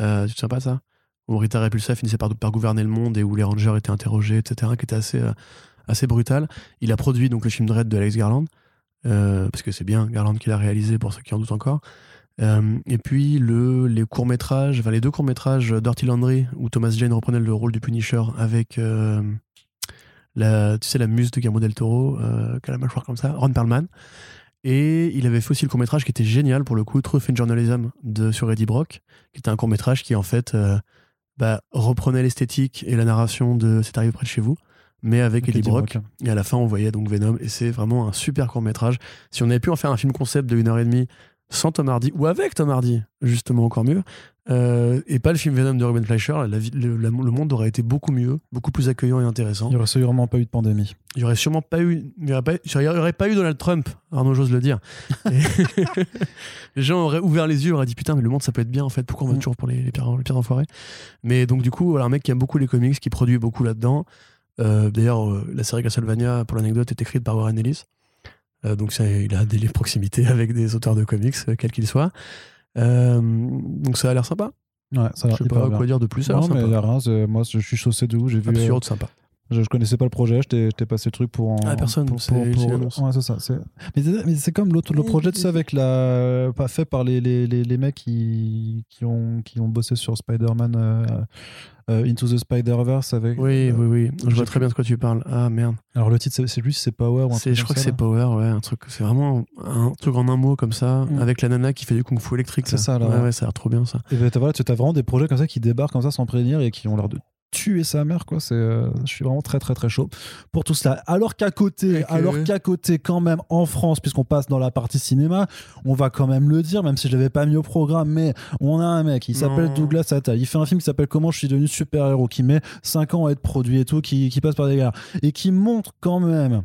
Euh, tu te souviens pas ça Où Rita Repulsa finissait par, par gouverner le monde et où les Rangers étaient interrogés, etc. Qui était assez, euh, assez brutal. Il a produit donc le film Dread de Alex Garland. parce que c'est bien Garland qui l'a réalisé pour ceux qui en doutent encore. Euh, et puis le, les courts métrages, enfin les deux courts métrages Dirty Landry où Thomas Jane reprenait le rôle du Punisher avec euh, la, tu sais, la muse de Guillermo del Toro, euh, qui a la mâchoire comme ça, Ron Perlman. Et il avait fait aussi le court-métrage qui était génial pour le coup, Truth and Journalism de, sur Eddie Brock, qui était un court-métrage qui en fait bah, reprenait l'esthétique et la narration de C'est arrivé près de chez vous, mais avec Eddie Eddie Brock. Brock. Et à la fin, on voyait donc Venom, et c'est vraiment un super court-métrage. Si on avait pu en faire un film concept de 1h30 sans Tom Hardy, ou avec Tom Hardy, justement encore mieux, euh, et pas le film Venom de Ruben Fleischer, la le, la- le monde aurait été beaucoup mieux, beaucoup plus accueillant et intéressant. Il n'y aurait sûrement pas eu de pandémie. Il y aurait sûrement pas eu, il y aurait pas, il y aurait pas eu Donald Trump, Arnaud j'ose le dire. Les gens auraient ouvert les yeux, auraient dit putain mais le monde ça peut être bien en fait, pourquoi on va Mm. toujours pour les, les pires, les pires enfoirés? Mais donc du coup voilà un mec qui aime beaucoup les comics, qui produit beaucoup là-dedans. Euh, D'ailleurs euh, la série Castlevania pour l'anecdote est écrite par Warren Ellis, donc ça, il a des proximités avec des auteurs de comics euh, quels qu'ils soient. Euh, donc ça a l'air sympa. Ouais, ça a Je sais pas bien. quoi dire de plus. Non, mais sympa. y a rien, c'est- moi je suis chaussé de ouf, j'ai vu. euh, Absurde sympa. Je, je connaissais pas le projet, je t'ai passé le truc pour en. Ah, personne, pour-. Ouais, c'est ça. Mais, c'est- mais c'est comme l'autre le projet de ça avec la. Pas fait par les, les, les, les mecs qui, qui, ont, qui ont bossé sur Spider-Man euh, euh, Into the Spider-Verse avec. Oui, euh, oui, oui. Je vois très bien de quoi tu parles. Ah merde. Alors le titre, c'est- lui, c'est Power ou un truc je comme crois que c'est. Power, ouais, un truc. C'est vraiment un truc en un mot comme ça, Mm. avec la nana qui fait du kung fu électrique. C'est ça, là, Ouais, ça a l'air trop bien ça. Et ben, t'as voilà, tu as vraiment des projets comme ça qui débarquent comme ça sans prévenir et qui ont l'air de tuer sa mère quoi. C'est euh, je suis vraiment très très très chaud pour tout cela. Alors qu'à côté alors qu'à côté quand même en France puisqu'on passe dans la partie cinéma on va quand même le dire même si je l'avais pas mis au programme mais on a un mec il s'appelle. Douglas Attal il fait un film qui s'appelle comment je suis devenu super héros qui met 5 ans à être produit et tout qui, qui passe par des galères et qui montre quand même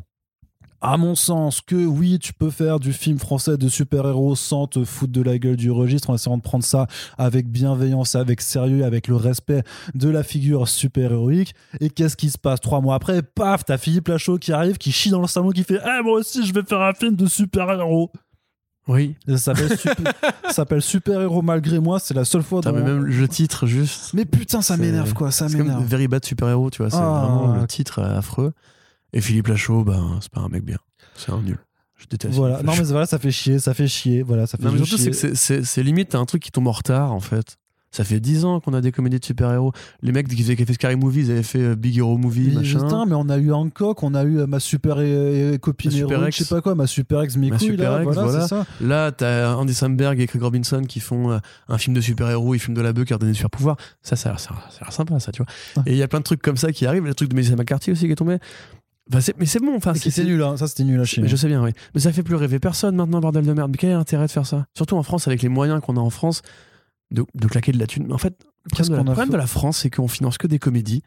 à mon sens, que oui, tu peux faire du film français de super-héros sans te foutre de la gueule du registre, en essayant de prendre ça avec bienveillance, avec sérieux, avec le respect de la figure super-héroïque. Et qu'est-ce qui se passe trois mois après? Paf, t'as Philippe Lachaud qui arrive, qui chie dans le salon, qui fait Eh, moi aussi, je vais faire un film de super-héros. Oui. Ça s'appelle super, super-héros malgré moi, c'est la seule fois Putain, mais même le titre, juste. Mais putain, ça m'énerve quoi, ça m'énerve. Very Bad Super Hero, tu vois. C'est Ah. vraiment le titre affreux. Et Philippe Lachaud, ben, c'est pas un mec bien. C'est un nul. Je déteste. Voilà, non mais voilà, ça fait chier, ça fait chier, voilà, ça fait Non, mais surtout, c'est que c'est- limite, t'as un truc qui tombe en retard, en fait. Ça fait 10 ans qu'on a des comédies de super-héros. Les mecs qui faisaient, qui fait Scary Movie, ils avaient fait euh, Big Hero Movie, Mais machin. putain, mais on a eu Hancock, on a eu euh, ma super euh, copine Ma super héroïque, ex. je sais pas quoi, ma super ex mes Ma couilles, super là, ex, voilà, voilà. ça. Là, t'as Andy Samberg et Craig Robinson qui font un film de super-héros, ils filment de la bœuf qui leur donnent des super-pouvoirs. Ça, ça a l'air- ça a l'air sympa, ça, tu vois. Ah. Et il y a plein de trucs comme ça qui arrivent. Le truc de Melissa McCarthy aussi qui est tombé. Mais c'est bon, enfin, c'est nul, hein. ça c'était nul à chier. Mais je sais bien, oui. Mais ça fait plus rêver personne maintenant, bordel de merde. Mais quel est l'intérêt de faire ça? Surtout en France, avec les moyens qu'on a en France, de, de claquer de la thune. Mais en fait, le problème, de, la, problème de la France, c'est qu'on finance que des comédies.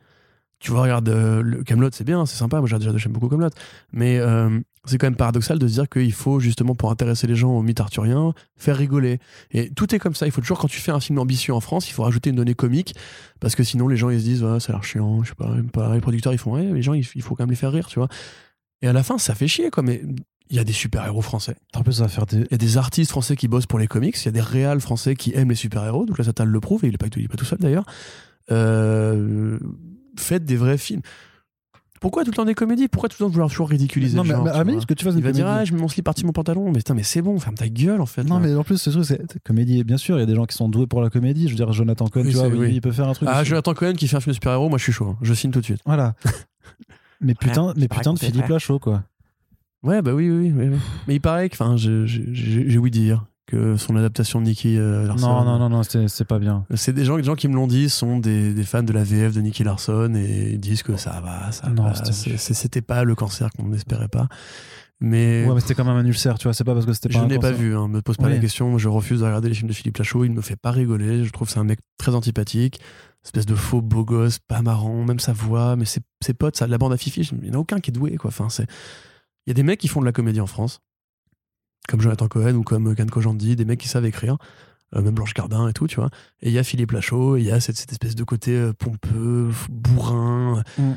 Tu vois, regarde, euh, le Camelot, c'est bien, c'est sympa. Moi, j'ai- déjà, j'aime beaucoup Camelot. Mais euh, c'est quand même paradoxal de se dire qu'il faut, justement, pour intéresser les gens au mythe arthurien, faire rigoler. Et tout est comme ça. Il faut toujours, quand tu fais un film ambitieux en France, il faut rajouter une donnée comique. Parce que sinon, les gens, ils se disent, ouais, ça a l'air chiant, je sais pas, même pas. Les producteurs, ils font, ouais, les gens, il faut quand même les faire rire, tu vois. Et à la fin, ça fait chier, quoi. Mais il y a des super-héros français. En plus, ça va faire des. Il y a des artistes français qui bossent pour les comics, il y a des réals français qui aiment les super-héros, donc là, Satal le prouve, et il est pas, pas tout seul d'ailleurs. Euh, faites des vrais films. Pourquoi tout le temps des comédies? Pourquoi tout le temps vouloir toujours ridiculiser Non, mais, genre, mais ce que tu fasses Il va dire, ah, je mets mon slip parti mon pantalon. Mais putain, mais c'est bon, ferme ta gueule en fait. Non, là. mais en plus, ce truc, c'est comédie. Bien sûr, il y a des gens qui sont doués pour la comédie. Je veux dire, Jonathan Cohen, Oui, tu vois, c'est- il, oui. il peut faire un truc. Ah. Jonathan Cohen qui fait un film de super-héros, moi je suis chaud, hein. je signe tout de suite. Voilà. mais putain, mais putain de Philippe. Lachaud, quoi. Ouais, bah oui, oui, oui. oui. Mais il paraît que, enfin, j'ai ouï dire que son adaptation de Nicky euh, Larson. Non, non, non, non, c'est pas bien. C'est des gens, des gens qui me l'ont dit, sont des, des fans de la VF de Nicky Larson et ils disent que ça va, ça Non, va. c'était- pas le cancer qu'on n'espérait pas. Mais, Ouais, mais c'était quand même un ulcère, tu vois. C'est pas parce que c'était je pas un n'ai pas vu, hein, me pose pas Oui. la question. Je refuse de regarder les films de Philippe Lachaud. Il me fait pas rigoler. Je trouve que c'est un mec très antipathique. Espèce de faux beau gosse, pas marrant, même sa voix, mais ses, ses potes, ça la bande à Fifi. Il n'y en a aucun qui est doué, quoi. Enfin, c'est... Il y a des mecs qui font de la comédie en France, comme Jonathan Cohen ou comme Ken Kojandi, des mecs qui savent écrire, euh, même Blanche Gardin et tout, tu vois. Et il y a Philippe Lachaud, et il y a cette, cette espèce de côté euh, pompeux, bourrin, Mm.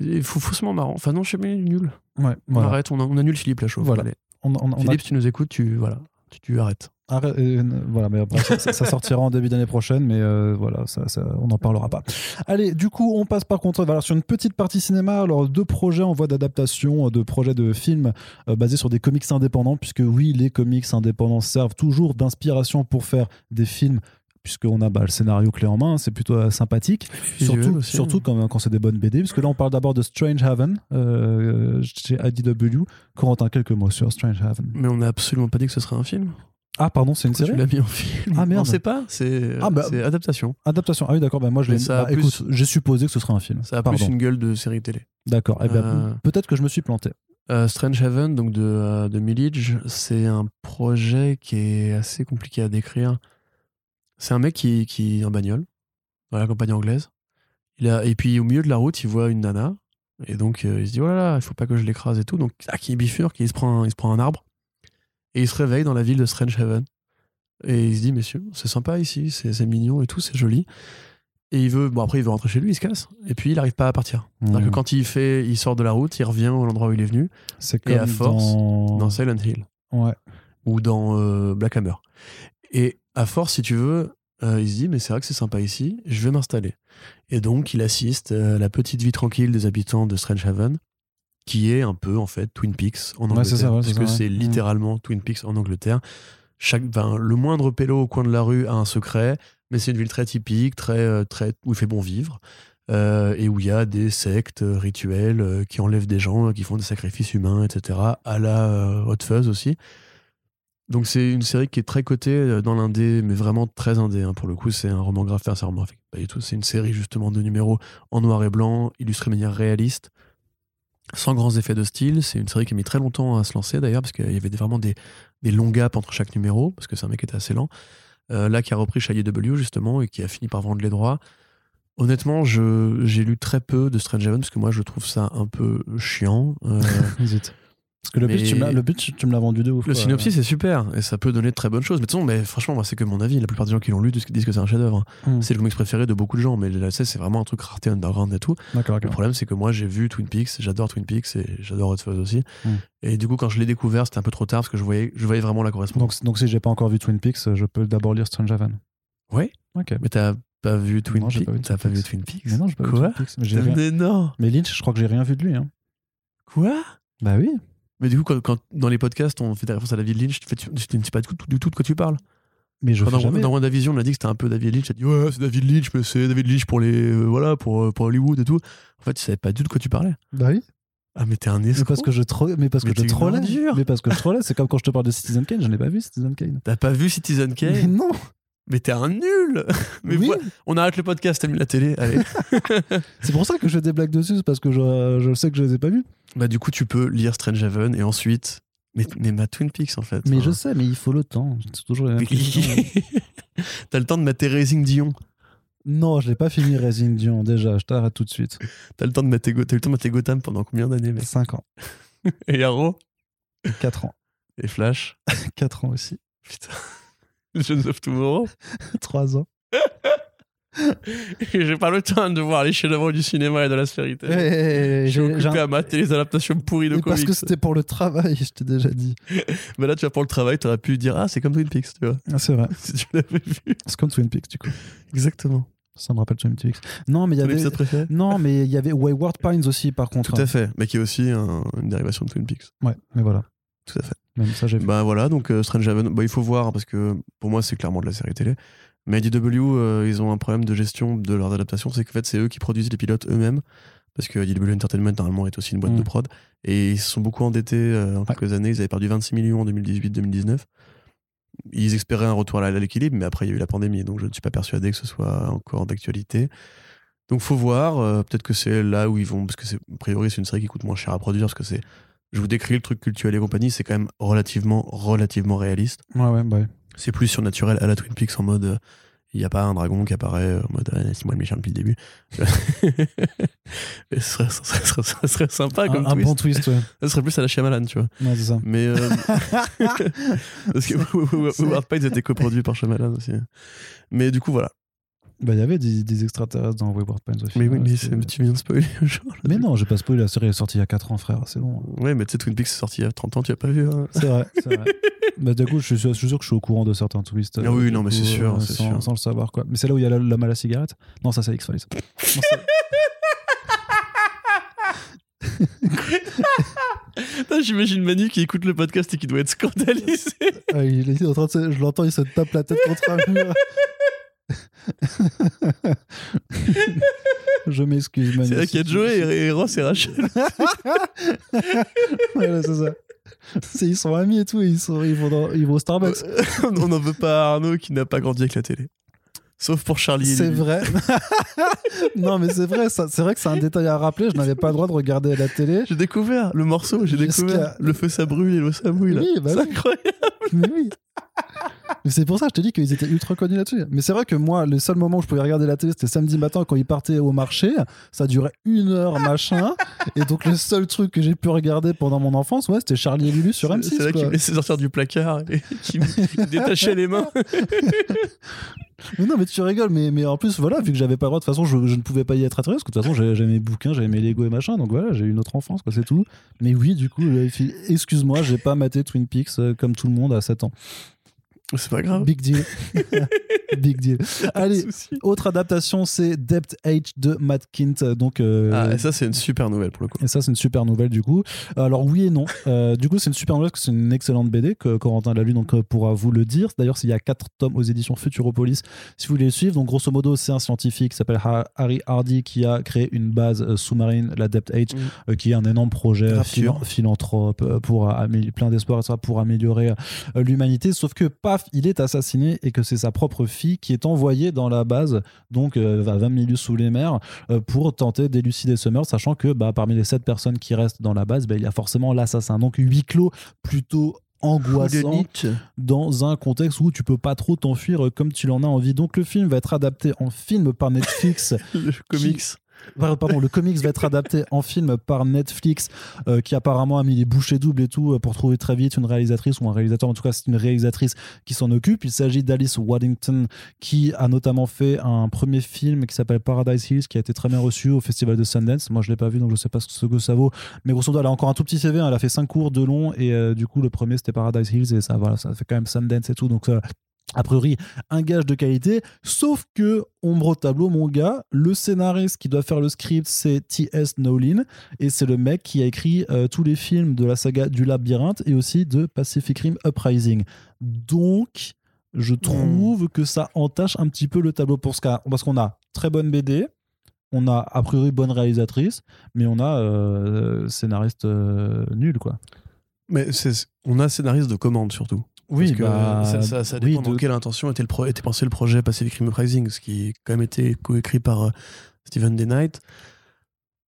et fou- faussement marrant. Enfin, non, je sais nul. Ouais, On voilà. arrête, on, a- on annule Philippe Lachaud. Voilà. Allez. On, on- on a- Philippe, si tu nous écoutes, tu, voilà, tu, tu arrêtes. Euh, voilà, mais ça, sortira en début d'année prochaine, mais euh, voilà, ça, ça- on n'en parlera pas. Allez, du coup, on passe par contre voilà, sur une petite partie cinéma. Alors, deux projets en voie d'adaptation, euh, de projets de films euh, basés sur des comics indépendants, puisque oui, les comics indépendants servent toujours d'inspiration pour faire des films. Puisqu'on a bah, le scénario clé en main, c'est plutôt sympathique. Surtout, aussi. surtout quand, quand c'est des bonnes BD, parce que là on parle d'abord de Strange Haven euh, chez IDW. Corentin, quelques mots sur Strange Haven. Mais on n'a absolument pas dit que ce serait un film. Ah, pardon, c'est une Pourquoi tu série l'as mis en film Ah, merde. On sait pas, c'est Ah, bah- adaptation. Adaptation. Ah oui, d'accord. Ben moi, je l'ai. bah, plus- écoute, j'ai supposé que ce serait un film. Ça a Pardon. plus une gueule de série télé. D'accord. Eh ben, Euh, peut-être que je me suis planté. Euh, Strange Haven, donc de, euh, de Millage, c'est un projet qui est assez compliqué à décrire. C'est un mec qui, qui est en bagnole, dans la campagne anglaise. Il a, et puis au milieu de la route, il voit une nana. Et donc euh, il se dit, oh là là, il faut pas que je l'écrase et tout. Donc tac, il bifurque, il se, prend il se prend un arbre. Et il se réveille dans la ville de Strange Haven. Et il se dit, messieurs, c'est sympa ici, c'est mignon et tout, c'est joli. Et il veut, bon après il veut rentrer chez lui, il se casse. Et puis il n'arrive pas à partir. Mhm. que quand il fait, il sort de la route, il revient au endroit où il est venu, C'est et comme à force, dans... dans Silent Hill Ouais. ou dans euh, Black Hammer. Et à force, si tu veux, euh, il se dit, mais c'est vrai que c'est sympa ici, je vais m'installer. Et donc, il assiste à la petite vie tranquille des habitants de Strange Haven, qui est un peu, en fait, Twin Peaks en Angleterre. ça, ouais, ça, ouais. c'est Mhm. littéralement Twin Peaks en Angleterre. Chaque, ben, le moindre pélo au coin de la rue a un secret, mais c'est une ville très typique, très, euh, très, où il fait bon vivre. euh, et où il y a des sectes euh, rituels qui enlèvent des gens, qui font des sacrifices humains, etc. À la Hot Fuzz aussi. Donc c'est une série qui est très cotée dans l'indé, mais vraiment très indé. hein. Pour le coup, c'est un roman graphique, c'est un roman graphique, pas du tout. C'est une série justement de numéros en noir et blanc, illustrée de manière réaliste, sans grands effets de style. C'est une série qui a mis très longtemps à se lancer d'ailleurs, parce qu'il y avait vraiment des, longs gaps entre chaque numéro, parce que c'est un mec qui était assez lent. Euh, là, qui a repris chez IDW justement et qui a fini par vendre les droits. Honnêtement, j'ai lu très peu de Strange Haven parce que moi je trouve ça un peu chiant. Euh. Parce que le pitch, tu me l'as- le pitch, tu me l'as vendu de ouf. le quoi. synopsis est super et ça peut donner de très bonnes choses. Mais de toute façon, mais franchement, moi, c'est que mon avis. La plupart des gens qui l'ont lu disent que c'est un chef-d'œuvre. Hmm. C'est le comics préféré de beaucoup de gens, mais là, c'est vraiment un truc rareté underground et tout. Le problème, c'est que moi, j'ai vu Twin Peaks, j'adore Twin Peaks et j'adore Hot Fuzz aussi. Mm. Et du coup, quand je l'ai découvert, c'était un peu trop tard parce que je voyais, je voyais vraiment la correspondance. Donc, donc si j'ai pas encore vu Twin Peaks, je peux d'abord lire Strange Haven. Ouais. Ok. Mais t'as pas vu Twin Non, Peaks? Vu T'as pas vu. Twin Peaks? Mais non, j'ai pas vu Quoi? Twin Peaks. Mais, rien- mais Lynch, je crois que j'ai rien vu de lui. Hein. Quoi? Bah oui. Mais du coup, quand, quand dans les podcasts, on fait des références à David Lynch, tu, fais, tu, tu ne sais pas du tout, du tout de quoi tu parles. Mais je Quand fais dans, dans WandaVision, on a dit que c'était un peu David Lynch. A dit, ouais, c'est David Lynch, mais c'est David Lynch pour les, euh, voilà, pour, euh, pour Hollywood et tout. En fait, tu savais pas du tout de quoi tu parlais. Bah oui. Ah, mais t'es un Mais escroc. parce que je troll, mais parce que Mais je trollais. Mais parce que je trollais. C'est comme quand je te parle de Citizen Kane, je n'ai pas vu Citizen Kane. T'as pas vu Citizen Mais Kane? non. Mais t'es un nul Mais Oui. voilà, on arrête le podcast, t'as mis la télé, allez. C'est pour ça que je fais des blagues dessus, c'est parce que je, je sais que je les ai pas vus. bah du coup, tu peux lire Strange Haven et ensuite... Mais, mais ma Twin Peaks, en fait. Mais Enfin, je sais, mais il faut le temps. C'est toujours mêmes questions. T'as le temps de mater Raising Dion. Non, je l'ai pas fini Resident Dion déjà. Je t'arrête tout de suite. T'as le temps de mater, Go- t'as eu le temps de mater Gotham pendant combien d'années, mec? 5 ans, Et Arrow 4 ans, Et Flash? 4 ans aussi, Putain. Legends of Tomorrow 3 ans. J'ai pas le temps de voir les chefs-d'œuvre du cinéma et de la série télé. Je suis j'ai- j'ai occupé un- à mater les adaptations pourries de Mais parce comics. que c'était pour le travail, je t'ai déjà dit. Mais là, tu vas pour le travail, t'aurais pu dire Ah, c'est comme Twin Peaks, tu vois. Ah, c'est vrai. Si tu l'avais vu. C'est comme Twin Peaks, du coup. Exactement. Ça me rappelle Twin Peaks. Non, mais il y avait. Non, mais il y avait Wayward Pines aussi, par contre. Tout à fait. Mais qui est aussi un- une dérivation de Twin Peaks. Ouais, mais voilà. Tout à fait. Même ça, j'ai. Bah voilà, donc euh, Strange Haven, bah, il faut voir parce que pour moi, c'est clairement de la série télé. Mais IDW, euh, ils ont un problème de gestion de leurs adaptations. C'est qu'en fait, c'est eux qui produisent les pilotes eux-mêmes. Parce que IDW Entertainment, normalement, est aussi une boîte Mm. de prod. Et ils se sont beaucoup endettés euh, en quelques années. Ils avaient perdu 26 millions en 2018-2019. Ils espéraient un retour à l'équilibre, mais après, il y a eu la pandémie. Donc, je ne suis pas persuadé que ce soit encore d'actualité. Donc, faut voir. euh, Peut-être que c'est là où ils vont. Parce que, c'est- a priori, c'est une série qui coûte moins cher à produire. Parce que c'est je vous décris le truc culturel et compagnie, c'est quand même relativement, relativement réaliste. Ouais, ouais, bah ouais. C'est plus surnaturel à la Twin Peaks en mode. euh, Il n'y a pas un dragon qui apparaît euh, en mode ah, c'est moi le méchant depuis le début. Et ce, serait, ça, serait, ça serait sympa comme un, un twist. bon twist, ouais. Ça serait plus à la Shyamalan, tu vois. Ouais, c'est ça. Mais. euh, parce que Howard Pines était coproduit par Shyamalan aussi. Mais du coup, voilà. Bah, il y avait des, des extraterrestres dans Wayward Pines aussi. Mais oui, Ouais, mais c'est- tu viens de spoiler. genre, là. Mais non, j'ai pas spoilé, la série est sortie il y a 4 ans, frère, c'est bon. Ouais, mais tu sais, Twin Peaks est sorti il y a 30 ans, tu l'as pas vu. hein. C'est vrai, c'est vrai. bah, du coup, je suis, sûr- je suis sûr que je suis au courant de certains twists. Ah oui, du non, mais c'est sûr, euh, c'est sans, sûr. sans le savoir, quoi. Mais c'est là où il y a la- l'homme à la cigarette Non, ça, c'est X-Files. Non, c'est- Putain, J'imagine Manu qui écoute le podcast et qui doit être scandalisé. Ah, il est en train de se- Je l'entends, il se tape la tête contre un mur. je m'excuse, Manu. C'est là qu'il y a Joey et Ross et Rachel. Voilà, c'est ça. Ils sont amis et tout, ils, sont, ils, vont dans- ils vont au Starbucks. On n'en veut pas à Arnaud qui n'a pas grandi avec la télé. Sauf pour Charlie C'est vrai. non, mais c'est vrai, c'est vrai que c'est un détail à rappeler. Je n'avais pas le droit de regarder la télé. J'ai découvert le morceau, j'ai découvert le feu ça brûle et l'eau ça mouille. Oui, bah c'est incroyable. Mais oui. C'est pour ça je te dis qu'ils étaient ultra connus là-dessus. Mais c'est vrai que moi, le seul moment où je pouvais regarder la télé, c'était samedi matin quand ils partaient au marché. Ça durait une heure, machin. Et donc, le seul truc que j'ai pu regarder pendant mon enfance, ouais, c'était Charlie et Lulu sur C'est- M6. C'est là quoi. qu'il me laissait sortir du placard et qui me détachait les mains. Mais non, mais tu rigoles. Mais, mais en plus, voilà, vu que j'avais pas le droit, de toute façon, je, je ne pouvais pas y être attiré. Parce que de toute façon, j'avais mes bouquins, j'avais mes Lego et machin. Donc voilà, j'ai eu une autre enfance, quoi, c'est tout. Mais oui, du coup, euh, excuse-moi, j'ai pas maté Twin Peaks euh, comme tout le monde à 7 ans. C'est pas grave. Big deal. Big deal. Allez. Autre adaptation, c'est Depth Age de Matt Kint. Donc, euh, Ah, et ça, c'est une super nouvelle pour le coup. et ça, c'est une super nouvelle du coup. Alors oui et non. Euh, du coup, c'est une super nouvelle parce que c'est une excellente BD que Corentin l'a lu, donc euh, pourra vous le dire. D'ailleurs, il y a quatre tomes aux éditions Futuropolis si vous voulez les suivre. Donc grosso modo, c'est un scientifique qui s'appelle Ha- Harry Hardy qui a créé une base sous-marine, la Depth Age, Mm. qui est un énorme projet philanthrope pour amé- plein d'espoir et ça pour améliorer l'humanité. Sauf que paf, il est assassiné et que c'est sa propre fille qui est envoyée dans la base, donc euh, à 20 milieux sous les mers, euh, pour tenter d'élucider ce meurtre, sachant que bah, parmi les 7 personnes qui restent dans la base, bah, il y a forcément l'assassin. Donc huis clos plutôt angoissant dans un contexte où tu peux pas trop t'enfuir euh, comme tu l'en as envie. Donc le film va être adapté en film par Netflix. Le comics. Pardon, le comics va être adapté en film par Netflix, euh, qui apparemment a mis les bouchées doubles et tout euh, pour trouver très vite une réalisatrice ou un réalisateur. En tout cas, c'est une réalisatrice qui s'en occupe. Il s'agit d'Alice Waddington, qui a notamment fait un premier film qui s'appelle Paradise Hills, qui a été très bien reçu au Festival de Sundance. Moi, je l'ai pas vu, donc je sais pas ce que ça vaut. Mais grosso modo, elle a encore un tout petit CV. hein. Elle a fait cinq cours de long et euh, du coup, le premier c'était Paradise Hills et ça, voilà, ça fait quand même Sundance et tout. Donc ça, a priori un gage de qualité, sauf que ombre au tableau mon gars, le scénariste qui doit faire le script c'est T.S. Nolin et c'est le mec qui a écrit euh, tous les films de la saga du labyrinthe et aussi de Pacific Rim Uprising. Donc je trouve que ça entache un petit peu le tableau pour ce cas parce qu'on a très bonne BD, on a a priori bonne réalisatrice, mais on a euh, scénariste euh, nul quoi. Mais c'est- on a scénariste de commande surtout. Parce que bah, ça, ça, ça oui, dépend dans de- quelle intention était, le pro- était pensé le projet Pacific Rim Uprising, ce qui a quand même été coécrit par euh, Stephen Day Knight.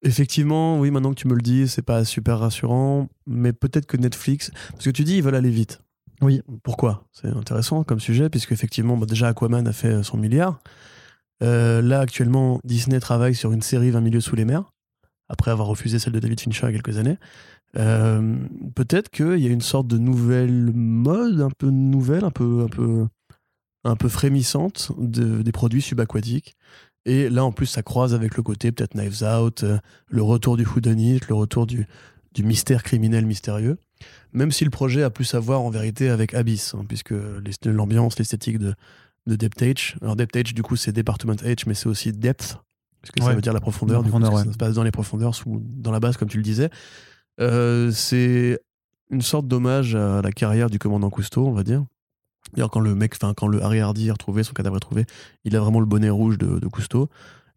Effectivement, oui, maintenant que tu me le dis, c'est pas super rassurant, mais peut-être que Netflix, parce que tu dis ils veulent aller vite. Oui. Pourquoi? C'est intéressant comme sujet, puisque effectivement, bah, déjà Aquaman a fait son milliard. Euh, là, actuellement, Disney travaille sur une série 20 milieux sous les mers, après avoir refusé celle de David Fincher il y a quelques années. Euh, peut-être qu'il y a une sorte de nouvelle mode, un peu nouvelle, un peu, un peu, un peu frémissante de- des produits subaquatiques. Et là, en plus, ça croise avec le côté peut-être Knives Out, euh, le retour du whodunit, le retour du, du mystère criminel mystérieux. Même si le projet a plus à voir en vérité avec Abyss, hein, puisque l'ambiance, l'esthétique de, de Depth H. Alors Depth H, du coup, c'est Department H, mais c'est aussi Depth, puisque ça Ouais. veut dire la profondeur, La du coup, parce que ouais. ça se passe dans les profondeurs, sous, dans la base, comme tu le disais. Euh, c'est une sorte d'hommage à la carrière du commandant Cousteau, on va dire. D'ailleurs, quand le mec, enfin, quand le Harry Hardy est retrouvé, son cadavre est retrouvé, il a vraiment le bonnet rouge de, de Cousteau.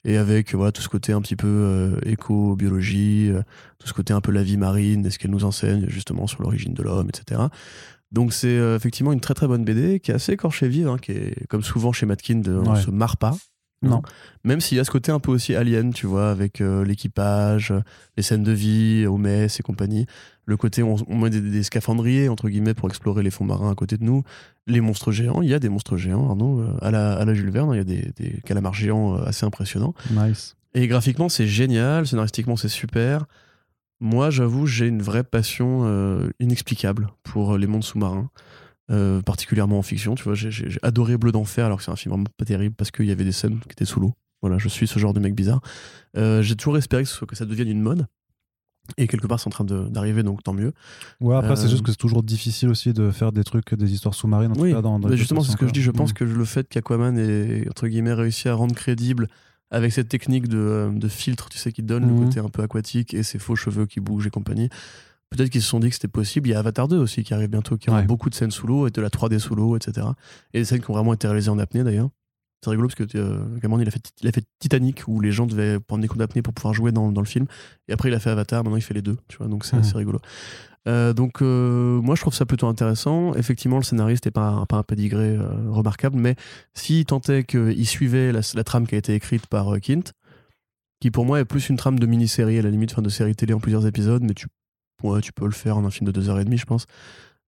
Et avec voilà, tout ce côté un petit peu euh, éco-biologie, euh, tout ce côté un peu la vie marine, et ce qu'elle nous enseigne justement sur l'origine de l'homme, etc. Donc c'est euh, effectivement une très très bonne BD qui est assez écorchée vive, hein, qui est comme souvent chez Matkin, de, on Ouais. se marre pas. Non. Même s'il y a ce côté un peu aussi alien, tu vois, avec euh, l'équipage, les scènes de vie, mess et compagnie. Le côté, on, on met des, des scaphandriers, entre guillemets, pour explorer les fonds marins à côté de nous. Les monstres géants, il y a des monstres géants, Arnaud, euh, à la, à la Jules Verne, il y a des, des calamars géants euh, assez impressionnants. Nice. Et graphiquement, c'est génial, scénaristiquement, c'est super. Moi, j'avoue, j'ai une vraie passion euh, inexplicable pour les mondes sous-marins, euh, particulièrement en fiction. Tu vois, j'ai- adoré Bleu d'enfer, alors que c'est un film vraiment pas terrible parce qu'il y avait des scènes qui étaient sous l'eau. Voilà, je suis ce genre de mec bizarre. Euh, j'ai toujours espéré que, ça devienne une mode. Et quelque part, c'est en train de- d'arriver, donc tant mieux. Ouais, après, c'est Euh, juste que c'est toujours difficile aussi de faire des trucs, des histoires sous-marines. En tout Oui, cas, dans, dans les justement, c'est ce que je dis. Je pense Mm. que le fait qu'Aquaman ait, entre guillemets, réussi à rendre crédible avec cette technique de, euh, de filtre, tu sais, qui donne Mhm. le côté un peu aquatique et ses faux cheveux qui bougent et compagnie. Peut-être qu'ils se sont dit que c'était possible. Il y a Avatar 2 aussi qui arrive bientôt, qui Ouais. beaucoup de scènes sous l'eau et de la 3D sous l'eau, etc. Et des scènes qui ont vraiment été réalisées en apnée d'ailleurs. C'est rigolo parce que euh, Cameron, il a, fait, il a fait Titanic où les gens devaient prendre des cours d'apnée pour pouvoir jouer dans, dans le film. Et après, il a fait Avatar, maintenant il fait les deux, tu vois, donc c'est Mhm. assez rigolo. Euh, donc, euh, moi, je trouve ça plutôt intéressant. Effectivement, le scénariste n'est pas, un- pas un pédigré euh, remarquable, mais s'il tentait qu'il suivait la, la trame qui a été écrite par Kint, qui pour moi est plus une trame de mini-série, à la limite, fin de série télé en plusieurs épisodes, mais tu, ouais, tu peux le faire en un film de 2h30, je pense.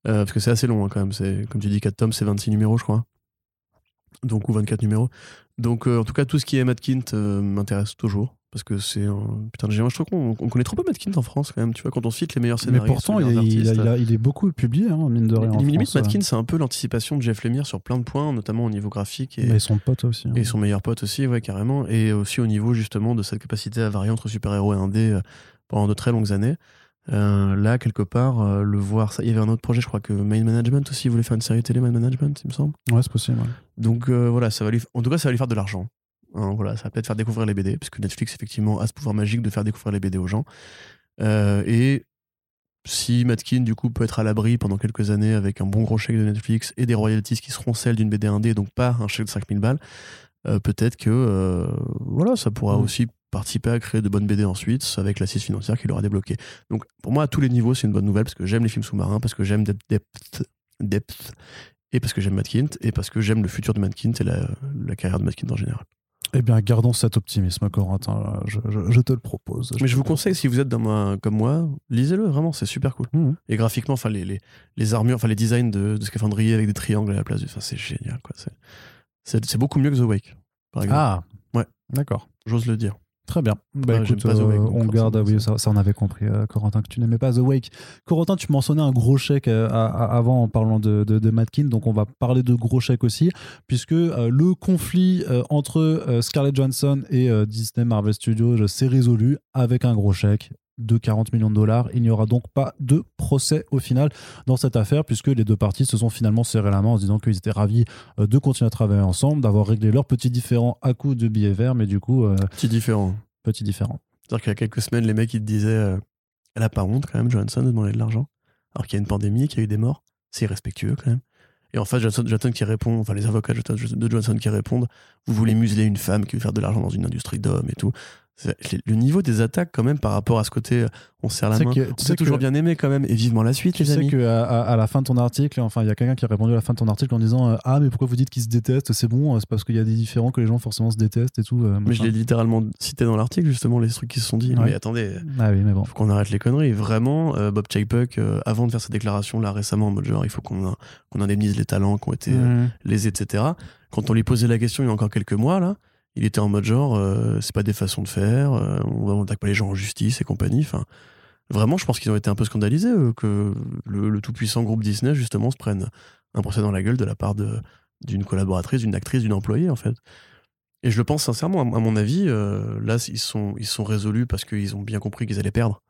Euh, parce que c'est assez long hein, quand même. C'est, comme tu dis, 4 tomes, c'est 26 numéros, je crois. Donc, ou 24 numéros. Donc, euh, en tout cas, tout ce qui est Matt Kint euh, m'intéresse toujours. Parce que c'est un putain de géant. Je trouve qu'on on connaît trop peu Matt Kint en France, quand même. Tu vois, quand on cite les meilleurs Mais scénaristes. pourtant, les il, il- a- il est beaucoup publié, hein, mine de rien. en Limite, Matt. Kint, c'est un peu l'anticipation de Jeff Lemire sur plein de points, notamment au niveau graphique et, Mais sont potes aussi. hein. et son meilleur pote aussi, ouais, carrément. Et aussi au niveau justement de cette capacité à varier entre super-héros et indé pendant de très longues années. Euh, là, quelque part, euh, le voir. Ça, il y avait un autre projet, je crois que Main Management aussi voulait faire une série télé Main Management, il me semble. Ouais, c'est possible. ouais. Donc euh, voilà, ça va lui, en tout cas, ça va lui faire de l'argent. Hein, voilà, ça va peut-être faire découvrir les BD, parce que Netflix, effectivement, a ce pouvoir magique de faire découvrir les BD aux gens. Et si Matkin, du coup, peut être à l'abri pendant quelques années avec un bon gros chèque de Netflix et des royalties qui seront celles d'une BD indé, donc pas un chèque de 5000 balles, peut-être que voilà, ça pourra Mm. aussi participer à créer de bonnes BD ensuite avec l'assise financière qu'il aura débloquée. Donc pour moi, à tous les niveaux, c'est une bonne nouvelle parce que j'aime les films sous-marins, parce que j'aime Depth, Depth, Depth, et parce que j'aime Matt Kint, et parce que j'aime le futur de Matt Kint et la, la carrière de Matt Kint en général. Eh bien, gardons cet optimisme, Corentin. Je, je- je te le propose. Mais je vous conseille, si vous êtes dans ma- comme moi, lisez-le, vraiment, c'est super cool. Mhm. Et graphiquement, enfin, les, les, les armures, enfin, les designs de, de scaphandrier avec des triangles à la place, enfin, c'est génial, quoi. C'est- C'est c'est beaucoup mieux que The Wake, par exemple. Ah Ouais. D'accord. J'ose le dire. Très bien. Bah écoute, pas The euh, Wake, on garde. forcément, Oui, ça- ça, ça, on avait compris, euh, Corentin, que tu n'aimais pas The Wake. Corentin, tu mentionnais un gros chèque euh, à- à- avant en parlant de, de, de Matkin, donc on va parler de gros chèques aussi, puisque euh, le conflit euh, entre euh, Scarlett Johansson et Disney Marvel Studios s'est résolu avec un gros chèque de 40 millions de dollars. Il n'y aura donc pas de procès au final dans cette affaire, puisque les deux parties se sont finalement serré la main en se disant qu'ils étaient ravis euh, de continuer à travailler ensemble, d'avoir réglé leurs petits différends à coup de billets verts, mais du coup, euh, Petit différent. petit différent. C'est-à-dire qu'il y a quelques semaines, les mecs, ils te disaient euh, Elle a pas honte, quand même, Johansson, de demander de l'argent. Alors qu'il y a une pandémie, qu'il y a eu des morts. C'est irrespectueux, quand même. Et en face, Johnson, Johnson qui répond, enfin, les avocats de Johnson- de Johnson qui répondent Vous voulez museler une femme qui veut faire de l'argent dans une industrie d'hommes et tout. Le niveau des attaques, quand même, par rapport à ce côté, euh, on serre la Tu sais main. que- tu On sais toujours que- bien aimé, quand même, et vivement la suite, Tu les sais amis. qu'à à, à la fin de ton article, enfin, il y a quelqu'un qui a répondu à la fin de ton article en disant euh, Ah, mais pourquoi vous dites qu'ils se détestent? C'est bon, euh, c'est parce qu'il y a des différents que les gens forcément se détestent et tout. euh, Mais je l'ai littéralement cité dans l'article, justement, les trucs qui se sont dit. Ouais. Mais attendez, Ah oui, mais bon. faut qu'on arrête les conneries. Vraiment, euh, Bob Chapek, avant de faire sa déclaration là récemment en mode genre, il faut qu'on qu'on indemnise les talents qui ont été Mhm. lésés, etc. Quand on lui posait la question il y a encore quelques mois, là, il était en mode genre, euh, c'est pas des façons de faire, euh, on n'attaque pas les gens en justice et compagnie. Enfin, vraiment, je pense qu'ils ont été un peu scandalisés euh, que le, le tout-puissant groupe Disney, justement, se prenne un procès dans la gueule de la part d'une collaboratrice, d'une actrice, d'une employée, en fait. Et je le pense sincèrement, à, à mon avis, euh, là, ils sont, ils sont résolus parce qu'ils ont bien compris qu'ils allaient perdre.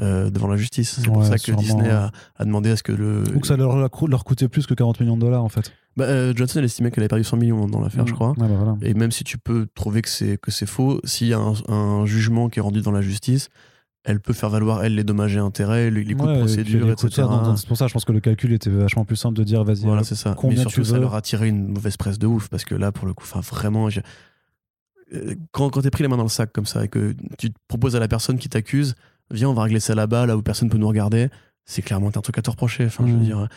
euh, devant la justice. C'est pour ça que sûrement, Disney a demandé à ce que le. Ou que ça leur, leur coûtait plus que 40 millions de dollars en fait. Bah, euh, Johnson, elle estimait qu'elle avait perdu 100 millions dans l'affaire, je Mhm. crois. Ouais, bah voilà. Et même si tu peux trouver que c'est que c'est faux, s'il y a un, un jugement qui est rendu dans la justice, elle peut faire valoir elle les dommages et intérêts, les, les coûts Ouais, de et procédure, de etc. ça, C'est pour ça, je pense que le calcul était vachement plus simple de dire vas-y, Voilà, euh, c'est ça. combien Mais surtout, tu ça veux leur a tiré une mauvaise presse de ouf parce que là, pour le coup, enfin vraiment, Euh, quand, quand t'es pris les mains dans le sac comme ça et que tu te proposes à la personne qui t'accuse, viens, on va régler ça là-bas, là où personne peut nous regarder, c'est clairement un truc à te reprocher. Enfin, je veux dire.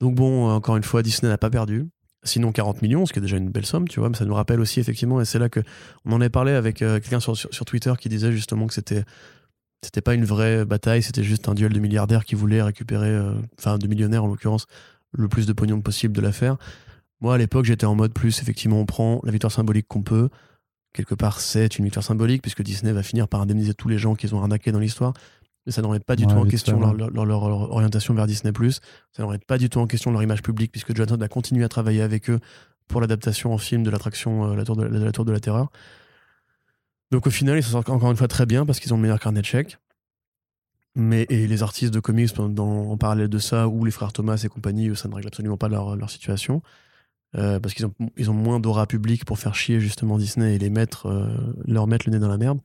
Donc bon, encore une fois, Disney n'a pas perdu. sinon 40 millions, ce qui est déjà une belle somme, tu vois, mais ça nous rappelle aussi effectivement, et c'est là que on en avait parlé avec euh, quelqu'un sur Twitter qui disait justement que c'était c'était pas une vraie bataille, c'était juste un duel de milliardaires qui voulaient récupérer, euh, enfin de millionnaires en l'occurrence, le plus de pognon possible de l'affaire. Moi à l'époque j'étais en mode plus, effectivement on prend la victoire symbolique qu'on peut, quelque part c'est une victoire symbolique puisque Disney va finir par indemniser tous les gens qu'ils ont arnaqués dans l'histoire, mais ça n'aurait pas du Ouais, tout en question leur, ouais. leur- leur- leur orientation vers Disney+, ça n'aurait pas du tout en question leur image publique puisque Johnson a continué à travailler avec eux pour l'adaptation en film de l'attraction euh, la, tour de, la, la Tour de la Terreur. Donc au final, ils s'en sortent encore une fois très bien parce qu'ils ont le meilleur carnet de chèques. Mais, et les artistes de comics, dans- en parallèle de ça, ou les frères Thomas et compagnie, ça ne règle absolument pas leur, leur situation. Euh, parce qu'ils ont, ils ont moins d'aura public pour faire chier justement Disney et les mettre, euh, leur mettre le nez dans la merde.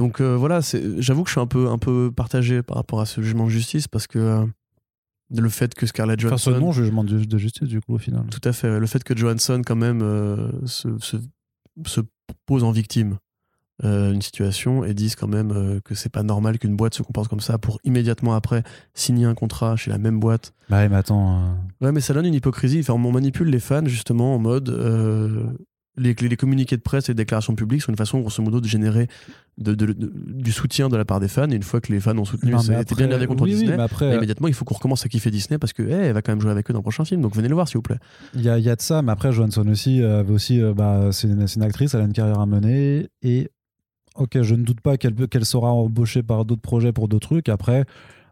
Donc euh, voilà, j'avoue que je suis un peu, un peu partagé par rapport à ce jugement de justice parce que euh, le fait que Scarlett Enfin, ce Johansson. non-jugement de, de justice, du coup, au final. Tout à fait. Le fait que Johansson, quand même, euh, se, se, se pose en victime d'une situation et dise quand même que c'est pas normal qu'une boîte se comporte comme ça pour immédiatement après signer un contrat chez la même boîte. Bah, ouais, mais attends. Ouais, mais ça donne une hypocrisie. Enfin, on manipule les fans justement en mode. Euh, les, les communiqués de presse et les déclarations publiques sont une façon, grosso modo, de générer de, de- de- du soutien de la part des fans. Et une fois que les fans ont soutenu, été bien gardé contre oui, oui, Disney. mais après, bah, immédiatement, il faut qu'on recommence à kiffer Disney parce que, hey, elle va quand même jouer avec eux dans le prochain film. Donc venez le voir, s'il vous plaît. Il y a, y a de ça, mais après, Johansson aussi, euh, aussi euh, bah, c'est une, actrice, elle a une carrière à mener. Et ok, je ne doute pas qu'elle qu'elle sera embauchée par d'autres projets pour d'autres trucs. Après,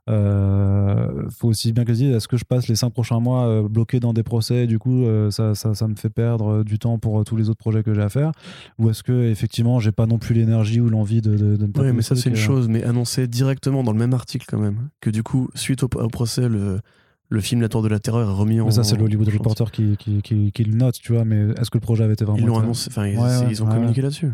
euh, faut aussi bien que je dise est-ce que je passe les cinq prochains mois euh, bloqué dans des procès, du coup, euh, ça, ça, ça me fait perdre euh, du temps pour tous les autres projets que j'ai à faire? Ou est-ce que, effectivement, j'ai pas non plus l'énergie ou l'envie de, de, de me Oui, mais ça, c'est une chose, mais annoncé directement dans le même article, quand même, que du coup, suite au, au procès, le, le film La Tour de la Terreur est remis en. Mais ça, c'est le Hollywood en chantier. Reporter qui, qui, qui, qui le note, tu vois. Mais est-ce que le projet avait été vraiment. Ils l'ont annoncé, enfin, ils, Ouais, ouais, ils ont ouais. communiqué là-dessus.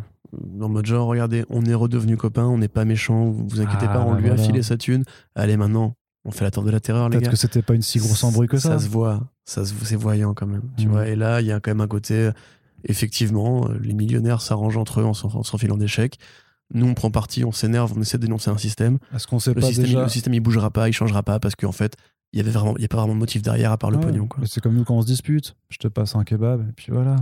En mode genre, regardez, on est redevenus copains, on n'est pas méchants, vous inquiétez Ah, pas, on bah lui a filé sa thune. Allez, maintenant, on fait la Tour de la Terreur, les Peut-être gars. que c'était pas une si grosse embrouille que ça. Ça se voit, ça se- c'est voyant quand même. Tu Mhm. vois, et là, il y a quand même un côté, effectivement, les millionnaires s'arrangent entre eux en en s'enfilant des chèques. Nous, on prend parti, on s'énerve, on essaie de dénoncer un système. Est-ce qu'on sait Le pas système, déjà le système, il bougera pas, il changera pas parce qu'en fait, il y avait vraiment, il y a pas vraiment de motif derrière à part le Ouais, pognon. C'est comme nous quand on se dispute. Je te passe un kebab et puis voilà,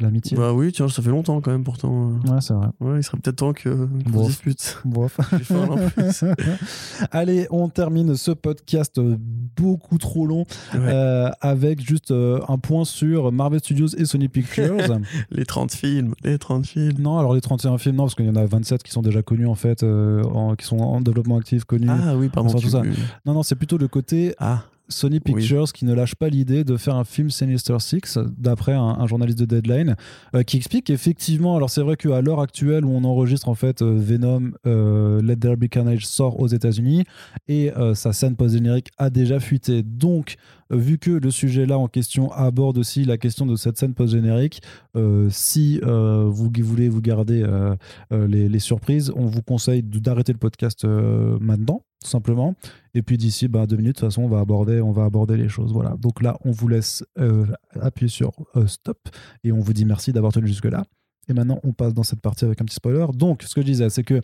l'amitié. Bah oui, tiens, ça fait longtemps quand même pourtant. Ouais, c'est vrai. Ouais, il serait peut-être temps que qu'on se dispute. Allez, on termine ce podcast euh, beaucoup trop long Ouais. euh, avec juste euh, un point sur Marvel Studios et Sony Pictures. Les 30 films, les 30 films. non, alors les 31 films, non, parce qu'il y en a 27 qui sont déjà connus en fait, euh, en- qui sont en développement actif, connus. Ah oui, pardon. Tout ça. Non, non, c'est plutôt le côté Ah, Sony Pictures qui ne lâche pas l'idée de faire un film Sinister Six, d'après un, un journaliste de Deadline, euh, qui explique qu'effectivement, alors c'est vrai qu'à l'heure actuelle où on enregistre en fait euh, Venom, euh, Let There Be Carnage sort aux États-Unis et sa scène post-générique a déjà fuité. Donc, vu que le sujet là en question aborde aussi la question de cette scène post-générique, euh, si euh, vous voulez vous garder euh, les, les surprises, on vous conseille d'arrêter le podcast maintenant, tout simplement. Et puis d'ici bah, deux minutes, de toute façon, on va aborder, on va aborder les choses. Voilà. Donc là, on vous laisse euh, appuyer sur euh, stop et on vous dit merci d'avoir tenu jusque-là. Et maintenant, on passe dans cette partie avec un petit spoiler. Donc, ce que je disais, c'est que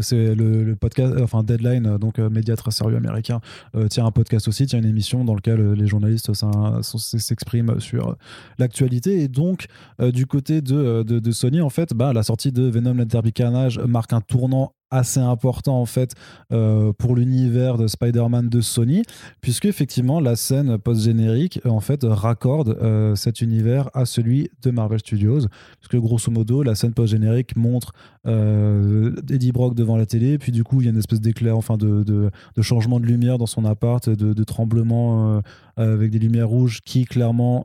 c'est le, podcast, euh, enfin Deadline, euh, donc euh, média très sérieux américain, euh, tient un podcast aussi, tient une émission dans laquelle euh, les journalistes s'expriment sur euh, l'actualité. Et donc, euh, du côté de, euh, de, Sony, en fait, bah, la sortie de Venom Carnage marque un tournant assez important en fait euh, pour l'univers de Spider-Man de Sony puisque effectivement la scène post-générique euh, en fait raccorde euh, cet univers à celui de Marvel Studios parce que grosso modo la scène post-générique montre Eddie Brock devant la télé puis du coup il y a une espèce d'éclair enfin de, de, changement de lumière dans son appart de, de tremblement avec des lumières rouges qui clairement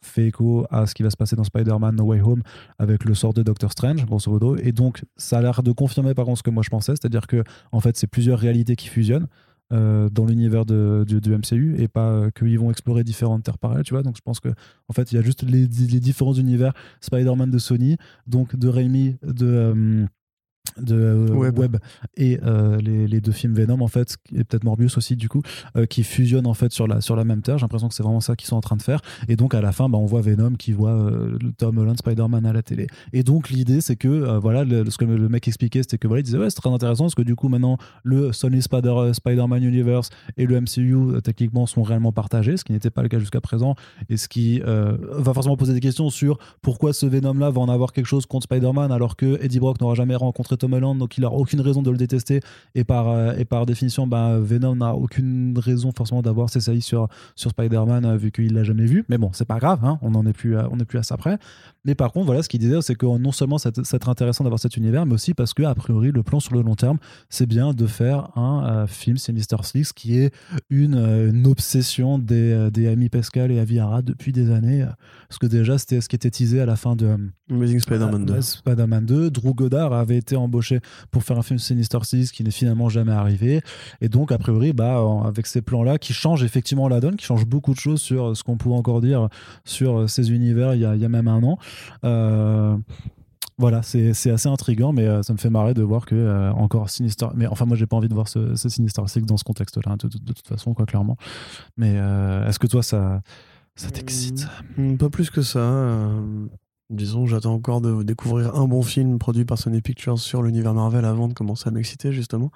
fait écho à ce qui va se passer dans Spider-Man No Way Home avec le sort de Doctor Strange, grosso modo. Et donc, ça a l'air de confirmer par ce que moi je pensais, c'est-à-dire que en fait, c'est plusieurs réalités qui fusionnent. euh, dans l'univers de, du, MCU et pas euh, qu'ils vont explorer différentes terres parallèles, tu vois. Donc je pense que en fait, il y a juste les, les différents univers Spider-Man de Sony, donc de Raimi, de, euh, de euh. Webb, et euh, les, les deux films Venom en fait et peut-être Morbius aussi du coup euh, qui fusionnent en fait sur la sur la même terre. J'ai l'impression que c'est vraiment ça qu'ils sont en train de faire. Et donc à la fin bah, on voit Venom qui voit euh, Tom Holland Spider-Man à la télé. Et donc l'idée c'est que voilà le- ce que le mec expliquait c'était que voilà il disait ouais c'est très intéressant parce que du coup maintenant le Sony Spider, Spider-Man Universe et le MCU techniquement sont réellement partagés ce qui n'était pas le cas jusqu'à présent. Et ce qui va forcément poser des questions sur pourquoi ce Venom là va en avoir quelque chose contre Spider-Man alors que Eddie Brock n'aura jamais rencontré Tom Holland donc il n'a aucune raison de le détester et par, euh, et par définition bah, Venom n'a aucune raison forcément d'avoir ses saillies sur, sur Spider-Man euh, vu qu'il l'a jamais vu mais bon c'est pas grave hein, on n'en est plus à, on est plus à ça près mais par contre voilà ce qu'il disait c'est que non seulement c'est intéressant d'avoir cet univers mais aussi parce que a priori le plan sur le long terme c'est bien de faire un euh, film Sinister Six qui est une, euh, une obsession des, euh, des Amy Pascal et Avi Arad depuis des années euh, parce que déjà c'était ce qui était teasé à la fin de euh, Amazing Spider-Man 2. Ouais, Spider-Man 2. Drew Goddard avait été embauché pour faire un film Sinister Six qui n'est finalement jamais arrivé. Et donc, a priori, bah, avec ces plans-là, qui changent effectivement la donne, qui changent beaucoup de choses sur ce qu'on pouvait encore dire sur ces univers il y a, il y a même un an. Euh, voilà, c'est assez intriguant, mais euh, ça me fait marrer de voir que euh, encore Sinister. Mais enfin, moi, j'ai pas envie de voir ce, ce Sinister Six dans ce contexte-là, de, de- de toute façon, quoi, clairement. Mais euh, est-ce que toi, ça, ça t'excite? Hmm, Pas plus que ça. Euh, disons, j'attends encore de découvrir un bon film produit par Sony Pictures sur l'univers Marvel avant de commencer à m'exciter, justement.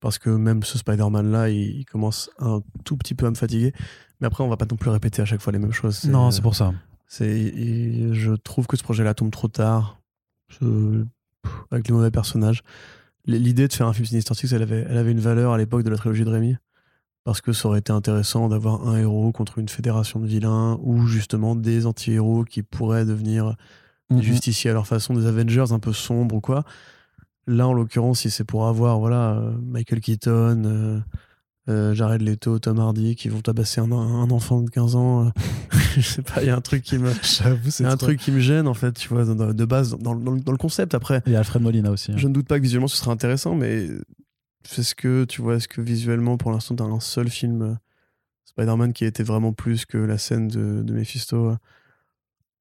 Parce que même ce Spider-Man-là, il, il commence un tout petit peu à me fatiguer. Mais après, on va pas non plus répéter à chaque fois les mêmes choses. Non, c'est pour ça. C'est, je trouve que ce projet-là tombe trop tard, Je- avec les mauvais personnages. L'idée de faire un film Sinister Six, elle avait, elle avait une valeur à l'époque de la trilogie de Rémi, parce que ça aurait été intéressant d'avoir un héros contre une fédération de vilains, ou justement des anti-héros qui pourraient devenir des Mhm. justiciers à leur façon, des Avengers un peu sombres ou quoi. Là, en l'occurrence, si c'est pour avoir voilà, euh, Michael Keaton, euh, euh, Jared Leto, Tom Hardy, qui vont tabasser un, un enfant de 15 ans, euh, je sais pas, il y a un truc qui me... J'avoue, C'est un truc qui me gêne en fait, tu vois, de, de base dans, dans le- dans le concept. Après, Et Alfred Molina aussi. hein. je ne doute pas que visuellement ce sera intéressant, mais est-ce que tu vois, est-ce que visuellement pour l'instant t'as un seul film euh, Spider-Man qui été vraiment plus que la scène de, Mephisto euh,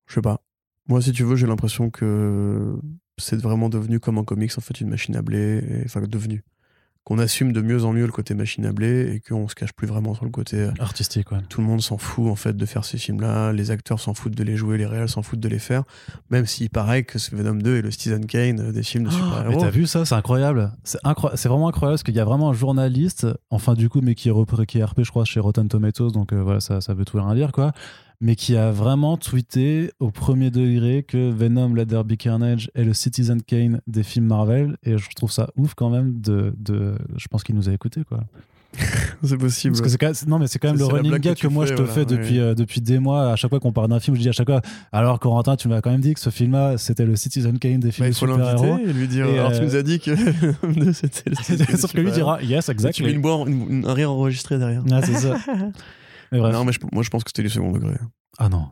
Je sais pas. Moi, si tu veux, j'ai l'impression que c'est vraiment devenu comme en comics en fait une machine à blé, enfin devenu. Qu'on assume de mieux en mieux le côté machine à blé et qu'on se cache plus vraiment sur le côté. euh, Artistique, ouais. tout le monde s'en fout en fait de faire ces films-là, les acteurs s'en foutent de les jouer, les réels s'en foutent de les faire, même s'il paraît que ce Venom 2 est le Citizen Kane euh, des films de Oh, mais super-héros. t'as vu ça, c'est incroyable. C'est incro- vraiment incroyable parce qu'il y a vraiment un journaliste, enfin du coup, mais qui est, repris- qui est RP, je crois, chez Rotten Tomatoes, donc euh, voilà, ça, ça veut tout rien dire, quoi. Mais qui a vraiment tweeté au premier degré que Venom, la Derby Carnage est le Citizen Kane des films Marvel. Et je trouve ça ouf quand même de. de je pense qu'il nous a écoutés, quoi. c'est possible. Parce que c'est quand même- non, mais c'est quand même C'est- le running gag que moi fais, je te voilà, fais depuis, euh, depuis des mois. À chaque fois qu'on parle d'un film, je dis à chaque fois Alors, Corentin, tu m'as quand même dit que ce film-là, c'était le Citizen Kane des Bah, films il de faut super-héros. l'inviter et lui dire Et, alors tu euh, nous as dit que Venom 2 c'était le Citizen Kane Sauf que lui dira Yes, Et Tu mets une boire, une- une- un rire enregistré derrière. Ah, c'est ça. Mais bref. Non, mais je- moi je pense que c'était du second degré. Ah non.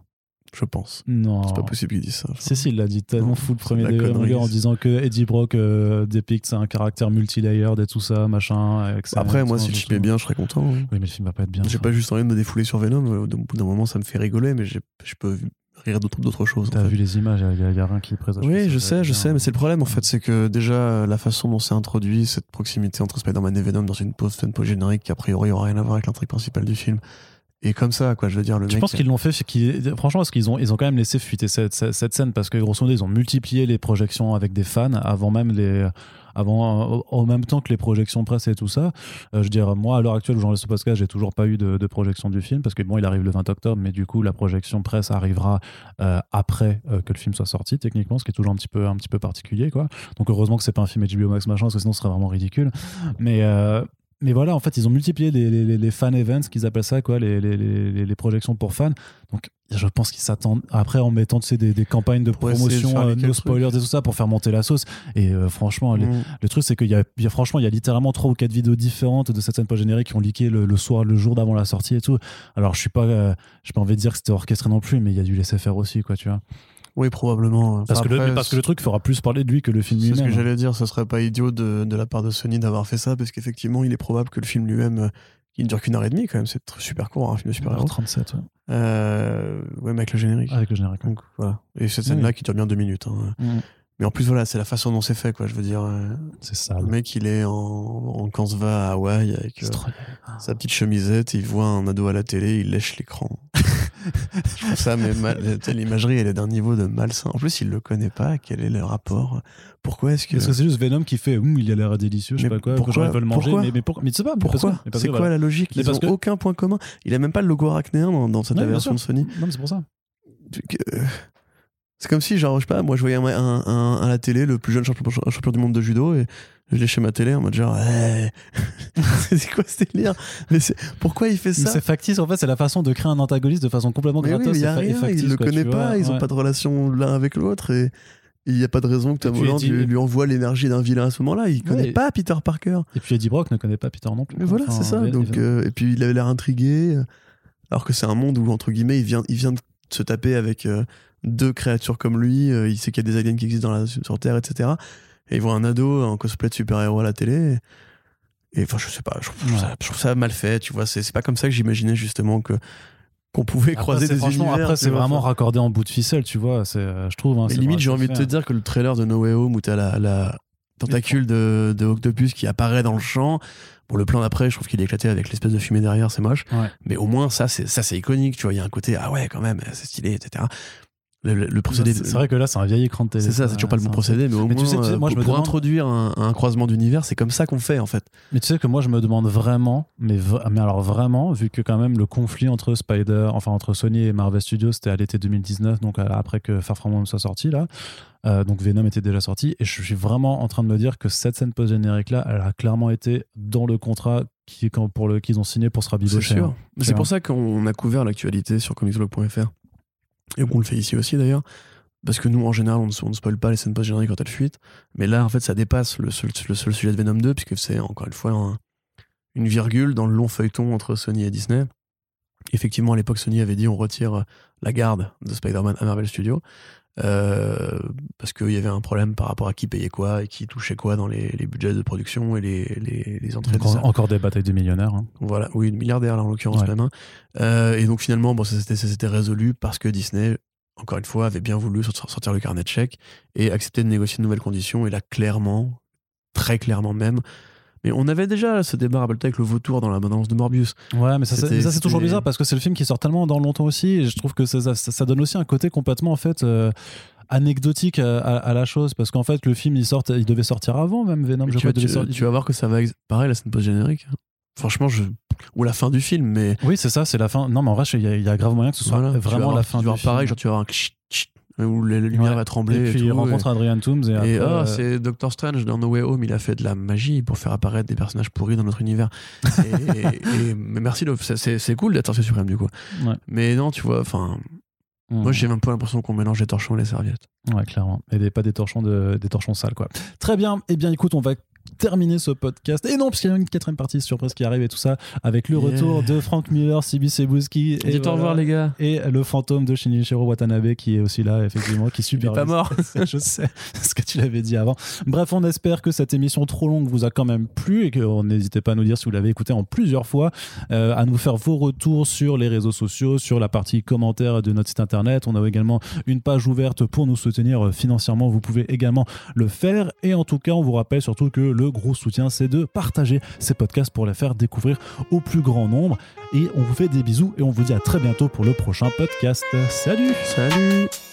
Je pense. Non. C'est pas possible qu'ils disent ça. Il l'a dit tellement Non, fou le premier degré en disant que Eddie Brock euh, dépicte un caractère multilayered et tout ça, machin. Ça, Après, moi, si le film est bien, je serais content. hein. Oui, mais le film va pas être bien. J'ai pas juste envie de me défouler sur Venom. Au bout d'un moment, ça me fait rigoler, mais je peux rire d'autres choses. T'as fait. vu les images, il y, a- y a rien qui présage. Oui, je sais, je sais, mais c'est le problème en fait, c'est que déjà la façon dont c'est introduit cette proximité entre Spider-Man et Venom dans une pause scène post générique qui a priori aura rien à voir avec l'intrigue principale du film. Et comme ça, quoi, je veux dire, le Je mec. pense qu'ils l'ont fait, franchement, parce qu'ils ont, ils ont quand même laissé fuiter cette, cette, cette scène parce que grosso modo, ils ont multiplié les projections avec des fans avant même les. Avant, au même temps que les projections presse et tout ça, Euh, je veux dire, moi à l'heure actuelle où j'enregistre ce podcast, j'ai toujours pas eu de, de projection du film parce que bon, il arrive le 20 octobre, mais du coup, la projection presse arrivera euh, après euh, que le film soit sorti, techniquement, ce qui est toujours un petit peu, un petit peu particulier, quoi. Donc heureusement que c'est pas un film HBO Max machin, parce que sinon ce serait vraiment ridicule. Mais, mais voilà, en fait, ils ont multiplié les, les, les- fan events, qu'ils appellent ça, quoi, les, les, les, les projections pour fans. Donc, je pense qu'ils s'attendent après en mettant tu sais, des, des campagnes de de promotion, faire euh, no spoilers et tout ça pour faire monter la sauce. Et euh, franchement, Mm. le truc, c'est qu'il y y a- franchement, il y a littéralement trois ou quatre vidéos différentes de cette scène post-générique qui ont leaké le, le soir, le jour d'avant la sortie et tout. Alors, je suis pas, euh, j'ai pas envie de dire que c'était orchestré non plus, mais il y a dû laisser faire aussi, quoi, tu vois. Oui, probablement. Parce, Enfin, que, le, après, parce que le truc fera plus parler de lui que le film C'est ce que lui-même. j'allais dire, ce serait pas idiot de, de la part de Sony d'avoir fait ça, parce qu'effectivement, il est probable que le film lui-même, euh, il ne dure qu'une heure et demie quand même, c'est super court, un film de super-héros. 37, ouais. Euh, ouais, mais avec le générique. avec le générique. Donc voilà. Et cette Oui. scène-là qui dure bien deux minutes. hein. Mm. Mais en plus, voilà, c'est la façon dont c'est fait, quoi. Je veux dire, euh, C'est ça. le mec, il est en, en canvas à Hawaï avec euh, sa petite chemisette, il voit un ado à la télé, il lèche l'écran. je trouve ça, mais mal- l'imagerie, elle est d'un niveau de malsain. En plus, il le connaît pas. Quel est le rapport? Pourquoi est-ce que. Parce que c'est juste Venom qui fait Hum, il a l'air délicieux, je sais Mais pas quoi, pourquoi- gens veulent manger, pourquoi? mais, mais, pour- mais tu sais pas mais Pourquoi? mais C'est que, quoi voilà. la logique? Mais Ils parce ont que- aucun point commun. Il a même pas le logo arachnéen dans, dans cette version de. Sony. Non, mais c'est pour ça. C'est comme si, genre, je sais pas, moi je voyais un, un- un- à la télé le plus jeune champion, du monde de judo et je l'ai chez ma télé en mode genre, hey. c'est quoi ce délire? Mais pourquoi il fait Mais ça? C'est factice, en fait, c'est la façon de créer un antagoniste de façon complètement Mais oui, gratos mais fa- et rien, factice. il le quoi, connaît pas, vois, ils ont ouais. pas de relation l'un avec l'autre et il n'y a pas de raison que Tom Holland lui, lui envoie l'énergie d'un vilain à ce moment-là. Il connaît Ouais. pas Peter Parker. Et puis Eddie Brock ne connaît pas Peter non plus. Mais voilà, Enfin, c'est ça. Donc, euh, et puis il avait l'air intrigué, euh, alors que c'est un monde où, entre guillemets, il vient, il vient de se taper avec euh, deux créatures comme lui. euh, il sait qu'il y a des aliens qui existent dans la, sur Terre, etc. Et il voit un ado en cosplay de super-héros à la télé. Et enfin, je sais pas, je trouve, Ouais. ça, je trouve ça mal fait, tu vois. C'est pas comme ça que j'imaginais justement que qu'on pouvait Après, croiser des franchement, univers. Après, c'est vraiment enfin. raccordé en bout de ficelle, tu vois. C'est, euh, je trouve. hein, limite, j'ai envie de te dire que le trailer de No Way Home où t'as la, la tentacule de, de Octopus qui apparaît dans le champ. Pour le plan d'après, je trouve qu'il est éclaté avec l'espèce de fumée derrière, c'est moche. Ouais. Mais au moins, ça, c'est ça, c'est iconique. Tu vois, il y a un côté, ah ouais, quand même, c'est stylé, etc. Le, le- le procédé. C'est c'est vrai que là, c'est un vieil écran de télé. C'est ça, c'est toujours pas le bon procédé, mais au Mais moins, tu sais, tu sais, euh, moi, je pour, me pour demande- introduire un, un croisement d'univers, c'est comme ça qu'on fait, en fait. Mais tu sais que moi, je me demande vraiment, mais, mais alors vraiment, vu que quand même le conflit entre Spider, enfin entre Sony et Marvel Studios, c'était à l'été 2019, donc après que Far From Home soit sorti là, euh, donc Venom était déjà sorti, et je suis vraiment en train de me dire que cette scène post-générique là, elle a clairement été dans le contrat qui, quand- pour le qu'ils ont signé pour se C'est rabibocher. sûr. hein. Mais C'est pour ça qu'on a couvert l'actualité sur comicsblog.fr. Et qu'on le fait ici aussi, d'ailleurs. Parce que nous, en général, on ne, on spoil pas les scènes post-génériques quand elles fuitent. Mais là, en fait, ça dépasse le seul, sujet de Venom 2, puisque c'est encore une fois un- une virgule dans le long feuilleton entre Sony et Disney. Effectivement, à l'époque, Sony avait dit on retire la garde de Spider-Man à Marvel Studios. Euh, parce qu'il y avait un problème par rapport à qui payait quoi et qui touchait quoi dans les, les budgets de production et les, les, les entrées de Encore, encore des batailles de millionnaires. hein. voilà, oui, une milliardaire là en l'occurrence Ouais. même. hein. Euh, et donc finalement, bon, ça s'était résolu parce que Disney, encore une fois, avait bien voulu sortir sortir le carnet de chèques et accepter de négocier de nouvelles conditions. Et là, clairement, très clairement même. Mais on avait déjà ce débat à avec le vautour dans la de Morbius. Ouais, mais ça, c'est- toujours bizarre parce que c'est le film qui sort tellement dans longtemps aussi. Et je trouve que ça, ça, ça donne aussi un côté complètement en fait euh, anecdotique à, à- à la chose parce qu'en fait le film il sort, il devait sortir avant même Venom. Je tu, crois vas, devait tu- sortir- tu vas voir que ça va. Pareil, la scène post-générique. Franchement, je. Ou la fin du film, mais. Oui, c'est ça, c'est la fin. Non, mais en vrai, il y, a- il y a grave moyen que ce soit voilà, vraiment la fin tu vas du voir pareil, film. genre tu vas avoir un où la, la lumière Ouais. va trembler. et puis tout, il rencontre Adrian Toomes et, Et ah, euh, c'est Doctor Strange dans No Way Home, il a fait de la magie pour faire apparaître des personnages pourris dans notre univers. et, mais merci, Love, c'est- cool d'être sorcier suprême du coup. Ouais. Mais non, tu vois, enfin, moi j'ai un peu l'impression qu'on mélange les torchons et les serviettes. Ouais, clairement. Et des, pas des torchons, de, des torchons sales, quoi. Très bien. Eh bien, écoute, on va terminer ce podcast. Et non, parce qu'il y a une quatrième partie surprise qui arrive et tout ça, avec le Yeah. retour de Frank Miller, Sibi Sebuski. Et, Dites au revoir, voilà. les gars. Et le fantôme de Shinichiro Watanabe qui est aussi là, effectivement, qui Il est pas mort. Je sais, ce que tu l'avais dit avant. Bref, on espère que cette émission trop longue vous a quand même plu et que oh, n'hésitez pas à nous dire si vous l'avez écouté en plusieurs fois, euh, à nous faire vos retours sur les réseaux sociaux, sur la partie commentaires de notre site internet. On a également une page ouverte pour nous soutenir euh, financièrement. Vous pouvez également le faire. Et en tout cas, on vous rappelle surtout que le gros soutien, c'est de partager ces podcasts pour les faire découvrir au plus grand nombre. Et on vous fait des bisous et on vous dit à très bientôt pour le prochain podcast. Salut Salut